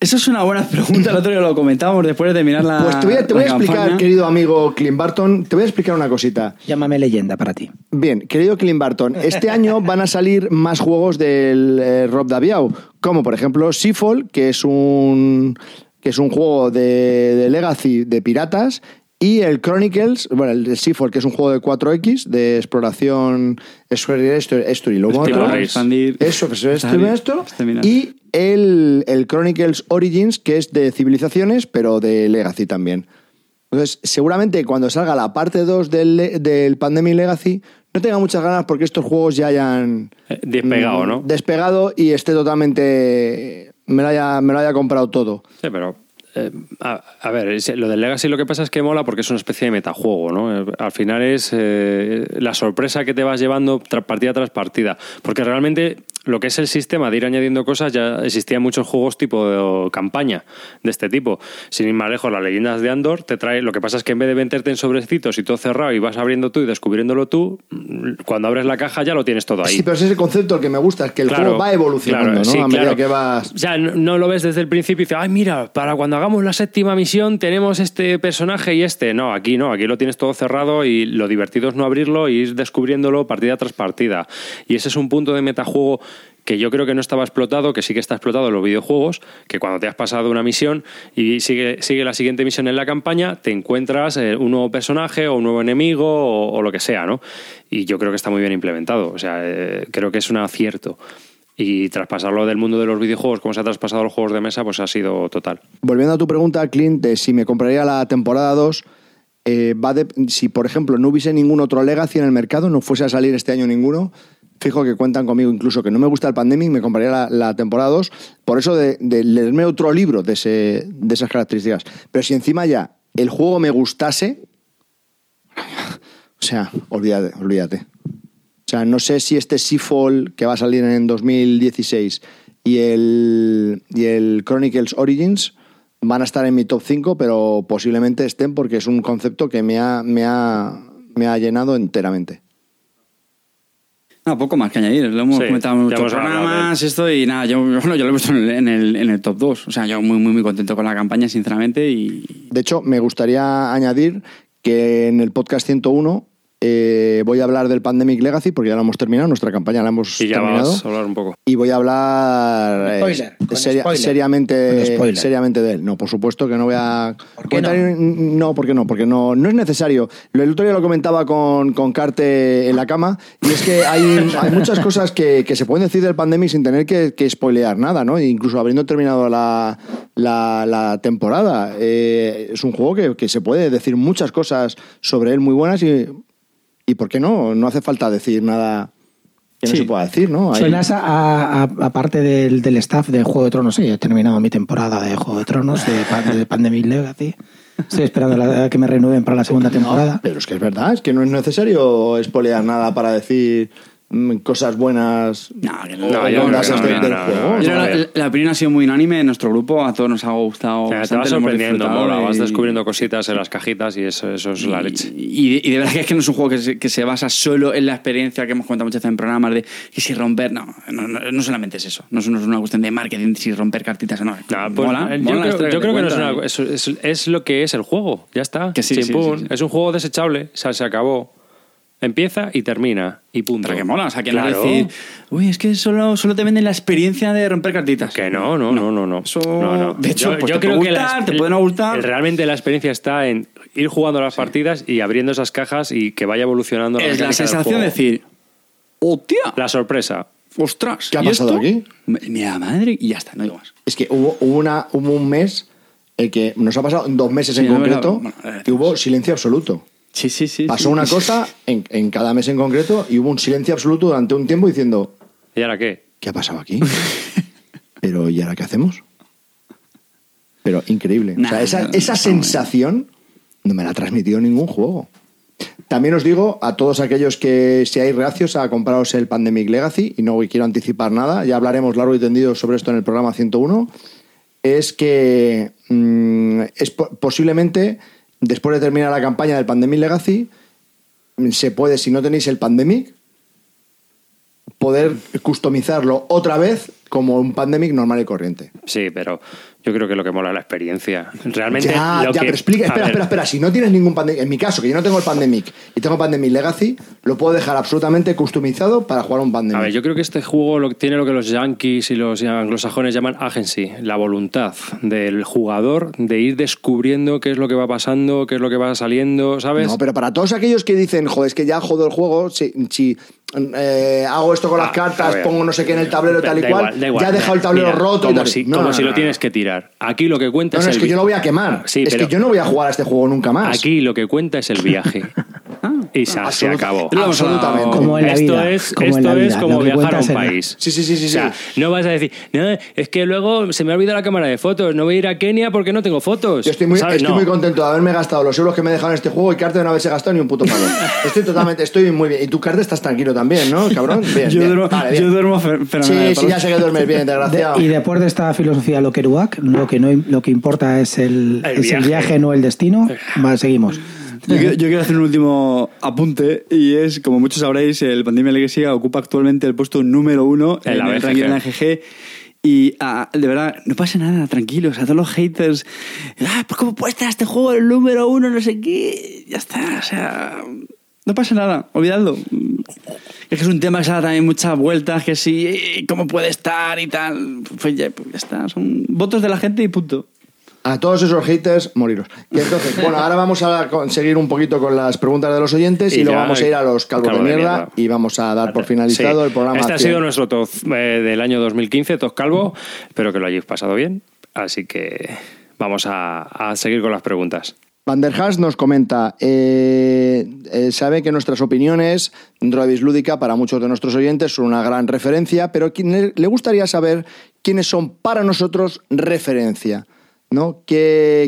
Eso es una buena pregunta. El otro día lo comentábamos después de mirar la. Pues te voy a, te voy a explicar, campaña. querido amigo Clint Barton, te voy a explicar una cosita. Llámame leyenda para ti. Bien, querido Clint Barton, este año van a salir más juegos del eh, Rob Daviau, como por ejemplo Seafall, que es un, que es un juego de, de Legacy de piratas, Y el Chronicles, bueno, el Seafall, que es un juego de 4X de exploración, esto, esto, esto y lo otro. Eso, esto. Y el, el Chronicles Origins, que es de civilizaciones, pero de Legacy también. Entonces, seguramente cuando salga la parte 2 del, del Pandemic Legacy, no tenga muchas ganas porque estos juegos ya hayan Eh, Despegado, mm, ¿no? despegado y esté totalmente. Me lo haya, me lo haya comprado todo. Sí, pero. Eh, a, a ver, lo del Legacy lo que pasa es que mola porque es una especie de metajuego, ¿no? Eh, Al final es eh, la sorpresa que te vas llevando tra- partida tras partida. Porque realmente lo que es el sistema de ir añadiendo cosas ya existía en muchos juegos tipo de campaña de este tipo. Sin ir más lejos, las leyendas de Andor te trae. Lo que pasa es que en vez de venderte en sobrecitos y todo cerrado y vas abriendo tú y descubriéndolo tú, cuando abres la caja ya lo tienes todo ahí. Sí, pero ese es el concepto el que me gusta, es que el Claro, juego va evolucionando, claro, ¿no? sí, a medida claro. que vas. O sea, no, no lo ves desde el principio y dices, ay, mira, para cuando hagamos la séptima misión tenemos este personaje y este. No, aquí no, aquí lo tienes todo cerrado y lo divertido es no abrirlo y ir descubriéndolo partida tras partida. Y ese es un punto de metajuego que yo creo que no estaba explotado, que sí que está explotado en los videojuegos, que cuando te has pasado una misión y sigue, la siguiente misión en la campaña, te encuentras eh, un nuevo personaje o un nuevo enemigo o, o lo que sea, ¿no? Y yo creo que está muy bien implementado, o sea, eh, creo que es un acierto. Y traspasarlo del mundo de los videojuegos, como se ha traspasado los juegos de mesa, pues ha sido total. Volviendo a tu pregunta, Clint, de si me compraría la temporada 2, eh, va de- si por ejemplo no hubiese ningún otro Legacy en el mercado, no fuese a salir este año ninguno, fijo que cuentan conmigo, incluso que no me gusta el Pandemic, me compraría la, la temporada 2, por eso de, de leerme otro libro de, ese, de esas características. Pero si encima ya el juego me gustase, o sea, olvídate, olvídate. O sea, no sé si este Seafall que va a salir en 2016 y el, y el Chronicles Origins van a estar en mi top 5, pero posiblemente estén porque es un concepto que me ha, me ha, me ha llenado enteramente. No, poco más que añadir. Lo hemos Sí, comentado en hablado programas, esto y nada, yo, bueno, yo lo he puesto en el, en el- en el top 2. O sea, yo muy, muy, muy contento con la campaña, sinceramente. Y De hecho, me gustaría añadir que en el podcast 101 eh, voy a hablar del Pandemic Legacy porque ya lo hemos terminado, nuestra campaña la hemos Y ya terminado. vas a hablar un poco. Y voy a hablar eh, Spoiler, con seria- spoiler. seriamente, seriamente de él. No, por supuesto que no voy a ¿Por qué no? contar- No, porque no, porque no, no es necesario. Lo- El otro día lo comentaba con, con Carte en la cama y es que hay, hay muchas cosas que, que se pueden decir del pandemic sin tener que, que spoilear nada, ¿no? Incluso habiendo terminado la, la, la temporada. Eh, es un juego que, que se puede decir muchas cosas sobre él muy buenas y, y ¿por qué no? No hace falta decir nada que no Sí. se pueda decir, ¿no? Hay- Suenas a, a- a- aparte del, del staff de Juego de Tronos, sí, he terminado mi temporada de Juego de Tronos, de, Pan- de Pandemic Legacy. Estoy esperando la- que me renueven para la segunda temporada. Pero es que es verdad, es que no es necesario espolear nada para decir cosas buenas. No, que no. yo no, del- no, la, la opinión ha sido muy unánime en nuestro grupo, a todos nos ha gustado. O sea, te vas sorprendiendo, mola, vas descubriendo cositas en las cajitas y eso, eso es la leche. Y, y de verdad que es que no es un juego que se, que se basa solo en la experiencia que hemos contado muchas veces en programas de que si romper, no, no, no, no solamente es eso, no es, no es una cuestión de marketing, si romper cartitas o no. Nah, pues, Mola, eh, mola yo creo, yo que no es, una- es, es- es lo que es el juego, ya está. Que sí, sí, Chimpún. sí, sí. Es un juego desechable, o sea, se acabó. Empieza y termina, y punto. Pero que mola, o sea, que Claro. decir, uy, es que solo, solo te venden la experiencia de romper cartitas. Que no, no, no, no, no. Eso, No, no. de hecho, yo, pues yo te creo puede que la- te el- puede no gustar. realmente la experiencia está en ir jugando las partidas y abriendo esas cajas y que vaya evolucionando. es la sensación de decir, hostia, La sorpresa. ostras, ¿Qué ha ¿y pasado esto? aquí? Mira, madre, y ya está, no digo más. Es que hubo, una, hubo un mes el que nos ha pasado dos meses Sí, en no, concreto bueno, bueno, que hubo silencio absoluto. Sí, sí, sí. Pasó sí. una cosa en, en cada mes en concreto y hubo un silencio absoluto durante un tiempo diciendo, ¿Y ahora qué? ¿qué ha pasado aquí? Pero ¿y ahora qué hacemos? Pero increíble. o sea, esa, no, esa no, sensación no me la ha transmitido ningún juego. También os digo a todos aquellos que seáis reacios a compraros el Pandemic Legacy, y no quiero anticipar nada, ya hablaremos largo y tendido sobre esto en el programa 101, es que mm, es po- posiblemente, después de terminar la campaña del Pandemic Legacy, se puede, si no tenéis el Pandemic, poder customizarlo otra vez como un pandemic normal y corriente. Sí, pero yo creo que lo que mola es la experiencia. Realmente. ya, lo ya, que- pero explica, espera, espera, espera. Si no tienes ningún pandemic, en mi caso, que yo no tengo el pandemic y tengo pandemic legacy, lo puedo dejar absolutamente customizado para jugar un pandemic. A ver, yo creo que este juego lo, tiene lo que los yankees y los anglosajones llaman agency, la voluntad del jugador de ir descubriendo qué es lo que va pasando, qué es lo que va saliendo, ¿sabes? No, pero para todos aquellos que dicen, joder, es que ya jodo el juego, si, si, eh, hago esto con las Ah, cartas, ver. pongo no sé qué en el tablero tal y Da cual, igual, da igual. ya he dejado el tablero Mira, roto y Como tal. si, No, como no, si no, lo no. tienes que tirar. Aquí lo que cuenta No, es no, es el que yo lo voy a quemar. Sí, es pero- que yo no voy a jugar a este juego nunca más. Aquí lo que cuenta es el viaje. y se, acabó. absolutamente. Como en la esto es, como esto es viajar a un país. Sí, sí, sí, sí. O sea, sí. no vas a decir, no, es que luego se me ha olvidado la cámara de fotos, no voy a ir a Kenia porque no tengo fotos. Yo estoy muy, ¿Sabes? estoy No. muy contento de haberme gastado los euros que me he dejado en este juego y Carte de no haberse gastado ni un puto palo. estoy totalmente, estoy muy bien. Y tú, Carte, estás tranquilo también, ¿no, cabrón? Bien, Yo bien. duermo, Vale, bien. yo duermo fe- fenomenal. Sí, sí, ya sé que duermes bien, desgraciado. De- y después de esta filosofía Lokeruak, lo que, no, lo que importa es el, El es el viaje. viaje, no el destino. Vale, seguimos. Yo, quiero- yo quiero hacer un último apunte y es, como muchos sabréis, el Pandemia Legacy ocupa actualmente el puesto número uno En en, la el BGG. ranking de la GG. Y ah, de verdad, no pasa nada, tranquilos. A todos los haters, ah, ¿cómo puede estar este juego el número uno? No sé qué. Ya está, o sea, no pasa nada, olvidadlo. Es que es un tema que se da también muchas vueltas, que sí, cómo puede estar y tal. Pues ya, pues ya está, son votos de la gente y punto. A todos esos haters, moriros. Y entonces, bueno, ahora vamos a conseguir un poquito con las preguntas de los oyentes y, Y luego vamos a ir a los calvos calvo de de mierda, mierda. y vamos a dar por finalizado Sí. el programa. Este ha 100. sido nuestro top eh, del año 2015, Top Calvo. Espero que lo hayáis pasado bien. Así que vamos a, a seguir con las preguntas. Van der Haas nos comenta, eh, eh, sabe que nuestras opiniones dentro de para muchos de nuestros oyentes son una gran referencia, pero le gustaría saber quiénes son para nosotros referencia, ¿no?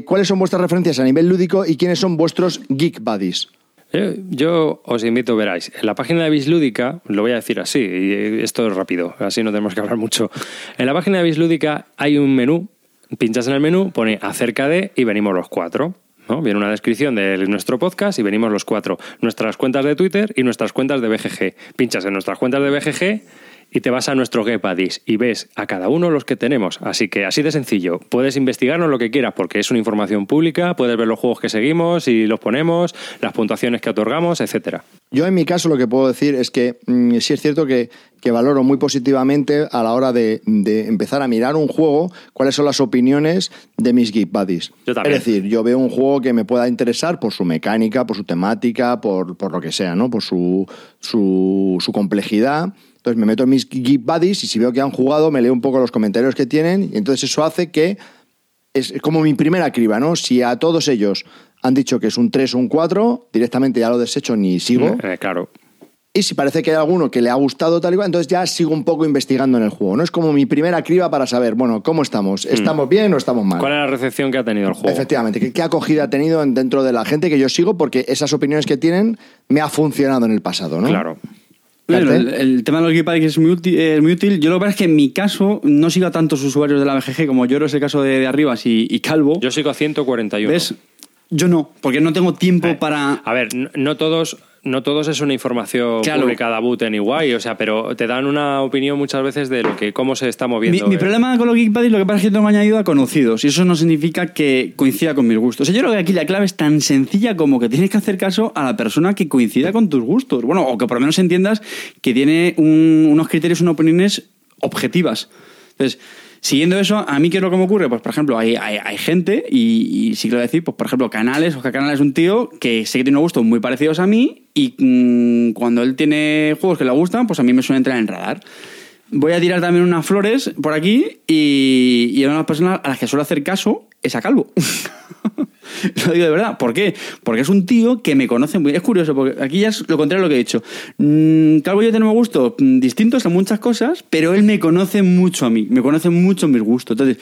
¿Cuáles son vuestras referencias a nivel lúdico y quiénes son vuestros geek buddies? Yo, yo os invito, veráis, en la página de Bislúdica, lo voy a decir así, y esto es rápido, así no tenemos que hablar mucho. En la página de Bislúdica hay un menú, pinchas en el menú, pone acerca de y venimos los cuatro. Viene una descripción de nuestro podcast y venimos los cuatro. Nuestras cuentas de Twitter y nuestras cuentas de BGG. Pinchas en nuestras cuentas de BGG y te vas a nuestro Get Buddies y ves a cada uno los que tenemos. Así que así de sencillo. Puedes investigarnos lo que quieras porque es una información pública, puedes ver los juegos que seguimos y los ponemos, las puntuaciones que otorgamos, etcétera. Yo en mi caso lo que puedo decir es que mm, sí es cierto que, que valoro muy positivamente a la hora de, de empezar a mirar un juego cuáles son las opiniones de mis geek buddies. Yo también. Es decir, yo veo un juego que me pueda interesar por su mecánica, por su temática, por, por lo que sea, ¿no? Por su, su, su complejidad. Entonces me meto en mis geek buddies y si veo que han jugado me leo un poco los comentarios que tienen y entonces eso hace que es como mi primera criba, ¿no? Si a todos ellos han dicho que es un 3 o un 4, directamente ya lo desecho ni sigo. Eh, claro. Y si parece que hay alguno que le ha gustado tal y cual, entonces ya sigo un poco investigando en el juego. No es como mi primera criba para saber, bueno, ¿cómo estamos? ¿Estamos bien o estamos mal? Mm. ¿Cuál es la recepción que ha tenido el juego? Efectivamente, ¿qué, qué acogida ha tenido en- dentro de la gente que yo sigo? Porque esas opiniones que tienen me ha funcionado en el pasado, ¿no? Claro. Bueno, el, tema de los Geekpads es muy, útil, es muy útil. Yo lo que pasa es que en mi caso no sigo a tantos usuarios de la BGG como yo, es el caso de, de Arribas y, y Calvo. Yo sigo a 141. ¿Ves? Yo no, porque no tengo tiempo Eh, para... A ver, no, no todos. No todos es una información Claro. publicada a boot ni guay, o sea, pero te dan una opinión muchas veces de lo que cómo se está moviendo. Mi, mi eh. problema con los Geekpads lo que pasa es que tengo añadido a conocidos y eso no significa que coincida con mis gustos. O sea, yo creo que aquí la clave es tan sencilla como que tienes que hacer caso a la persona que coincida con tus gustos. Bueno, o que por lo menos entiendas que tiene un- unos criterios, unas opiniones objetivas. Entonces, siguiendo eso, a mí qué es lo que me ocurre? Pues, por ejemplo, hay, hay, hay gente, y, y sí quiero decir, pues, por ejemplo, Canales, Oscar Canales es un tío que sé que tiene unos gustos muy parecidos a mí y mm, cuando él tiene juegos que le gustan, pues a mí me suele entrar en radar. Voy a tirar también unas flores por aquí y, y una personas a las que suelo hacer caso es a Calvo. lo digo de verdad. ¿Por qué? Porque es un tío que me conoce muy... Es curioso, porque aquí ya es lo contrario de lo que he dicho. Mm, Calvo y yo tenemos gustos mm, distintos en muchas cosas, pero él me conoce mucho a mí, me conoce mucho mis gustos. Entonces,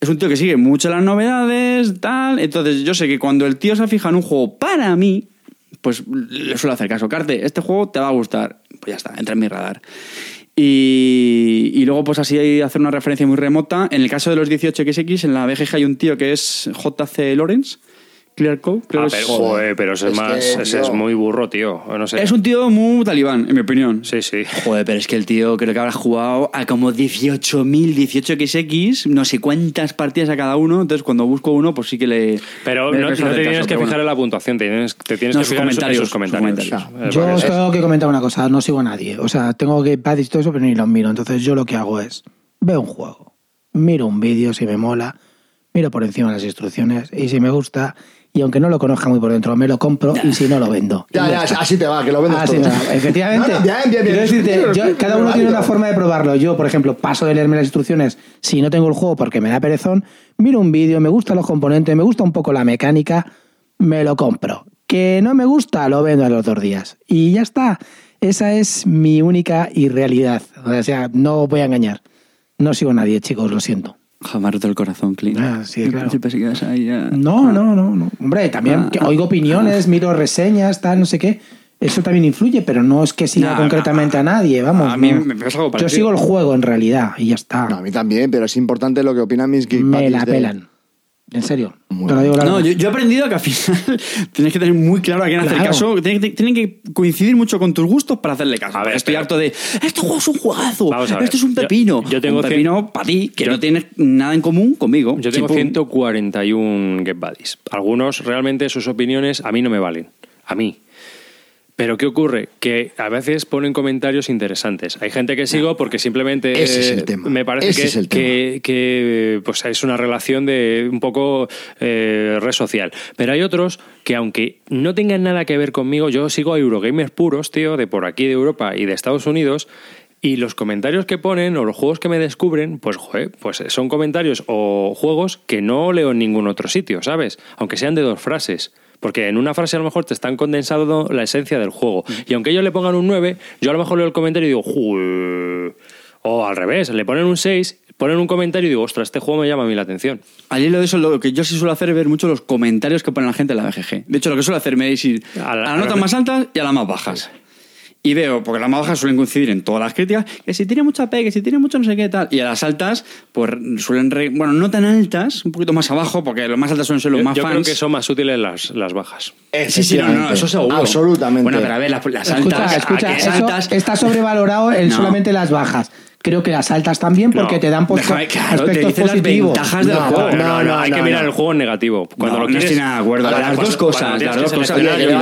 es un tío que sigue mucho las novedades, tal. Entonces, yo sé que cuando el tío se fija en un juego para mí, pues le suelo hacer caso. Carte, este juego te va a gustar. Pues ya está, entra en mi radar. Y, y luego, pues así hacer una referencia muy remota. En el caso de los 18XX, en la BGG hay un tío que es JC Lawrence, Clear Code. creo Ah, es- pero, joder, pero ese es, más, que, ese es muy burro, tío. No sé. Es un tío muy talibán, en mi opinión. Sí, sí. Joder, pero es que el tío creo que habrá jugado a como 18.000, 18xx, no sé cuántas partidas a cada uno. Entonces, cuando busco uno, pues sí que le. Pero le no, te tienes caso, que fijar bueno. en la puntuación, te tienes, te tienes No, que fijar en sus- en comentarios, sus comentarios. sus comentarios. Eh, Yo os tengo que comentar una cosa, no sigo a nadie. O sea, tengo que y todo eso, pero ni los miro. Entonces yo lo que hago es, veo un juego, miro un vídeo si me mola, miro por encima las instrucciones y si me gusta, y aunque no lo conozca muy por dentro, me lo compro y si no lo vendo. Ya, ya, así te va, que lo vendes Así todo. va. Efectivamente. No. Quiero decirte, yo- cada uno tiene una forma de probarlo. Yo, por ejemplo, paso de leerme las instrucciones si no tengo el juego porque me da perezón, miro un vídeo, me gustan los componentes, me gusta un poco la mecánica, me lo compro. Que no me gusta, lo vendo a los dos días. Y ya está. Esa es mi única irrealidad. O sea, no voy a engañar. No sigo a nadie, chicos, lo siento. Jamás roto el corazón, Clint. Ah, sí, claro. ahí ya. No, no, no, no. Hombre, también Ah, que ah, oigo opiniones, miro reseñas, tal, no sé qué. Eso también influye, pero no es que siga No, concretamente a nadie, vamos. a mí me pasa algo Yo sigo el juego en realidad y ya está. No, a mí también, pero es importante lo que opinan mis geek Me la de- pelan. En serio. Muy Te lo digo la No, yo, yo he aprendido que al final tienes que tener muy claro a quién hacer Claro. caso. Tienen que, tienen que coincidir mucho con tus gustos para hacerle caso. A ver, Estoy pero- harto de. Este juego es un juegazo. Esto es un Yo- pepino. yo tengo un cien- pepino para ti, que yo- no tienes nada en común conmigo. Yo tengo Chimpum. 141 Get Buddies. Algunos realmente sus opiniones a mí no me valen. A mí. Pero ¿qué ocurre? Que a veces ponen comentarios interesantes. Hay gente que sigo porque simplemente Ese es el tema. me parece Ese que, es el que- que, pues es una relación de un poco eh, red social. Pero hay otros que aunque no tengan nada que ver conmigo, yo sigo a Eurogamers puros, tío, de por aquí de Europa y de Estados Unidos. Y los comentarios que ponen o los juegos que me descubren, pues joder, pues son comentarios o juegos que no leo en ningún otro sitio, ¿sabes? Aunque sean de dos frases. Porque en una frase a lo mejor te están condensando la esencia del juego. Y aunque ellos le pongan un 9, yo a lo mejor leo el comentario y digo, "Joder". O al revés, le ponen un 6, ponen un comentario y digo, ostras, este juego me llama a mí la atención. Al hilo de eso, lo que yo sí suelo hacer es ver mucho los comentarios que pone la gente en la BGG. De hecho, lo que suelo hacerme es ir A a, la- las notas más altas y a las más bajas. Y veo, porque las más bajas suelen coincidir en todas las críticas, que si tiene mucha P, que si tiene mucho no sé qué tal. Y a las altas, pues suelen. re- bueno, no tan altas, un poquito más abajo, porque los más altas suelen ser los Yo, más yo creo fans. que son más útiles las, las bajas. Sí, sí, no, no, eso seguro. Absolutamente. Bueno, pero a ver, las, las Escucha, altas. escucha, aquellas eso altas está sobrevalorado en No. solamente las bajas. Creo que las altas también porque No, te dan pos- déjame, claro, te aspectos dicen las positivos. ventajas del No, juego. No, no, hay no, que no. mirar el juego en negativo. Cuando no, lo no quieres, estoy nada de acuerdo. Las dos cosas, las dos cosas.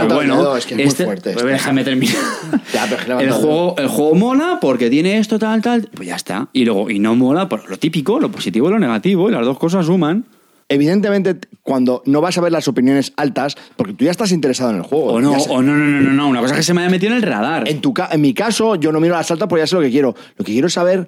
bueno, es que es muy este- fuerte pues esto. déjame terminar. El el juego, el juego mola porque tiene esto, tal, tal. Pues ya está. Y luego, y no mola por lo típico, lo positivo y lo negativo. Y las dos cosas suman. Evidentemente, cuando no vas a ver las opiniones altas, porque tú ya estás interesado en el juego. O no, o no, no, no, no, no. Una cosa que se me haya metido en el radar. En, tu ca- en mi caso, yo no miro las altas porque ya sé lo que quiero. Lo que quiero es saber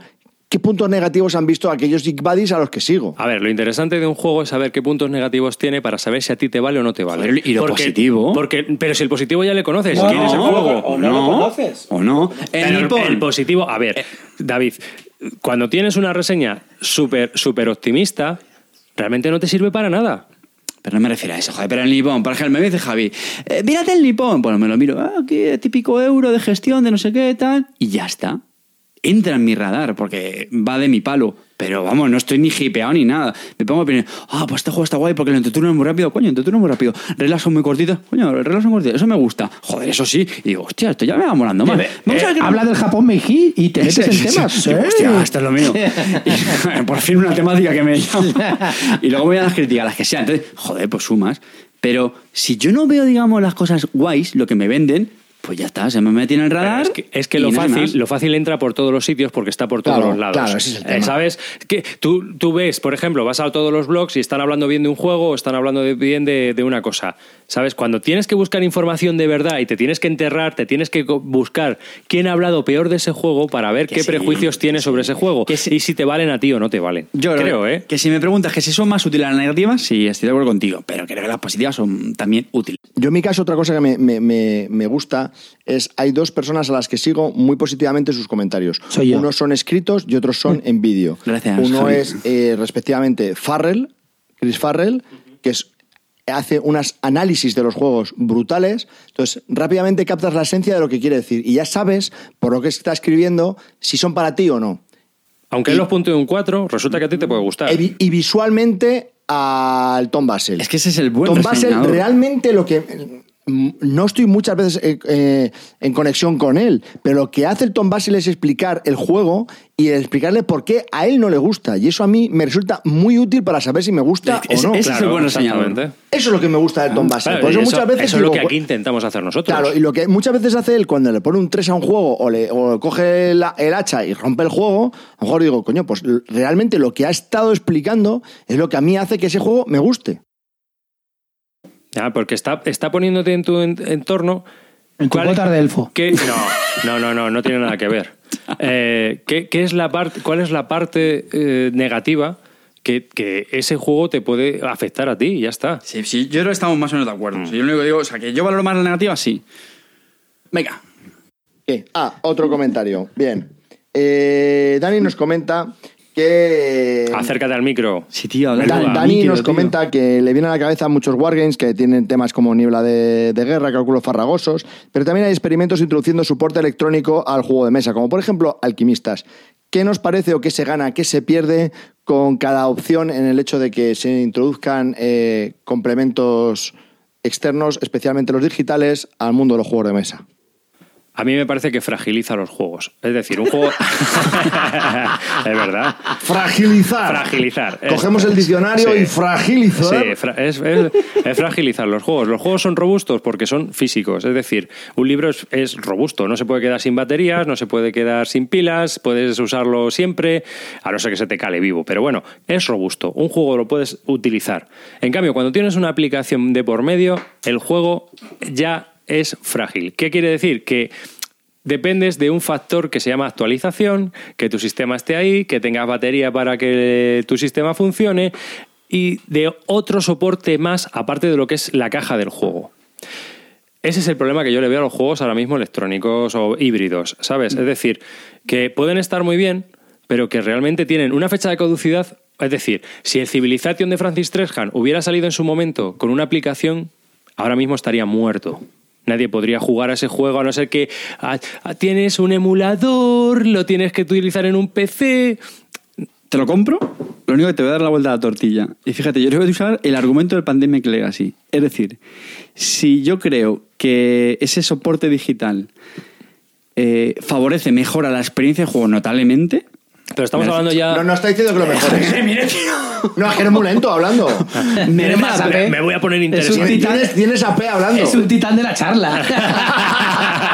qué puntos negativos han visto aquellos geek buddies a los que sigo. A ver, lo interesante de un juego es saber qué puntos negativos tiene para saber si a ti te vale o no te vale. Joder, ¿y lo positivo? Porque, pero si el positivo ya le conoces, No, ¿quién es el juego? o no lo conoces. O no. Nippon. el positivo, a ver, David, cuando tienes una reseña súper súper optimista, realmente no te sirve para nada. Pero no me refiero a eso, joder. Pero el Nippon, por ejemplo, me dice Javi, eh, mírate el Nippon. Bueno, me lo miro, ah, típico euro de gestión, de no sé qué, tal. Y ya está. Entra en mi radar, porque va de mi palo. Pero vamos, no estoy ni hipeado ni nada. Me pongo a opinar, ah, pues este juego está guay porque el entreturno es muy rápido. Coño, el entreturno es muy rápido. Reglas son muy cortitas. Coño, las reglas son cortitas. Eso me gusta. Joder, eso sí. Y digo, hostia, esto ya me va molando más. Vamos a ver qué- Eh, Habla del Japón Meiji y te metes en temas. Digo, ¿eh? Hostia, esto es lo mío. Y, por fin una temática que me llama. Y luego voy a las críticas, las que sean. Entonces, joder, pues sumas. Pero si yo no veo, digamos, las cosas guays, lo que me venden, pues ya está, se me mete en el Pero radar. Es que, es que lo, fácil, lo fácil entra por todos los sitios porque está por todos Claro, los lados. claro, ese es el Eh, tema. ¿Sabes? Que tú, tú ves, por ejemplo, vas a todos los blogs y están hablando bien de un juego o están hablando de- bien de, de una cosa. ¿Sabes? Cuando tienes que buscar información de verdad y te tienes que enterrar, te tienes que buscar quién ha hablado peor de ese juego para ver Que qué sí, prejuicios tiene sobre ese juego y si te valen a ti o no te valen. Yo creo, ¿eh? que si me preguntas que si son más útiles las negativas, sí, estoy de acuerdo contigo. Pero creo que las positivas son también útiles. Yo en mi caso, otra cosa que me, me- me- me gusta es, hay dos personas a las que sigo muy positivamente sus comentarios. Soy yo. Unos son escritos y otros son en vídeo. Gracias, Uno Javi. es eh, respectivamente Farrell, Chris Farrell, que es hace unos análisis de los juegos brutales, entonces rápidamente captas la esencia de lo que quiere decir y ya sabes por lo que está escribiendo si son para ti o no. Aunque él los punte un 4, resulta que a ti te puede gustar. Y, y visualmente al Tom Basel. Es que ese es el buen Tom Basel realmente lo que no estoy muchas veces eh, eh, en conexión con él, pero lo que hace el Tom Basel es explicar el juego y explicarle por qué a él no le gusta. Y eso a mí me resulta muy útil para saber si me gusta o no. ese es el buen exactamente. Eso es lo que me gusta del Tom Basel. Claro, Por y eso eso, muchas veces eso es lo digo, que aquí intentamos hacer nosotros. Claro, y lo que muchas veces hace él cuando le pone un 3 a un juego o le o coge la- el hacha y rompe el juego, a lo mejor digo, coño, pues realmente lo que ha estado explicando es lo que a mí hace que ese juego me guste. Ah, porque está, está poniéndote en tu en- entorno. En tu cuál- botas de elfo. qué- no, no, no, no, no tiene nada que ver. Eh, ¿qué, qué es la parte, ¿Cuál es la parte eh, negativa que, que ese juego te puede afectar a ti? Y ya está. Sí, sí, yo creo que estamos más o menos de acuerdo. Sea, yo lo único que digo, o sea, que yo valoro más la negativa, sí. Venga. ¿Qué? Ah, otro comentario. Bien. Eh, Dani nos comenta que... Acércate al micro. Sí, tío, Dani nos comenta que le viene a la cabeza muchos wargames que tienen temas como niebla de, de guerra, cálculos farragosos, pero también hay experimentos introduciendo soporte electrónico al juego de mesa, como por ejemplo Alquimistas. ¿Qué nos parece o qué se gana, qué se pierde con cada opción en el hecho de que se introduzcan eh, complementos externos, especialmente los digitales, al mundo de los juegos de mesa? A mí me parece que fragiliza los juegos. Es decir, un juego. es verdad. Fragilizar. Fragilizar. Es- Cogemos el diccionario Sí. y fragilizar. Sí, fra- es, es- es fragilizar los juegos. Los juegos son robustos porque son físicos. Es decir, un libro es, es robusto. No se puede quedar sin baterías, no se puede quedar sin pilas, puedes usarlo siempre, a no ser que se te cale vivo. Pero bueno, es robusto. Un juego lo puedes utilizar. En cambio, cuando tienes una aplicación de por medio, el juego ya es frágil. ¿Qué quiere decir? Que dependes de un factor que se llama actualización, que tu sistema esté ahí, que tengas batería para que tu sistema funcione y de otro soporte más aparte de lo que es la caja del juego. Ese es el problema que yo le veo a los juegos ahora mismo electrónicos o híbridos, ¿sabes? Es decir, que pueden estar muy bien, pero que realmente tienen una fecha de caducidad. Es decir, si el Civilization de Francis Trejan hubiera salido en su momento con una aplicación, ahora mismo estaría muerto. Nadie podría jugar a ese juego a no ser que ah, ah, tienes un emulador, lo tienes que utilizar en un PC. ¿Te lo compro? Lo único que te voy a dar la vuelta a la tortilla. Y fíjate, yo que voy a usar el argumento del Pandemic Legacy. Es decir, si yo creo que ese soporte digital eh, favorece, mejora la experiencia de juego notablemente. Pero estamos hablando ya. No, no está diciendo que lo mejor es. No, es que eres muy lento hablando. Pena. Me voy a poner Es interesante. un titán. Tienes, tienes AP hablando. Es un titán de la charla.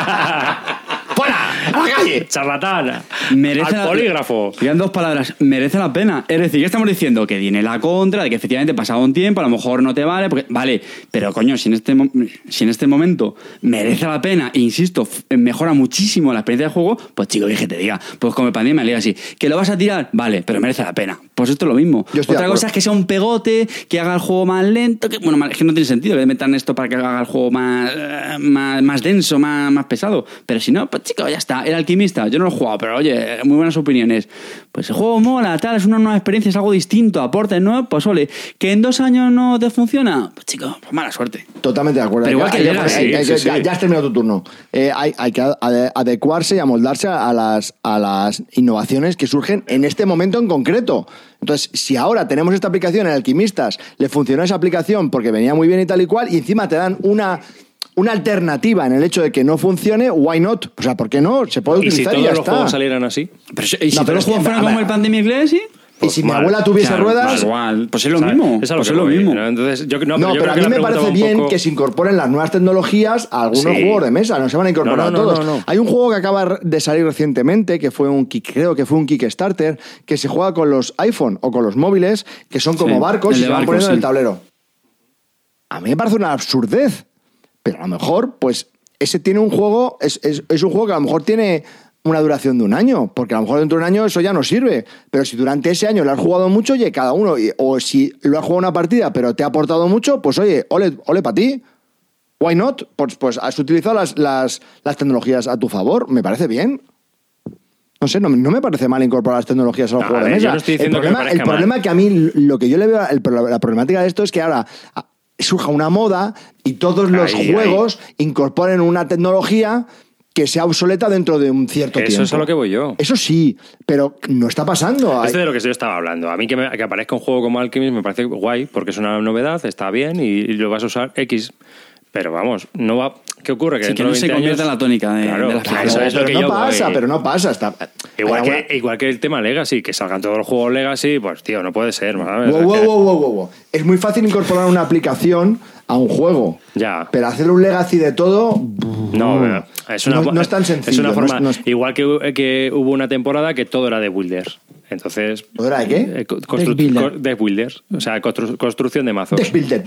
¡Fuera! ¡A la calle! Charlatán. Merece Al la- polígrafo. Digan dos palabras, merece la pena. Es decir, ¿qué estamos diciendo? Que tiene la contra, de que efectivamente pasado un tiempo, a lo mejor no te vale, porque vale, pero coño, si en este, si en este momento merece la pena, e insisto, mejora muchísimo la experiencia de juego, pues chico, que te diga, pues como el pandemia le así, que lo vas a tirar, vale, pero merece la pena. Pues esto es lo mismo. Otra cosa es que sea un pegote, que haga el juego más lento, que bueno, es que no tiene sentido que metan esto para que haga el juego más, eh, más, más denso, más, más pesado. Pero si no, pues chico, ya está. El alquimista, yo no lo he jugado, pero oye, muy buenas opiniones. Pues el juego mola, tal, es una nueva experiencia, es algo distinto, aporte nuevo, pues ole. Que en dos años no te funciona, pues chico, pues mala suerte. Totalmente de acuerdo. Pero igual que Legacy, hay- hay sí, que- sí. ya, ya has terminado tu turno. Eh, hay, hay que ade- adecuarse y amoldarse a las, a las innovaciones que surgen en este momento en concreto. Entonces, si ahora tenemos esta aplicación en Alquimistas, le funcionó esa aplicación porque venía muy bien y tal y cual, y encima te dan una, una alternativa en el hecho de que no funcione, why not? O sea, ¿por qué no? Se puede Y si utilizar y, todos ya los está. juegos salieran así. Pero si, y si No, todos pero los juegos fueran como el Pandemic Y si mi abuela tuviese claro, ruedas, pues igual, pues es lo ¿sabes? mismo. Es lo pues es lo mismo. ¿no? Entonces, yo, no, No, yo pero creo a mí me parece bien poco- que se incorporen las nuevas tecnologías a algunos Sí. juegos de mesa, no se van a incorporar No, no, a no, todos. no, no. Hay un juego que acaba de salir recientemente, que fue un creo que fue un Kickstarter, que se juega con los iPhone o con los móviles, que son como Sí, barcos y se van poniendo en el tablero. A mí me parece una absurdez, pero a lo mejor, pues, ese tiene un juego, es, es- es un juego que a lo mejor tiene una duración de un año, porque a lo mejor dentro de un año eso ya no sirve. Pero si durante ese año lo has jugado mucho, oye, cada uno, o si lo has jugado una partida, pero te ha aportado mucho, pues oye, ole, ole para ti. Why not? Pues, pues has utilizado las, las, las tecnologías a tu favor, me parece bien. No sé, no, no me parece mal incorporar las tecnologías a los No, juegos a de mesa. yo no estoy el diciendo que problema, parezca el problema mal. que a mí lo que yo le veo, el la problemática de esto es que ahora ah, surja una moda y todos los Ahí, juegos incorporen una tecnología que sea obsoleta dentro de un cierto Eso tiempo. es a lo que voy yo. Eso sí, pero no está pasando. Hay- Esto de lo que yo estaba hablando. A mí que, me- que aparezca un juego como Alchemist me parece guay, porque es una novedad, está bien y, y lo vas a usar X. Pero vamos, no va. ¿Qué ocurre? Que Sí, que no de se 20 convierta en la tónica de, Claro, de la claro, fiesta. eso es lo pero que no yo pasa, voy. pero no pasa. Está... Igual que, igual que el tema Legacy, que salgan todos los juegos Legacy, pues tío, no puede ser. ¿sabes? Wow, wow, wow, wow, wow, wow. Es muy fácil incorporar una aplicación a un juego. Ya. Pero hacer un legacy de todo. No, pero es una, no, no es tan sencillo. Es una no forma. no es- Igual que, que hubo una temporada que todo era de builders. Entonces. ¿Todo era de qué? eh, co- constru- builder. O sea, constru- construcción de mazos. Builder.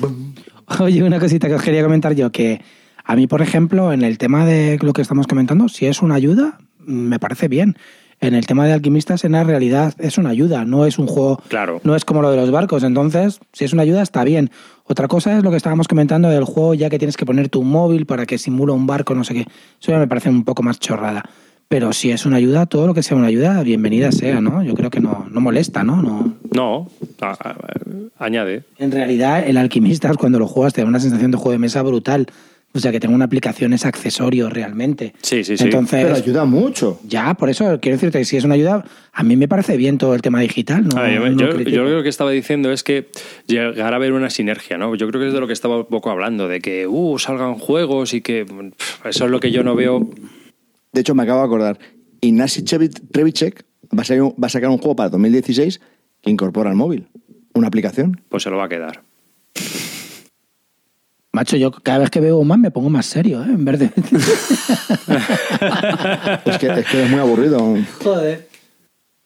Oye, una cosita que os quería comentar yo, que a mí, por ejemplo, en el tema de lo que estamos comentando, si es una ayuda, me parece bien. En el tema de alquimistas, en la realidad es una ayuda, no es un juego, Claro. no es como lo de los barcos. Entonces, si es una ayuda, está bien. Otra cosa es lo que estábamos comentando del juego, ya que tienes que poner tu móvil para que simula un barco, no sé qué. Eso ya me parece un poco más chorrada. Pero si es una ayuda, todo lo que sea una ayuda, bienvenida sea, ¿no? Yo creo que no, no molesta, ¿no? no No, a- a- añade. en realidad, el alquimista, cuando lo juegas, te da una sensación de juego de mesa brutal. O sea, que tenga una aplicación es accesorio realmente. Sí, sí, sí. Entonces, Pero ayuda mucho. ya, por eso quiero decirte que si es una ayuda, a mí me parece bien todo el tema digital. No, ver, yo, no yo- lo que estaba diciendo es que llegar a haber una sinergia, ¿no? Yo creo que es de lo que estaba un poco hablando, de que uh, salgan juegos y que pff, eso es lo que yo no veo. De hecho, me acabo de acordar. Ignacy Chevit- Trevicek va a, sacar un, va a sacar un juego para 2016 que incorpora al móvil. Una aplicación. Pues se lo va a quedar. Macho, yo cada vez que veo más me pongo más serio, ¿eh? En vez de... Es que es, que es muy aburrido. Joder.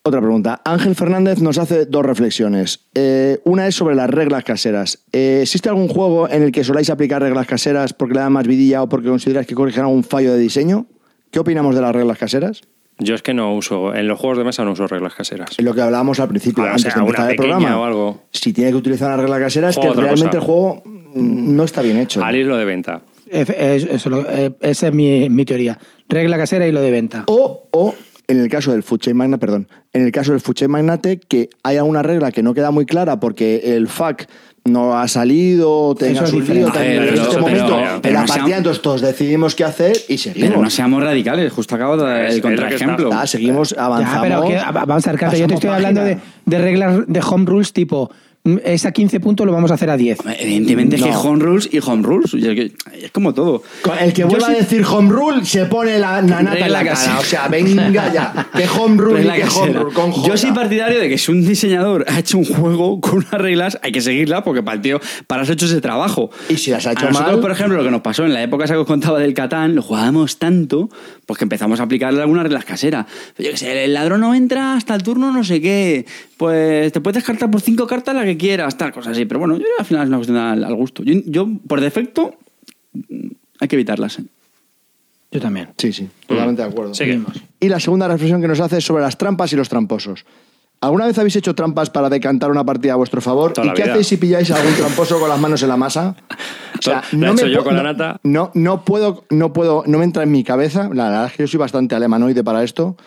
Otra pregunta. Ángel Fernández nos hace dos reflexiones. Eh, una es sobre las reglas caseras. Eh, ¿Existe algún juego en el que soláis aplicar reglas caseras porque le dan más vidilla o porque consideráis que corrigen algún fallo de diseño? ¿Qué opinamos de las reglas caseras? Yo es que no uso, en los juegos de mesa no uso reglas caseras. Es lo que hablábamos al principio, Ah, o antes sea, de empezar el programa. o algo. Si tiene que utilizar una regla casera es que realmente cosa. el juego no está bien hecho. Al irlo de venta. Eso eh, esa es mi, mi teoría. Regla casera y lo de venta. O, o en el caso del Food Magnate, perdón, en el caso del Food Magnate, que haya una regla que no queda muy clara porque el FAC no ha salido, tenga su lío, en pero- este pero- momento, pero en la no partida, seamos- entonces todos decidimos qué hacer y seguimos. Pero no seamos radicales, justo acabo de el contraejemplo. Ah, seguimos, pero que- vamos a ver, Carlos, yo te estoy hablando de, de reglas de home rules tipo, mm, es a 15 puntos, lo vamos a hacer a 10. Evidentemente es que home rules y home rules. es, que- es como todo. El que vuelva a decir home rule se pone la nanata en la cara. casera. O sea, venga ya. Que home rule y que home rule con. Yo soy partidario de que si un diseñador ha hecho un juego con unas reglas, hay que seguirlas porque para el tío, para eso hecho ese trabajo. Y si las ha hecho a nosotros, mal- por ejemplo, lo que nos pasó en la época esa que os contaba del Catán, lo jugábamos tanto, pues que empezamos a aplicarle algunas reglas caseras. Yo qué sé, el ladrón no entra hasta el turno no sé qué, pues te puedes descartar por cinco cartas la que quieras, tal, cosas así. Pero bueno, yo al final es una cuestión al, al gusto. Yo, yo, por defecto, mm, hay que evitarlas. ¿eh? Yo también. Sí, sí, totalmente de acuerdo. Seguimos. Y la segunda reflexión que nos hace es sobre las trampas y los tramposos. ¿Alguna vez habéis hecho trampas para decantar una partida a vuestro favor? Toda ¿Y qué vida. hacéis si pilláis a algún tramposo con las manos en la masa? O sea, Lo he me hecho yo pu- con la no- nata. No, no puedo, no puedo, no me entra en mi cabeza, la verdad es que yo soy bastante alemanoide para esto,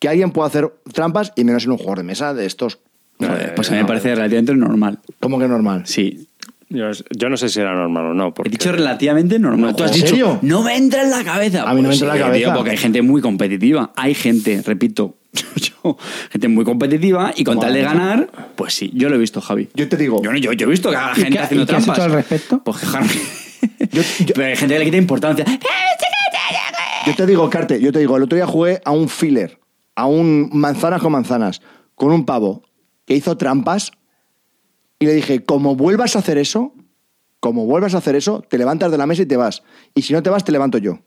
que alguien pueda hacer trampas y menos en un juego de mesa de estos. Joder, pues a mí me parece relativamente normal. ¿Cómo que normal? Sí. Yo, yo no sé si era normal o no. He dicho relativamente normal. Tú has ¿En dicho, serio? no me entra en la cabeza. A mí no me Pues entra en la cabeza. tío, porque hay gente muy competitiva. Hay gente, repito, yo, gente muy competitiva y con tal de ganar, pues sí, yo lo he visto, Javi. Yo te digo, Yo, no- yo, yo he visto que a la ¿Y gente qué- haciendo y qué has trampas. hecho al respecto? Pues quejarme. yo, yo- Pero hay gente que le quita importancia. yo te digo, Carte, yo te digo, el otro día jugué a un filler, a un manzanas con manzanas, con un pavo que hizo trampas y le dije, como vuelvas a hacer eso, como vuelvas a hacer eso, te levantas de la mesa y te vas. Y si no te vas, te levanto yo.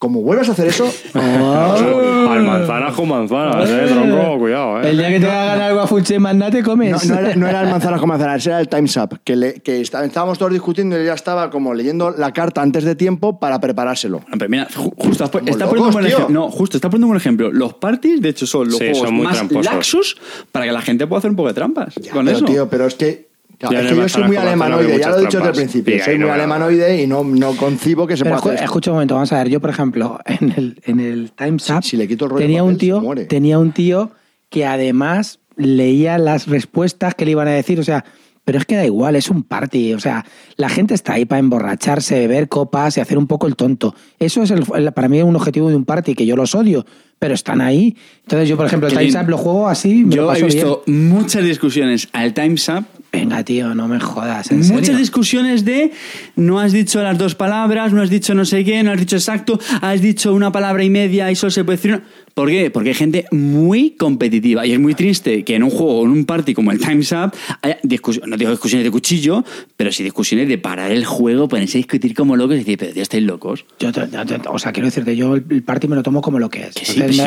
Como vuelvas a hacer eso, Al manzanas con manzanas, eh, tronco, cuidado, eh. El día que te hagan algo a Fuche Magnate, comes. no, no era, no era el manzanas con manzanas, era el Time's Up, que, le- que está- estábamos todos discutiendo y él ya estaba como leyendo la carta antes de tiempo para preparárselo. No, pero mira, ju- justo has pu- Como está locos, poniendo un buen tío. ejemplo. No, justo está poniendo un buen ejemplo. Los parties, de hecho, son los Sí, juegos son muy más tramposos. laxos para que la gente pueda hacer un poco de trampas. Ya, con pero, eso. tío, pero es que, claro, es que yo soy muy alemanoide, ya lo he dicho desde el principio. Soy muy alemanoide y no, no concibo que se pueda hacer escucha un momento, vamos a ver. Yo, por ejemplo, en el, en el Time's Up Si le quito el rollo tenía, papel, un tío, tenía un tío que además leía las respuestas que le iban a decir. O sea, Pero es que da igual, es un party. O sea, la gente está ahí para emborracharse, beber copas y hacer un poco el tonto. Eso es el- el- para mí un objetivo de un party, que yo los odio, pero están ahí. Entonces yo, por ejemplo, el Time's Up lo juego así, me lo Yo he visto muchas discusiones al Time's Up. Venga, tío, no me jodas. ¿en Muchas serio? discusiones de no has dicho las dos palabras, no has dicho no sé qué, no has dicho exacto, has dicho una palabra y media y solo se puede decir una. ¿Por qué? Porque hay gente muy competitiva y es muy triste que en un juego o en un party como el Time's Up haya discusiones, no digo discusiones de cuchillo, pero sí discusiones de parar el juego, ponerse a discutir como locos y decir, pero tío, estáis locos. Yo te- yo te- o sea, quiero decirte, yo el party me lo tomo como lo que es. sí, Entonces, pues me,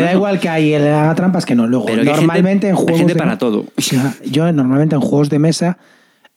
da igual, que hay el haga trampas que no. Luego, Pero hay normalmente gente- en hay juegos. gente de- para todo. Ya, Yo normalmente en juegos de mesa.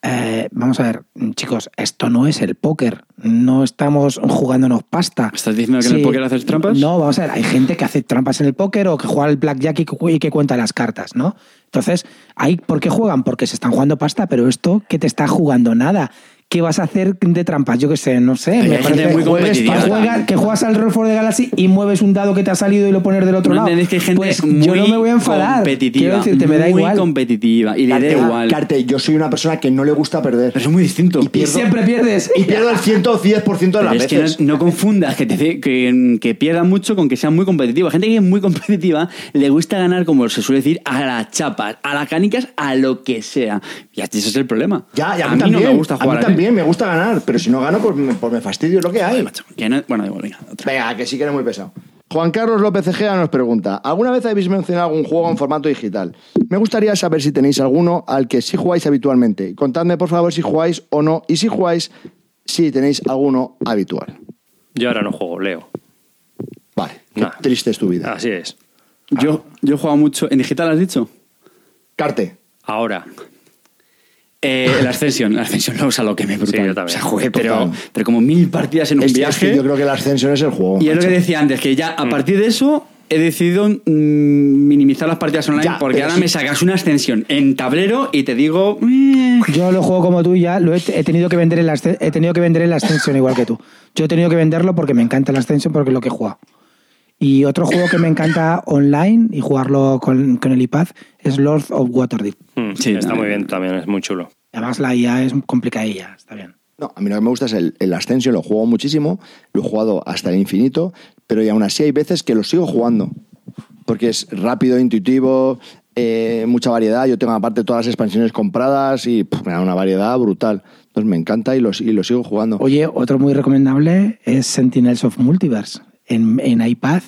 Eh, vamos a ver, chicos, esto no es el póker. No estamos jugándonos pasta. ¿Estás diciendo que en el póker haces trampas? No, vamos a ver, hay gente que hace trampas en el póker o que juega al blackjack y que, y que cuenta las cartas, ¿no? Entonces, ¿hay, ¿por qué juegan? Porque se están jugando pasta, pero esto que te está jugando nada. ¿Qué vas a hacer de trampas? Yo qué sé, no sé. Hay me parece muy juegues- competitiva. que juega- que juegas al Roll for the Galaxy y mueves un dado que te ha salido y lo pones del otro No lado. entendéis que hay gente Pues muy yo no me voy a enfadar. competitiva, Quiero decirte, me da muy igual. competitiva y le da igual. Carte, yo soy una persona que no le gusta perder. Pero es muy distinto. Y pierdo- siempre pierdes. Y pierdo el 110% de Pero las es que veces. no, no confundas que, te, que, que pierda mucho con que sea muy competitiva. Gente que es muy competitiva le gusta ganar, como se suele decir, a las chapas, a las canicas, a lo que sea. Y ese es el problema. Ya, y a, a mí, mí también, no me gusta jugar A mí también me gusta ganar, pero si no gano, pues me, pues me fastidio es lo que hay. Que no- bueno, da igual, venga, otra. Venga, que sí que eres muy pesado. Juan Carlos López Ejea nos pregunta: ¿Alguna vez habéis mencionado algún juego en formato digital? Me gustaría saber si tenéis alguno al que sí jugáis habitualmente. Contadme, por favor, si jugáis o no, y si jugáis, si tenéis alguno habitual. Yo ahora no juego, leo. Vale, qué Nah. triste es tu vida. Así es. Yo, yo he jugado mucho. ¿En digital has dicho? Carte. Ahora. Eh, el Ascension. El Ascension lo usa lo que me brutal. Sí, yo también. O sea, jugué, pero, pero como mil partidas en un Es, es viaje. que yo creo que la ascensión es el juego. Y es lo que decía antes, que ya Mm. a partir de eso he decidido mm, minimizar las partidas online Ya, porque ahora sí. me sacas una extensión en tablero y te digo... "Eh". Yo lo juego como tú y ya lo he, he tenido que vender el he tenido que vender el Ascension igual que tú. Yo he tenido que venderlo porque me encanta el Ascension porque es lo que he jugado. Y otro juego que me encanta online y jugarlo con, con el iPad es Lord of Waterdeep. Mm, Sí, está muy bien también, es muy chulo. Además la IA es complicadilla, está bien. No, a mí lo que me gusta es el, el Ascension, lo juego muchísimo, lo he jugado hasta el infinito, pero y aún así hay veces que lo sigo jugando, porque es rápido, intuitivo, eh, mucha variedad, yo tengo aparte todas las expansiones compradas y pff, me da una variedad brutal. Entonces me encanta y lo, y lo sigo jugando. Oye, otro muy recomendable es Sentinels of Multiverse en, en iPad.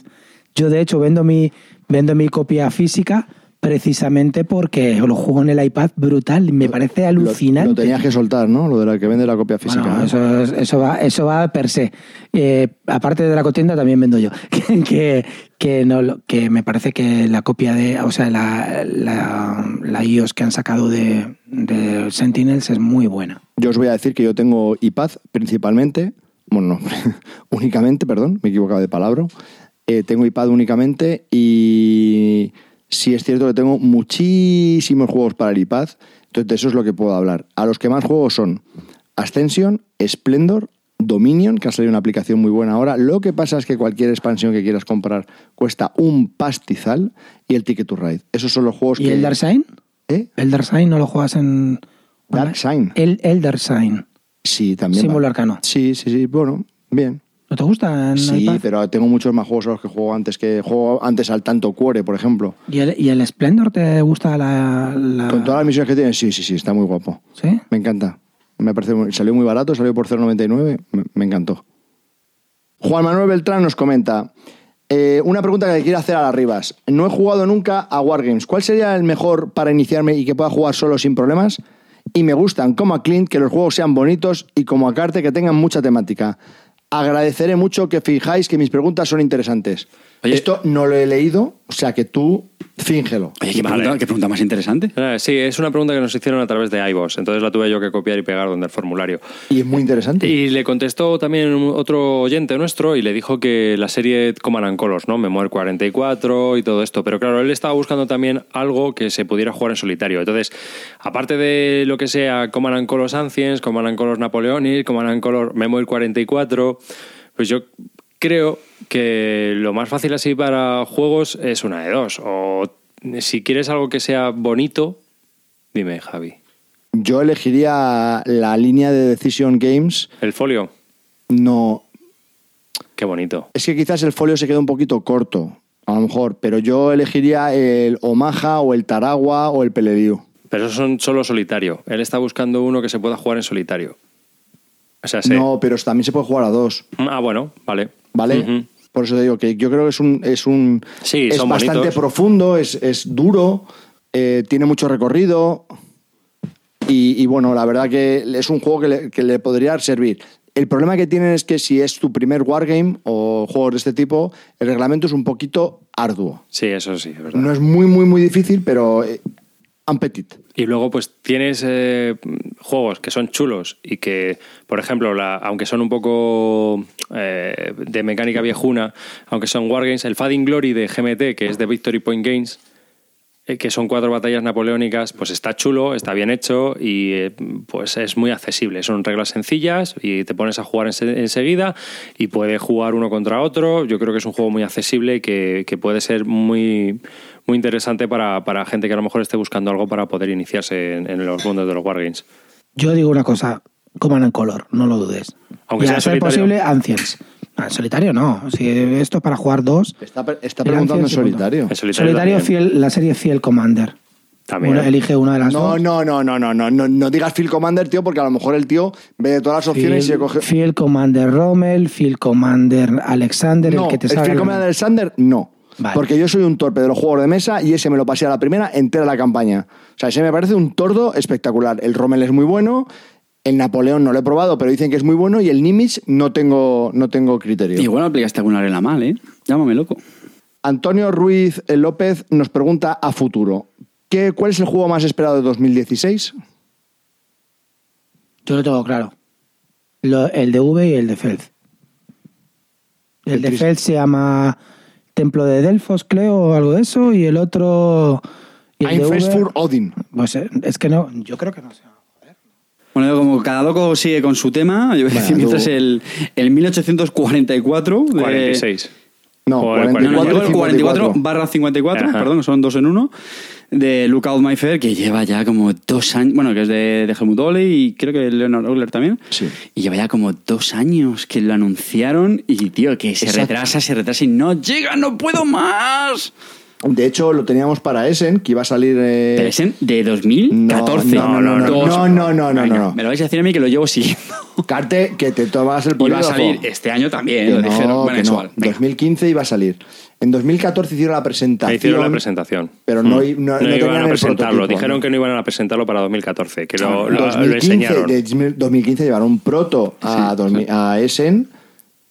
Yo de hecho vendo mi, vendo mi copia física precisamente porque lo juego en el iPad brutal me parece Lo- alucinante. Lo, tenías que soltar, ¿no? Lo de la que vende la copia física. Eso, es- eso, va, eso va per se. Eh, aparte de la cotienda, también vendo yo. Que, que, que no, lo- que me parece que la copia de. O sea, la, la, la iOS que han sacado de, de Sentinels es muy buena. Yo os voy a decir que yo tengo iPad principalmente, bueno, no, únicamente, perdón, me he equivocado de palabra. Eh, tengo iPad únicamente y sí es cierto que tengo muchísimos juegos para el iPad, entonces de eso es lo que puedo hablar. A los que más juego son Ascension, Splendor, Dominion, que ha salido una aplicación muy buena ahora. Lo que pasa es que cualquier expansión que quieras comprar cuesta un pastizal y el Ticket to Ride. Esos son los juegos ¿Y que... el Elder Sign? ¿Eh? ¿Elder Sign no lo juegas en. Dark Sign. El Elder Sign. Sí, también. Símbolo va. arcano. Sí, sí, sí, bueno, bien. ¿No te gusta Sí, iPad? pero tengo muchos más juegos a los que juego antes que juego antes al tanto Cuore, por ejemplo. ¿Y el, ¿Y el Splendor te gusta la.? la- Con todas las misiones que tiene, sí, sí, sí, está muy guapo. ¿Sí? Me encanta. Me parece muy- salió muy barato, salió por 0.99, me, me encantó. Juan Manuel Beltrán nos comenta eh, una pregunta que le quiero hacer a las Rivas. No he jugado nunca a Wargames. ¿Cuál sería el mejor para iniciarme y que pueda jugar solo sin problemas? Y me gustan como a Clint que los juegos sean bonitos y como a Carte que tengan mucha temática. Agradeceré mucho que fijáis que mis preguntas son interesantes. Oye. Esto no lo he leído, o sea que tú fíngelo. Oye, ¿qué, Vale. pregunta, qué pregunta más interesante. Eh, Sí, es una pregunta que nos hicieron a través de iVoox, entonces la tuve yo que copiar y pegar donde el formulario. Y es muy interesante. Y le contestó también otro oyente nuestro y le dijo que la serie Command and Colors, ¿no? Memoir 44 y todo esto. Pero claro, él estaba buscando también algo que se pudiera jugar en solitario. Entonces, aparte de lo que sea Command and Colors Ancients, Command and Colors Napoleonic, Command and Colors Memoir 44, pues yo creo que lo más fácil así para juegos es una de dos. O si quieres algo que sea bonito, dime, Javi. Yo elegiría la línea de Decision Games. El folio. No. Qué bonito. Es que quizás el folio se queda un poquito corto, a lo mejor, pero yo elegiría el Omaha o el Taragua o el Peleliu. Pero esos son solo solitario. Él está buscando uno que se pueda jugar en solitario. O sea, sí. No, pero también se puede jugar a dos, Ah, bueno, vale. ¿Vale? Por eso te digo que yo creo que es un. Es, un, Sí, es son bastante bonitos. profundo, es, es duro, eh, tiene mucho recorrido. Y, y bueno, la verdad que es un juego que le, que le podría servir. El problema que tienen es que si es tu primer wargame o juegos de este tipo, el reglamento es un poquito arduo. Sí, eso sí, es verdad. No es muy, muy, muy difícil, pero eh, un petit. Y luego, pues tienes eh, juegos que son chulos y que, por ejemplo, la- aunque son un poco eh, de mecánica viejuna, aunque son Wargames, el Fading Glory de GMT, que es de Victory Point Games, eh, que son cuatro batallas napoleónicas, pues está chulo, está bien hecho y eh, pues es muy accesible. Son reglas sencillas y te pones a jugar ense- enseguida y puede jugar uno contra otro. Yo creo que es un juego muy accesible y que puede ser muy, muy interesante para, para gente que a lo mejor esté buscando algo para poder iniciarse en, en los mundos de los Wargames. Yo digo una cosa, coman en color, no lo dudes. Aunque y sea a ser solitario. posible, Ancients. Ah, En solitario no. Si esto es para jugar dos. Está, está preguntando en solitario. En solitario fiel, la serie Fiel Commander. También. Uno elige una de las No, dos. no, no, no, no, no, no, no digas Phil Commander, tío, porque a lo mejor el tío ve todas las opciones y se coge. Fiel Commander Rommel, Fiel Commander Alexander, no, el que te el salga. Phil Commander Alexander, no. Vale. Porque yo soy un torpe de los juegos de mesa y ese me lo pasé a la primera entera la campaña. O sea, ese me parece un tordo espectacular. El Rommel es muy bueno, el Napoleón no lo he probado, pero dicen que es muy bueno y el Nimitz no tengo, no tengo criterio. Igual aplicaste alguna regla mal, ¿eh? Llámame loco. Antonio Ruiz López nos pregunta a futuro. ¿qué, ¿Cuál es el juego más esperado de 2016? Yo lo tengo claro. Lo- el de V y el de Feld. El, El de Feld se llama Templo de Delfos, creo, o algo de eso, y el otro. Y el V, for Odin. pues eh, es que no, yo creo que no sé. Bueno, como cada loco sigue con su tema, yo voy a decir, mientras tú- el, el 1844... de- 46. No, O el 44, No, no, llegó el 54. 44 barra 54, Ajá. perdón, son dos en uno, de Lookout My Fair, que lleva ya como dos años, bueno, que es de, de Helmut Ole y creo que Leonard Euler también. Sí. Y lleva ya como dos años que lo anunciaron y, tío, que se Exacto. retrasa, se retrasa y no llega, no puedo más. De hecho, lo teníamos para Essen, que iba a salir. eh, Pero es en- de 2014. No, no, no, no, no, no, no, no, no. Me lo vais a decir a mí que lo llevo siguiendo. Carte, que te tomas el Y va a polígrafo. salir este año también, Que lo no, dijeron. Bueno, que es no. igual. Venga. 2015 iba a salir. En 2014 hicieron la presentación. Ahí hicieron la presentación. Pero no, Mm. no- no iban a presentarlo. Dijeron ¿no? que no iban a presentarlo para 2014, que lo, lo- lo 2015, enseñaron. de 2015 llevaron un proto a, 2000 a Essen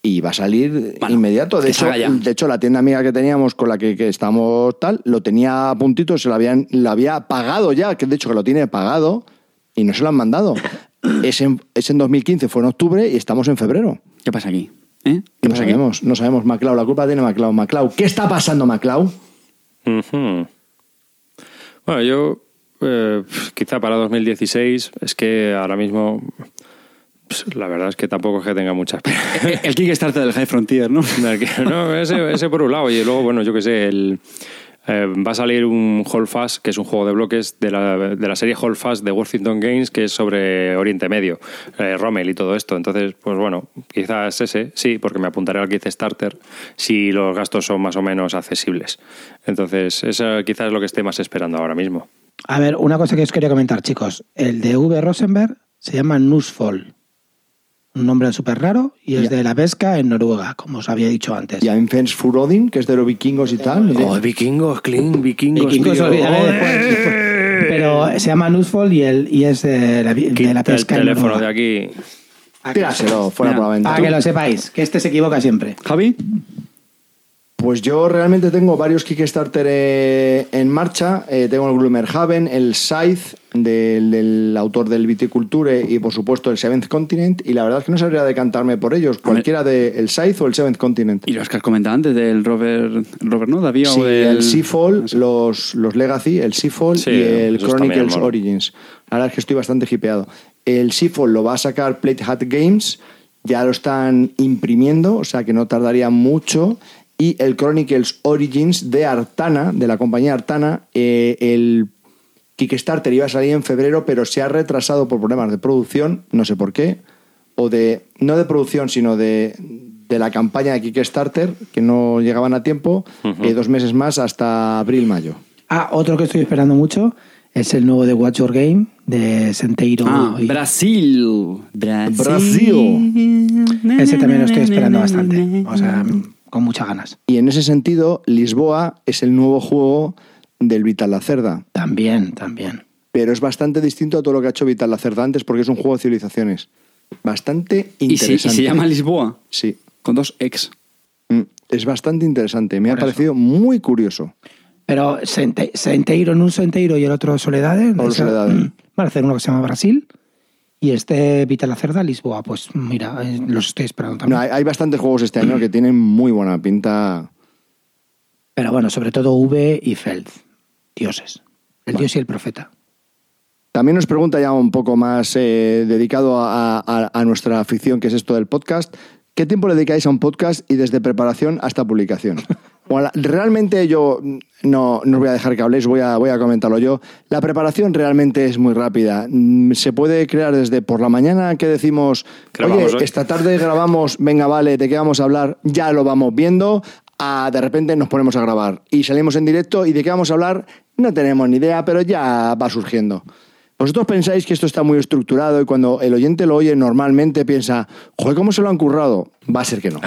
y va a salir Bueno, inmediato. De hecho, de hecho, la tienda amiga que teníamos con la que, que estamos tal, lo tenía a puntito, se lo habían, lo había pagado ya, que de hecho que lo tiene pagado y no se lo han mandado. Es en, es en 2015, fue en octubre y estamos en febrero. ¿Qué pasa aquí? ¿Eh? ¿Qué No pasa aquí? sabemos, no sabemos, Maclau, la culpa tiene Maclau. Maclau, ¿qué está pasando, Maclau? Ujú. Bueno, yo eh, quizá para 2016 es que ahora mismo pues, la verdad es que tampoco es que tenga mucha esperanza. El Kickstarter del High Frontier, ¿no? no, ese, ese por un lado y luego, bueno, yo qué sé, el, eh, va a salir un Hold Fast, que es un juego de bloques de la, de la serie Hold Fast de Worthington Games, que es sobre Oriente Medio, eh, Rommel y todo esto. Entonces, pues bueno, quizás ese, sí, porque me apuntaré al Kickstarter si los gastos son más o menos accesibles. Entonces, eso quizás es lo que esté más esperando ahora mismo. A ver, una cosa que os quería comentar, chicos. El de V. Rosenberg se llama Nusfall. Un nombre súper raro y es Ya. de la pesca en Noruega, como os había dicho antes. Y Einfens for Odin, que es de los vikingos y tal. Oh, vikingos, clean, vikingos. Vikingos. Pero se llama Nusfall y, el, y es de la, de la el pesca en teléfono de aquí. Tíraselo fuera Mira, por la ventana. Para que lo sepáis, que este se equivoca siempre. Javi. Pues yo realmente tengo varios Kickstarter eh, en marcha. Eh, tengo el Gloomhaven, el Scythe del, del autor del Viticulture y por supuesto el Seventh Continent. Y la verdad es que no sabría decantarme por ellos. Cualquiera de el Scythe o el Seventh Continent. Y los que has comentado antes del Robert, Robert ¿no? David Sí, o del... el Seafall, los, los Legacy, el Seafall Sí, y el Chronicles. Origins. La verdad es que estoy bastante hipeado. El Seafall lo va a sacar Plate Hat Games, ya lo están imprimiendo, o sea que no tardaría mucho. Y el Chronicles Origins de Artana, de la compañía Artana, eh, el Kickstarter iba a salir en febrero, pero se ha retrasado por problemas de producción, no sé por qué, o de, no de producción, sino de, de la campaña de Kickstarter, que no llegaban a tiempo, eh, dos meses más hasta abril-mayo. Ah, otro que estoy esperando mucho es el nuevo de Watch Your Game de Senteiro. Ah, y- Brasil. Brasil. Brasil. Ese también lo estoy esperando bastante. O sea, con muchas ganas. Y en ese sentido, Lisboa es el nuevo juego del Vital Lacerda. También, también. Pero es bastante distinto a todo lo que ha hecho Vital Lacerda antes porque es un juego de civilizaciones. Bastante Y interesante. y se llama Lisboa, Sí. con dos ex. Mm, Es bastante interesante. Me ha eso. parecido muy curioso. Pero Sente- Senteiro en un Senteiro y el otro Soledades. Esa- Soledades. mm, Van a hacer uno que se llama Brasil y este Vital Lacerda, Lisboa. Pues mira, eh, los estoy esperando No, también. hay, hay bastantes juegos este año que tienen muy buena pinta. Pero bueno, sobre todo V y Feld. Dioses. El dios y el profeta. También nos pregunta ya un poco más eh, dedicado a, a- a nuestra afición, que es esto del podcast. ¿Qué tiempo le dedicáis a un podcast y desde preparación hasta publicación? Bueno, la- realmente yo no, no os voy a dejar que habléis, voy a, voy a comentarlo yo. La preparación realmente es muy rápida. Mm, Se puede crear desde por la mañana que decimos, oye, hoy". esta tarde grabamos, venga, vale, ¿de qué vamos a hablar? Ya lo vamos viendo. A, de repente nos ponemos a grabar y salimos en directo y de qué vamos a hablar no tenemos ni idea, pero ya va surgiendo. ¿Vosotros pensáis que esto está muy estructurado y cuando el oyente lo oye normalmente piensa, joder, ¿cómo se lo han currado? Va a ser que no.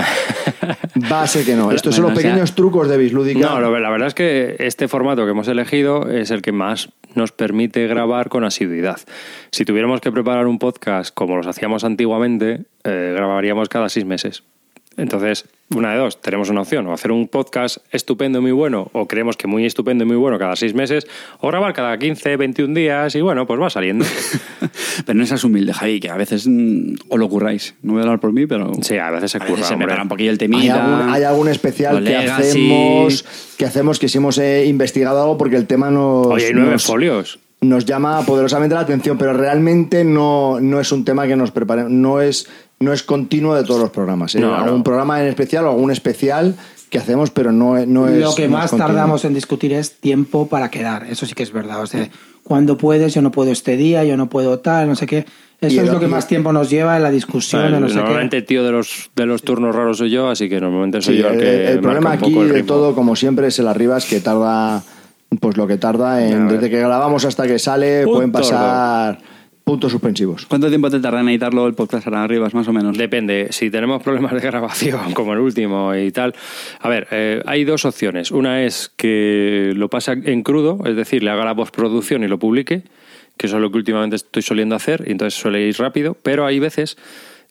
Va a ser que no. Estos son los sea, pequeños trucos de Bislúdica. No, la verdad es que este formato que hemos elegido es el que más nos permite grabar con asiduidad. Si tuviéramos que preparar un podcast como los hacíamos antiguamente, eh, grabaríamos cada seis meses. Entonces, una de dos, tenemos una opción, o hacer un podcast estupendo y muy bueno, o creemos que muy estupendo y muy bueno cada seis meses, o grabar cada 15, 21 días, y bueno, pues va saliendo. Pero no seas humilde, Javi, que a veces mm, os lo curráis. No voy a hablar por mí, pero. Sí, a veces se a veces curra, se me hombre. un poquillo el hay, hay algún especial que hacemos, que hacemos que si hemos eh, investigado algo porque el tema nos, Oye, hay nueve nos, folios. nos llama poderosamente la atención, pero realmente no, no es un tema que nos prepare, no es, no es continuo de todos los programas. ¿eh? No, no. algún programa en especial o algún especial que hacemos, pero no, es- no es. Lo que más continuo. tardamos en discutir es tiempo para quedar. Eso sí que es verdad. O sea, cuando puedes, yo no puedo este día, yo no puedo tal, no sé qué. Eso es el- lo que más tiempo nos lleva en la discusión, Vale, en no sé normalmente qué. el tío de los, de los turnos raros soy yo, así que normalmente soy Sí, yo el el, que el marca problema un aquí poco el de todo, como siempre, es el arribas que tarda, pues lo que tarda en, desde que grabamos hasta que sale, Punto pueden pasar puntos suspensivos. ¿Cuánto tiempo te tarda en editarlo el podcast ahora arriba, más o menos? Depende, si tenemos problemas de grabación, como el último y tal. A ver, eh, hay dos opciones. Una es que lo pase en crudo, es decir, le haga la postproducción y lo publique, que eso es lo que últimamente estoy soliendo hacer, y entonces suele ir rápido, pero hay veces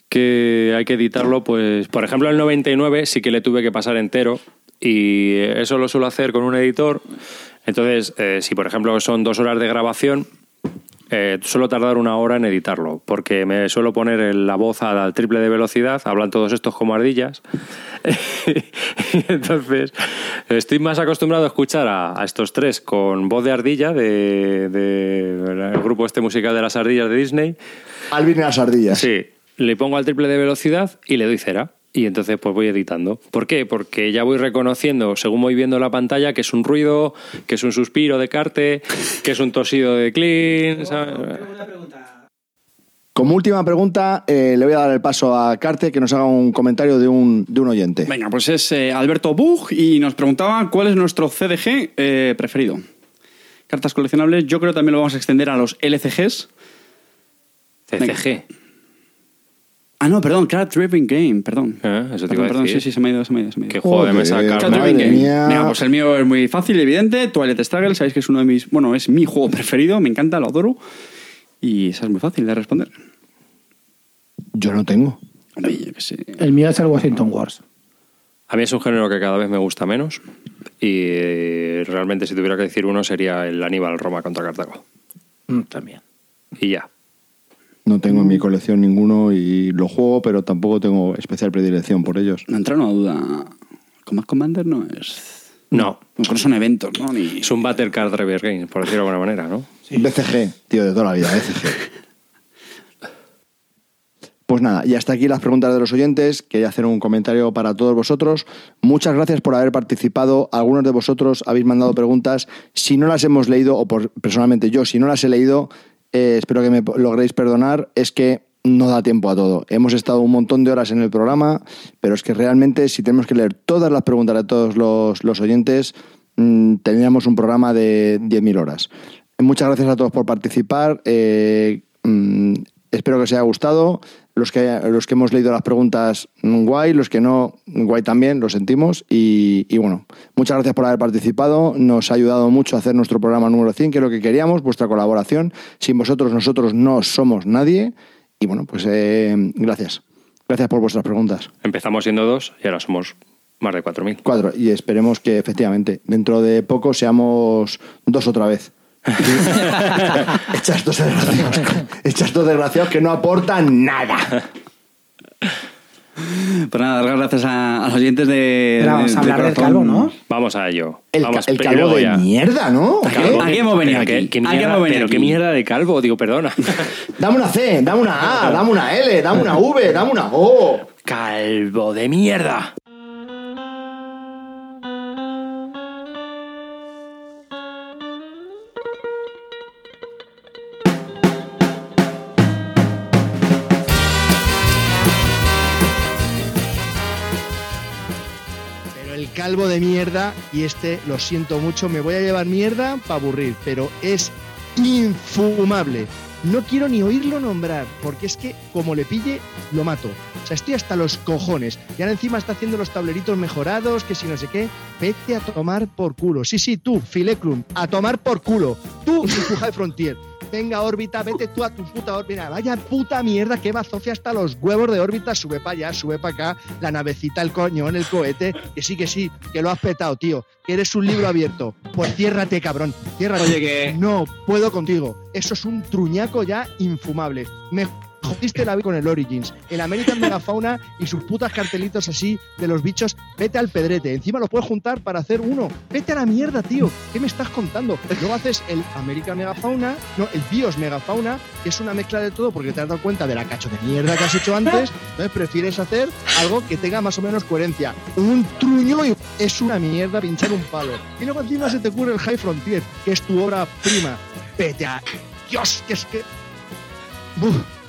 que hay que editarlo, pues, por ejemplo, el 99 sí que le tuve que pasar entero, y eso lo suelo hacer con un editor. Entonces, eh, si por ejemplo son dos horas de grabación, eh, suelo tardar una hora en editarlo, porque me suelo poner la voz al triple de velocidad, hablan todos estos como ardillas. y entonces, estoy más acostumbrado a escuchar a, a estos tres con voz de ardilla, de, de- el grupo este musical de las ardillas de Disney. Alvin y las ardillas. Sí, le pongo al triple de velocidad y le doy cera. Y entonces pues voy editando. ¿Por qué? Porque ya voy reconociendo, según voy viendo la pantalla, que es un ruido, que es un suspiro de Carte, que es un tosido de Clean. ¿sabes? Como última pregunta, eh, le voy a dar el paso a Carte que nos haga un comentario de un, de un oyente. Venga, pues es eh, Alberto Bug y nos preguntaba cuál es nuestro CDG eh, preferido. Cartas coleccionables, yo creo que también lo vamos a extender a los LCGs. CCG. Ah, no, perdón, Card Driven Game, perdón. Ah, eso te Perdón, iba a perdón, decir. sí, sí, se me ha ido, se me ha ido. Se me ha ido. Qué juego de mesa. Card madre Driven Game. mía. Venga, pues el mío es muy fácil y evidente. Twilight Struggle, sabéis que es uno de mis. Bueno, es mi juego preferido, me encanta, lo adoro. Y esa es muy fácil de responder. Yo no tengo. Hombre, yo qué sé. El mío es el Washington Wars. A mí es un género que cada vez me gusta menos y eh, realmente si tuviera que decir uno sería el Aníbal Roma contra Cartago. Mm, también. Y ya. No tengo en mi colección ninguno y lo juego, pero tampoco tengo especial predilección por ellos. No entra una duda. Command Commander no es. No, No son eventos, ¿no? Ni... es un Battle Card Driver Game, por decirlo de alguna manera, ¿no? BCG, tío, de toda la vida, BCG. Pues nada, y hasta aquí las preguntas de los oyentes. Quería hacer un comentario para todos vosotros. Muchas gracias por haber participado. Algunos de vosotros habéis mandado preguntas. Si no las hemos leído, o por, personalmente yo, si no las he leído, eh, espero que me logréis perdonar. Es que no da tiempo a todo. Hemos estado un montón de horas en el programa, pero es que realmente si tenemos que leer todas las preguntas de todos los, los oyentes, mm, tendríamos un programa de 10.000 horas. Muchas gracias a todos por participar. eh, mm, espero que os haya gustado. Los que, los que hemos leído las preguntas, mm, guay. Los que no, guay también, lo sentimos. Y, y bueno, muchas gracias por haber participado. Nos ha ayudado mucho a hacer nuestro programa número 100, que es lo que queríamos, vuestra colaboración. Sin vosotros, nosotros no somos nadie. Y bueno, pues eh, gracias. Gracias por vuestras preguntas. Empezamos siendo dos y ahora somos más de 4.000. Cuatro. Y esperemos que efectivamente dentro de poco seamos dos otra vez. Echas dos desgraciados. Echas dos desgraciados que no aportan nada. Pues nada, dar las gracias a, a los oyentes de. Pero vamos de- a de hablar del corazón. calvo, ¿no? Vamos a ello. El, Vamos, ca- el calvo de ya. mierda, ¿no? ¿O qué? ¿A qué hemos venido aquí? ¿Qué, ¿A qué mierda, hemos venido pero qué aquí? mierda de calvo? Digo, perdona. Dame una C, dame una A, dame una L, dame una V, dame una O. calvo de mierda. Calvo de mierda, y este lo siento mucho, me voy a llevar mierda para aburrir, pero es infumable. No quiero ni oírlo nombrar, porque es que como le pille, lo mato. O sea, estoy hasta los cojones. Y ahora encima está haciendo los tableritos mejorados, que si no sé qué. Vete a tomar por culo. Sí, sí, tú, Fileclum, a tomar por culo. Tú y Frontier. Venga, órbita, vete tú a tu puta órbita. Vaya puta mierda que va Sofía hasta los huevos de órbita. Sube para allá, sube para acá. La navecita, el coñón, el cohete. Que sí, que sí, que lo has petado, tío. Que eres un libro abierto. Pues ciérrate, cabrón. Ciérrate. Oye, que- No puedo contigo. Eso es un truñaco ya infumable. Me jodiste la vida con el Origins. El American Megafauna y sus putas cartelitos así de los bichos. Vete al pedrete. Encima lo puedes juntar para hacer uno. Vete a la mierda, tío. ¿Qué me estás contando? Luego haces el American Megafauna, no, el Bios Megafauna, que es una mezcla de todo porque te has dado cuenta de la cacho de mierda que has hecho antes. Entonces prefieres hacer algo que tenga más o menos coherencia. Un truño y es una mierda pinchar un palo. Y luego encima se te ocurre el High Frontier, que es tu obra prima. Vete a. Dios, que es que. Buf.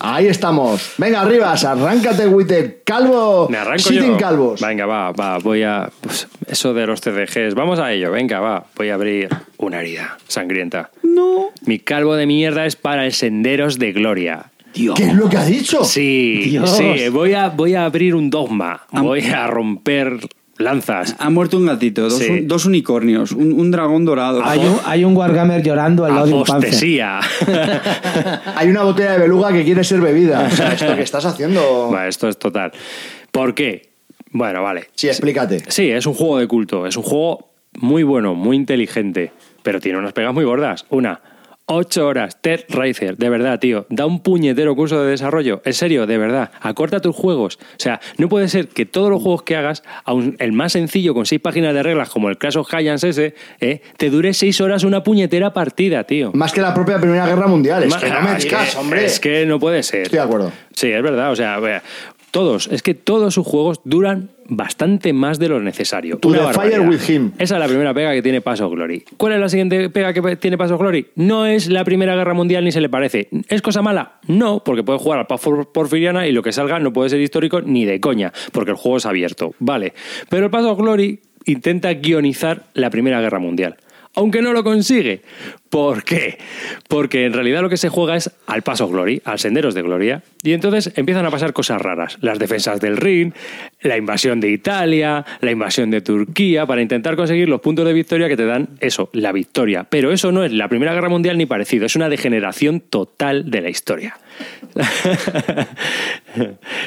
Ahí estamos. Venga, Arribas, arráncate, Witter. Calvo. Me arranco Sitting yo. calvos. Venga, va, va, voy a... pues, eso de los CDGs, vamos a ello, venga, va. Voy a abrir una herida sangrienta. No. Mi calvo de mierda es para el Senderos de Gloria. ¿Qué es lo que ha dicho? Sí, Dios. sí, voy a, voy a abrir un dogma. Voy a romper lanzas. Ha muerto un gatito, dos, Sí. un- dos unicornios, un, un dragón dorado. Hay un, hay un Wargamer llorando al lado de un. Hay una botella de beluga que quiere ser bebida. O sea, esto que estás haciendo. Esto es total. ¿Por qué? Bueno, vale. Sí, explícate. Sí, es un juego de culto. Es un juego muy bueno, muy inteligente. Pero tiene unas pegas muy gordas. Una, ocho horas. Ted Racer, de verdad, tío. Da un puñetero curso de desarrollo. En serio, de verdad. Acorta tus juegos. O sea, no puede ser que todos los juegos que hagas, aun el más sencillo con seis páginas de reglas, como el Clash of Giants ese, eh, te dure seis horas una puñetera partida, tío. Más que la propia Primera Guerra Mundial. Es Ma- que no me que- hombre. Es que no puede ser. Estoy de acuerdo. Sí, es verdad. O sea, vea, todos, es que todos sus juegos duran bastante más de lo necesario. To Una fire with him. Esa es la primera pega que tiene Paso Glory. ¿Cuál es la siguiente pega que tiene Paso Glory? No es la Primera Guerra Mundial ni se le parece. ¿Es cosa mala? No, porque puede jugar al Paz por- Porfiriana y lo que salga no puede ser histórico ni de coña, porque el juego es abierto. Vale. Pero el Paso Glory intenta guionizar la Primera Guerra Mundial. Aunque no lo consigue. ¿Por qué? Porque en realidad lo que se juega es al paso Glory, al senderos de Gloria. Y entonces empiezan a pasar cosas raras. Las defensas del Rin, la invasión de Italia, la invasión de Turquía, para intentar conseguir los puntos de victoria que te dan eso, la victoria. Pero eso no es la Primera Guerra Mundial ni parecido, es una degeneración total de la historia.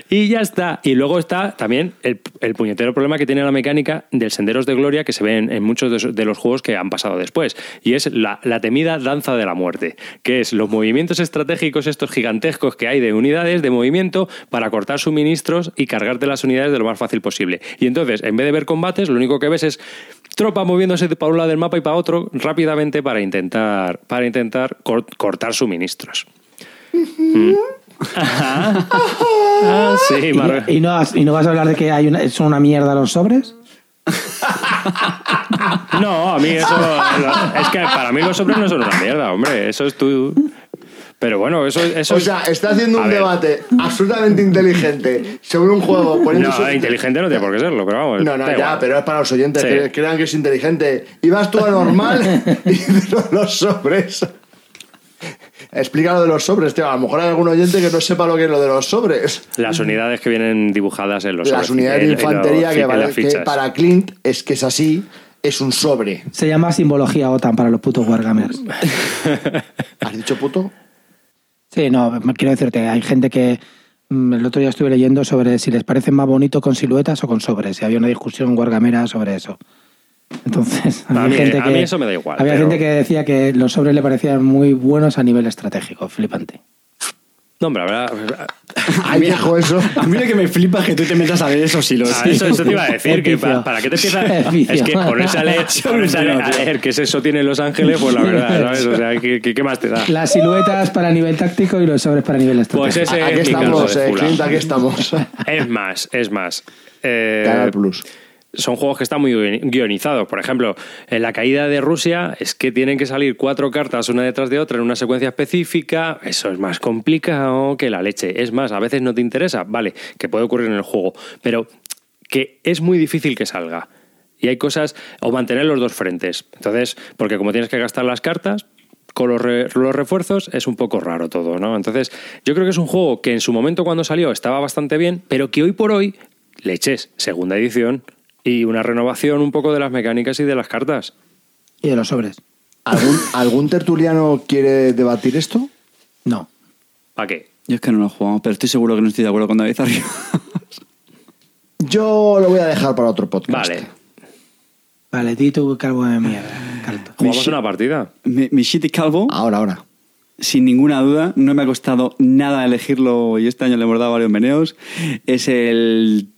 y ya está. Y luego está también el, puñetero problema que tiene la mecánica del Senderos de Gloria que se ve en, muchos de los juegos que han pasado después. Y es la, la temida danza de la muerte, que es los movimientos estratégicos estos gigantescos que hay de unidades de movimiento para cortar suministros y cargarte las unidades de lo más fácil posible. Y entonces, en vez de ver combates, lo único que ves es tropa moviéndose de para un lado del mapa y para otro rápidamente para intentar, para intentar cor- cortar suministros. Ah, sí, Mar- ¿Y, y no, has- ¿Y no vas a hablar de que hay una, son una mierda los sobres? No, a mí eso. Es que para mí los sobres no son una mierda, hombre. Eso es tú. Pero bueno, eso, eso O sea, está haciendo un ver. debate absolutamente inteligente sobre un juego poniendo No, su- inteligente no tiene por qué serlo, pero vamos. No, no, ya, igual. pero es para los oyentes Sí. que crean que es inteligente. Y vas tú a normal y los sobres. Explica lo de los sobres, tío. A lo mejor hay algún oyente que no sepa lo que es lo de los sobres. Las unidades que vienen dibujadas en los Las sobres, unidades de infantería que, vale- que para Clint es que es así, es un sobre. Se llama simbología OTAN para los putos wargamers. ¿Has dicho puto? Sí, no, quiero decirte, hay gente que mm, el otro día estuve leyendo sobre si les parece más bonito con siluetas o con sobres. Y había una discusión wargamera sobre eso. Entonces, A había mí- gente a que, mí eso me da igual, Había pero- gente que decía que los sobres le parecían muy buenos a nivel estratégico, flipante. No, hombre, la verdad. Ay, viejo, eso. A mí lo que me flipa es que tú te metas a ver esos hilos. Ah, eso, eso te iba a decir, que para, para qué te empiezas. Es que ponerse a leer, ponerse a leer, a leer que es eso tiene Los Ángeles, pues la verdad, ¿sabes? O sea, ¿qué, qué, qué más te da? Las siluetas para nivel táctico y los sobres para nivel Pues estratégico. ese Aquí es mi caso estamos, de eh. Clint, aquí estamos. Es más, es más. Eh, Canal Plus. Son juegos que están muy guionizados. Por ejemplo, en la caída de Rusia es que tienen que salir cuatro cartas una detrás de otra en una secuencia específica. Eso es más complicado que la leche. Es más, a veces no te interesa, vale, que puede ocurrir en el juego, pero que es muy difícil que salga. Y hay cosas, o mantener los dos frentes. Entonces, porque como tienes que gastar las cartas, con los, re- los refuerzos es un poco raro todo, ¿no? Entonces, yo creo que es un juego que en su momento cuando salió estaba bastante bien, pero que hoy por hoy le eches segunda edición y una renovación un poco de las mecánicas y de las cartas. Y de los sobres. ¿Algún, ¿Algún tertuliano quiere debatir esto? No. ¿Para qué? Yo es que no lo he jugado, pero estoy seguro que no estoy de acuerdo con David Arriba. Yo lo voy a dejar para otro podcast. Vale, Vale, di tu calvo de mierda. Carto. jugamos una partida. Mi, mi Shitty Calvo, Ahora, ahora. sin ninguna duda, no me ha costado nada elegirlo y este año le hemos dado varios meneos. Es el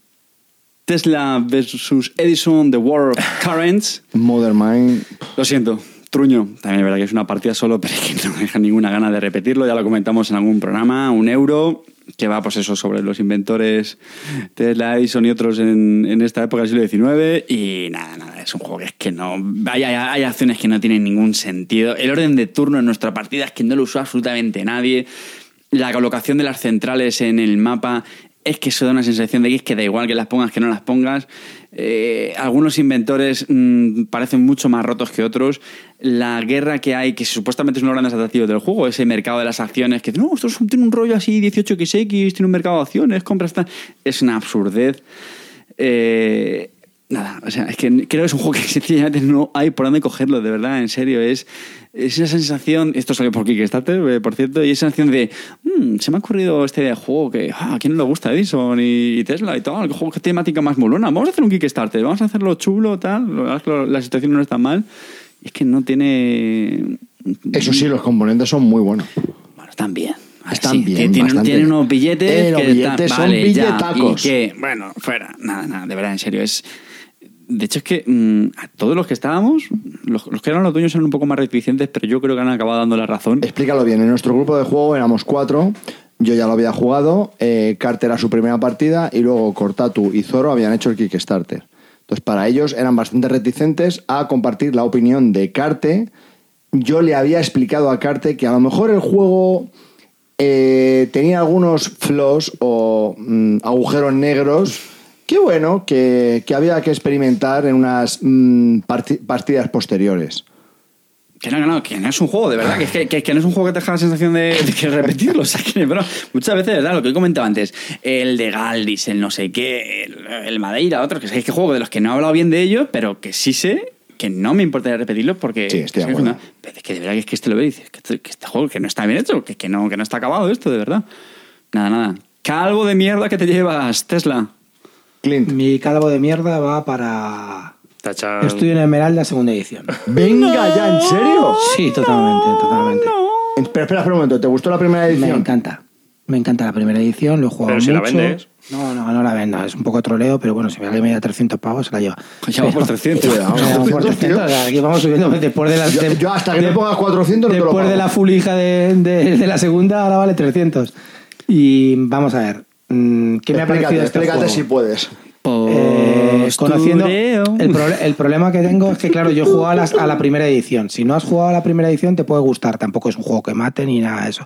Tesla versus Edison, The War of Currents. Mother Mind. Lo siento, truño. También es verdad que es una partida solo, pero es que no me deja ninguna gana de repetirlo. Ya lo comentamos en algún programa. Un euro que va, pues eso, sobre los inventores Tesla, Edison y otros en, en esta época del siglo XIX. Y nada, nada, es un juego que es que no. Hay, hay, hay acciones que no tienen ningún sentido. El orden de turno en nuestra partida es que no lo usó absolutamente nadie. La colocación de las centrales en el mapa es que eso da una sensación de que es que da igual que las pongas que no las pongas. Eh, algunos inventores mm, parecen mucho más rotos que otros. La guerra que hay, que supuestamente es uno de los grandes atractivos del juego, ese mercado de las acciones, que no, esto es un- tiene un rollo así 18xx, tiene un mercado de acciones, compras tal. Es una absurdez. Eh, nada, o sea, es que creo que es un juego que sencillamente no hay por dónde cogerlo, de verdad, en serio. Es, es esa sensación, esto salió por Kickstarter, eh, por cierto, y esa sensación de, "Mm, se me ha ocurrido este juego que, ah, ¿a quién no le gusta Edison y, Tesla y tal? ¿Qué juego qué temática más molona? Vamos a hacer un Kickstarter, vamos a hacerlo chulo, tal. La que situación no está mal. Y es que no tiene. Eso sí, los componentes son muy buenos. Bueno, están bien. Están Sí, bien, que tienen, unos billetes Eh, los que billetes están- son vale, ya, y que, bueno, fuera, nada, nada, de verdad, en serio, es... De hecho, es que mm, a todos los que estábamos, los, que eran los dueños eran un poco más reticentes, pero yo creo que han acabado dando la razón. Explícalo bien. En nuestro grupo de juego éramos cuatro. Yo ya lo había jugado. Eh, Carter era su primera partida. Y luego Cortatu y Zoro habían hecho el Kickstarter. Entonces, para ellos eran bastante reticentes a compartir la opinión de Carte. Yo le había explicado a Carte que a lo mejor el juego eh, tenía algunos flaws o mm, agujeros negros. Que bueno, que, que había que experimentar en unas mm, parti- partidas posteriores. Que no, que no, que no es un juego, de verdad, que, es que, que- no es un juego que te deja la sensación de, de que repetirlo. O sea, que, pero muchas veces, verdad, lo que he comentado antes, el de Galdis, el no sé qué, el, el Madeira, otros, que es que juego de los que no he hablado bien de ellos, pero que sí sé que no me importaría repetirlos porque. Sí, estoy de es acuerdo. no- pero es que de verdad que es que este lo ve y dices que que este juego que no está bien hecho, que, que, no, que no está acabado esto, de verdad. Nada, nada. Calvo de mierda que te llevas, Tesla. Clint. Mi calvo de mierda va para Tachan. Estudio en Esmeralda, segunda edición. Venga ya, ¿en serio? Sí, totalmente, totalmente. Espera, espera, espera un momento. ¿Te gustó la primera Me edición? encanta. Me encanta la primera edición, lo he jugado Pero si la mucho. vendes. No, no, no la vendo. Es un poco troleo, pero bueno, si me alguien me da 300 pavos, se la lleva. Ya vamos por 300. Ya vamos por 300. o sea, Aquí vamos subiendo después de la... Yo, de- yo hasta que me pongas 400 no te lo Después pago. de la full hija de, de- de la segunda, ahora vale 300. Y vamos a ver. Mm, ¿Qué me ha Explícate, parecido este explícate juego? si puedes. Eh, conociendo el, proble- el problema que tengo es que claro yo he jugado a, las- a la primera edición. Si no has jugado a la primera edición te puede gustar. Tampoco es un juego que mate ni nada de eso.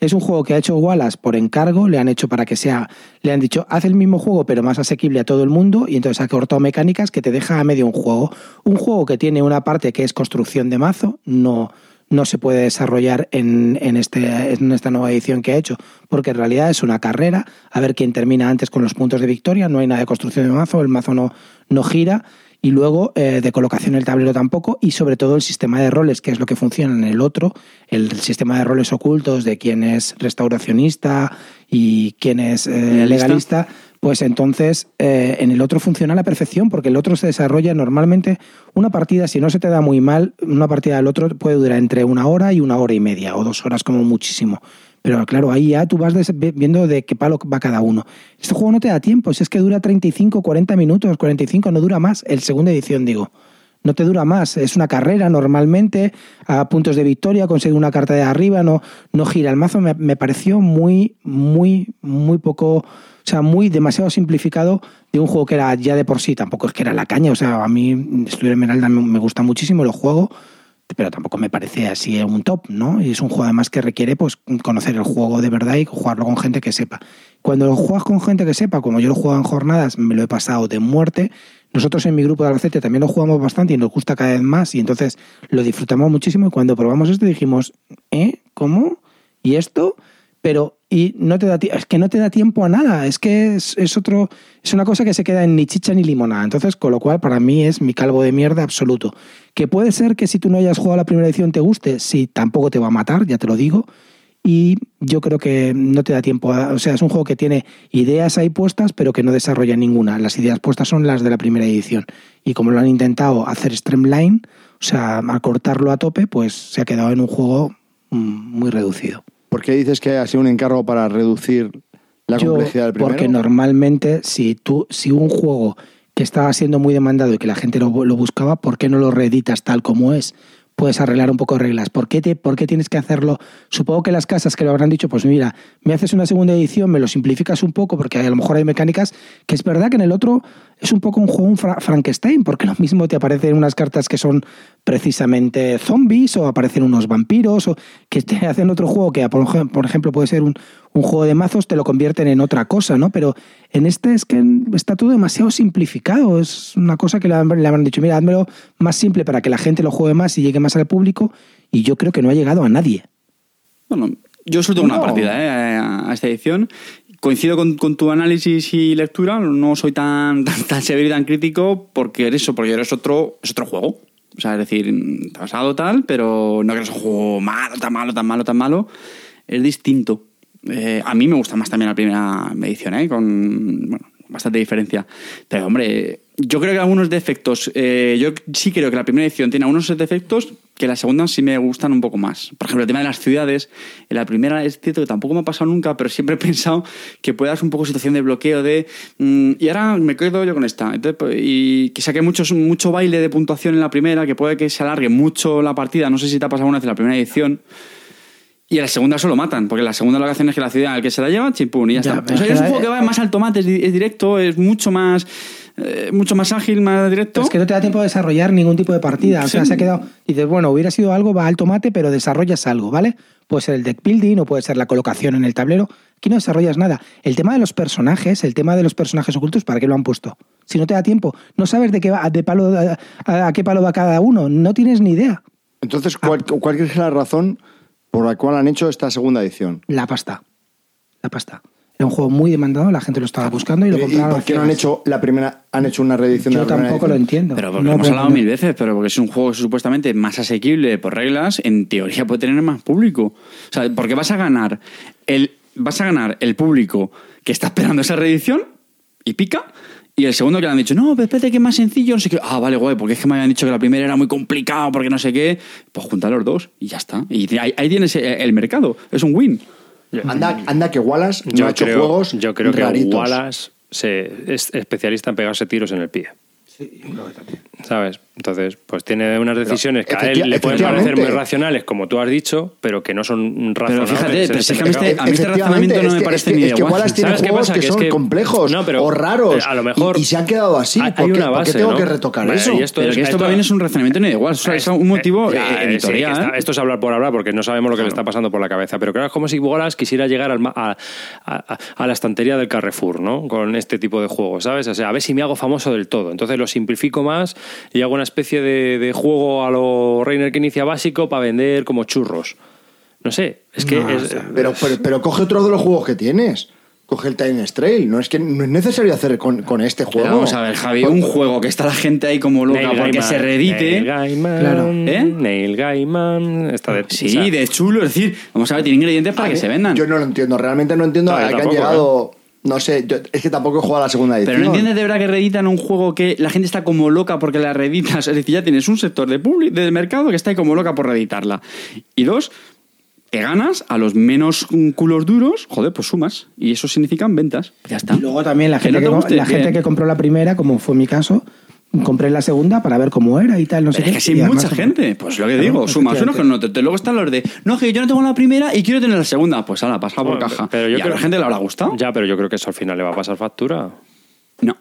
Es un juego que ha hecho Wallace por encargo le han hecho para que sea le han dicho haz el mismo juego pero más asequible a todo el mundo y entonces ha cortado mecánicas que te deja a medio un juego. Un juego que tiene una parte que es construcción de mazo no no se puede desarrollar en, en, este, en esta nueva edición que ha hecho, porque en realidad es una carrera, a ver quién termina antes con los puntos de victoria, no hay nada de construcción de mazo, el mazo no, no gira, y luego eh, de colocación en el tablero tampoco, y sobre todo el sistema de roles, que es lo que funciona en el otro, el sistema de roles ocultos de quién es restauracionista y quién es eh, Legalista. Pues entonces eh, en el otro funciona a la perfección, porque el otro se desarrolla normalmente una partida, si no se te da muy mal, una partida del otro puede durar entre una hora y una hora y media, o dos horas como muchísimo. Pero claro, ahí ya tú vas viendo de qué palo va cada uno. Este juego no te da tiempo, si es que dura 35, 40 minutos, 45, no dura más, el segunda edición digo. No te dura más, es una carrera normalmente, a puntos de victoria, consigue una carta de arriba, no, no gira el mazo. Me, me pareció muy, muy, muy poco, o sea, muy demasiado simplificado de un juego que era ya de por sí, tampoco es que era la caña. O sea, a mí Estudio Esmeralda me, me gusta muchísimo, lo juego, pero tampoco me parece así un top, ¿no? Y es un juego además que requiere pues conocer el juego de verdad y jugarlo con gente que sepa. Cuando lo juegas con gente que sepa, como yo lo juego en jornadas, me lo he pasado de muerte. Nosotros en mi grupo de Albacete también lo jugamos bastante y nos gusta cada vez más y entonces lo disfrutamos muchísimo y cuando probamos esto dijimos, ¿eh? ¿Cómo? ¿Y esto? Pero y no te da es que no te da tiempo a nada, es que es, es otro es una cosa que se queda en ni chicha ni limonada. Entonces, con lo cual para mí es mi calvo de mierda absoluto. Que puede ser que si tú no hayas jugado la primera edición te guste, sí, tampoco te va a matar, ya te lo digo. Y yo creo que no te da tiempo. a- o sea, es un juego que tiene ideas ahí puestas, pero que no desarrolla ninguna. Las ideas puestas son las de la primera edición. Y como lo han intentado hacer streamline, o sea, acortarlo a tope, pues se ha quedado en un juego mm, muy reducido. ¿Por qué dices que ha sido un encargo para reducir la Yo, complejidad del primero? Porque normalmente, si tú, si un juego que estaba siendo muy demandado y que la gente lo, lo buscaba, ¿por qué no lo reeditas tal como es? Puedes arreglar un poco de reglas. ¿Por qué, te, ¿Por qué tienes que hacerlo? Supongo que las casas que lo habrán dicho, pues mira, me haces una segunda edición, me lo simplificas un poco, porque a lo mejor hay mecánicas que es verdad que en el otro es un poco un juego un Fra- Frankenstein, porque lo mismo te aparecen unas cartas que son precisamente zombies o aparecen unos vampiros o que te hacen otro juego que por ejemplo puede ser un, un juego de mazos te lo convierten en otra cosa, ¿no? Pero en este es que está todo demasiado simplificado, es una cosa que le, han- le habrán dicho, mira, házmelo más simple para que la gente lo juegue más y llegue más al público y yo creo que no ha llegado a nadie. Bueno, yo solo tengo una partida ¿eh? a esta edición. Coincido con, con tu análisis y lectura. No soy tan, tan, tan severo y tan crítico porque eres porque eres otro, es otro juego. O sea, es decir, te ha pasado tal, pero no que es un juego malo, tan malo, tan malo, tan malo. Es distinto. Eh, a mí me gusta más también la primera edición, ¿eh? con bueno, bastante diferencia. Pero, hombre, yo creo que algunos defectos. eh, yo sí creo que la primera edición tiene algunos defectos que la segunda sí me gustan un poco más. Por ejemplo, el tema de las ciudades. En la primera es cierto que tampoco me ha pasado nunca, pero siempre he pensado que puede dar un poco situación de bloqueo de. mm, y ahora me quedo yo con esta. Entonces, pues, y que saque muchos, mucho baile de puntuación en la primera, que puede que se alargue mucho la partida. No sé si te ha pasado una vez en la primera edición. Y en la segunda solo matan, porque en la segunda lo que hacen es que la ciudad, el que se la lleva, chimpún, y ya, Ya, está. O sea, es un juego que va más al tomate, es, di- es directo, es mucho más, eh, mucho más ágil, más directo. Pero es que no te da tiempo de desarrollar ningún tipo de partida. O sea, se ha quedado. Y dices, bueno, hubiera sido algo, va al tomate, pero desarrollas algo, ¿vale? Puede ser el deck building o puede ser la colocación en el tablero. Aquí no desarrollas nada. El tema de los personajes, el tema de los personajes ocultos, ¿para qué lo han puesto? Si no te da tiempo, no sabes de qué va, de palo, a, a qué palo va cada uno, no tienes ni idea. Entonces, ¿cuál, cuál es la razón por la cual han hecho esta segunda edición? La pasta. La pasta. Era un juego muy demandado, la gente lo estaba buscando y lo ¿Y compraron. por qué no han hecho la primera, han hecho una reedición Yo de la primera tampoco lo entiendo. Pero porque No hemos hablado mil veces, pero porque es un juego supuestamente más asequible por reglas, en teoría puede tener más público. O sea, porque vas a ganar el, vas a ganar el público que está esperando esa reedición y pica. Y el segundo que le han dicho, no, pero espérate que es más sencillo, no sé qué. Ah, vale, guay, porque es que me habían dicho que la primera era muy complicado, porque no sé qué. Pues junta los dos y ya está. Y ahí, ahí tienes el, mercado. Es un win. Anda, anda que Wallace no Yo ha hecho creo, juegos yo creo que raritos. Wallace se- es especialista en pegarse tiros en el pie. ¿Sabes? Entonces, pues tiene unas decisiones que a él le pueden parecer muy racionales, como tú has dicho, pero que no son razonables. fíjate, pero si es que a mí este- mercado. a mí este razonamiento no me parece es que- ni de es que. Wallace tiene ¿Sabes qué juegos pasa? que, Que son complejos No, pero- o raros a lo mejor- y, y se han quedado así. Hay- ¿Por hay qué, una por qué base, tengo ¿no? que retocar Vale, eso? y esto Pero es- que esto no es un razonamiento ni de igual, es, es un motivo Eh, eh, eh, sí, que editorial. está- esto es hablar por hablar porque no sabemos lo que le está pasando por la cabeza. Pero claro, es como si Wallace quisiera llegar al ma- a, a- a la estantería del Carrefour, ¿no? Con este tipo de juegos, ¿sabes? O sea, a ver si me hago famoso del todo. Entonces lo simplifico más y hago una especie de, de juego a lo Reiner que inicia básico para vender como churros. No sé, es que. No, es- o sea, pero, pero, pero coge otro de los juegos que tienes. Coge el Time Trail. No es que no es necesario hacer con, con este juego. Pero vamos a ver, Javi, un juego que está la gente ahí como loca Neil porque Gaiman, se redite. Neil Gaiman, Claro. ¿Eh? Neil Gaiman. Está de, Sí, o sea, de chulo, es decir, vamos a ver, tiene ingredientes para que se vendan. Yo no lo entiendo. Realmente no entiendo No, a que han llegado. No sé, yo- es que tampoco he jugado a la segunda edición. Pero no entiendes de verdad que reeditan un juego que la gente está como loca porque la reeditas. Es decir, ya tienes un sector de public, del mercado que está ahí como loca por reeditarla. Y dos, te ganas a los menos culos duros, joder, pues sumas. Y eso significan ventas. Ya está. Y luego también la Que gente, no que, guste, la gente que compró la primera, como fue mi caso, compré la segunda para ver cómo era y tal, no sé es qué. que si hay mucha gente, pues lo que Claro, digo, sumas unos con otros. Luego están los de, no, que yo no tengo la primera y quiero tener la segunda. Pues ahora, pasa por Bueno, caja. pero yo y a creo- la gente le habrá gustado. Ya, pero yo creo que eso al final le va a pasar factura. No.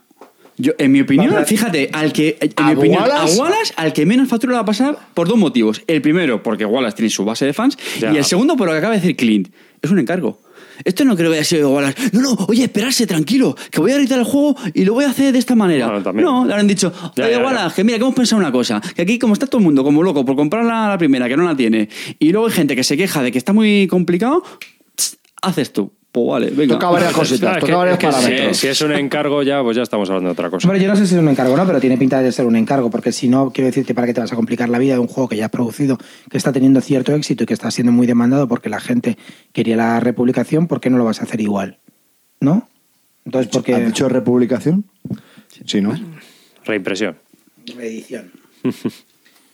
Yo, en mi opinión, fíjate, al que, en ¿A mi opinión, Wallace? a Wallace, al que menos factura le va a pasar por dos motivos. El primero, porque Wallace tiene su base de fans. Ya. Y el segundo, por lo que acaba de decir Clint, es un encargo. Esto no creo que haya sido Wallace. No, no, oye, esperarse, tranquilo, que voy a editar el juego y lo voy a hacer de esta manera. Bueno, también. no, le habrán dicho, Ya, oye, ya. Wallace, que mira, que hemos pensado una cosa, que aquí como está todo el mundo como loco por comprar la, la primera, que no la tiene, y luego hay gente que se queja de que está muy complicado, tss, haces tú. Pues vale, venga. Toca varias cositas, toca varios si- parámetros. Si, es un encargo ya, pues ya estamos hablando de otra cosa. Hombre, yo no sé si es un encargo o no, pero tiene pinta de ser un encargo, porque si no, quiero decirte para qué te vas a complicar la vida de un juego que ya has producido, que está teniendo cierto éxito y que está siendo muy demandado porque la gente quería la republicación, ¿por qué no lo vas a hacer igual? ¿No? Entonces, porque... ¿Has dicho republicación? Sí, ¿no? Reimpresión. Reedición.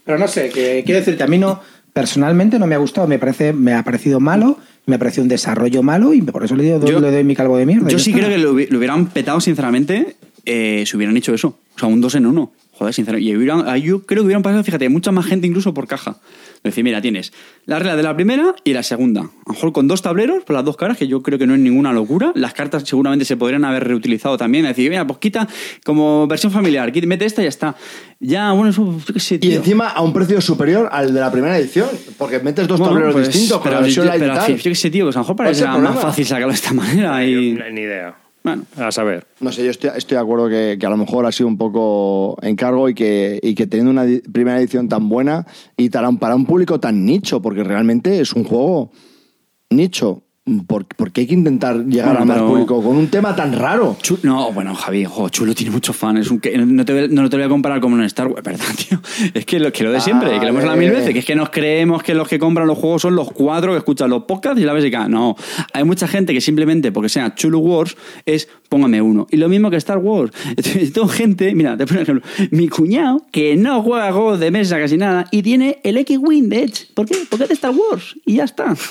Pero no sé, que quiero decirte, a mí no, personalmente no me ha gustado, me parece, me ha parecido malo, me ha parecido un desarrollo malo y por eso le doy, Yo- le doy mi calvo de mierda. Yo sí está. creo que lo, hubi- lo hubieran petado, sinceramente, eh, si hubieran hecho eso. O sea, un dos en uno. Joder, sinceramente. Y hubieran- yo creo que hubieran pasado, fíjate, mucha más gente incluso por caja. Decir, mira, tienes la regla de la primera y la segunda. A lo mejor con dos tableros, por las dos caras, que yo creo que no es ninguna locura. Las cartas seguramente se podrían haber reutilizado también. Es decir, mira, pues quita como versión familiar, quita- mete esta y ya está. Ya, bueno, eso, yo qué sé, Y encima a un precio superior al de la primera edición, porque metes dos Bueno, tableros pues, distintos con pero la versión yo- light y pero tal. yo qué sé, tío, pues a lo mejor ¿Cuál es el parece más fácil sacarlo de esta manera. Y... Yo- Ni idea. A saber. No sé, yo estoy, de acuerdo que, que a lo mejor ha sido un poco encargo y que, y que teniendo una primera edición tan buena y para un, para un público tan nicho, porque realmente es un juego nicho, ¿por- porque hay que intentar llegar Bueno, a más pero- público con un tema tan raro. No, bueno, Javi, jo, Chulo tiene muchos fans. Un no, te, voy- no te voy a comparar como en Star Wars, ¿verdad, tío? Es que lo, que lo de siempre, que lo hemos hablado mil veces, que es que nos creemos que los que compran los juegos son los cuatro que escuchan los podcasts y la básica. No, hay mucha gente que simplemente porque sea Chulo Wars es póngame uno. Y lo mismo que Star Wars. Tengo gente, mira, te pongo un ejemplo. Mi cuñado, que no juega juegos de mesa casi nada, y tiene el X-Wing de Edge. ¿Por qué? Porque es de Star Wars. Y ya está.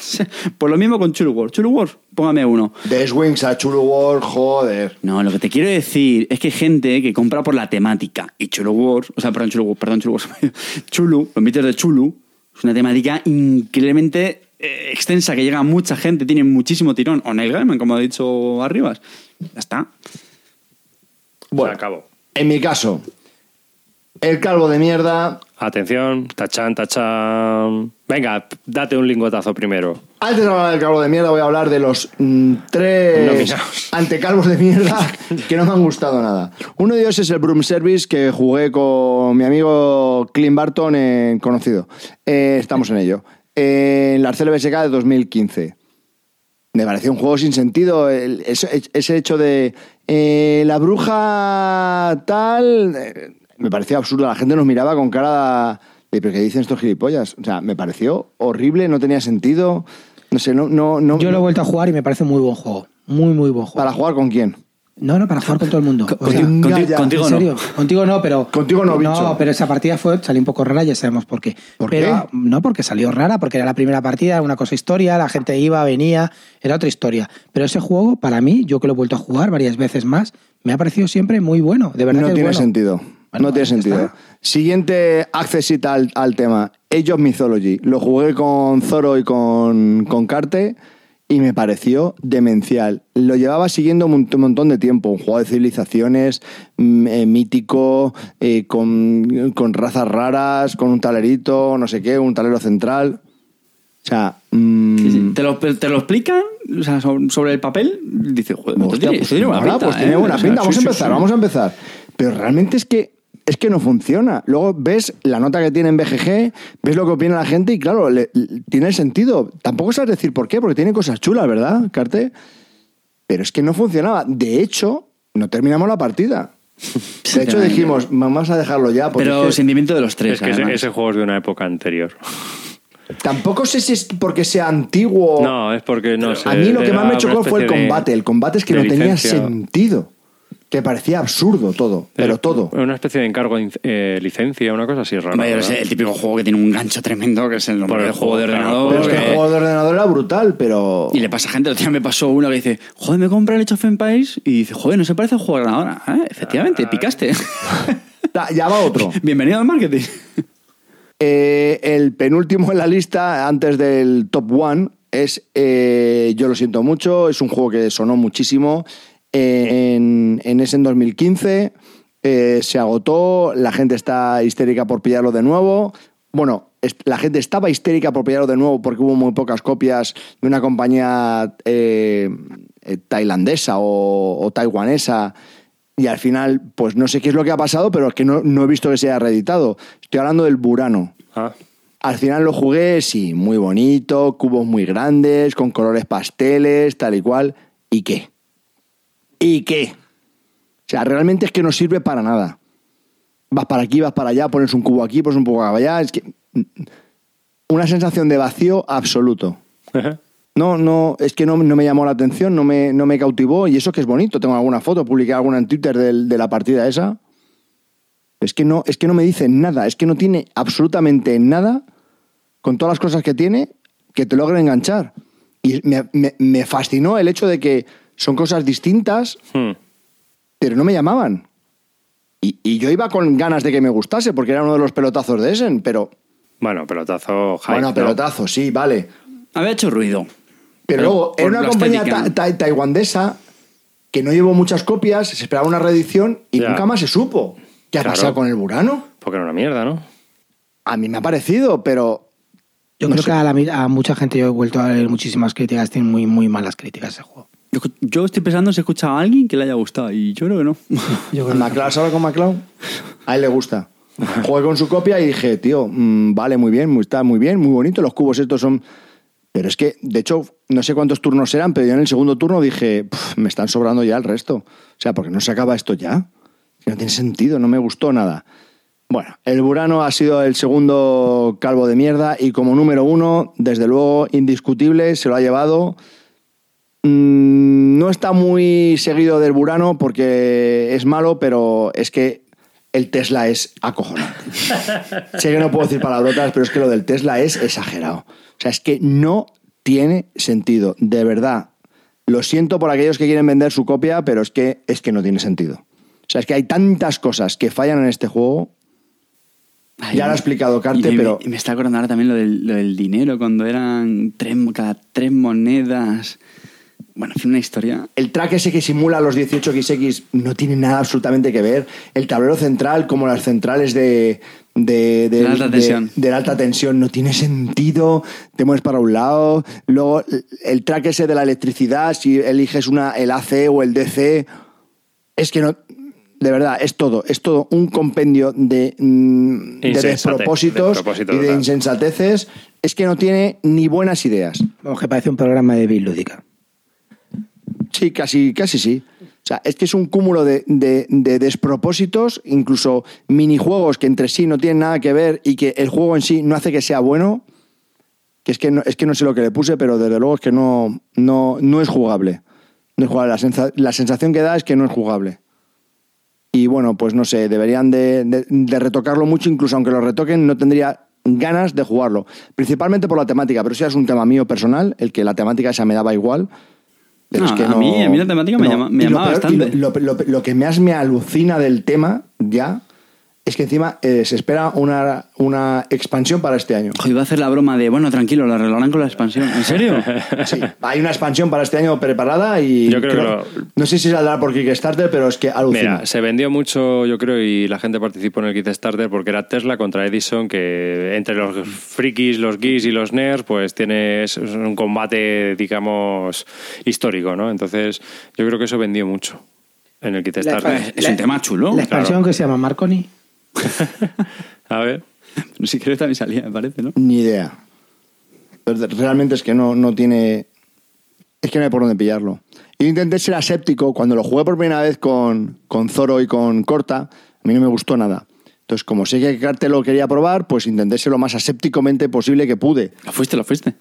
Pues lo mismo con Chulo Wars. Chulo Wars, póngame uno. De S-Wings a Chulu World, joder. No, lo que te quiero decir es que hay gente que compra por la temática. Y Chulu Wars, o sea, perdón, Chulu, Wars, perdón, Chulu Wars. Chulu, los mitos de Chulu, es una temática increíblemente eh, extensa que llega a mucha gente, tiene muchísimo tirón. O Neil Gaiman, como ha dicho Arribas. Ya está. Bueno, Se acabó. en mi caso, el calvo de mierda. Atención, tachan, tachan. Venga, date un lingotazo primero. Antes de hablar del calvo de mierda, voy a hablar de los mm, tres Nominados. antecalvos de mierda que no me han gustado nada. Uno de ellos es el Broom Service que jugué con mi amigo Clint Barton en Conocido. Eh, estamos en ello. En la CLBSK de 2015. Me pareció un juego sin sentido. el- ese, ese hecho de eh, la bruja tal. eh, me parecía absurdo. La gente nos miraba con cara de. ¿Pero qué dicen estos gilipollas? O sea, me pareció horrible, no tenía sentido. No sé, no. no, no Yo lo he vuelto a jugar y me parece muy buen juego. Muy, muy buen juego. ¿Para jugar con quién? No, no, para jugar con todo el mundo. O sea, Contigo, contigo- ya, contigo ¿En no. Contigo no, pero. Contigo no, bicho. No, pero esa partida fue, salió un poco rara, ya sabemos por qué. ¿Por pero, qué? No, porque salió rara, porque era la primera partida, era una cosa historia, la gente iba, venía, era otra historia. Pero ese juego, para mí, yo que lo he vuelto a jugar varias veces más, me ha parecido siempre muy bueno. De verdad No que tiene bueno. sentido. Bueno, no tiene ya sentido. está. Siguiente accessit al, al tema. Age of Mythology. Lo jugué con Zoro y con, con Carte y me pareció demencial. Lo llevaba siguiendo un montón de tiempo. Un juego de civilizaciones mm, eh, mítico, eh, con, con razas raras, con un talerito, no sé qué, un talero central. O sea, mm, Sí, sí. Te, lo, te lo explican o sea, sobre, el papel. Dice, joder, esto Hostia, tiene, pues esto tiene buena mola, pinta. pues tiene ¿eh? buena pinta. Vamos a empezar, vamos a empezar. Pero realmente es que es que no funciona. Luego ves la nota que tiene en BGG, ves lo que opina la gente y claro, le- le- tiene sentido. Tampoco sabes decir por qué, porque tiene cosas chulas, ¿verdad, Carte? Pero es que no funcionaba. De hecho, no terminamos la partida. De hecho, dijimos, vamos a dejarlo ya. Porque Pero es que sentimiento de los tres. Es que ese, ese juego es de una época anterior. tampoco sé si es porque sea antiguo. No, es porque no sé. a mí lo que más me chocó fue el combate. El combate es que no tenía sentido. Que parecía absurdo todo, pero Eh, todo. Una especie de encargo de eh, licencia, una cosa así rara. El típico juego que tiene un gancho tremendo, que es el nombre del juego de ordenador. Pero es que el juego de ordenador era brutal, pero. Y le pasa a gente, el otro día me pasó uno que dice, joder, me compra el Age of Empires y dice, joder, no se parece al juego de ordenador. ¿Eh? Efectivamente, picaste. Ta- Ya va otro. Bienvenido al marketing. Eh, el penúltimo en la lista, antes del top one, es eh, Yo lo siento mucho. Es un juego que sonó muchísimo. Eh, en, en ese en 2015 eh, se agotó. La gente está histérica por pillarlo de nuevo. Bueno, la gente estaba histérica por pillarlo de nuevo porque hubo muy pocas copias de una compañía eh, eh, tailandesa o, o taiwanesa. Y al final, pues no sé qué es lo que ha pasado, pero es que no, no he visto que se haya reeditado. Estoy hablando del Burano. Ah, Al final lo jugué, sí, muy bonito, cubos muy grandes, con colores pasteles, tal y cual. ¿Y qué? ¿Y qué? O sea, realmente es que no sirve para nada. Vas para aquí, vas para allá, pones un cubo aquí, pones un cubo allá. Es que. mm, Una sensación de vacío absoluto. No, no, es que no, no me llamó la atención, no me, no me cautivó y eso que es bonito. Tengo alguna foto, publiqué alguna en Twitter del- de la partida esa. Es que, no, es que no me dice nada, es que no tiene absolutamente nada con todas las cosas que tiene que te logren enganchar. Y me, me- me fascinó el hecho de que son cosas distintas, hmm. pero no me llamaban. Y, y yo iba con ganas de que me gustase, porque era uno de los pelotazos de Essen, pero... Bueno, pelotazo hype. bueno, ¿no? pelotazo, sí, vale. Había hecho ruido. Pero Pero luego, era una compañía ta- ta- taiwandesa que no llevó muchas copias, se esperaba una reedición y Ya. nunca más se supo. ¿Qué ha Claro. pasado con el Burano? Porque era una mierda, ¿no? A mí me ha parecido, pero Yo No creo sé. que a, la a mucha gente yo he vuelto a leer muchísimas críticas, tienen muy, muy malas críticas ese juego. Yo, yo estoy pensando si he escuchado a alguien que le haya gustado y yo creo que no. Yo creo que McLeod, ¿sabes con McLeod? A él le gusta. Jugué con su copia y dije, tío, mm, vale, muy bien, muy- está muy bien, muy bonito, los cubos estos son... Pero es que, de hecho, no sé cuántos turnos eran, pero yo en el segundo turno dije, "Puf, me están sobrando ya el resto. O sea, porque no se acaba esto ya. No tiene sentido, no me gustó nada. Bueno, el Burano ha sido el segundo calvo de mierda y como número uno, desde luego, indiscutible, se lo ha llevado. Mm, no está muy seguido del Burano porque es malo, pero es que el Tesla es acojonante. sé que no puedo decir palabrotas, pero es que lo del Tesla es exagerado. O sea, es que no tiene sentido, de verdad. Lo siento por aquellos que quieren vender su copia, pero es que, es que no tiene sentido. O sea, es que hay tantas cosas que fallan en este juego. Ay, ya lo ha explicado Carte, y me- pero y me está acordando ahora también lo del, lo del dinero, cuando eran tres, cada tres monedas. Bueno, en fin, una historia. El track ese que simula los 18XX no tiene nada absolutamente que ver. El tablero central, como las centrales de, de, De alta tensión. de la alta tensión, no tiene sentido. Te mueves para un lado. Luego, el track ese de la electricidad, si eliges una, el AC o el DC, es que no. De verdad, es todo. Es todo un compendio de, mm, de Insensate- despropósitos despropósito y de insensateces. Es que no tiene ni buenas ideas. Vamos, que parece un programa de Bill Lúdica. Sí, casi, casi sí. O sea, es que es un cúmulo de, de- de despropósitos, incluso minijuegos que entre sí no tienen nada que ver y que el juego en sí no hace que sea bueno. Que es que no, es que no sé lo que le puse, pero desde luego es que no, no, no es jugable. No es jugable. La, sensa- la sensación que da es que no es jugable. Y bueno, pues no sé, deberían de, de- retocarlo mucho, incluso aunque lo retoquen, no tendría ganas de jugarlo. Principalmente por la temática, pero ya es un tema mío personal, el que la temática esa me daba igual. Pero No, es que a no- mí- a mí la temática me llama- me y bastante. Lo, lo- lo- lo que más me alucina del tema ya es que encima eh, se espera una, una expansión para este año. Ojo, iba a hacer la broma de, bueno, tranquilo, lo arreglarán con la expansión. ¿En serio? Sí, hay una expansión para este año preparada y Yo creo que lo- no sé si saldrá por Kickstarter, pero es que alucina. Mira, se vendió mucho, yo creo, y la gente participó en el Kickstarter porque era Tesla contra Edison, que entre los frikis, los geeks y los nerds, pues tiene es un combate, digamos, histórico, ¿no? Entonces, yo creo que eso vendió mucho en el Kickstarter. Es un tema chulo. La expansión que se llama Marconi. A ver. Pero si quieres también salía, me parece, ¿no? Ni idea. Pero Realmente es que no, no tiene. Es que no hay por dónde pillarlo. Yo intenté ser aséptico cuando lo jugué por primera vez con, con Zoro y con Corta. A mí no me gustó nada. Entonces, como sé que Carte lo quería probar, pues intenté ser lo más asépticamente posible que pude. Lo fuiste, lo fuiste.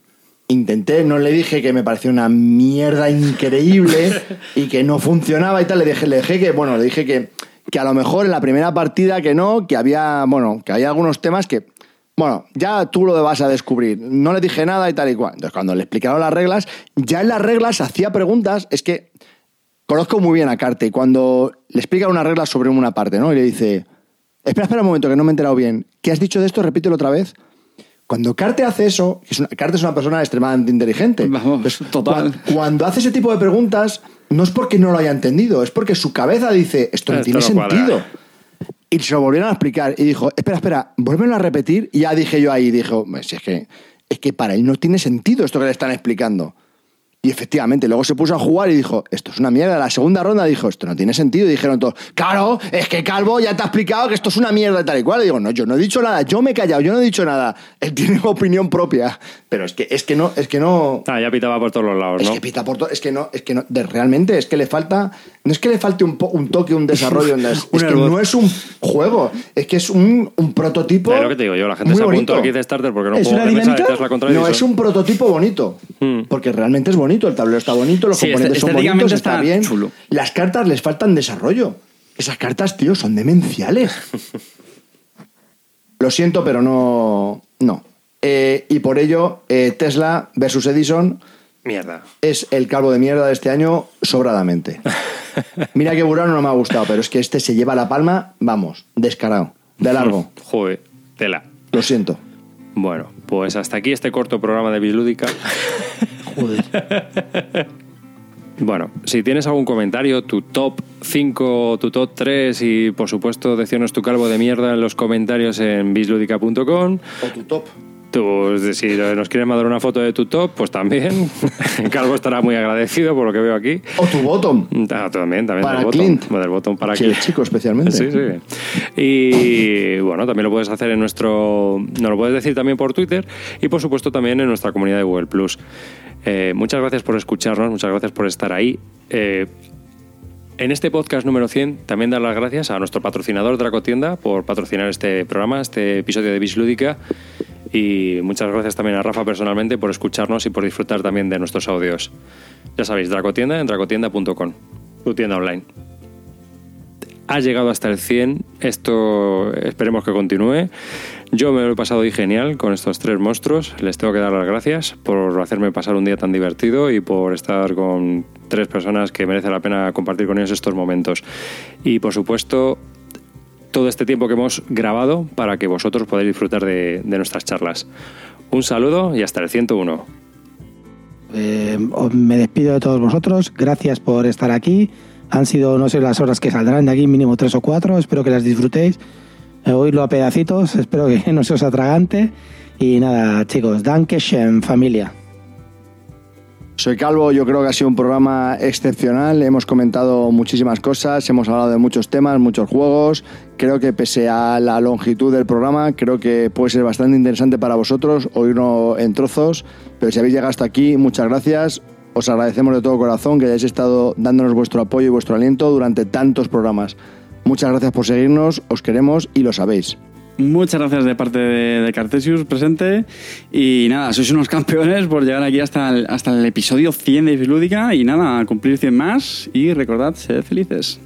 Intenté, no le dije que me parecía una mierda increíble y que no funcionaba y tal. Le dije, le dije que, bueno, le dije que, que a lo mejor en la primera partida que no, que había, bueno, que había algunos temas que, bueno, ya tú lo vas a descubrir. No le dije nada y tal y cual. Entonces, cuando le explicaron las reglas, ya en las reglas hacía preguntas. Es que conozco muy bien a Carte y cuando le explican una regla sobre una parte, ¿no? Y le dice, espera, espera un momento, que no me he enterado bien. ¿Qué has dicho de esto? Repítelo otra vez. Cuando Carte hace eso, es una- Carte es una persona extremadamente inteligente. Vamos, total. Cuan- Cuando, hace ese tipo de preguntas, no es porque no lo haya entendido, es porque su cabeza dice, esto no Esto tiene no cuadra. sentido. Y se lo volvieron a explicar y dijo, espera, espera, vuélvelo a repetir. Y ya dije yo ahí, dijo, si es que, es que para él no tiene sentido esto que le están explicando. Y efectivamente, luego se puso a jugar y dijo, esto es una mierda. La segunda ronda dijo, esto no tiene sentido. Y dijeron todos, claro, es que Calvo ya te ha explicado que esto es una mierda y tal y cual. Y digo, no, yo no he dicho nada, yo me he callado, yo no he dicho nada. Él tiene opinión propia. Pero es que, es que no, es que no. Ah, ya pitaba por todos los lados, Es ¿no? que pita por todo, es que no, es que no, de- realmente es que le falta, no es que le falte un, po- un toque, un desarrollo, es, Un es que no es un juego, es que es un, un prototipo. Es lo que te digo yo, la gente se bonito. al Kickstarter porque no ¿Es juego una dinámica? Contra No, es un prototipo bonito. Mm. Porque realmente es bonito, el tablero está bonito, los Sí, componentes son bonitos, está está bien. chulo. Las cartas les faltan desarrollo. Esas cartas, tío, son demenciales. Lo siento, pero no. No. Eh, y por ello, eh, Tesla versus Edison Mierda. es el calvo de mierda de este año sobradamente. Mira que Burano no me ha gustado, pero es que este se lleva la palma, vamos, descarado, de largo. Joder, tela. Lo siento. Bueno, pues hasta aquí este corto programa de Bislúdica. Bueno, si tienes algún comentario, tu top 5, tu top 3 y por supuesto decirnos tu calvo de mierda en los comentarios en bisludica.com. O tu top. Tú, si nos quieres mandar una foto de tu top, pues también. Calvo estará muy agradecido por lo que veo aquí. O tu bottom. Ah, también, también Para del. Clint. Del botón para Sí, Clint. el chico especialmente. Sí, sí. Y bueno, también lo puedes hacer en nuestro. Nos lo puedes decir también por Twitter y por supuesto también en nuestra comunidad de Google Plus. Eh, muchas gracias por escucharnos, muchas gracias por estar ahí. Eh, en este podcast número 100 también dar las gracias a nuestro patrocinador Dracotienda por patrocinar este programa, este episodio de Bislúdica. Y muchas gracias también a Rafa personalmente por escucharnos y por disfrutar también de nuestros audios. Ya sabéis, Dracotienda en dracotienda.com, tu tienda online. Ha llegado hasta el 100, esto esperemos que continúe. Yo me lo he pasado hoy genial con estos tres monstruos. Les tengo que dar las gracias por hacerme pasar un día tan divertido y por estar con tres personas que merece la pena compartir con ellos estos momentos. Y por supuesto, todo este tiempo que hemos grabado para que vosotros podáis disfrutar de, nuestras charlas. Un saludo y hasta el 101. Eh, me despido de todos vosotros. Gracias por estar aquí. Han sido, no sé, las horas que saldrán de aquí, mínimo tres o cuatro. Espero que las disfrutéis. Oírlo a pedacitos. Espero que no se os atragante. Y nada, chicos, Dankeschön, familia. Soy Calvo, yo creo que ha sido un programa excepcional, hemos comentado muchísimas cosas, hemos hablado de muchos temas, muchos juegos, creo que pese a la longitud del programa, creo que puede ser bastante interesante para vosotros oírlo en trozos, pero si habéis llegado hasta aquí, muchas gracias, os agradecemos de todo corazón que hayáis estado dándonos vuestro apoyo y vuestro aliento durante tantos programas. Muchas gracias por seguirnos, os queremos y lo sabéis. Muchas gracias de parte de, Cartesius presente. Y nada, sois unos campeones por llegar aquí hasta el, hasta el episodio 100 de Bislúdica. Y nada, cumplir 100 más. Y recordad, sed felices.